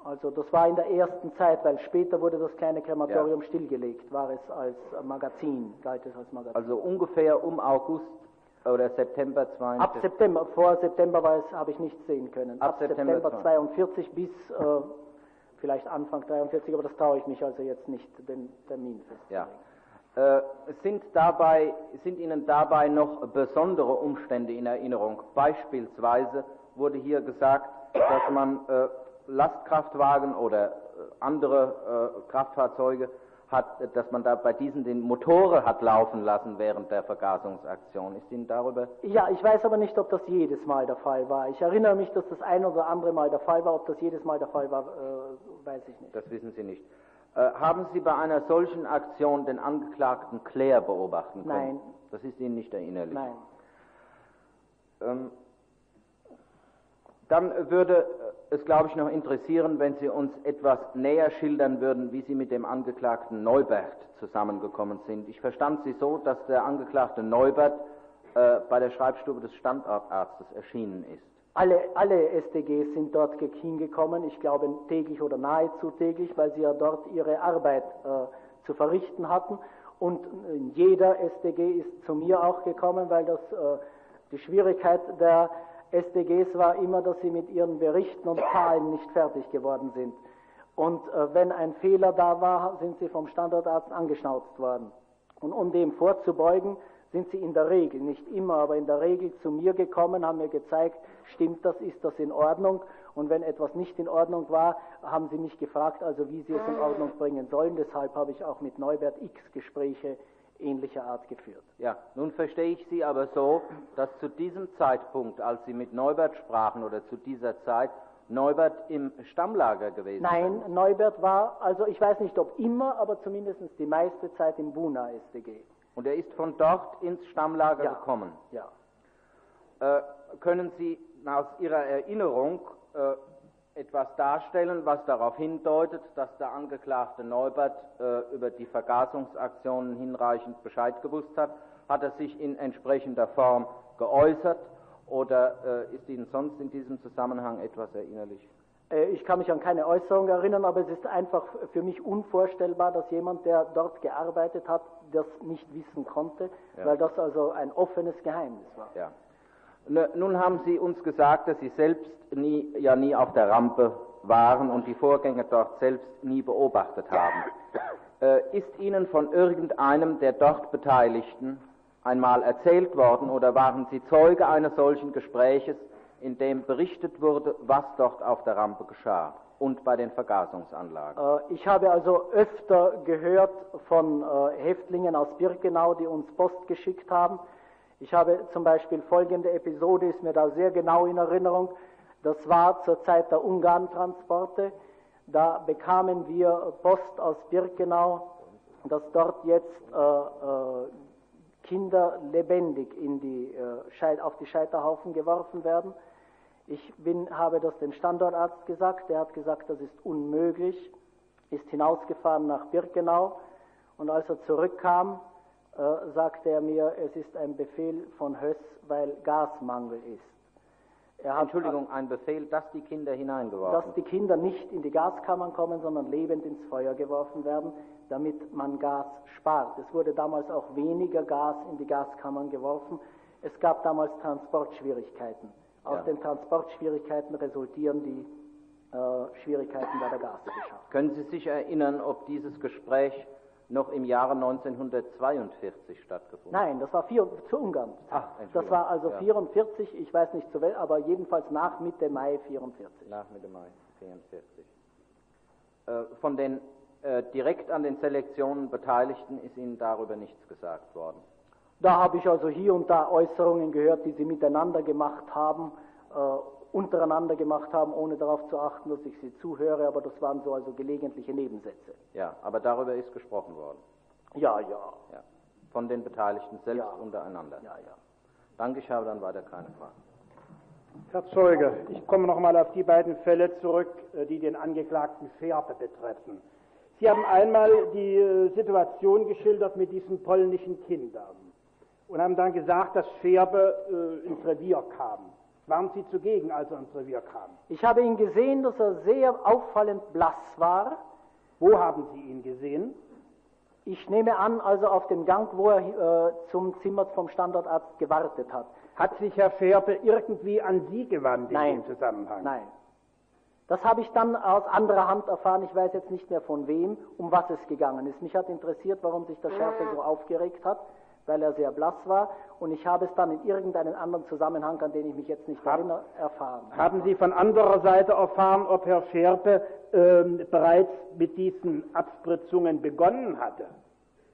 also das war in der ersten Zeit, weil später wurde das kleine Krematorium ja. stillgelegt, war es als Magazin, galt es als Magazin. Also ungefähr um August oder September 42? Ab September, vor September war es, habe ich nicht sehen können. Ab, Ab September, September 42 bis äh, vielleicht Anfang 43, aber das traue ich mich also jetzt nicht, den Termin festzulegen. Ja. Äh, sind, dabei, sind Ihnen dabei noch besondere Umstände in Erinnerung? Beispielsweise wurde hier gesagt, dass man äh, Lastkraftwagen oder äh, andere äh, Kraftfahrzeuge hat, dass man da bei diesen den Motore hat laufen lassen während der Vergasungsaktion. Ist Ihnen darüber? Ja, ich weiß aber nicht, ob das jedes Mal der Fall war. Ich erinnere mich, dass das ein oder andere Mal der Fall war. Ob das jedes Mal der Fall war, äh, weiß ich nicht. Das wissen Sie nicht. Äh, haben Sie bei einer solchen Aktion den Angeklagten Claire beobachten können? Nein. Das ist Ihnen nicht erinnerlich? Nein. Ähm, Dann würde es, glaube ich, noch interessieren, wenn Sie uns etwas näher schildern würden, wie Sie mit dem Angeklagten Neubert zusammengekommen sind. Ich verstand Sie so, dass der Angeklagte Neubert äh, bei der Schreibstube des Standortarztes erschienen ist. Alle, alle SDGs sind dort hingekommen, ich glaube täglich oder nahezu täglich, weil sie ja dort ihre Arbeit äh, zu verrichten hatten. Und jeder SDG ist zu mir auch gekommen, weil das äh, die Schwierigkeit der SDGs war immer, dass sie mit ihren Berichten und Zahlen nicht fertig geworden sind. Und äh, wenn ein Fehler da war, sind sie vom Standortarzt angeschnauzt worden. Und um dem vorzubeugen, sind sie in der Regel, nicht immer, aber in der Regel zu mir gekommen, haben mir gezeigt, stimmt das, ist das in Ordnung? Und wenn etwas nicht in Ordnung war, haben sie mich gefragt, also wie sie es in Ordnung bringen sollen. Deshalb habe ich auch mit Neubert X Gespräche ähnlicher Art geführt. Ja, nun verstehe ich Sie aber so, dass zu diesem Zeitpunkt, als Sie mit Neubert sprachen oder zu dieser Zeit, Neubert im Stammlager gewesen Nein, sind. Neubert war, also ich weiß nicht ob immer, aber zumindest die meiste Zeit im Buna SDG. Und er ist von dort ins Stammlager ja. gekommen. Ja. Äh, können Sie aus Ihrer Erinnerung äh, etwas darstellen, was darauf hindeutet, dass der Angeklagte Neubert äh, über die Vergasungsaktionen hinreichend Bescheid gewusst hat? Hat er sich in entsprechender Form geäußert oder äh, ist Ihnen sonst in diesem Zusammenhang etwas erinnerlich? Äh, ich kann mich an keine Äußerung erinnern, aber es ist einfach für mich unvorstellbar, dass jemand, der dort gearbeitet hat, das nicht wissen konnte, ja. weil das also ein offenes Geheimnis war. Ja. Nun haben Sie uns gesagt, dass Sie selbst nie, ja nie auf der Rampe waren und die Vorgänge dort selbst nie beobachtet haben. Äh, ist Ihnen von irgendeinem der dort Beteiligten einmal erzählt worden oder waren Sie Zeuge eines solchen Gespräches, in dem berichtet wurde, was dort auf der Rampe geschah und bei den Vergasungsanlagen? Äh, ich habe also öfter gehört von äh, Häftlingen aus Birkenau, die uns Post geschickt haben, ich habe zum Beispiel folgende Episode, ist mir da sehr genau in Erinnerung. Das war zur Zeit der Ungarn-Transporte. Da bekamen wir Post aus Birkenau, dass dort jetzt äh, äh, Kinder lebendig in die, äh, auf die Scheiterhaufen geworfen werden. Ich bin, habe das dem Standortarzt gesagt. Der hat gesagt, das ist unmöglich. Ist hinausgefahren nach Birkenau. Und als er zurückkam, äh, sagte er mir, es ist ein Befehl von Höss, weil Gasmangel ist. Entschuldigung, ein Befehl, dass die Kinder hineingeworfen Dass die Kinder nicht in die Gaskammern kommen, sondern lebend ins Feuer geworfen werden, damit man Gas spart. Es wurde damals auch weniger Gas in die Gaskammern geworfen. Es gab damals Transportschwierigkeiten. Aus ja. den Transportschwierigkeiten resultieren die äh, Schwierigkeiten bei der Gasbeschaffung. Können Sie sich erinnern, ob dieses Gespräch noch im Jahre 1942 stattgefunden? Nein, das war vier, zu Ungarn. Ach, das war also ja. 44, ich weiß nicht zu welchem, aber jedenfalls nach Mitte Mai 44. Nach Mitte Mai 44. Äh, von den äh, direkt an den Selektionen Beteiligten ist Ihnen darüber nichts gesagt worden? Da habe ich also hier und da Äußerungen gehört, die Sie miteinander gemacht haben. Äh, untereinander gemacht haben, ohne darauf zu achten, dass ich sie zuhöre, aber das waren so also gelegentliche Nebensätze. Ja, aber darüber ist gesprochen worden. Ja, ja. ja. Von den Beteiligten selbst ja. untereinander. Ja, ja. Danke, ich habe dann weiter keine Fragen. Herr Zeuge, ich komme noch mal auf die beiden Fälle zurück, äh, die den Angeklagten Färbe betreffen. Sie haben einmal die äh, Situation geschildert mit diesen polnischen Kindern und haben dann gesagt, dass Färbe äh, ins Revier kam. Waren Sie zugegen, als er ins Revier kam? Ich habe ihn gesehen, dass er sehr auffallend blass war. Wo haben Sie ihn gesehen? Ich nehme an, also auf dem Gang, wo er äh, zum Zimmer vom Standortarzt gewartet hat. Hat sich Herr Färbe irgendwie an Sie gewandt in Nein. dem Zusammenhang? Nein. Das habe ich dann aus anderer Hand erfahren. Ich weiß jetzt nicht mehr von wem, um was es gegangen ist. Mich hat interessiert, warum sich der Schärfe so aufgeregt hat weil er sehr blass war. Und ich habe es dann in irgendeinen anderen Zusammenhang, an den ich mich jetzt nicht Hab, erinnere, erfahren. Haben Sie von anderer Seite erfahren, ob Herr Scherpe äh, bereits mit diesen Abspritzungen begonnen hatte?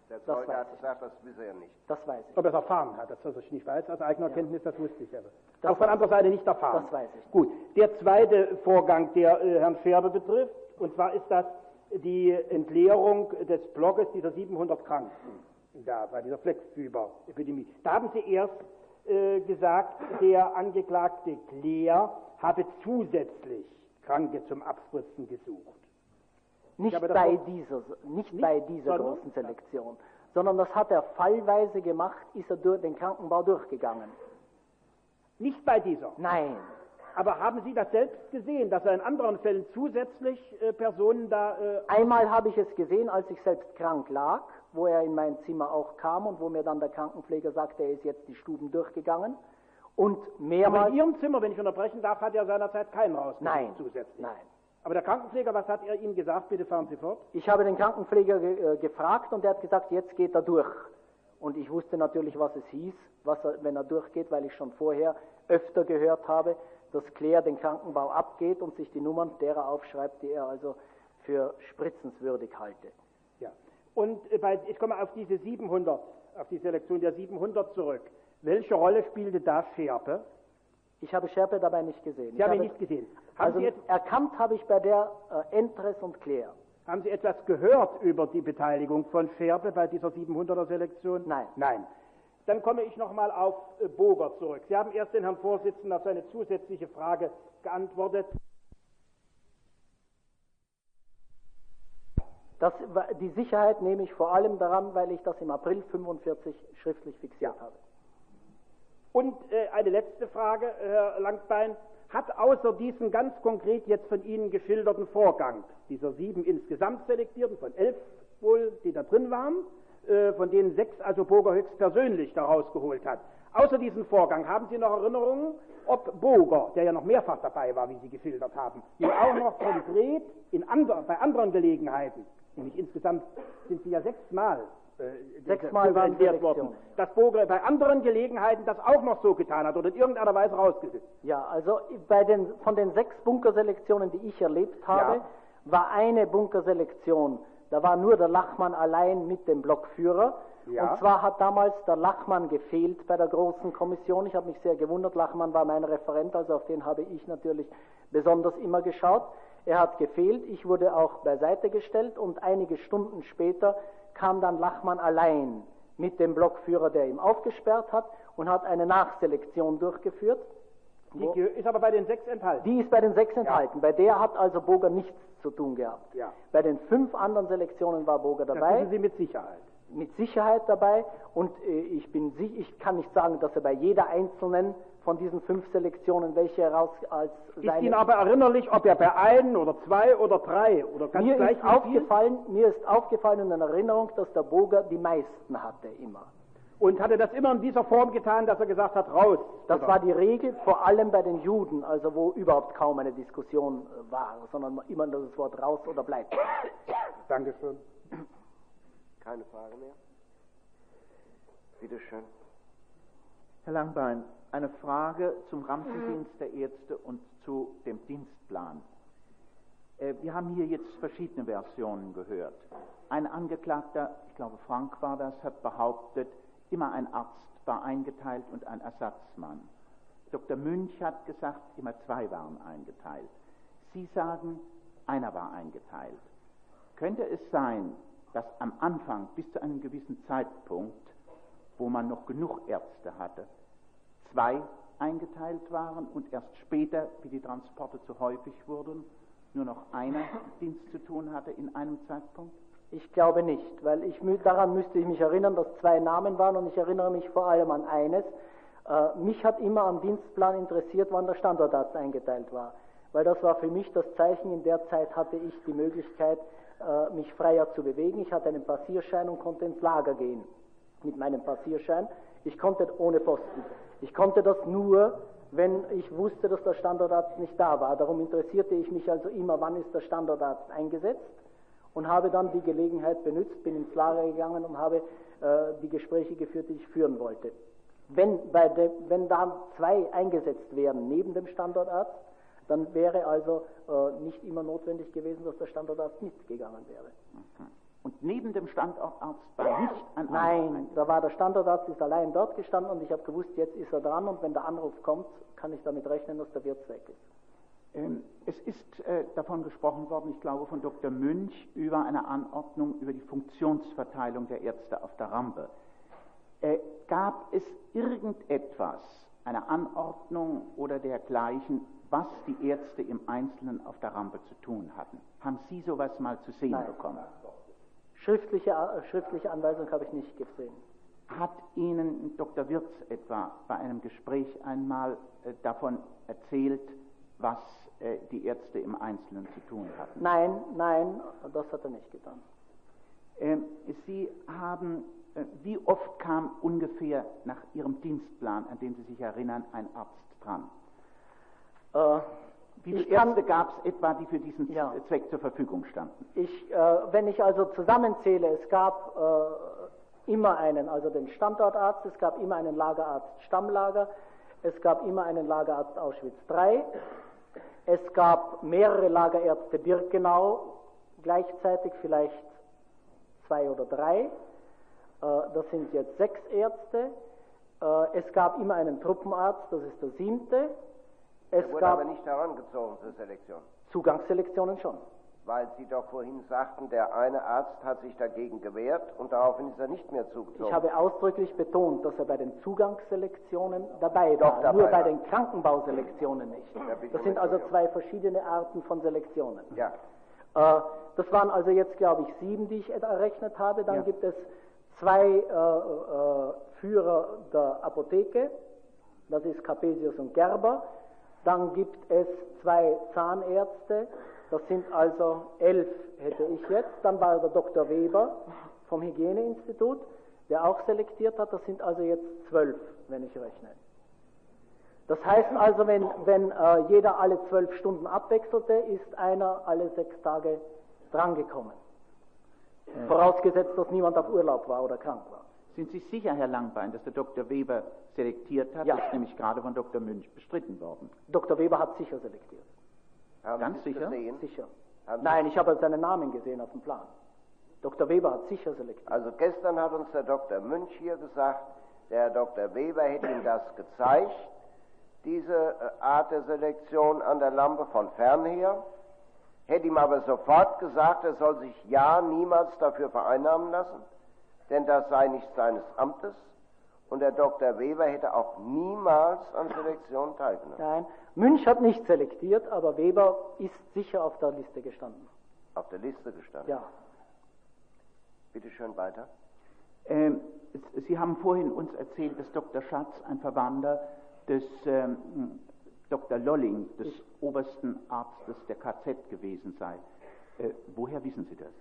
Der Zeuge das hat gesagt, das wisse er nicht. Das weiß ich. Ob er es erfahren hat, das was ich nicht weiß, aus eigener ja. Kenntnis, das wusste ich aber. Das Auch von anderer Seite nicht erfahren. Das weiß ich. Gut. Der zweite Vorgang, der äh, Herrn Scherbe betrifft, und zwar ist das die Entleerung des Blockes dieser 700 Kranken da bei dieser Flexfieberepidemie. Da haben Sie erst äh, gesagt, der Angeklagte Kleer habe zusätzlich Kranke zum Abspritzen gesucht. Nicht bei dieser, nicht, nicht bei dieser großen Selektion, sondern das hat er fallweise gemacht, ist er durch den Krankenbau durchgegangen. Nicht bei dieser? Nein. Aber haben Sie das selbst gesehen, dass er in anderen Fällen zusätzlich äh, Personen da. Äh, Einmal habe ich es gesehen, als ich selbst krank lag, wo er in mein Zimmer auch kam und wo mir dann der Krankenpfleger sagte, er ist jetzt die Stuben durchgegangen. Und mehrmals. Aber in Ihrem Zimmer, wenn ich unterbrechen darf, hat er seinerzeit keinen rausgesucht Nein. zusätzlich. Nein. Aber der Krankenpfleger, was hat er Ihnen gesagt? Bitte fahren Sie fort. Ich habe den Krankenpfleger ge äh, gefragt und er hat gesagt, jetzt geht er durch. Und ich wusste natürlich, was es hieß, was er, wenn er durchgeht, weil ich schon vorher öfter gehört habe, dass Claire den Krankenbau abgeht und sich die Nummern derer aufschreibt, die er also für spritzenswürdig halte. Und äh, bei, ich komme auf diese 700, auf die Selektion der 700 zurück. Welche Rolle spielte da Schärpe? Ich habe Schärpe dabei nicht gesehen. Sie ich haben ihn nicht gesehen. Haben also erkannt habe ich bei der äh, Entres und Claire. Haben Sie etwas gehört über die Beteiligung von Schärpe bei dieser 700er Selektion? Nein. Nein. Dann komme ich nochmal auf äh, Boger zurück. Sie haben erst den Herrn Vorsitzenden auf seine zusätzliche Frage geantwortet. Das, die Sicherheit nehme ich vor allem daran, weil ich das im April 1945 schriftlich fixiert ja. habe. Und äh, eine letzte Frage, Herr Langbein. Hat außer diesem ganz konkret jetzt von Ihnen geschilderten Vorgang, dieser sieben insgesamt selektierten, von elf wohl, die da drin waren, äh, von denen sechs also Boger höchstpersönlich da rausgeholt hat, außer diesem Vorgang, haben Sie noch Erinnerungen, ob Boger, der ja noch mehrfach dabei war, wie Sie geschildert haben, nun auch noch konkret in andre, bei anderen Gelegenheiten, nämlich insgesamt sind Sie ja sechsmal äh, Sechsmal waren worden. Dass Boger bei anderen Gelegenheiten das auch noch so getan hat oder in irgendeiner Weise rausgesetzt. Ja, also bei den, von den sechs Bunkerselektionen, die ich erlebt habe, ja. war eine Bunkerselektion, da war nur der Lachmann allein mit dem Blockführer. Ja. Und zwar hat damals der Lachmann gefehlt bei der großen Kommission. Ich habe mich sehr gewundert. Lachmann war mein Referent, also auf den habe ich natürlich besonders immer geschaut. Er hat gefehlt. Ich wurde auch beiseite gestellt und einige Stunden später kam dann Lachmann allein mit dem Blockführer, der ihm aufgesperrt hat, und hat eine Nachselektion durchgeführt. Die ist aber bei den sechs enthalten. Die ist bei den sechs enthalten. Ja. Bei der hat also Boger nichts zu tun gehabt. Ja. Bei den fünf anderen Selektionen war Boger dabei. Das sind Sie mit Sicherheit. Mit Sicherheit dabei. Und äh, ich, bin, ich kann nicht sagen, dass er bei jeder einzelnen von diesen fünf Selektionen, welche heraus als seine... Ist Ihnen aber erinnerlich, ob er bei ein oder zwei oder drei oder ganz mir gleich ist aufgefallen, Mir ist aufgefallen in Erinnerung, dass der Boger die meisten hatte immer. Und hat er das immer in dieser Form getan, dass er gesagt hat, raus? Das oder? war die Regel, vor allem bei den Juden, also wo überhaupt kaum eine Diskussion äh, war, sondern immer das Wort raus oder bleibt. Dankeschön. Keine Frage mehr? Bitte schön. Herr Langbein, eine Frage zum Rampendienst der Ärzte und zu dem Dienstplan. Äh, wir haben hier jetzt verschiedene Versionen gehört. Ein Angeklagter, ich glaube Frank war das, hat behauptet, immer ein Arzt war eingeteilt und ein Ersatzmann. Dr. Münch hat gesagt, immer zwei waren eingeteilt. Sie sagen, einer war eingeteilt. Könnte es sein, dass am Anfang bis zu einem gewissen Zeitpunkt, wo man noch genug Ärzte hatte, zwei eingeteilt waren und erst später, wie die Transporte zu häufig wurden, nur noch einer Dienst zu tun hatte in einem Zeitpunkt? Ich glaube nicht, weil ich, daran müsste ich mich erinnern, dass zwei Namen waren und ich erinnere mich vor allem an eines. Äh, mich hat immer am Dienstplan interessiert, wann der Standortarzt eingeteilt war, weil das war für mich das Zeichen, in der Zeit hatte ich die Möglichkeit, äh, mich freier zu bewegen. Ich hatte einen Passierschein und konnte ins Lager gehen mit meinem Passierschein. Ich konnte ohne Posten. Ich konnte das nur, wenn ich wusste, dass der Standortarzt nicht da war. Darum interessierte ich mich also immer, wann ist der Standortarzt eingesetzt und habe dann die Gelegenheit benutzt, bin ins Lager gegangen und habe äh, die Gespräche geführt, die ich führen wollte. Wenn, bei de, wenn da zwei eingesetzt werden neben dem Standortarzt, dann wäre also äh, nicht immer notwendig gewesen, dass der Standortarzt mitgegangen wäre. Okay. Und neben dem Standortarzt war nicht ein Nein, da war der Standortarzt ist allein dort gestanden und ich habe gewusst, jetzt ist er dran und wenn der Anruf kommt, kann ich damit rechnen, dass der Wirt weg ist. Ähm, es ist äh, davon gesprochen worden, ich glaube von Dr. Münch, über eine Anordnung über die Funktionsverteilung der Ärzte auf der Rampe. Äh, gab es irgendetwas, eine Anordnung oder dergleichen, was die Ärzte im Einzelnen auf der Rampe zu tun hatten? Haben Sie sowas mal zu sehen Nein. bekommen? Schriftliche, äh, schriftliche Anweisung habe ich nicht gesehen. Hat Ihnen Dr. Wirz etwa bei einem Gespräch einmal äh, davon erzählt, was äh, die Ärzte im Einzelnen zu tun hatten? Nein, nein, das hat er nicht getan. Ähm, Sie haben, wie oft kam ungefähr nach Ihrem Dienstplan, an den Sie sich erinnern, ein Arzt dran? Äh, Wie viele Ärzte gab es etwa, die für diesen Ja. Zweck zur Verfügung standen? Ich, äh, wenn ich also zusammenzähle, es gab äh, immer einen, also den Standortarzt, es gab immer einen Lagerarzt Stammlager, es gab immer einen Lagerarzt Auschwitz III, es gab mehrere Lagerärzte Birkenau gleichzeitig, vielleicht zwei oder drei. Äh, das sind jetzt sechs Ärzte. Äh, es gab immer einen Truppenarzt, das ist der siebte. Es Er wurde gab aber nicht herangezogen zur Selektion, Zugangsselektionen schon. weil Sie doch vorhin sagten, der eine Arzt hat sich dagegen gewehrt und daraufhin ist er nicht mehr zugezogen. Ich habe ausdrücklich betont, dass er bei den Zugangsselektionen dabei Doch, war, dabei nur bei war. den Krankenbauselektionen nicht. Das sind also zwei verschiedene Arten von Selektionen. Ja, Äh, das waren also jetzt, glaube ich, sieben, die ich errechnet habe. Dann Ja. gibt es zwei äh, äh, Führer der Apotheke, das ist Capesius und Gerber. Dann gibt es zwei Zahnärzte, das sind also elf, hätte ich jetzt. Dann war der Dr. Weber vom Hygieneinstitut, der auch selektiert hat, das sind also jetzt zwölf, wenn ich rechne. Das heißt also, wenn, wenn äh, jeder alle zwölf Stunden abwechselte, ist einer alle sechs Tage drangekommen. Vorausgesetzt, dass niemand auf Urlaub war oder krank war. Sind Sie sicher, Herr Langbein, dass der Dr. Weber selektiert hat? Ja. Das ist nämlich gerade von Dr. Münch bestritten worden. Dr. Weber hat sicher selektiert. haben Ganz sicher? gesehen? Sicher. Haben Nein, ich habe seinen Namen gesehen auf dem Plan. Dr. Weber hat sicher selektiert. Also gestern hat uns der Dr. Münch hier gesagt, der Herr Dr. Weber hätte ihm das gezeigt, diese äh, Art der Selektion an der Lampe von fern her, hätte ihm aber sofort gesagt, er soll sich ja niemals dafür vereinnahmen lassen, denn das sei nicht seines Amtes und der Dr. Weber hätte auch niemals an Selektion teilgenommen. Nein, Münch hat nicht selektiert, aber Weber ist sicher auf der Liste gestanden. Auf der Liste gestanden. Ja. Bitte schön weiter. Ähm, Sie haben vorhin uns erzählt, dass Dr. Schatz ein Verwandter des ähm, Dr. Lolling, des obersten Arztes der KZ gewesen sei. Äh, woher wissen Sie das?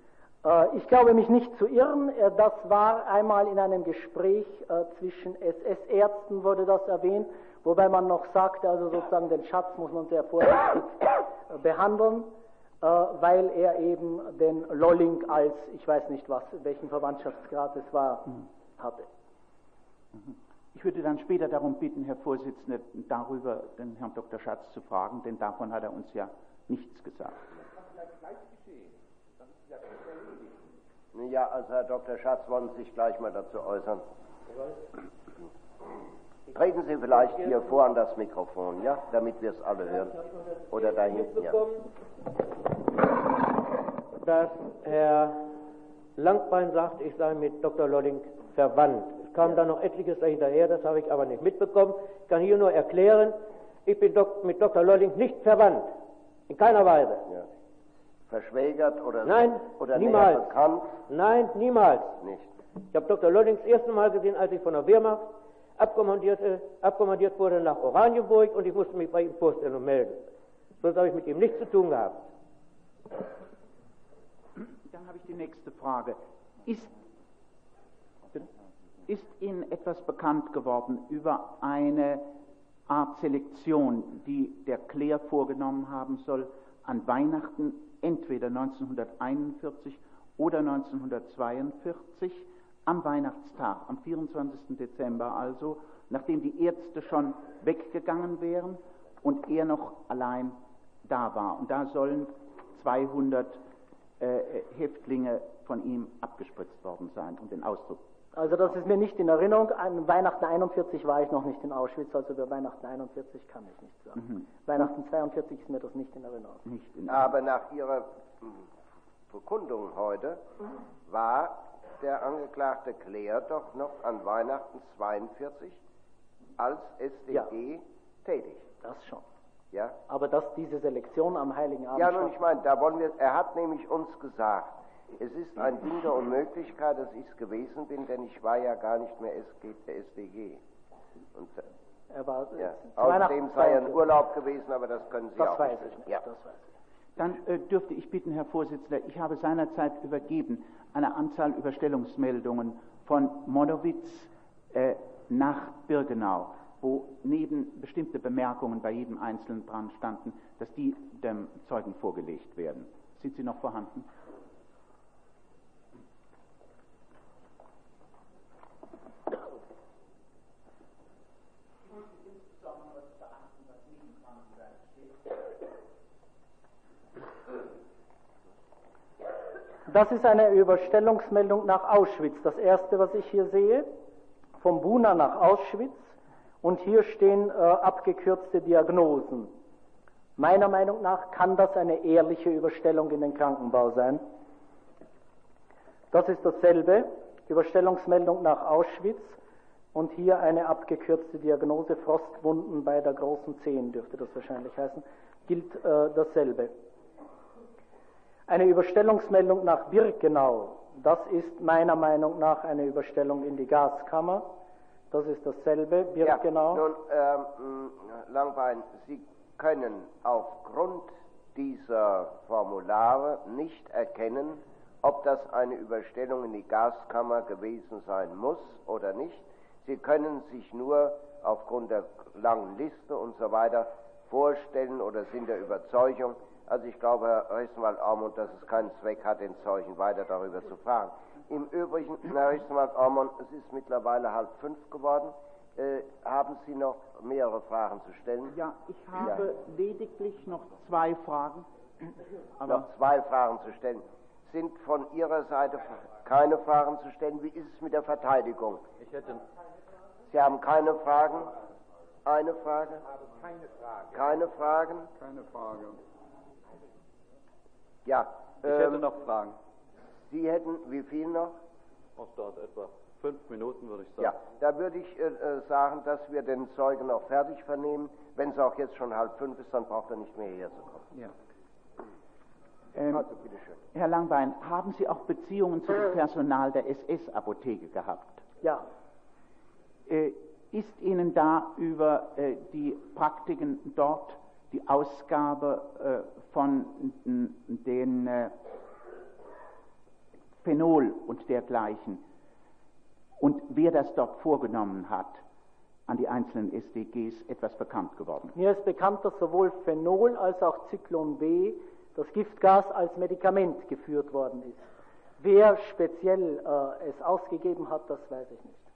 Äh, Ich glaube mich nicht zu irren. Äh, Das war einmal in einem Gespräch äh, zwischen SS-Ärzten wurde das erwähnt, wobei man noch sagte, also sozusagen den Schatz muss man sehr vorsichtig behandeln, weil er eben den Lolling als, ich weiß nicht was, welchen Verwandtschaftsgrad es war, hatte. Ich würde dann später darum bitten, Herr Vorsitzender, darüber den Herrn Dr. Schatz zu fragen, denn davon hat er uns ja nichts gesagt. Ja, also Herr Dr. Schatz wollen Sie sich gleich mal dazu äußern. Treten Sie vielleicht hier vor an das Mikrofon, ja, damit wir es alle hören. Oder da hinten, ja. dass Herr Langbein sagt, ich sei mit Dr. Lolling verwandt. Es kam dann noch etliches dahinterher, das habe ich aber nicht mitbekommen. Ich kann hier nur erklären, ich bin mit Dr. Lolling nicht verwandt. In keiner Weise. Verschwägert oder, Nein, oder niemals. näher bekannt? Nein, niemals. Nicht. Ich habe Dr. Lolling das erste Mal gesehen, als ich von der Wehrmacht abkommandiert, äh, abkommandiert wurde nach Oranienburg und ich musste mich bei ihm vorstellen und melden. Sonst habe ich mit ihm nichts zu tun gehabt. Dann habe ich die nächste Frage. Ist, ist Ihnen etwas bekannt geworden über eine Art Selektion, die der Claire vorgenommen haben soll an Weihnachten, entweder 1941 oder 1942, am Weihnachtstag, am 24. Dezember also, nachdem die Ärzte schon weggegangen wären und er noch allein da war. Und da sollen 200 äh, Häftlinge von ihm abgespritzt worden sein, um den Ausdruck. Also das ist mir nicht in Erinnerung. An Weihnachten 41 war ich noch nicht in Auschwitz, also über Weihnachten 41 kann ich nicht sagen. Mhm. Weihnachten 42 ist mir das nicht in Erinnerung. Nicht in Aber nach Ihrer Bekundung heute war der Angeklagte Claire doch noch an Weihnachten 42 als SDG ja. tätig. Das schon. Ja? Aber dass diese Selektion am Heiligen Abend. Ja, nun, ich meine, da wollen wir, er hat nämlich uns gesagt, es ist ein Ding der Unmöglichkeit, dass ich es gewesen bin, denn ich war ja gar nicht mehr SG, SDG. Und, er war, ja. Außerdem sei er in Urlaub gewesen, aber das können Sie das auch weiß nicht. Ich nicht. Ja. Das weiß ich. Dann äh, dürfte ich bitten, Herr Vorsitzender, ich habe seinerzeit übergeben eine Anzahl Überstellungsmeldungen von Monowitz äh, nach Birkenau, wo neben bestimmte Bemerkungen bei jedem Einzelnen dran standen, dass die dem Zeugen vorgelegt werden. Sind sie noch vorhanden? Das ist eine Überstellungsmeldung nach Auschwitz. Das erste, was ich hier sehe, vom Buna nach Auschwitz. Und hier stehen äh, abgekürzte Diagnosen. Meiner Meinung nach kann das eine ehrliche Überstellung in den Krankenbau sein. Das ist dasselbe, Überstellungsmeldung nach Auschwitz. Und hier eine abgekürzte Diagnose, Frostwunden bei der großen Zehen dürfte das wahrscheinlich heißen, gilt äh, dasselbe. Eine Überstellungsmeldung nach Birkenau, das ist meiner Meinung nach eine Überstellung in die Gaskammer. Das ist dasselbe, Birkenau. Ja, nun, ähm, Langbein, Sie können aufgrund dieser Formulare nicht erkennen, ob das eine Überstellung in die Gaskammer gewesen sein muss oder nicht. Sie können sich nur aufgrund der langen Liste und so weiter vorstellen oder sind der Überzeugung, also ich glaube, Herr Rechtsanwalt Aumund, dass es keinen Zweck hat, den Zeugen weiter darüber zu fragen. Im Übrigen, Herr Rechtsanwalt Aumund, es ist mittlerweile halb fünf geworden. Äh, haben Sie noch mehrere Fragen zu stellen? Ja, ich habe ja. lediglich noch zwei Fragen. Aber noch zwei Fragen zu stellen. Sind von Ihrer Seite keine Fragen zu stellen? Wie ist es mit der Verteidigung? Ich hätte. Sie haben keine Fragen? Eine Frage? Ich habe keine Frage. Keine Fragen? Keine Frage. Ja. Ich ähm, hätte noch Fragen. Sie hätten wie viel noch? Auch dort etwa fünf Minuten, würde ich sagen. Ja, da würde ich äh, äh, sagen, dass wir den Zeugen noch fertig vernehmen. Wenn es auch jetzt schon halb fünf ist, dann braucht er nicht mehr hierher zu kommen. Ja. Ähm, also, Herr Langbein, haben Sie auch Beziehungen zu dem Personal der SS-Apotheke gehabt? Ja. Äh, ist Ihnen da über äh, die Praktiken dort die Ausgabe äh, von den äh, Phenol und dergleichen und wer das dort vorgenommen hat an die einzelnen SDGs etwas bekannt geworden. Mir ist bekannt, dass sowohl Phenol als auch Zyklon B, das Giftgas, als Medikament geführt worden ist. Wer speziell äh, es ausgegeben hat, das weiß ich nicht.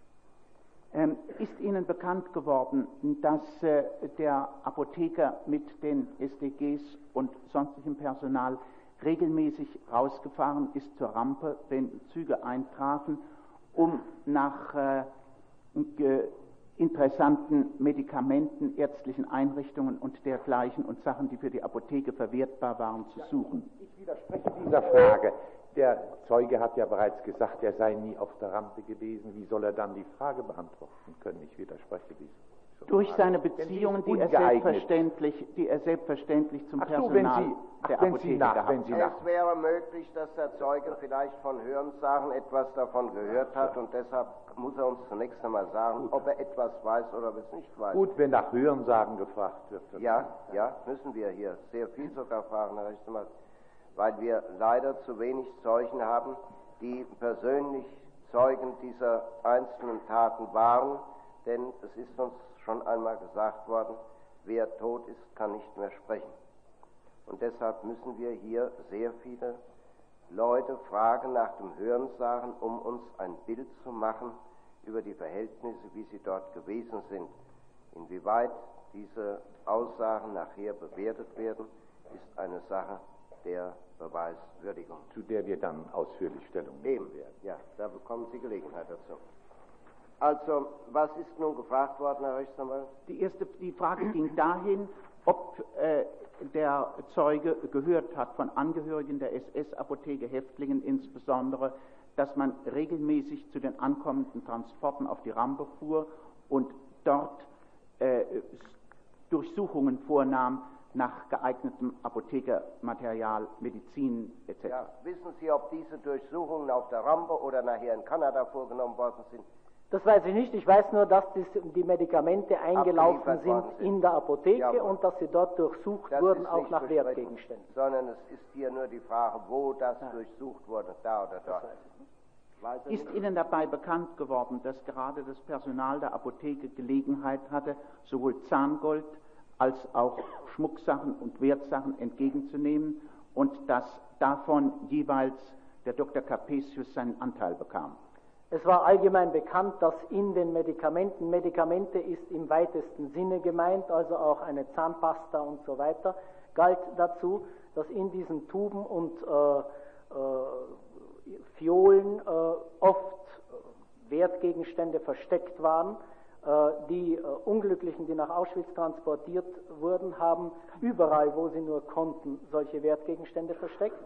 Ähm, ist Ihnen bekannt geworden, dass äh, der Apotheker mit den SDGs und sonstigem Personal regelmäßig rausgefahren ist zur Rampe, wenn Züge eintrafen, um nach äh, interessanten Medikamenten, ärztlichen Einrichtungen und dergleichen und Sachen, die für die Apotheke verwertbar waren, zu suchen? Ich widerspreche dieser Frage. Der Zeuge hat ja bereits gesagt, er sei nie auf der Rampe gewesen. Wie soll er dann die Frage beantworten können? Ich widerspreche diesem. Durch seine Beziehungen, die er, selbstverständlich, die er selbstverständlich zum ach Personal so, Sie, ach, der wenn Apotheke Sie nach, gehabt wenn Sie nach. Es wäre möglich, dass der Zeuge vielleicht von Hörensagen etwas davon gehört hat und deshalb muss er uns zunächst einmal sagen, Gut. ob er etwas weiß oder ob er es nicht weiß. Gut, wenn nach Hörensagen gefragt wird. Ja, ja, müssen wir hier sehr viel sogar fragen, Herr Rechtsanwalt weil wir leider zu wenig Zeugen haben, die persönlich Zeugen dieser einzelnen Taten waren, denn es ist uns schon einmal gesagt worden, wer tot ist, kann nicht mehr sprechen. Und deshalb müssen wir hier sehr viele Leute fragen nach dem Hörensagen, um uns ein Bild zu machen über die Verhältnisse, wie sie dort gewesen sind. Inwieweit diese Aussagen nachher bewertet werden, ist eine Sache der Beweiswürdigung. Zu der wir dann ausführlich Stellung nehmen werden. Ja, da bekommen Sie Gelegenheit dazu. Also, was ist nun gefragt worden, Herr Rechtsanwalt? Die erste die Frage ging dahin, ob äh, der Zeuge gehört hat von Angehörigen der SS-Apotheke, Häftlingen insbesondere, dass man regelmäßig zu den ankommenden Transporten auf die Rampe fuhr und dort äh, Durchsuchungen vornahm nach geeignetem Apothekermaterial, Medizin etc. Ja, wissen Sie, ob diese Durchsuchungen auf der Rampe oder nachher in Kanada vorgenommen worden sind? Das weiß ich nicht. Ich weiß nur, dass die Medikamente eingelaufen sind, sind, in der Apotheke Jawohl. und dass sie dort durchsucht wurden, auch nach Wertgegenständen. Sondern es ist hier nur die Frage, wo das ja. durchsucht wurde, da oder dort. Ist Ihnen dabei bekannt geworden, dass gerade das Personal der Apotheke Gelegenheit hatte, sowohl Zahngold als auch Schmucksachen und Wertsachen entgegenzunehmen und dass davon jeweils der Dr. Capesius seinen Anteil bekam? Es war allgemein bekannt, dass in den Medikamenten, Medikamente ist im weitesten Sinne gemeint, also auch eine Zahnpasta und so weiter, galt dazu, dass in diesen Tuben und äh, äh, Fiolen äh, oft Wertgegenstände versteckt waren. Äh, die äh, Unglücklichen, die nach Auschwitz transportiert wurden, haben überall, wo sie nur konnten, solche Wertgegenstände versteckt.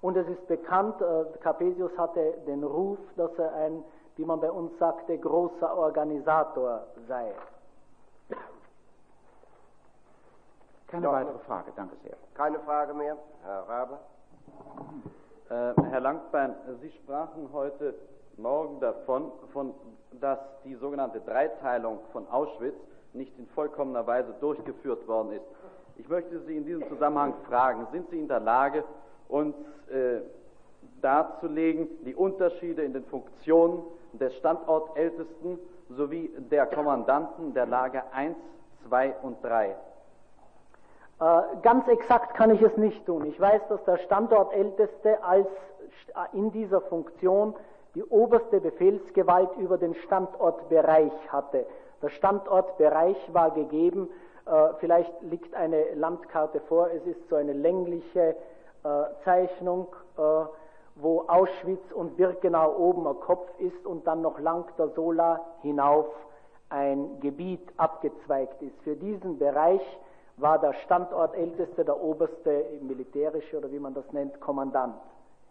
Und es ist bekannt, Capesius hatte den Ruf, dass er ein, wie man bei uns sagte, großer Organisator sei. Keine weitere Frage, danke sehr. Keine Frage mehr, Herr Rabe. Äh, Herr Langbein, Sie sprachen heute Morgen davon, von, dass die sogenannte Dreiteilung von Auschwitz nicht in vollkommener Weise durchgeführt worden ist. Ich möchte Sie in diesem Zusammenhang fragen, sind Sie in der Lage, uns äh, darzulegen, die Unterschiede in den Funktionen des Standortältesten sowie der Kommandanten der Lager 1, 2 und 3? Äh, ganz exakt kann ich es nicht tun. Ich weiß, dass der Standortälteste als äh, in dieser Funktion die oberste Befehlsgewalt über den Standortbereich hatte. Der Standortbereich war gegeben, äh, vielleicht liegt eine Landkarte vor, es ist so eine längliche Zeichnung, wo Auschwitz und Birkenau oben am Kopf ist und dann noch lang der Sola hinauf ein Gebiet abgezweigt ist. Für diesen Bereich war der Standortälteste, der oberste militärische oder wie man das nennt, Kommandant.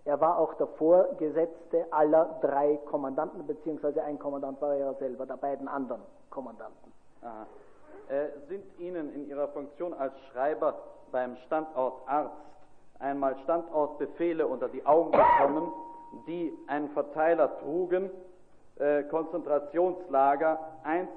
Er war auch der Vorgesetzte aller drei Kommandanten, beziehungsweise ein Kommandant war er selber, der beiden anderen Kommandanten. Äh, sind Ihnen in Ihrer Funktion als Schreiber beim Standort Arzt einmal Standortbefehle unter die Augen gekommen, die einen Verteiler trugen, äh, Konzentrationslager 1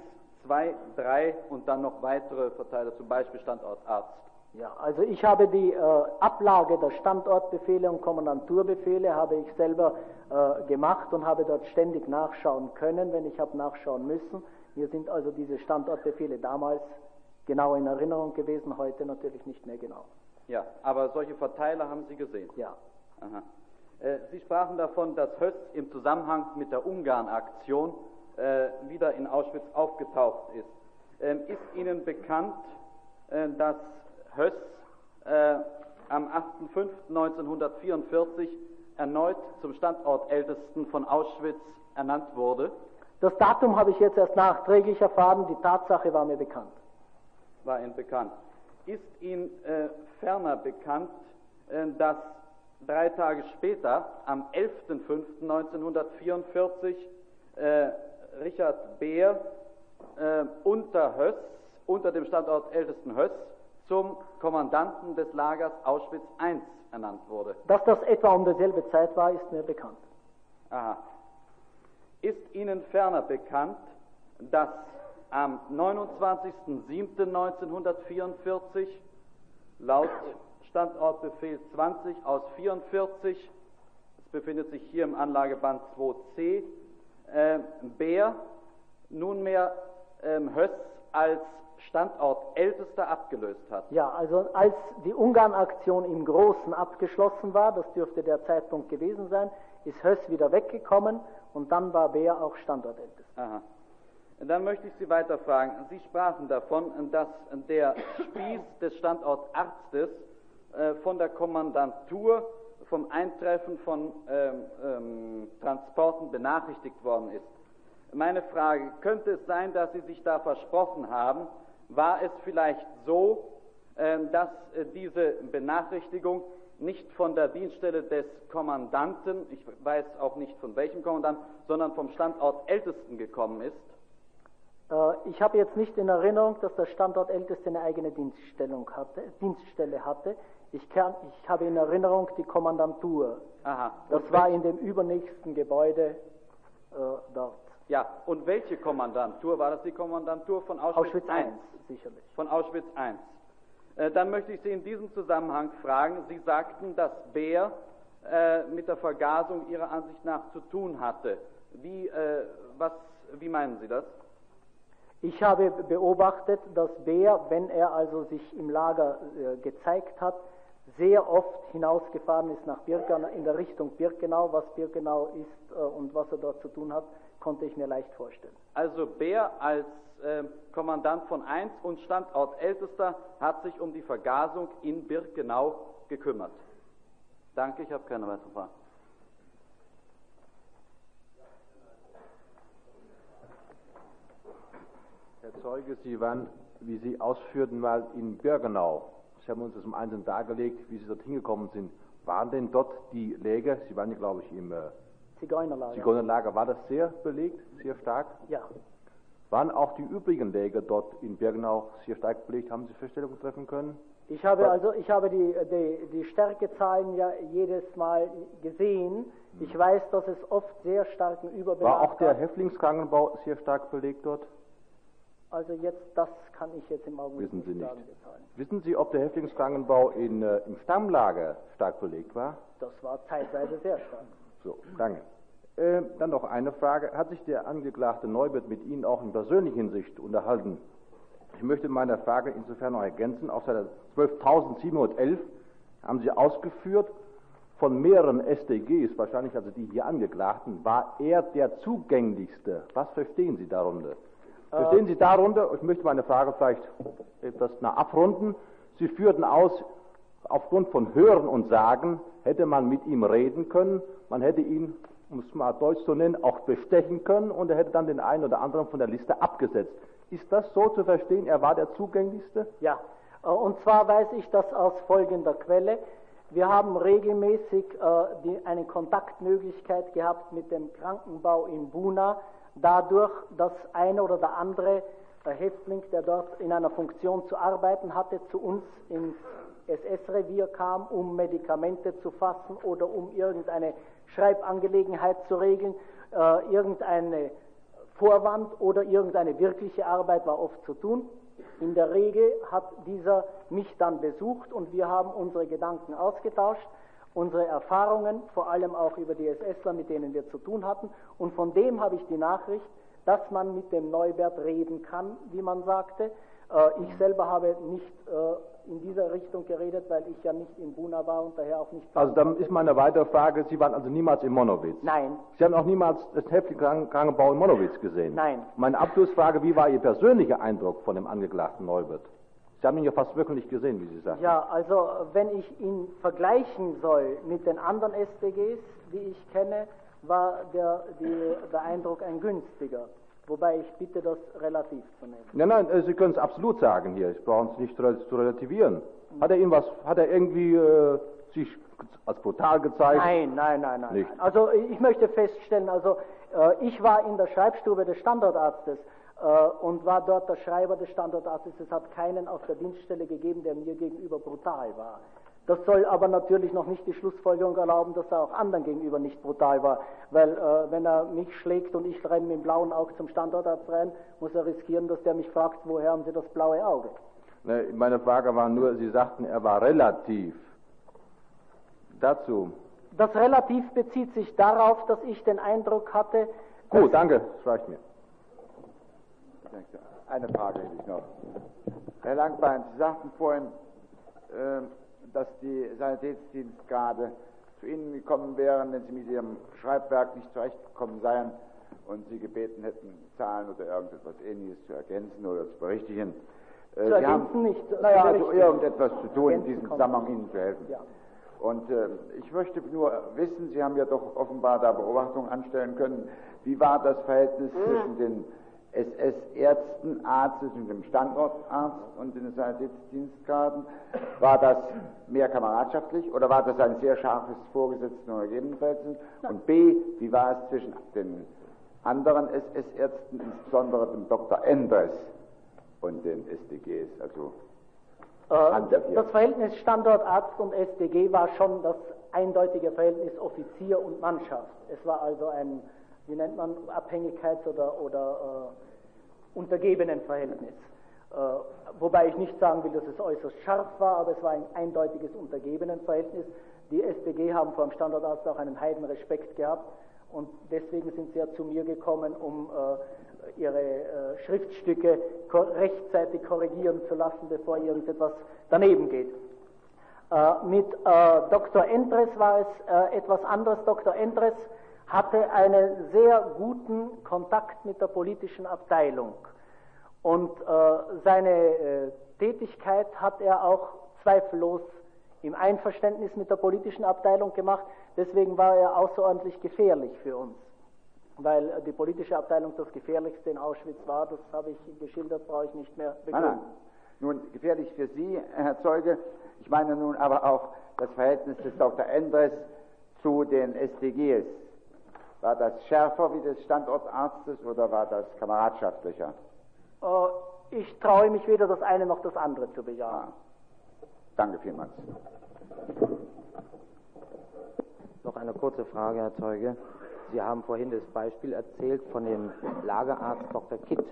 zwei, drei und dann noch weitere Verteiler, zum Beispiel Standortarzt. Ja, also ich habe die äh, Ablage der Standortbefehle und Kommandanturbefehle habe ich selber äh, gemacht und habe dort ständig nachschauen können, wenn ich habe nachschauen müssen. Mir sind also diese Standortbefehle damals genau in Erinnerung gewesen, heute natürlich nicht mehr genau. Ja, aber solche Verteiler haben Sie gesehen? Ja. Aha. Äh, Sie sprachen davon, dass Höss im Zusammenhang mit der Ungarn-Aktion äh, wieder in Auschwitz aufgetaucht ist. Ähm, ist Ihnen bekannt, äh, dass Höss äh, am 8.5.1944 erneut zum Standortältesten von Auschwitz ernannt wurde? Das Datum habe ich jetzt erst nachträglich erfahren, die Tatsache war mir bekannt. War Ihnen bekannt. Ist Ihnen äh, ferner bekannt, äh, dass drei Tage später, am 11.05.1944, äh, Richard Beer äh, unter Höss, unter dem Standort Ältesten Höss, zum Kommandanten des Lagers Auschwitz I ernannt wurde. Dass das etwa um dieselbe Zeit war, ist mir bekannt. Aha. Ist Ihnen ferner bekannt, dass am 29.07.1944 laut Standortbefehl 20 aus 44, es befindet sich hier im Anlageband 2c, äh, Bär nunmehr ähm, Höss als Standort ältester abgelöst hat. Ja, also als die Ungarn-Aktion im Großen abgeschlossen war, das dürfte der Zeitpunkt gewesen sein, ist Höss wieder weggekommen und dann war Bär auch Standortältester. Aha. Dann möchte ich Sie weiter fragen. Sie sprachen davon, dass der Spieß des Standortarztes äh, von der Kommandantur vom Eintreffen von ähm, ähm, Transporten benachrichtigt worden ist. Meine Frage, könnte es sein, dass Sie sich da versprochen haben? War es vielleicht so, ähm, dass äh, diese Benachrichtigung nicht von der Dienststelle des Kommandanten, ich weiß auch nicht von welchem Kommandanten, sondern vom Standort Ältesten gekommen ist? Äh, ich habe jetzt nicht in Erinnerung, dass der Standort Älteste eine eigene Dienststellung hatte, Dienststelle hatte. Ich, kann, ich habe in Erinnerung die Kommandantur. Aha. Das war in dem übernächsten Gebäude äh, dort. Ja, und welche Kommandantur? War das die Kommandantur von Auschwitz, Auschwitz I? Sicherlich. Von Auschwitz I. Äh, dann möchte ich Sie in diesem Zusammenhang fragen. Sie sagten, dass Bär äh, mit der Vergasung Ihrer Ansicht nach zu tun hatte. Wie, äh, was, wie meinen Sie das? Ich habe beobachtet, dass Beer, wenn er also sich im Lager äh, gezeigt hat, sehr oft hinausgefahren ist nach Birkenau, in der Richtung Birkenau. Was Birkenau ist äh, und was er dort zu tun hat, konnte ich mir leicht vorstellen. Also Bär als äh, Kommandant von 1 und Standort Ältester hat sich um die Vergasung in Birkenau gekümmert. Danke, ich habe keine weiteren Fragen. Herr Zeuge, Sie waren, wie Sie ausführten, mal in Birkenau. Sie haben uns das im Einzelnen dargelegt, wie Sie dort hingekommen sind. Waren denn dort die Läger, Sie waren ja, glaube ich, im äh, Zigeunerlager. Zigeunerlager, war das sehr belegt, sehr stark? Ja. Waren auch die übrigen Läger dort in Birkenau sehr stark belegt? Haben Sie Feststellungen treffen können? Ich habe also ich habe die, die, die Stärkezahlen ja jedes Mal gesehen. Ich weiß, dass es oft sehr starken Überbelag War auch der. Häftlingskrankenbau sehr stark belegt dort? Also jetzt, das kann ich jetzt im Augenblick Wissen Sie nicht. sagen. Wissen Sie, ob der Häftlingskrankenbau in, äh, im Stammlager stark belegt war? Das war zeitweise sehr stark. So, danke. Äh, dann noch eine Frage. Hat sich der Angeklagte Neubert mit Ihnen auch in persönlicher Hinsicht unterhalten? Ich möchte meine Frage insofern noch ergänzen. Auf Seite 12.711 haben Sie ausgeführt, von mehreren SDGs, wahrscheinlich also die hier Angeklagten, war er der zugänglichste. Was verstehen Sie darunter? Verstehen Sie darunter, ich möchte meine Frage vielleicht etwas nach abrunden, Sie führten aus, aufgrund von Hören und Sagen hätte man mit ihm reden können, man hätte ihn, um es mal deutsch zu nennen, auch bestechen können und er hätte dann den einen oder anderen von der Liste abgesetzt. Ist das so zu verstehen, er war der zugänglichste? Ja, äh, und zwar weiß ich das aus folgender Quelle. Wir haben regelmäßig äh, die, eine Kontaktmöglichkeit gehabt mit dem Krankenbau in Buna, dadurch, dass eine oder der andere äh, Häftling, der dort in einer Funktion zu arbeiten hatte, zu uns ins SS-Revier kam, um Medikamente zu fassen oder um irgendeine Schreibangelegenheit zu regeln, äh, irgendeine Vorwand oder irgendeine wirkliche Arbeit war oft zu tun. In der Regel hat dieser mich dann besucht und wir haben unsere Gedanken ausgetauscht, unsere Erfahrungen, vor allem auch über die SSler, mit denen wir zu tun hatten. Und von dem habe ich die Nachricht, dass man mit dem Neubert reden kann, wie man sagte. Äh, ich selber habe nicht äh, in dieser Richtung geredet, weil ich ja nicht in Buna war und daher auch nicht. Also dann ist meine weitere Frage, Sie waren also niemals in Monowitz? Nein. Sie haben auch niemals das Häftlingskrankenbau in Monowitz gesehen? Nein. Meine Abschlussfrage, wie war Ihr persönlicher Eindruck von dem Angeklagten Neubert? Sie haben ihn ja fast wirklich gesehen, wie Sie sagen. Ja, also wenn ich ihn vergleichen soll mit den anderen SDGs, die ich kenne, war der, die, der Eindruck ein günstiger. Wobei ich bitte, das relativ zu nehmen. Nein, nein, äh, Sie können es absolut sagen hier. Ich brauche es nicht zu relativieren. Hat er Ihnen was, hat er irgendwie äh, sich als brutal gezeigt? Nein, nein, nein, nein. Nicht. Also ich möchte feststellen, also äh, ich war in der Schreibstube des Standortarztes äh, und war dort der Schreiber des Standortarztes. Es hat keinen auf der Dienststelle gegeben, der mir gegenüber brutal war. Das soll aber natürlich noch nicht die Schlussfolgerung erlauben, dass er auch anderen gegenüber nicht brutal war. Weil äh, wenn er mich schlägt und ich renne mit dem blauen Auge zum Standortarzt rein, muss er riskieren, dass der mich fragt, woher haben Sie das blaue Auge? Ne, Meine Frage war nur, Sie sagten, er war relativ. Dazu. Das relativ bezieht sich darauf, dass ich den Eindruck hatte, Gut, danke, das reicht mir. Eine Frage hätte ich noch. Herr Langbein, Sie sagten vorhin, äh, dass die Sanitätsdienstgrade zu Ihnen gekommen wären, wenn Sie mit Ihrem Schreibwerk nicht zurechtgekommen seien und Sie gebeten hätten, Zahlen oder irgendetwas Ähnliches zu ergänzen oder zu berichtigen. Äh, Zu Sie haben, ergänzen nicht, zu Naja, also irgendetwas zu tun, in diesem Zusammenhang nicht. Ihnen zu helfen. Ja. Und äh, ich möchte nur wissen, Sie haben ja doch offenbar da Beobachtungen anstellen können, wie war das Verhältnis zwischen den SS-Ärzten, Arztes und dem Standortarzt und den Sanitätsdienstgraden, war das mehr kameradschaftlich oder war das ein sehr scharfes Vorgesetzten- oder Gegebenenverhältnis? Und B, wie war es zwischen den anderen SS-Ärzten, insbesondere dem Dr. Endres und den SDGs? Also äh, das Verhältnis Standortarzt und SDG war schon das eindeutige Verhältnis Offizier und Mannschaft. Es war also ein, wie nennt man, Abhängigkeits- oder, oder äh, Untergebenenverhältnis. Äh, wobei ich nicht sagen will, dass es äußerst scharf war, aber es war ein eindeutiges Untergebenenverhältnis. Die SDG haben vor dem Standortarzt auch einen Heidenrespekt gehabt und deswegen sind sie ja zu mir gekommen, um äh, ihre äh, Schriftstücke ko rechtzeitig korrigieren zu lassen, bevor irgendetwas daneben geht. Äh, mit äh, Dr. Endres war es äh, etwas anderes. Dr. Endres hatte einen sehr guten Kontakt mit der politischen Abteilung und äh, seine Tätigkeit hat er auch zweifellos im Einverständnis mit der politischen Abteilung gemacht. Deswegen war er außerordentlich gefährlich für uns, weil die politische Abteilung das gefährlichste in Auschwitz war. Das habe ich geschildert, brauche ich nicht mehr begründen. Nun, gefährlich für Sie, Herr Zeuge. Ich meine nun aber auch das Verhältnis des Dr. Endres zu den SDGs. War das schärfer wie des Standortarztes oder war das kameradschaftlicher? Äh, ich traue mich weder das eine noch das andere zu bejahen. Ah. Danke vielmals. Noch eine kurze Frage, Herr Zeuge. Sie haben vorhin das Beispiel erzählt von dem Lagerarzt Dr. Kitt,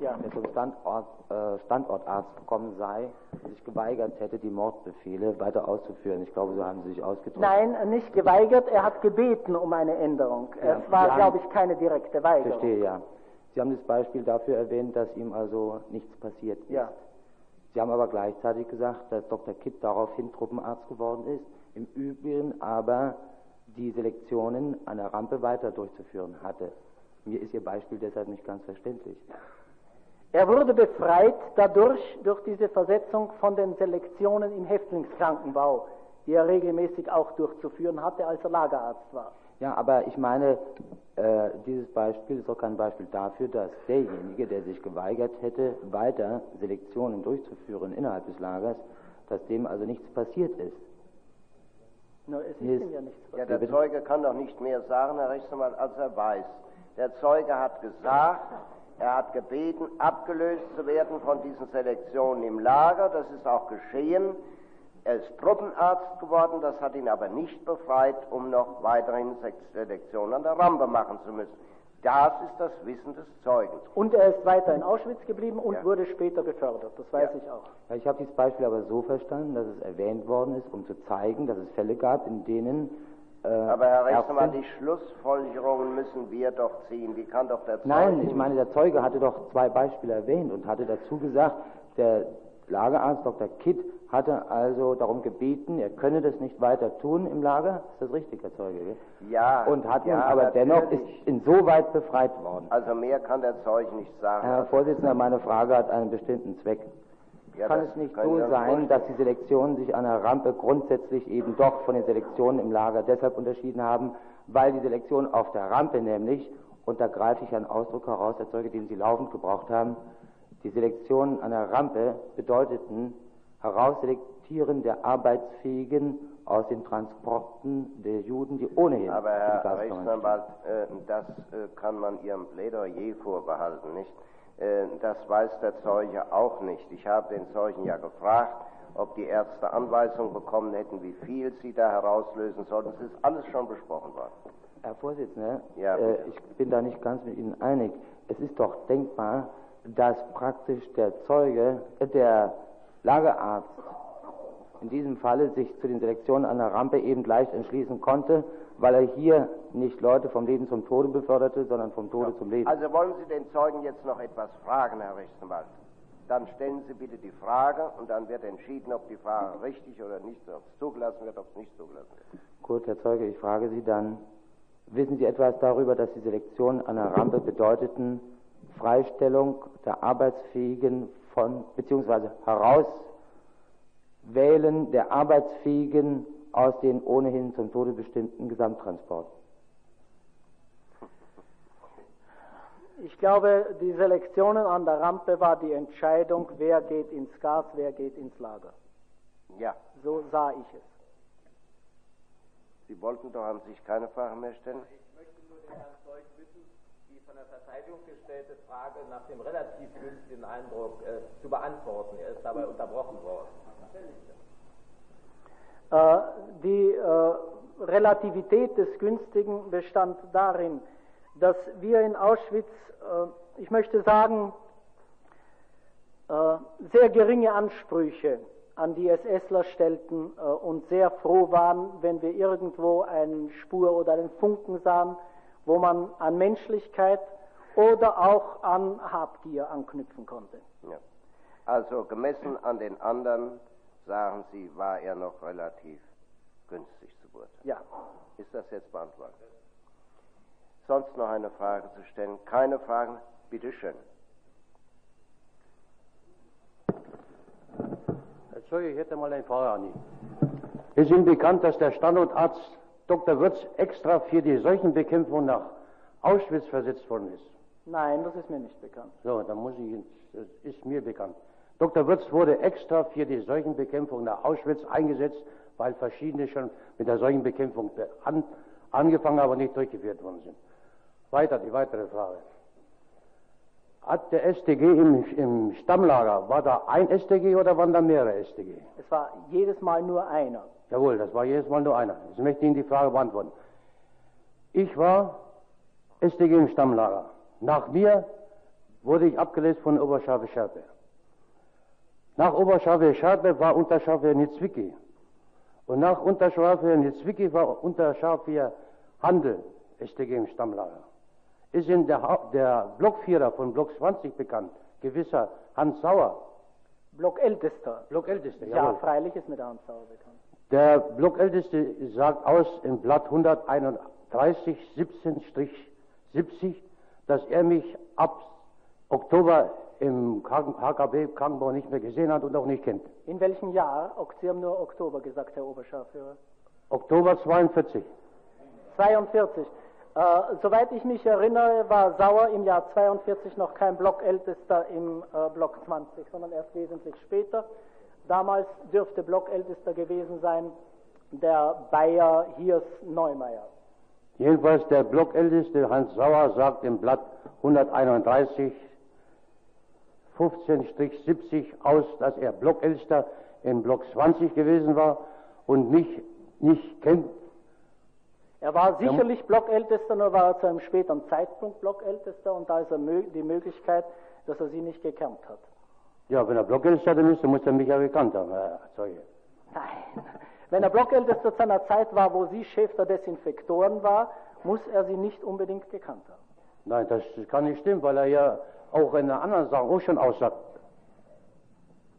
ja. der zum Standort, äh, Standortarzt gekommen sei und sich geweigert hätte, die Mordbefehle weiter auszuführen. Ich glaube, so haben Sie sich ausgedrückt. Nein, nicht geweigert, er hat gebeten um eine Änderung. Ja, es war, glaube ich, keine direkte Weigerung. Verstehe, ja. Sie haben das Beispiel dafür erwähnt, dass ihm also nichts passiert ist. Ja. Sie haben aber gleichzeitig gesagt, dass Dr. Kitt daraufhin Truppenarzt geworden ist. Im Übrigen aber die Selektionen an der Rampe weiter durchzuführen hatte. Mir ist Ihr Beispiel deshalb nicht ganz verständlich. Er wurde befreit dadurch, durch diese Versetzung von den Selektionen im Häftlingskrankenbau, die er regelmäßig auch durchzuführen hatte, als er Lagerarzt war. Ja, aber ich meine, äh, dieses Beispiel ist auch kein Beispiel dafür, dass derjenige, der sich geweigert hätte, weiter Selektionen durchzuführen innerhalb des Lagers, dass dem also nichts passiert ist. No, es ist ihm ja nichts passiert. Ja, der Zeuge kann doch nicht mehr sagen, Herr Rechtsanwalt, als er weiß. Der Zeuge hat gesagt, er hat gebeten, abgelöst zu werden von diesen Selektionen im Lager. Das ist auch geschehen. Er ist Truppenarzt geworden, das hat ihn aber nicht befreit, um noch weiterhin Selektionen an der Rampe machen zu müssen. Das ist das Wissen des Zeugen. Und er ist weiter in Auschwitz geblieben und ja. wurde später befördert. Das weiß ja. ich auch. Ich habe dieses Beispiel aber so verstanden, dass es erwähnt worden ist, um zu zeigen, dass es Fälle gab, in denen. Äh, aber Herr Rechtsanwalt, die Schlussfolgerungen müssen wir doch ziehen. Die kann doch der Zeuge. Nein, ich meine, der Zeuge hatte doch zwei Beispiele erwähnt und hatte dazu gesagt, der Lagerarzt Dr. Kitt hatte also darum gebeten, er könne das nicht weiter tun im Lager. Ist das richtig, Herr Zeuge? Ja. Und hat ja, nun aber dennoch ist insoweit befreit worden. Also mehr kann der Zeuge nicht sagen. Herr Vorsitzender, meine Frage hat einen bestimmten Zweck. Ja, kann es nicht so sein, dass die Selektionen sich an der Rampe grundsätzlich eben doch von den Selektionen im Lager deshalb unterschieden haben, weil die Selektionen auf der Rampe nämlich, und da greife ich einen Ausdruck heraus, Herr Zeuge, den Sie laufend gebraucht haben, die Selektionen an der Rampe bedeuteten Herausselektieren der Arbeitsfähigen aus den Transporten der Juden, die ohnehin. Aber Herr Rechtsanwalt, äh, das äh, kann man Ihrem Plädoyer vorbehalten, nicht? Äh, das weiß der Zeuge auch nicht. Ich habe den Zeugen ja gefragt, ob die Ärzte Anweisungen bekommen hätten, wie viel sie da herauslösen sollten. Es ist alles schon besprochen worden. Herr Vorsitzender, ja, äh, ich bin da nicht ganz mit Ihnen einig. Es ist doch denkbar, dass praktisch der Zeuge, äh, der Lagerarzt in diesem Falle sich zu den Selektionen an der Rampe eben leicht entschließen konnte, weil er hier nicht Leute vom Leben zum Tode beförderte, sondern vom Tode ja. zum Leben. Also wollen Sie den Zeugen jetzt noch etwas fragen, Herr Rechtsanwalt? Dann stellen Sie bitte die Frage und dann wird entschieden, ob die Frage richtig oder nicht, ob es zugelassen wird, ob es nicht zugelassen wird. Gut, Herr Zeuge, ich frage Sie dann, wissen Sie etwas darüber, dass die Selektionen an der Rampe bedeuteten, Freistellung der Arbeitsfähigen von, beziehungsweise Herauswählen der Arbeitsfähigen aus den ohnehin zum Tode bestimmten Gesamttransporten. Ich glaube, die Selektionen an der Rampe war die Entscheidung, wer geht ins Gas, wer geht ins Lager. Ja. So sah ich es. Sie wollten doch an sich keine Fragen mehr stellen? Ich möchte nur den Herrn Zeug bitten, von der Verteidigung gestellte Frage nach dem relativ günstigen Eindruck äh, zu beantworten. Er ist dabei unterbrochen worden. Äh, die äh, Relativität des Günstigen bestand darin, dass wir in Auschwitz, äh, ich möchte sagen, äh, sehr geringe Ansprüche an die SSler stellten äh, und sehr froh waren, wenn wir irgendwo eine Spur oder einen Funken sahen, wo man an Menschlichkeit oder auch an Habgier anknüpfen konnte. Ja. Also gemessen an den anderen sagen Sie, war er noch relativ günstig zu beurteilen. Ja. Ist das jetzt beantwortet? Sonst noch eine Frage zu stellen? Keine Fragen? Bitte schön. Herr Zeuge, ich hätte mal eine Frage an ihn. Ist Ihnen bekannt, dass der Standortarzt Dr. Würz extra für die Seuchenbekämpfung nach Auschwitz versetzt worden ist? Nein, das ist mir nicht bekannt. So, dann muss ich, das ist mir bekannt. Dr. Würz wurde extra für die Seuchenbekämpfung nach Auschwitz eingesetzt, weil verschiedene schon mit der Seuchenbekämpfung an, angefangen, aber nicht durchgeführt worden sind. Weiter, die weitere Frage. Hat der StG im, im Stammlager, war da ein StG oder waren da mehrere StG? Es war jedes Mal nur einer. Jawohl, das war jedes Mal nur einer. Jetzt möchte ich Ihnen die Frage beantworten. Ich war StG im Stammlager. Nach mir wurde ich abgelöst von Oberscharfe Schärpe. Nach Oberscharfe Schärpe war Unterscharfe Nitzwicki. Und nach Unterscharfe Nitzwicki war Unterscharfe Handel StG im Stammlager. Ist Ihnen der, der Blockvierer von Block 20 bekannt? Gewisser Hans Sauer. Blockältester. Blockältester, Ja, jawohl. freilich ist mir der Hans Sauer bekannt. Der Blockälteste sagt aus im Blatt 131 17-70, dass er mich ab Oktober im HKB Krankenbau nicht mehr gesehen hat und auch nicht kennt. In welchem Jahr? Sie haben nur Oktober gesagt, Herr Oberscharführer. Oktober 42. 42. Äh, soweit ich mich erinnere, war Sauer im Jahr 42 noch kein Blockältester im äh, Block 20, sondern erst wesentlich später. Damals dürfte Blockältester gewesen sein der Bayer Hiers Neumeier. Jedenfalls der Blockälteste Hans Sauer sagt im Blatt 131 15-70 aus, dass er Blockältester in Block 20 gewesen war und mich nicht kennt. Er war sicherlich Blockältester, nur war er zu einem späteren Zeitpunkt Blockältester und da ist er die Möglichkeit, dass er sie nicht gekannt hat. Ja, wenn er Blockältester ist, dann muss er mich ja gekannt haben, Herr Zeuge. Nein. Wenn er Blockältester zu einer Zeit war, wo sie Chef der Desinfektoren war, muss er sie nicht unbedingt gekannt haben. Nein, das kann nicht stimmen, weil er ja auch in einer anderen Sache auch schon aussagt.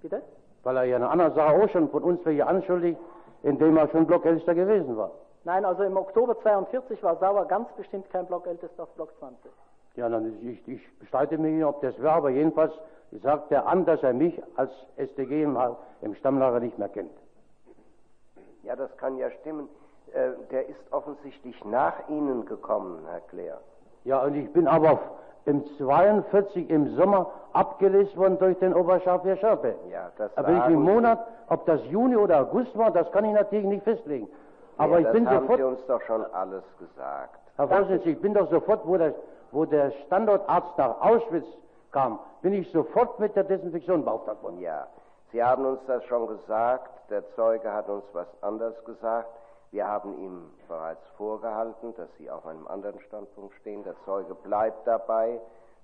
Bitte? Weil er ja in einer anderen Sache auch schon von uns welche anschuldigt, indem er schon Blockältester gewesen war. Nein, also im Oktober 42 war Sauer ganz bestimmt kein Blockältester auf Block 20. Ja, dann, ich, ich bestreite mich nicht, ob das wäre, aber jedenfalls sagt er an, dass er mich als StG im, im Stammlager nicht mehr kennt. Ja, das kann ja stimmen. Äh, der ist offensichtlich nach Ihnen gekommen, Herr Claire. Ja, und ich bin aber im 42 im Sommer abgelöst worden durch den Oberscharfe Schärpe. Ja, das Aber welchen sagen Sie. Monat, ob das Juni oder August war, das kann ich natürlich nicht festlegen. Aber ja, ich das bin haben sofort, Sie uns doch schon alles gesagt. Herr Vorsitzender, ich bin doch sofort, wo der, wo der Standortarzt nach Auschwitz kam, bin ich sofort mit der Desinfektion beauftragt worden. Ja, Sie haben uns das schon gesagt. Der Zeuge hat uns was anderes gesagt. Wir haben ihm bereits vorgehalten, dass Sie auf einem anderen Standpunkt stehen. Der Zeuge bleibt dabei,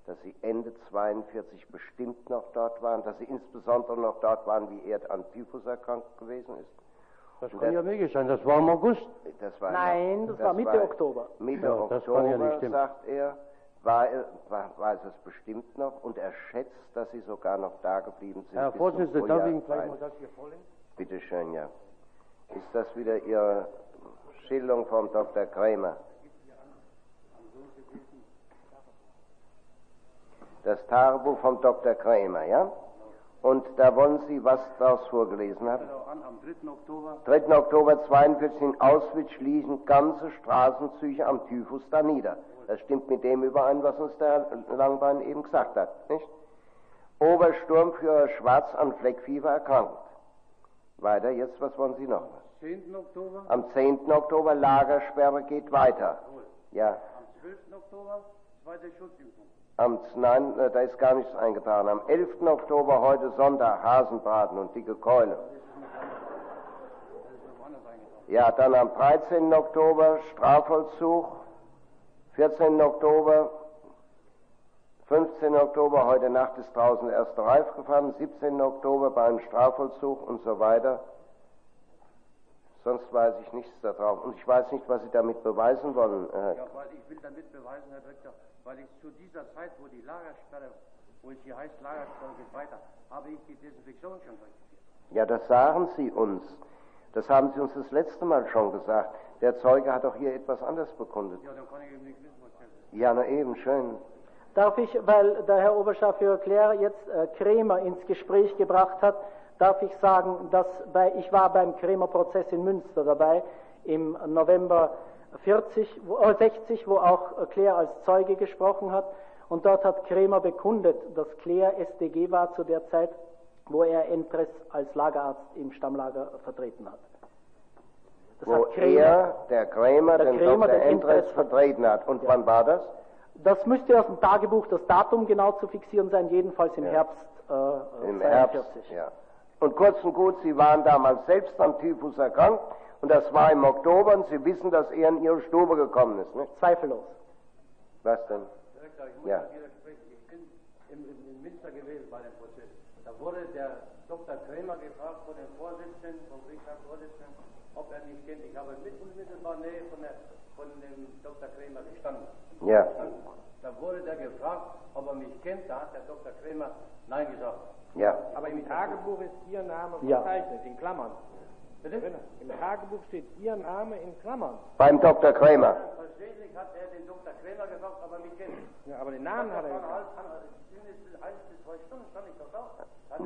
dass Sie Ende 42 bestimmt noch dort waren, dass Sie insbesondere noch dort waren, wie er an Typhus erkrankt gewesen ist. Das kann ja möglich sein, das war im August. Das war Nein, das war Mitte Oktober. Mitte Ja, das Oktober, kann ja nicht stimmen. sagt er, war, war, weiß es bestimmt noch und er schätzt, dass Sie sogar noch da geblieben sind. Herr Vorsitzender, darf ich Ihnen vielleicht mal 42. das hier vorlegen? Bitte schön, ja. Ist das wieder Ihre Schilderung vom Dr. Krämer? Das Tagebuch vom Dr. Krämer, ja? Und da wollen Sie was daraus vorgelesen haben? An, am 3. Oktober. 3. Oktober 42 in Auschwitz schließen ganze Straßenzüge am Typhus da nieder. Das stimmt mit dem überein, was uns der Langbein eben gesagt hat, nicht? Obersturmführer Schwarz an Fleckfieber erkrankt. Weiter, jetzt, was wollen Sie noch? 10. Oktober? Am 10. Oktober Lagersperre geht weiter. Ja. Am 12. Oktober zweite Schutzimpfung. Am, nein, äh, da ist gar nichts eingetragen. Am 11. Oktober, heute Sonntag, Hasenbraten und dicke Keule. Ja, dann am 13. Oktober Strafvollzug, 14. Oktober, 15. Oktober, heute Nacht ist draußen der erste Reif gefahren, 17. Oktober beim Strafvollzug und so weiter. Sonst weiß ich nichts darauf. Und ich weiß nicht, was Sie damit beweisen wollen. Ja, weil ich will damit beweisen, Herr Direktor, weil ich zu dieser Zeit, wo die Lagersperre, wo es hier heißt, Lagersperre geht weiter, habe ich die Desinfektion schon durchgeführt. Ja, das sagen Sie uns. Das haben Sie uns das letzte Mal schon gesagt. Der Zeuge hat doch hier etwas anderes bekundet. Ja, dann kann ich eben nicht wissen, was ist. Ja, na eben, schön. Darf ich, weil der Herr Oberscharführer Klär jetzt äh, Krämer ins Gespräch gebracht hat, darf ich sagen, dass bei, ich war beim Krämer-Prozess in Münster dabei im November 40, wo, äh, 60, wo auch Klär als Zeuge gesprochen hat. Und dort hat Krämer bekundet, dass Klär SDG war zu der Zeit, wo er Entres als Lagerarzt im Stammlager vertreten hat. Das wo hat Krämer, er, der Krämer, der den Krämer, Dr. Entres vertreten hat. Und ja. wann war das? Das müsste aus dem Tagebuch das Datum genau zu fixieren sein, jedenfalls im ja. Herbst äh, Im 42. Herbst, ja. Und kurz und gut, Sie waren damals selbst am Typhus erkrankt und das war im Oktober und Sie wissen, dass er in Ihre Stube gekommen ist, nicht? Zweifellos. Was denn? Direktor, ich muss ja. widersprechen. Ich bin im, im, in Münster gewesen bei dem Prozess. Da wurde der Dr. Krämer gefragt von dem Vorsitzenden, vom Gerichtsvorsitzenden, ob er mich kennt. Ich habe mit unmittelbar Nähe von, der, von dem Dr. Krämer gestanden. Ja. Da wurde der gefragt, ob er mich kennt. Da hat der Dr. Krämer Nein gesagt. Ja. Aber im Tagebuch ist Ihr Name ja. verzeichnet, in Klammern. Bitte? Im Tagebuch steht Ihr Name in Klammern. Beim Dr. Krämer. Versehentlich hat er den Dr. Krämer gesagt, aber mich kennt. Ja, aber den Namen hat er gesagt.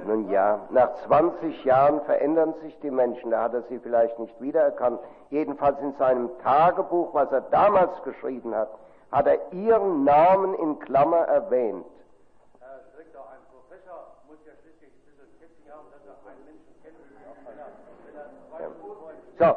Nun ja, nach 20 Jahren verändern sich die Menschen. Da hat er sie vielleicht nicht wiedererkannt. Jedenfalls in seinem Tagebuch, was er damals geschrieben hat, hat er ihren Namen in Klammer erwähnt. So,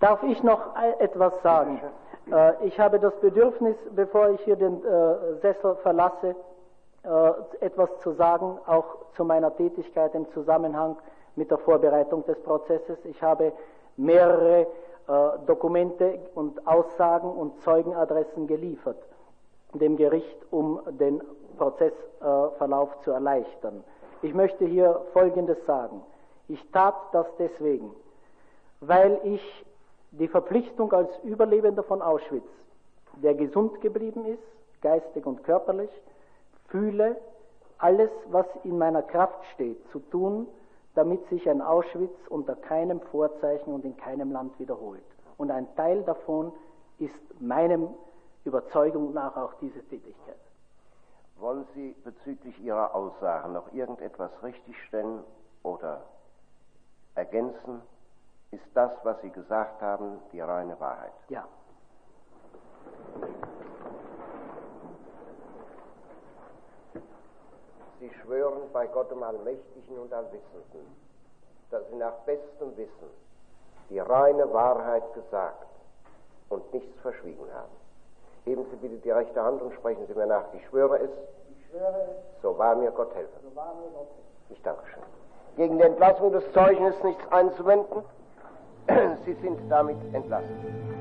Darf ich noch etwas sagen? Äh, ich habe das Bedürfnis, bevor ich hier den äh, Sessel verlasse, äh, etwas zu sagen, auch zu meiner Tätigkeit im Zusammenhang mit der Vorbereitung des Prozesses. Ich habe mehrere Dokumente und Aussagen und Zeugenadressen geliefert dem Gericht, um den Prozessverlauf zu erleichtern. Ich möchte hier Folgendes sagen. Ich tat das deswegen, weil ich die Verpflichtung als Überlebender von Auschwitz, der gesund geblieben ist, geistig und körperlich, fühle, alles, was in meiner Kraft steht, zu tun, damit sich ein Auschwitz unter keinem Vorzeichen und in keinem Land wiederholt. Und ein Teil davon ist meinem Überzeugung nach auch diese Tätigkeit. Wollen Sie bezüglich Ihrer Aussagen noch irgendetwas richtigstellen oder ergänzen, ist das, was Sie gesagt haben, die reine Wahrheit. Ja. Sie schwören bei Gott dem Allmächtigen und Allwissenden, dass Sie nach bestem Wissen die reine Wahrheit gesagt und nichts verschwiegen haben. Heben Sie bitte die rechte Hand und sprechen Sie mir nach. Ich schwöre es. Ich schwöre es. So wahr mir Gott helfe. So wahr mir Gott helfe. Ich danke schön. Gegen die Entlassung des Zeugen ist nichts einzuwenden. Sie sind damit entlassen.